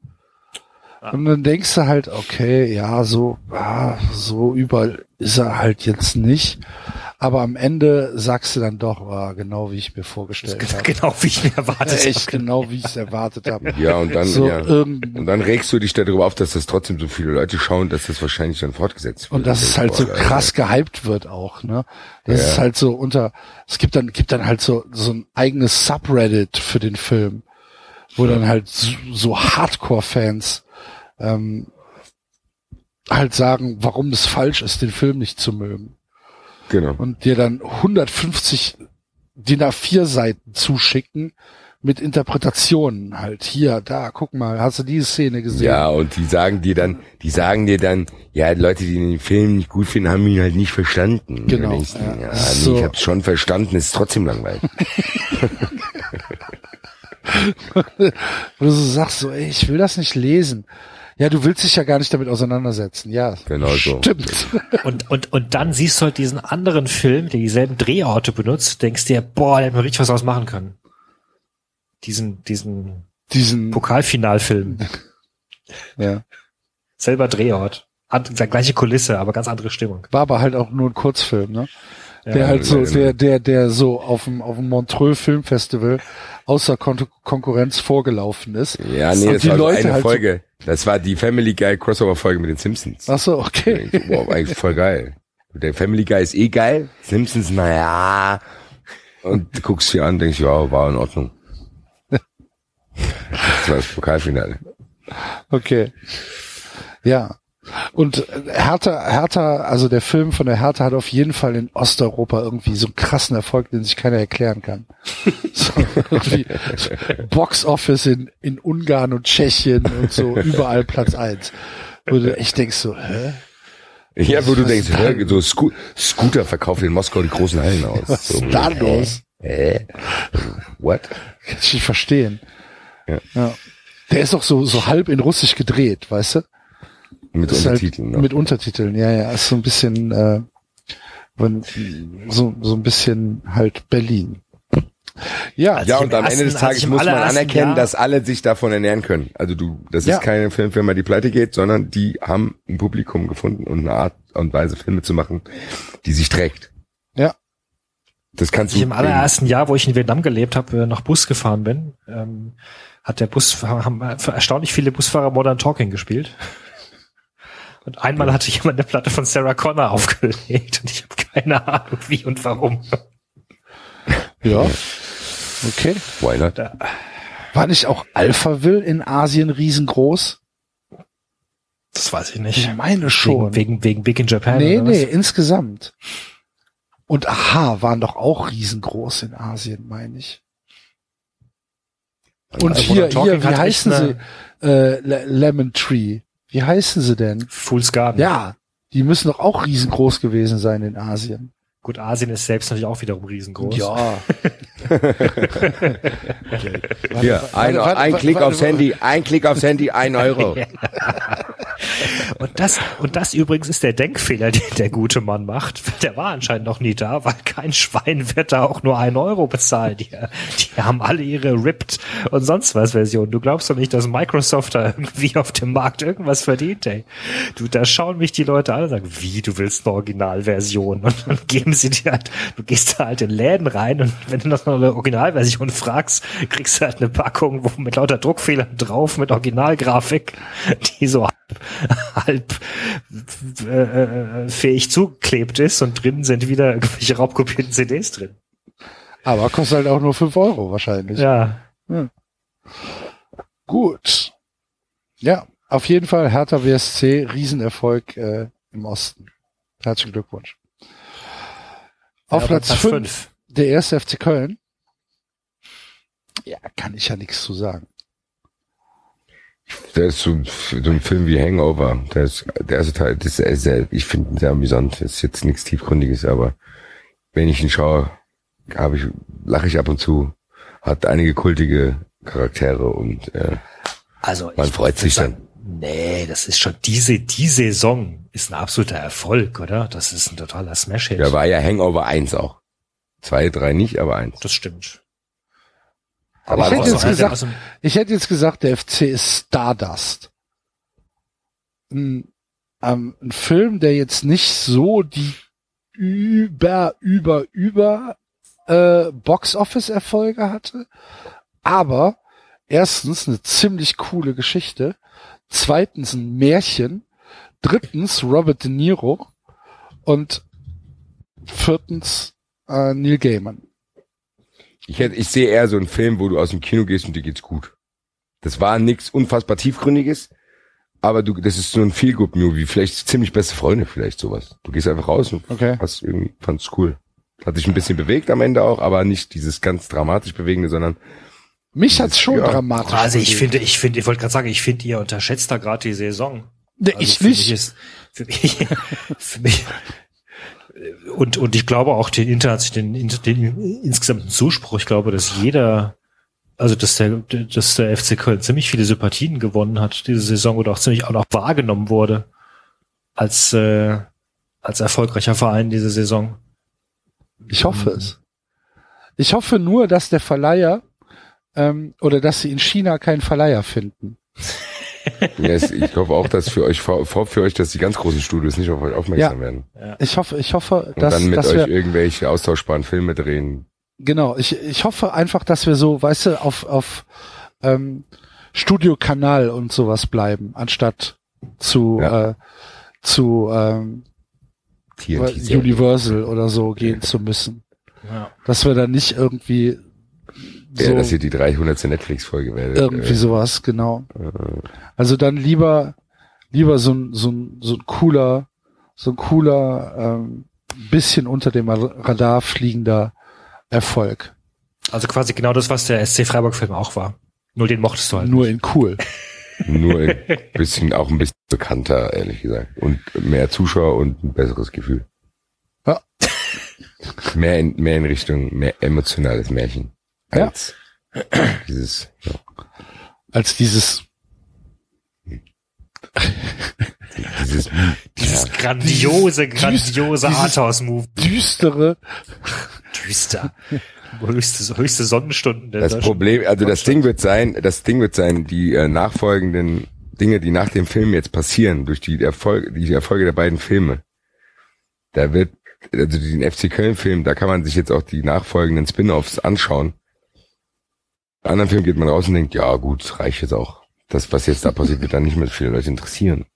Und dann denkst du halt, okay, ja, so, ah, so überall ist er halt jetzt nicht. Aber am Ende sagst du dann doch, war genau wie ich mir vorgestellt habe. Genau wie ich mir erwartet Echt genau wie ich es erwartet habe. Ja, und dann, so, ja. ähm, und dann regst du dich darüber auf, dass das trotzdem so viele Leute schauen, dass das wahrscheinlich dann fortgesetzt wird. Und dass es halt so krass gehypt wird auch, ne? Das Ja. ist halt so unter, es gibt dann, gibt dann halt so, so ein eigenes Subreddit für den Film, wo dann halt so, so Hardcore-Fans ähm, halt sagen, warum es falsch ist, den Film nicht zu mögen. Genau. Und dir dann 150 DIN A4 Seiten zuschicken mit Interpretationen halt. Hier, da, guck mal, hast du diese Szene gesehen? Ja, und die sagen dir dann, die sagen dir dann, ja, Leute, die den Film nicht gut finden, haben ihn halt nicht verstanden. Genau, du, ja. ja, ist nee, so- ich hab's schon verstanden, ist trotzdem langweilig. Wo du so sagst, so, ey, ich will das nicht lesen. Ja, du willst dich ja gar nicht damit auseinandersetzen. Ja, Genau so. stimmt. Und, und, und dann siehst du halt diesen anderen Film, der dieselben Drehorte benutzt, denkst dir, boah, der hätte man richtig was draus machen können. Diesen, diesen, diesen Pokalfinalfilm. Ja. Selber Drehort. Gleiche Kulisse, aber ganz andere Stimmung. War aber halt auch nur ein Kurzfilm, ne? Ja, der halt so, der, der, der so auf dem, auf dem Montreux Filmfestival außer Kon Konkurrenz vorgelaufen ist. Ja, nee, Und das die war Leute eine halt Folge. Das war die Family Guy Crossover Folge mit den Simpsons. Ach so, okay. Wow, eigentlich voll geil. Der Family Guy ist eh geil. Simpsons, naja. Und du guckst dir an, denkst, ja, war in Ordnung. Das war das Pokalfinale. Okay. Ja. Und Hertha, Hertha, also der Film von der Hertha hat auf jeden Fall in Osteuropa irgendwie so einen krassen Erfolg, den sich keiner erklären kann. So, Box Office in, in Ungarn und Tschechien und so überall Platz eins. Wo du echt denkst so, hä? Ja, wo du denkst, hä, so Sco Scooter verkauft in Moskau die großen Hallen aus. Was so, ist da los? Hä? What? Kann ich nicht verstehen. Ja. Ja. Der ist doch so, so halb in Russisch gedreht, weißt du? Mit Ist Untertiteln. Halt, ne? mit Untertiteln, ja, ja. Ist so ein bisschen, äh, wenn- so, so ein bisschen halt Berlin. Ja, ja, und am Ende des Tages muss man anerkennen, dass alle sich davon ernähren können. Also du, das Ja. ist keine Filmfirma, die pleite geht, sondern die haben ein Publikum gefunden und eine Art und Weise, Filme zu machen, die sich trägt. Ja. Das kannst ich du. im allerersten Jahr, wo ich in Vietnam gelebt habe, äh, nach Bus gefahren bin, ähm, hat der Bus, haben erstaunlich viele Busfahrer Modern Talking gespielt. Und einmal hatte jemand eine Platte von Sarah Connor aufgelegt und ich habe keine Ahnung wie und warum. Ja. Okay. Why not? War nicht auch Alphaville in Asien riesengroß? Das weiß ich nicht. Ich meine schon. Wegen, wegen, wegen Big in Japan. nee, oder was? nee, insgesamt. Und Aha waren doch auch riesengroß in Asien, meine ich. Und Also hier, hier, wie heißen sie? Äh, Le- Lemon Tree. Wie heißen sie denn? Fool's Garden. Ja, die müssen doch auch riesengroß gewesen sein in Asien. Gut, Asien ist selbst natürlich auch wiederum riesengroß. Ja. Hier, ein, warte, ein warte, Klick aufs. Handy, ein Klick aufs Handy, ein Euro. Und das, und das übrigens ist der Denkfehler, den der gute Mann macht. Der war anscheinend noch nie da, weil kein Schwein wird da auch nur einen Euro bezahlen. Die, die haben alle ihre Ripped und sonst was Versionen. Du glaubst doch nicht, dass Microsoft da irgendwie auf dem Markt irgendwas verdient, ey. Du, da schauen mich die Leute an und sagen, wie, du willst eine Originalversion? Und dann geben sie dir halt, du gehst da halt in Läden rein und wenn du nach einer Originalversion fragst, kriegst du halt eine Packung, wo mit lauter Druckfehlern drauf, mit Originalgrafik, die so halb, halb äh, äh, fähig zugeklebt ist und drin sind wieder irgendwelche raubkopierten CDs drin. Aber kostet halt auch nur fünf Euro wahrscheinlich. Ja. Hm. Gut. Ja, auf jeden Fall Hertha WSC, Riesenerfolg äh, im Osten. Herzlichen Glückwunsch. Auf Platz Platz 5 fünf? der erste FC Köln. Ja, kann ich ja nichts zu sagen. Der ist so, so ein Film wie Hangover. Der, ist, der erste Teil, das ist sehr, ich finde ihn sehr amüsant. Das ist jetzt nichts Tiefgründiges, aber wenn ich ihn schaue, habe ich, lache ich ab und zu. Hat einige kultige Charaktere und äh, Also man freut sich dann. Nee, das ist schon diese, die Saison ist ein absoluter Erfolg, oder? Das ist ein totaler Smash-Hit. Der war ja Hangover 1 auch. Zwei, drei nicht, aber eins. Das stimmt. Aber ich, hätte also- jetzt gesagt, ich hätte jetzt gesagt, der FC ist Stardust. Ein, ähm, ein Film, der jetzt nicht so die über, über, über äh, Box-Office-Erfolge hatte, aber erstens eine ziemlich coole Geschichte, zweitens ein Märchen, drittens Robert De Niro und viertens äh, Neil Gaiman. Ich, hätte, ich sehe eher so einen Film, wo du aus dem Kino gehst und dir geht's gut. Das war nix unfassbar tiefgründiges, aber du, das ist so ein feel good movie vielleicht ziemlich beste Freunde, vielleicht sowas. Du gehst einfach raus und okay. hast irgendwie, fand's cool. Hat sich ein bisschen bewegt am Ende auch, aber nicht dieses ganz dramatisch bewegende, sondern Mich hat's schon ja. dramatisch. Also ich finde, ich finde, ich wollte gerade sagen, ich finde, ihr unterschätzt da gerade die Saison. Nee, Also ich für nicht. Mich ist, für mich, für mich, und, und ich glaube auch den, Internet, den, den, den insgesamten Zuspruch, ich glaube, dass jeder, also dass der, dass der FC Köln ziemlich viele Sympathien gewonnen hat diese Saison oder auch ziemlich auch noch wahrgenommen wurde als, äh, als erfolgreicher Verein diese Saison. Ich hoffe es. Ich hoffe nur, dass der Verleiher ähm, oder dass sie in China keinen Verleiher finden. ja, es, ich hoffe auch, dass für euch, vor, vor- für euch, dass die ganz großen Studios nicht auf euch aufmerksam Ja. werden. Ich hoffe, ich hoffe, Und dass, dann mit dass euch wir irgendwelche austauschbaren Filme drehen. genau. Ich, ich hoffe einfach, dass wir so, weißt du, auf auf ähm, Studiokanal und sowas bleiben, anstatt zu äh, zu ähm. Universal oder so gehen zu müssen. Ja. Dass wir dann nicht irgendwie Ja, so dass ihr die 300. Netflix-Folge werdet. irgendwie äh, sowas, genau. äh, Also dann lieber, lieber so ein, so ein, so ein cooler, so ein cooler, ähm, bisschen unter dem Radar fliegender Erfolg. Also quasi genau das, was der SC Freiburg-Film auch war. Nur den mochtest du halt. Nur in cool. Nur ein bisschen, auch ein bisschen bekannter, ehrlich gesagt. Und mehr Zuschauer und ein besseres Gefühl. Ja. Mehr in, mehr in Richtung, mehr emotionales Märchen. Ja. Als dieses, ja. Als dieses, dieses, Dieses ja. grandiose, Dieses- grandiose dieses- Arthouse-Move. düstere, Düster. höchste, höchste Sonnenstunden der Das deutschen Problem, also das Ding wird sein, das Ding wird sein, die äh, nachfolgenden Dinge, die nach dem Film jetzt passieren, durch die Erfolge, die Erfolge der beiden Filme, da wird, also den FC Köln-Film, da kann man sich jetzt auch die nachfolgenden Spin-offs anschauen. Bei anderen Film geht man raus und denkt, ja gut, reicht jetzt auch. Das, was jetzt da passiert, wird dann nicht mehr viele Leute interessieren.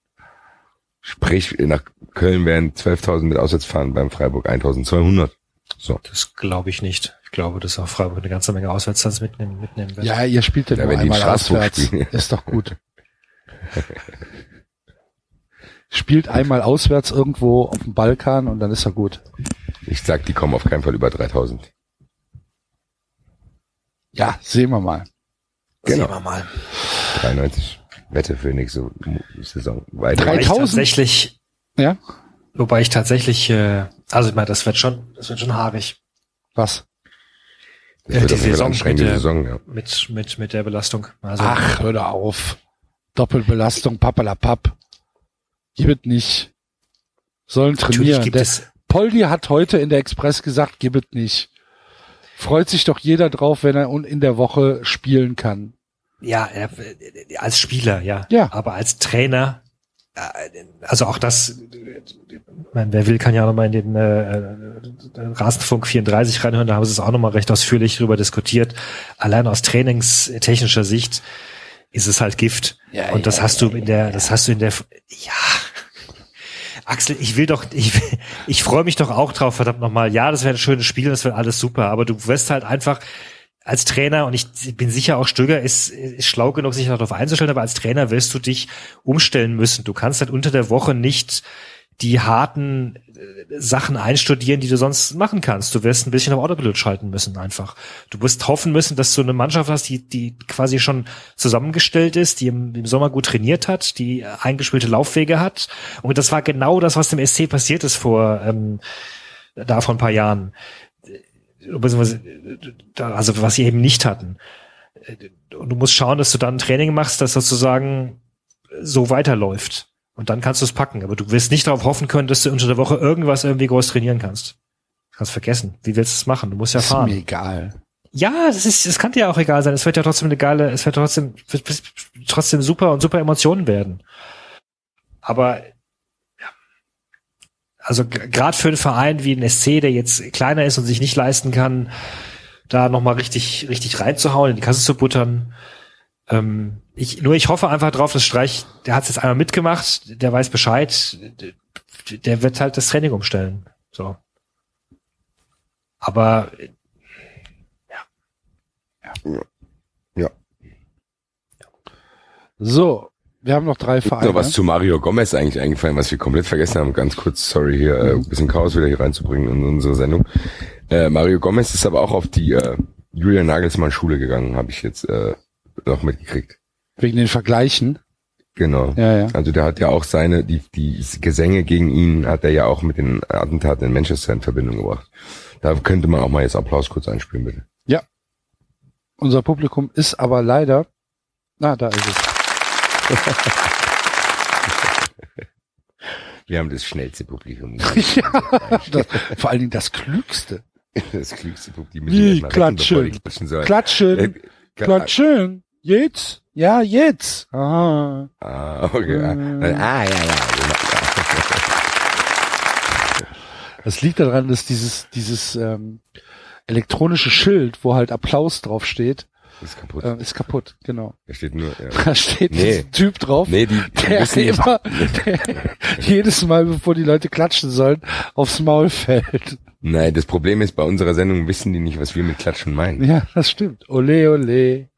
Sprich, nach Köln werden 12.000 mit Auswärtsfahren, beim Freiburg 1.200. So. Das glaube ich nicht. Ich glaube, dass auch Freiburg eine ganze Menge Auswärtstanz mitnehmen, mitnehmen wird. ja, ihr spielt ja Ja, nur wenn die in einmal Straßburg auswärts. spielen. Ist doch gut. Spielt einmal auswärts irgendwo auf dem Balkan und dann ist er gut. Ich sag, die kommen auf keinen Fall über 3.000. Ja, sehen wir mal. Genau. Sehen wir mal. 93. Wette für nächste Saison. Weiter. Wobei ich 3000? tatsächlich, Ja? wobei ich tatsächlich, äh, also ich meine, das wird schon, das wird schon haarig. Was? Das wird die Saison mit der- Saison, ja. Mit, mit, mit der Belastung. Also, Ach, hör doch auf. Doppelbelastung, papalapap. Gib es nicht. Sollen Natürlich trainieren. gibt Der, es- Poldi hat heute in der Express gesagt, gib es nicht. Freut sich doch jeder drauf, wenn er un- in der Woche spielen kann. Ja, äh, als Spieler, ja. Ja. Aber als Trainer, äh, also auch das, meine, wer will, kann ja auch nochmal in den äh, äh, Rasenfunk 34 reinhören, da haben sie es auch nochmal recht ausführlich drüber diskutiert. Allein aus trainingstechnischer Sicht ist es halt Gift. Ja, Und das ja, hast du in der, das hast du in der, ja. Axel, ich will doch, ich, ich freue mich doch auch drauf, verdammt nochmal. Ja, das wäre ein schönes Spiel, das wäre alles super, aber du wirst halt einfach als Trainer, und ich bin sicher auch Stöger ist, ist schlau genug, sich darauf einzustellen, aber als Trainer wirst du dich umstellen müssen. Du kannst halt unter der Woche nicht die harten äh, Sachen einstudieren, die du sonst machen kannst. Du wirst ein bisschen auf Autopilot schalten müssen einfach. Du wirst hoffen müssen, dass du eine Mannschaft hast, die, die quasi schon zusammengestellt ist, die im, im Sommer gut trainiert hat, die eingespielte Laufwege hat. Und das war genau das, was dem SC passiert ist vor ähm, da vor ein paar Jahren. Beziehungsweise, Also was sie eben nicht hatten. Und du musst schauen, dass du dann ein Training machst, das sozusagen so weiterläuft. Und dann kannst du es packen. Aber du wirst nicht darauf hoffen können, dass du unter der Woche irgendwas irgendwie groß trainieren kannst. Kannst vergessen. Wie willst du es machen? Du musst ja Ist fahren. mir egal. Ja, das ist, das kann dir auch egal sein. Es wird ja trotzdem eine geile, es wird trotzdem, wird wird trotzdem super und super Emotionen werden. Aber ja, also gerade für einen Verein wie ein SC, der jetzt kleiner ist und sich nicht leisten kann, da nochmal richtig, richtig reinzuhauen, in die Kasse zu buttern. Ähm, ich, nur ich hoffe einfach drauf, dass Streich, der hat es jetzt einmal mitgemacht, der weiß Bescheid, der- wird halt das Training umstellen. So. Aber Ja. So, wir haben noch drei Vereine. noch was zu Mario Gomez eigentlich eingefallen, was wir komplett vergessen haben. Ganz kurz, sorry, hier äh, ein bisschen Chaos wieder hier reinzubringen in unsere Sendung. Äh, Mario Gomez ist aber auch auf die äh, Julian Nagelsmann Schule gegangen, habe ich jetzt äh, noch mitgekriegt. Wegen den Vergleichen. Genau. Ja, ja. Also der hat ja auch seine, die, die Gesänge gegen ihn hat er ja auch mit den Attentaten in Manchester in Verbindung gebracht. Da könnte man auch mal jetzt Applaus kurz einspielen, bitte. Ja. Unser Publikum ist aber leider. Na, da ist es. Wir haben das schnellste Publikum. ja, das, vor allen Dingen das Klügste. Das klügste Publikum. Wie, klatschen. klatschen. Klatschen. Äh. Jetzt? Ja, jetzt. Aha. Ah, okay. Ah, ah, ja, ja. Das liegt daran, dass dieses, dieses ähm, elektronische Schild, wo halt Applaus drauf steht, ist kaputt. Äh, ist kaputt, genau. Da steht nur, ja. Da steht Nee. ein Typ drauf, Nee, die, die der immer, der jedes Mal, bevor die Leute klatschen sollen, aufs Maul fällt. Nein, das Problem ist, bei unserer Sendung wissen die nicht, was wir mit Klatschen meinen. Ja, das stimmt. Ole, ole,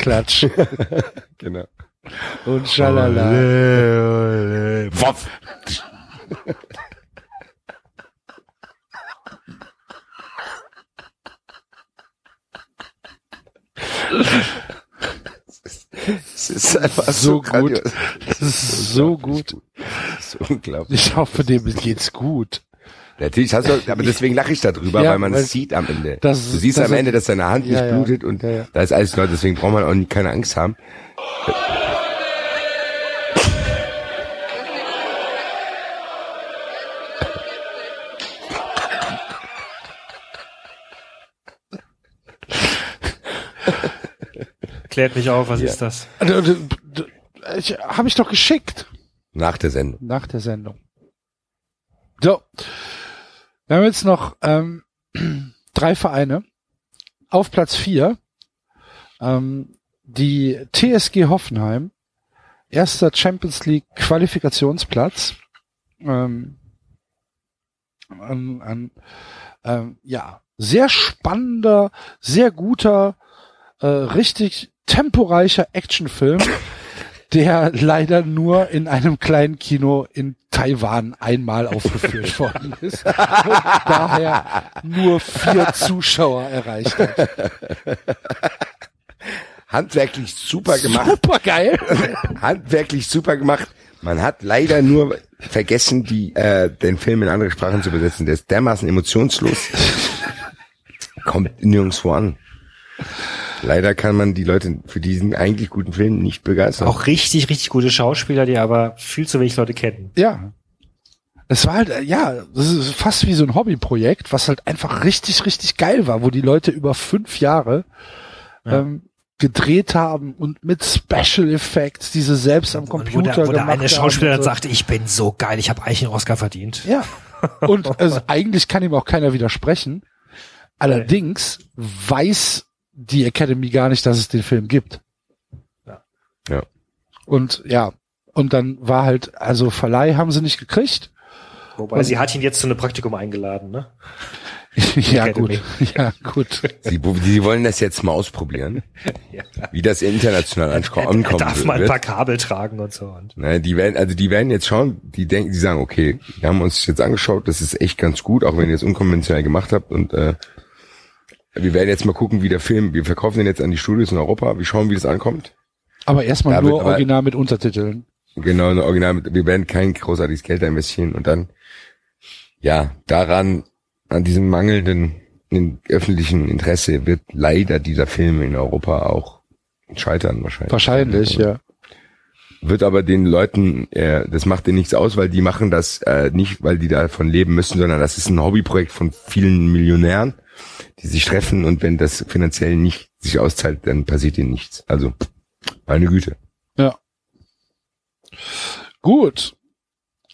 klatsch. genau. Und schalala. Ole, ole. Woff. Es ist einfach so, So gut. Das ist so gut. Das ist unglaublich. Ich hoffe, dem geht's gut. Natürlich hast du, aber deswegen lache ich darüber, Ja, weil man es sieht am Ende. das- du siehst das- am Ende, dass seine Hand Ja, nicht ja. blutet und Ja, ja. da ist alles klar, deswegen braucht man auch keine Angst haben. Klärt mich auf, was Ja. ist das? Also, Ich habe ich doch geschickt Nach der Sendung. nach der Sendung. So, wir haben jetzt noch ähm, drei Vereine auf Platz vier. Ähm, die TSG Hoffenheim, erster Champions League Qualifikationsplatz. Ähm, an, an, ähm, ja, sehr spannender, sehr guter, äh, richtig temporeicher Actionfilm, der leider nur in einem kleinen Kino in Taiwan einmal aufgeführt worden ist und daher nur vier Zuschauer erreicht hat. Handwerklich super gemacht. Super geil. Handwerklich super gemacht. Man hat leider nur vergessen, die, äh, den Film in andere Sprachen zu übersetzen. Der ist dermaßen emotionslos. Kommt nirgendwo an. Leider kann man die Leute für diesen eigentlich guten Film nicht begeistern. Auch richtig, richtig gute Schauspieler, die aber viel zu wenig Leute kennen. Ja. Es war halt, ja, das ist fast wie so ein Hobbyprojekt, was halt einfach richtig, richtig geil war, wo die Leute über fünf Jahre Ja. ähm, gedreht haben und mit Special Effects, diese selbst am Wo Computer der, wo der gemacht eine Schauspieler haben dann und so. sagte, ich bin so geil, ich habe eigentlich einen Oscar verdient. Ja. Und also, eigentlich kann ihm auch keiner widersprechen. Allerdings weiß die Academy gar nicht, dass es den Film gibt. Ja. Und ja, und dann war halt, also Verleih haben sie nicht gekriegt. Wobei sie hat ihn jetzt zu einem Praktikum eingeladen, ne? ja, Academy. gut. Ja, gut. Sie, sie wollen das jetzt mal ausprobieren, wie das international anko- ankommen Darf man ein wird. paar Kabel tragen und so. Und Ne, die werden, also die werden jetzt schauen, die denken, die sagen, okay, wir haben uns jetzt angeschaut, das ist echt ganz gut, auch wenn ihr es unkonventionell gemacht habt und äh, wir werden jetzt mal gucken, wie der Film, wir verkaufen den jetzt an die Studios in Europa, wir schauen, wie das ankommt. Aber erstmal Da nur aber- original mit Untertiteln. Genau, eine Original, mit- wir werden kein großartiges Geld investieren und dann, ja, daran, an diesem mangelnden in, öffentlichen Interesse wird leider dieser Film in Europa auch scheitern wahrscheinlich. Wahrscheinlich, ja. Wird aber den Leuten, äh, das macht denen nichts aus, weil die machen das äh, nicht, weil die davon leben müssen, sondern das ist ein Hobbyprojekt von vielen Millionären, die sich treffen und wenn das finanziell nicht sich auszahlt, dann passiert ihnen nichts. Also, meine Güte. Ja. Gut.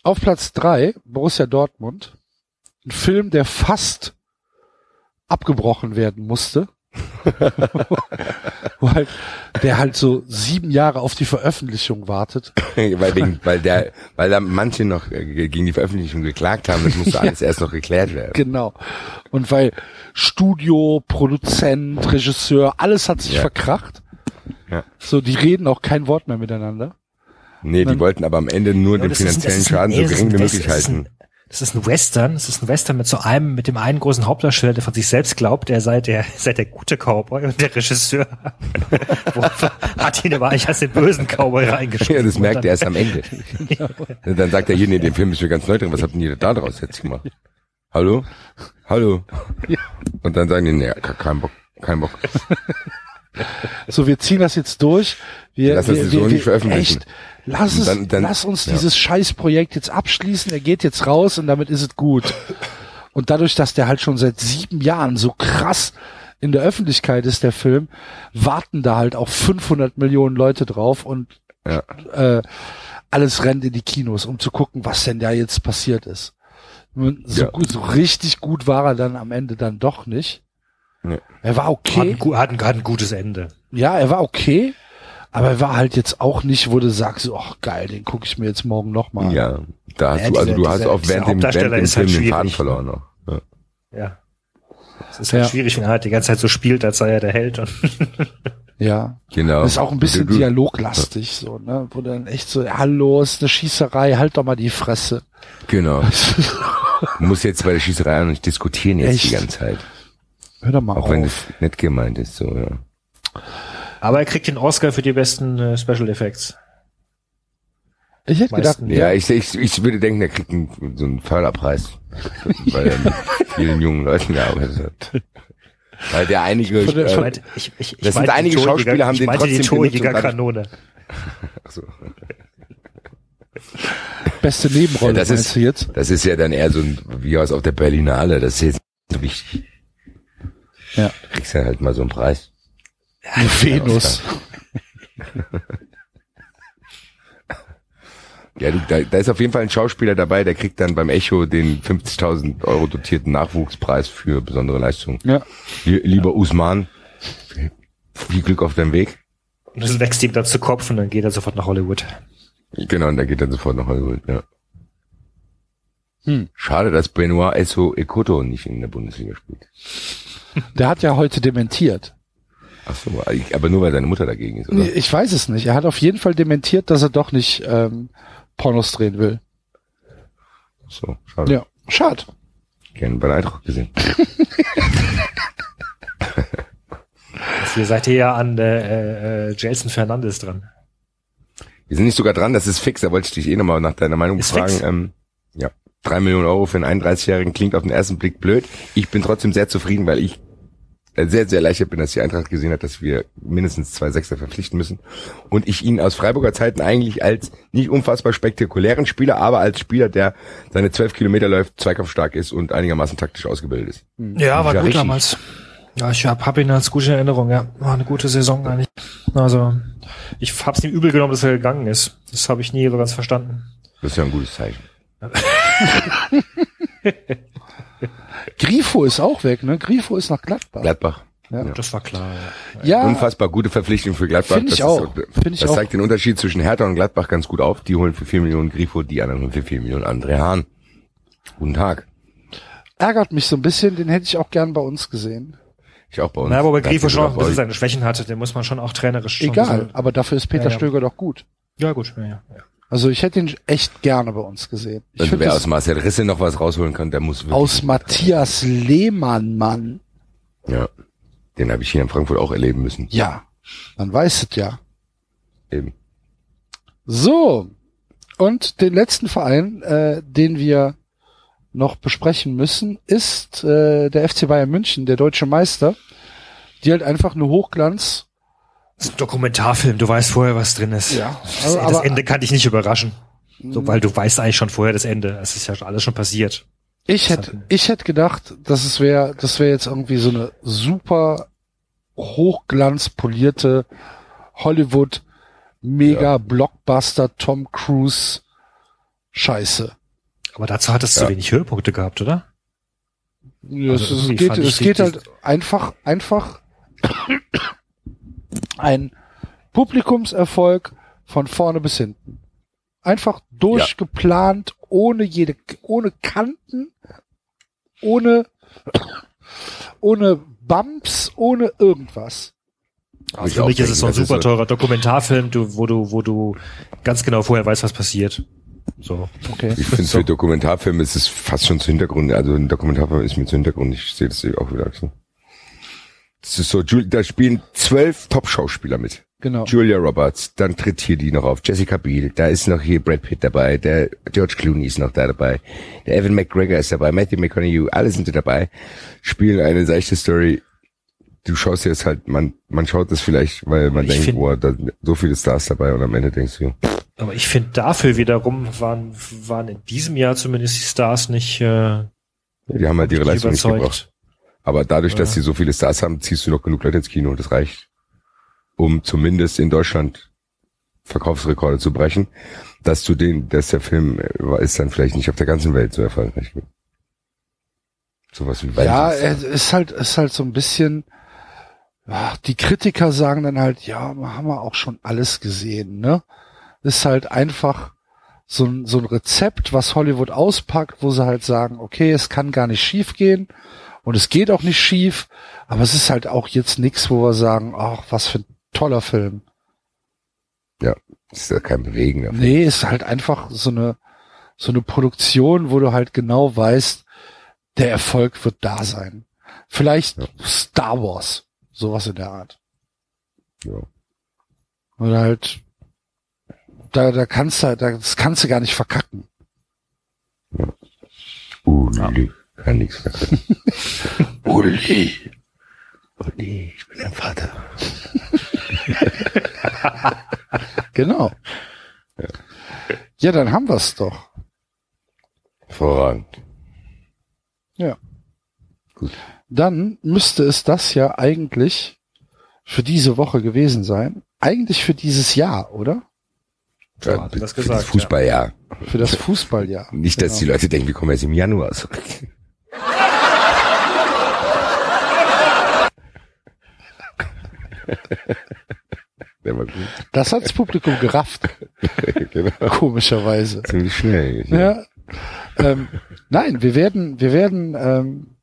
Auf Platz drei Borussia Dortmund. Ein Film, der fast abgebrochen werden musste. weil der halt so sieben Jahre auf die Veröffentlichung wartet. weil, wegen, weil der, weil da manche noch äh, gegen die Veröffentlichung geklagt haben, das musste alles erst noch geklärt werden. Genau. Und weil Studio, Produzent, Regisseur, alles hat sich Ja. verkracht. Ja. So, die reden auch kein Wort mehr miteinander. Nee, die Dann- wollten aber am Ende nur den ist ein- finanziellen ein- Schaden so gering wie möglich das ist ein- halten. Das ist ein Western, das ist ein Western mit so einem, mit dem einen großen Hauptdarsteller, der von sich selbst glaubt, er sei der, sei der gute Cowboy und der Regisseur hat ihn aber eigentlich als den bösen Cowboy reingeschrieben. Ja, das merkt er erst am Ende. Dann sagt er hier, nee, den Film ist mir ganz neu drin, was habt denn ihr da draus jetzt gemacht? Hallo? Hallo? Und dann sagen die, nee, ke- kein Bock, kein Bock. So, wir ziehen das jetzt durch. Wir, Lass das wir, so wir, nicht wir, veröffentlichen. Echt, lass, es, dann- dann- lass uns ja. dieses Scheißprojekt jetzt abschließen. Er geht jetzt raus und damit ist es gut. Und dadurch, dass der halt schon seit sieben Jahren so krass in der Öffentlichkeit ist, der Film, warten da halt auch 500 Millionen Leute drauf und Ja. äh, alles rennt in die Kinos, um zu gucken, was denn da jetzt passiert ist. Und So, Ja. gut, so richtig gut war er dann am Ende dann doch nicht. Nee. Er war Hat okay. ein, gu- hat, ein, hat ein gutes Ende. Ja, er war okay, aber er war halt jetzt auch nicht, wo du sagst, so, ach geil, den gucke ich mir jetzt morgen nochmal. Ja, da hast Ja, du, also dieser- du hast dieser- auch während dem, während dem Film halt den Faden verloren noch. Ja. Ja. Es ist halt Ja. schwierig, wenn er halt die ganze Zeit so spielt, als sei er der Held. Und Ja. Genau. Das ist auch ein bisschen Du- du- dialoglastig, so, ne, wo dann echt so, hallo, ist eine Schießerei, halt doch mal die Fresse. Genau. Du musst jetzt bei der Schießerei auch nicht diskutieren jetzt die Echt? ganze Zeit. Hör doch mal Auch wenn auf. das nett gemeint ist, so, ja. Aber er kriegt den Oscar für die besten äh, Special Effects. Ich hätte gedacht, Meisten- Ja, ich, ich, ich würde denken, der kriegt einen, so einen Förderpreis, weil er mit vielen jungen Leuten gearbeitet hat. Weil der einige, der- äh, meinte- ich, ich, ich das sind die einige Schauspieler, haben ich den die trotzdem und Torjägerkanone. ach so. Beste Ja, Nebenrolle, das meinst ist, du jetzt? das ist ja dann eher so ein, wie aus auf der Berlinale, das ist jetzt nicht so wichtig. Ja. Kriegst ja halt mal so einen Preis. Eine Venus. Ja, du, da, da ist auf jeden Fall ein Schauspieler dabei, der kriegt dann beim Echo den 50.000 Euro dotierten Nachwuchspreis für besondere Leistung. Ja. Lie- Lieber Usman, viel Glück auf deinem Weg. Und das wächst ihm dann zu Kopf und dann geht er sofort nach Hollywood. Genau, und der geht dann sofort nach Hollywood, ja. Hm. Schade, dass Benoit Esso Ekoto nicht in der Bundesliga spielt. Der hat ja heute dementiert. Ach so, aber nur weil seine Mutter dagegen ist, oder? Nee, Ich weiß es nicht. Er hat auf jeden Fall dementiert, dass er doch nicht ähm, Pornos drehen will. So, schade. Ja, schade. Gerne bei Eintracht gesehen. Hier seid ihr ja an äh, äh, Jason Fernandes dran. Wir sind nicht sogar dran, das ist fix, da wollte ich dich eh nochmal nach deiner Meinung Ist fragen. fix? Ähm, ja, drei Millionen Euro für einen 31-Jährigen klingt auf den ersten Blick blöd. Ich bin trotzdem sehr zufrieden, weil ich äh, sehr, sehr erleichtert bin, dass die Eintracht gesehen hat, dass wir mindestens zwei Sechser verpflichten müssen. Und ich ihn aus Freiburger Zeiten eigentlich als nicht unfassbar spektakulären Spieler, aber als Spieler, der seine zwölf Kilometer läuft, zweikampfstark ist und einigermaßen taktisch ausgebildet ist. Ja, war gut richtig. damals. Ja, ich hab, hab ihn als gute Erinnerung, ja. War eine gute Saison eigentlich. Also, ich hab's ihm übel genommen, dass er gegangen ist. Das habe ich nie so ganz verstanden. Das ist ja ein gutes Zeichen. Grifo ist auch weg, ne? Grifo ist nach Gladbach. Gladbach. Ja. Das war klar, ja. Ja, Unfassbar gute Verpflichtung für Gladbach. Find ich das auch. Ist, Find ich das auch. zeigt den Unterschied zwischen Hertha und Gladbach ganz gut auf. Die holen für 4 Millionen Grifo, die anderen holen für 4 Millionen André Hahn. Guten Tag. ärgert mich so ein bisschen, den hätte ich auch gern bei uns gesehen. Ich auch bei uns. Na, wobei Grifo schon auch ein bisschen seine Schwächen hatte, den muss man schon auch trainerisch schon Egal, aber dafür ist Peter Ja, ja. Stöger doch gut. Ja, gut, ja, ja. Also ich hätte ihn echt gerne bei uns gesehen. Ich Also wer aus Marcel Risse noch was rausholen kann, der muss wirklich. aus Matthias Lehmann, Mann. Ja. Den habe ich hier in Frankfurt auch erleben müssen. Ja, man weiß es ja. Eben. So, und den letzten Verein, äh, den wir noch besprechen müssen, ist äh, der FC Bayern München, der deutsche Meister, die halt einfach eine Hochglanz. Das ist ein Dokumentarfilm, du weißt vorher, was drin ist. Ja, Das, also, das aber- Ende kann dich nicht überraschen. So, Mhm. weil du weißt eigentlich schon vorher das Ende. Es ist ja alles schon passiert. Ich hätte, ich hätte gedacht, dass es wäre, das wäre jetzt irgendwie so eine super hochglanzpolierte Hollywood Mega Blockbuster Tom Cruise Scheiße. Aber dazu hattest du Ja. wenig Höhepunkte gehabt, oder? Ja, Also es, es geht, es geht halt einfach, einfach ein Publikumserfolg von vorne bis hinten. Einfach durchgeplant, ohne jede, ohne Kanten, ohne, ohne Bumps, ohne irgendwas. Also für mich ist es so ein super teurer Dokumentarfilm, du, wo du, wo du ganz genau vorher weißt, was passiert. So. Okay. Ich finde für Dokumentarfilme ist es fast schon zu Hintergrund. Also ein Dokumentarfilm ist mir zu Hintergrund. Ich sehe das auch wieder so. Das ist so, da spielen zwölf Top-Schauspieler mit. Genau. Julia Roberts, dann tritt hier die noch auf. Jessica Biel, da ist noch hier Brad Pitt dabei, der George Clooney ist noch da dabei, der Evan McGregor ist dabei, Matthew McConaughey, alle sind da dabei, spielen eine seichte Story. Du schaust jetzt halt, man, man schaut das vielleicht, weil man Ich denkt, boah, da sind so viele Stars dabei und am Ende denkst du, Aber ich finde dafür wiederum waren, waren in diesem Jahr zumindest die Stars nicht, äh, die haben halt ihre Leistung nicht gebracht. Aber dadurch, dass sie so viele Stars haben, ziehst du noch genug Leute ins Kino und das reicht, um zumindest in Deutschland Verkaufsrekorde zu brechen, dass du den, dass der Film äh, ist dann vielleicht nicht auf der ganzen Welt so erfolgreich. Sowas wie Ja, es ist halt, ist halt so ein bisschen, ach, die Kritiker sagen dann halt, ja, wir haben wir auch schon alles gesehen, ne? Ist halt einfach so ein, so ein Rezept, was Hollywood auspackt, wo sie halt sagen, okay, es kann gar nicht schief gehen und es geht auch nicht schief, aber es ist halt auch jetzt nichts, wo wir sagen, ach, was für ein toller Film. Ja, ist ja kein Bewegen davon. Nee, ist halt einfach so eine, so eine Produktion, wo du halt genau weißt, der Erfolg wird da sein. Vielleicht Star Wars, sowas in der Art. Ja. Oder halt, da, da kannst du, da, das kannst du gar nicht verkacken. Uli, kann nichts verkacken. Uli. Uli, ich bin dein Vater. Genau. Ja, dann haben wir's doch. Hervorragend. Ja. Dann müsste es das ja eigentlich für diese Woche gewesen sein. Eigentlich für dieses Jahr, oder? Ja, hat das für gesagt, das Fußballjahr. Für das Fußballjahr. Nicht, dass Genau. die Leute denken, wir kommen erst im Januar zurück. Das hat das Publikum gerafft. genau. Komischerweise. Ziemlich schnell. Ja. Ähm, nein, wir werden, wir werden ähm,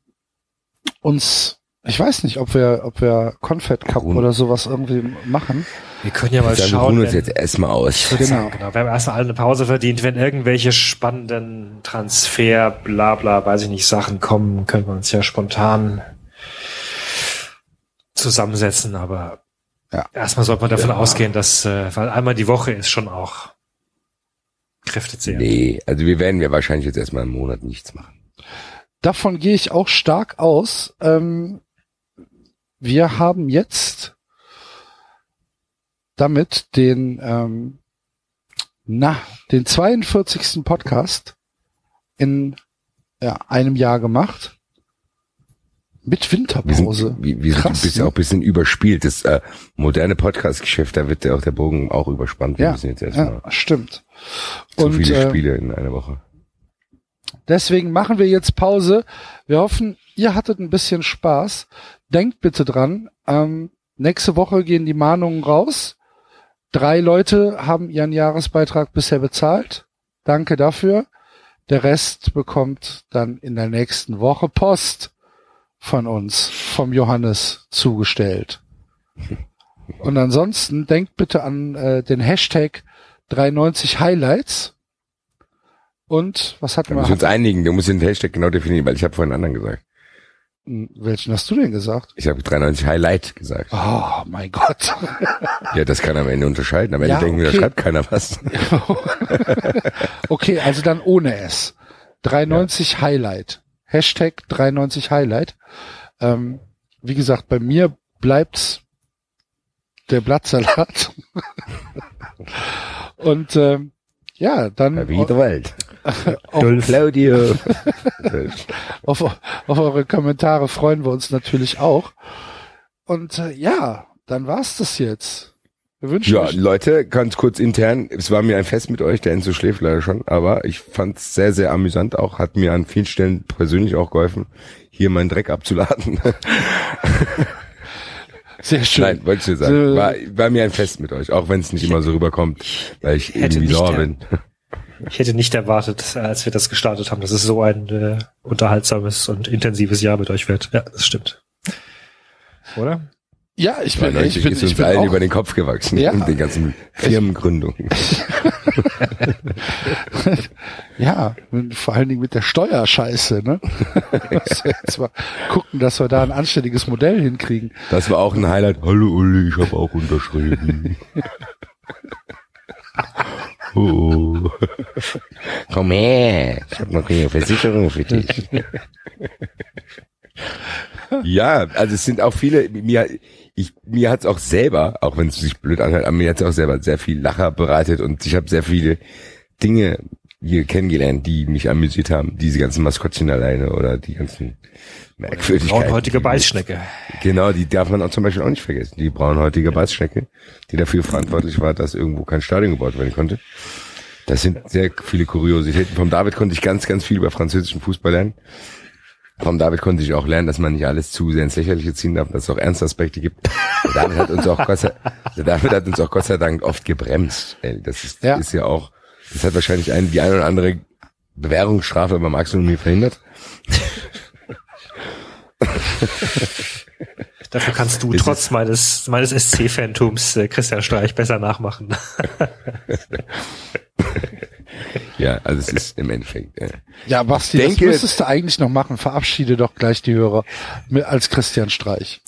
uns, ich weiß nicht, ob wir, ob wir Confed Cup oder sowas irgendwie machen. Wir können ja mal Dann schauen. wenn- jetzt erstmal aus. Würde sagen, genau. Wir haben erstmal alle eine Pause verdient. Wenn irgendwelche spannenden Transfer, bla bla, weiß ich nicht, Sachen kommen, können wir uns ja spontan zusammensetzen. Aber Ja. erstmal sollte man davon Ja. ausgehen, dass, äh, weil einmal die Woche ist schon auch kräftezehrend. Nee, also wir werden ja wahrscheinlich jetzt erstmal einen Monat nichts machen. Davon gehe ich auch stark aus. Ähm, wir haben jetzt damit den, ähm, na, den 42. Podcast in ja, einem Jahr gemacht. Mit Wir, Winterpause. sind, wir, wir sind Krass, bisschen, ne? auch ein bisschen überspielt. Das äh, moderne Podcast-Geschäft, da wird ja auch der Bogen auch überspannt. Wir Ja, müssen jetzt erstmal ja, stimmt. zu Und, viele äh, Spiele in einer Woche. Deswegen machen wir jetzt Pause. Wir hoffen, ihr hattet ein bisschen Spaß. Denkt bitte dran, ähm, nächste Woche gehen die Mahnungen raus. Drei Leute haben ihren Jahresbeitrag bisher bezahlt. Danke dafür. Der Rest bekommt dann in der nächsten Woche Post von uns, vom Johannes zugestellt. Und ansonsten denkt bitte an äh, den Hashtag 93 Highlights. Und was hatten Wir wir? müssen uns einigen, du musst den Hashtag genau definieren, weil ich habe vorhin anderen gesagt. Hm, Welchen hast du denn gesagt? Ich habe 93 Highlight gesagt. Oh mein Gott. Ja, das kann am Ende unterscheiden. Am Ende Ja, denken wir, da okay. schreibt keiner was. okay, also dann ohne S. 93 Highlight. Hashtag 93 Highlight. Ähm, wie gesagt, bei mir bleibt's der Blattsalat. Und ähm, ja, dann Wie der Welt. Auf, Claudio. auf, auf eure Kommentare freuen wir uns natürlich auch. Und äh, ja, dann war's das jetzt. Wir wünschen Ja, euch Leute, ganz kurz intern. Es war mir ein Fest mit euch. Der Enzo schläft leider schon, aber ich fand's sehr, sehr amüsant auch. Hat mir an vielen Stellen persönlich auch geholfen, hier meinen Dreck abzuladen. Sehr schön. Nein, wollte ich nur sagen. War, war mir ein Fest mit euch, auch wenn es nicht immer so rüberkommt, weil ich irgendwie sauer bin. Ich hätte nicht erwartet, als wir das gestartet haben, dass es so ein äh, unterhaltsames und intensives Jahr mit euch wird. Ja, das stimmt. Oder? Ja, ich bin, 92 ich bin, ist ich uns bin allen auch, über den Kopf gewachsen. Ja. Und den ganzen Firmengründungen. ja, vor allen Dingen mit der Steuerscheiße, ne? Jetzt mal gucken, dass wir da ein anständiges Modell hinkriegen. Das war auch ein Highlight. Hallo Uli, ich habe auch unterschrieben. oh. Komm her, ich habe noch eine Versicherung für dich. ja, also es sind auch viele, mir, ich, mir hat's auch selber, auch wenn es sich blöd anhört, aber mir hat's auch selber sehr viel Lacher bereitet und ich habe sehr viele Dinge hier kennengelernt, die mich amüsiert haben. Diese ganzen Maskottchen alleine oder die ganzen Merkwürdigkeiten. Braunhäutige die- Beißschnecke. Genau, die darf man auch zum Beispiel auch nicht vergessen. Die braunhäutige Beißschnecke, die dafür verantwortlich war, dass irgendwo kein Stadion gebaut werden konnte. Das sind sehr viele Kuriositäten. Vom David konnte ich ganz, ganz viel über französischen Fußball lernen. Vom David konnte ich auch lernen, dass man nicht alles zu sehr ins Lächerliche ziehen darf, dass es auch Ernstaspekte gibt. Der David hat uns auch Gott sei, der David hat uns auch Gott sei Dank oft gebremst. Das ist, Ja. ist ja auch, das hat wahrscheinlich ein, die eine oder andere Bewährungsstrafe beim Axel und mir verhindert. Dafür kannst du Es trotz meines, meines SC-Phantums äh, Christian Streich besser nachmachen. Ja, also es ist im Endeffekt. Äh, Ja, Basti, Ich das denke- müsstest du eigentlich noch machen. Verabschiede doch gleich die Hörer mit, als Christian Streich.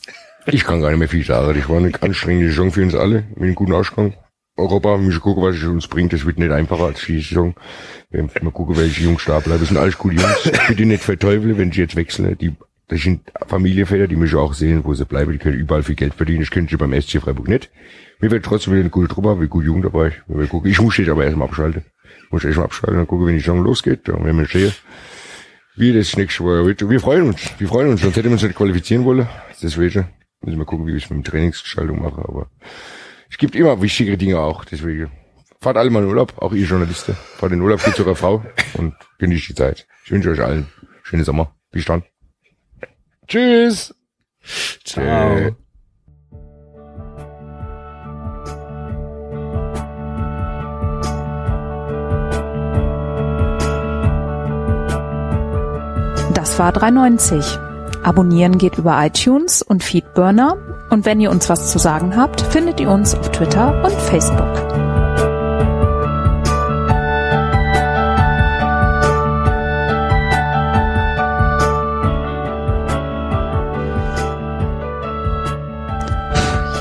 Ich kann gar nicht mehr viel sagen. Das war eine anstrengende Saison für uns alle, mit einem guten Ausgang. Europa, wir müssen gucken, was es uns bringt. Das wird nicht einfacher als die Saison. Wir müssen mal gucken, welche Jungs da bleiben. Das sind alles gute Jungs. Bitte nicht verteufeln, wenn sie jetzt wechseln. Die, das sind Familienväter, die müssen auch sehen, wo sie bleiben. Die können überall viel Geld verdienen. Das können sie beim SC Freiburg nicht. Wir werden trotzdem wieder eine gute Truppe haben, wir gute Jugend dabei. Wir werden gucken. Ich muss jetzt aber erstmal abschalten. Ich muss erstmal abschalten und gucken, wenn die Saison losgeht. Dann werden wir sehen, wie das nächste Mal wird. Wir freuen uns. Wir freuen uns. Sonst hätten wir uns nicht qualifizieren wollen. Deswegen müssen wir gucken, wie wir es mit dem Trainingsgestaltung machen. Aber es gibt immer wichtigere Dinge auch. Deswegen fahrt alle mal in Urlaub, auch ihr Journalisten. Fahrt in Urlaub, geht zu eurer Frau und genießt die Zeit. Ich wünsche euch allen schönen Sommer. Bis dann. Tschüss. Ciao. Das war 390. Abonnieren geht über iTunes und Feedburner. Und wenn ihr uns was zu sagen habt, findet ihr uns auf Twitter und Facebook.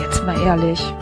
Jetzt mal ehrlich,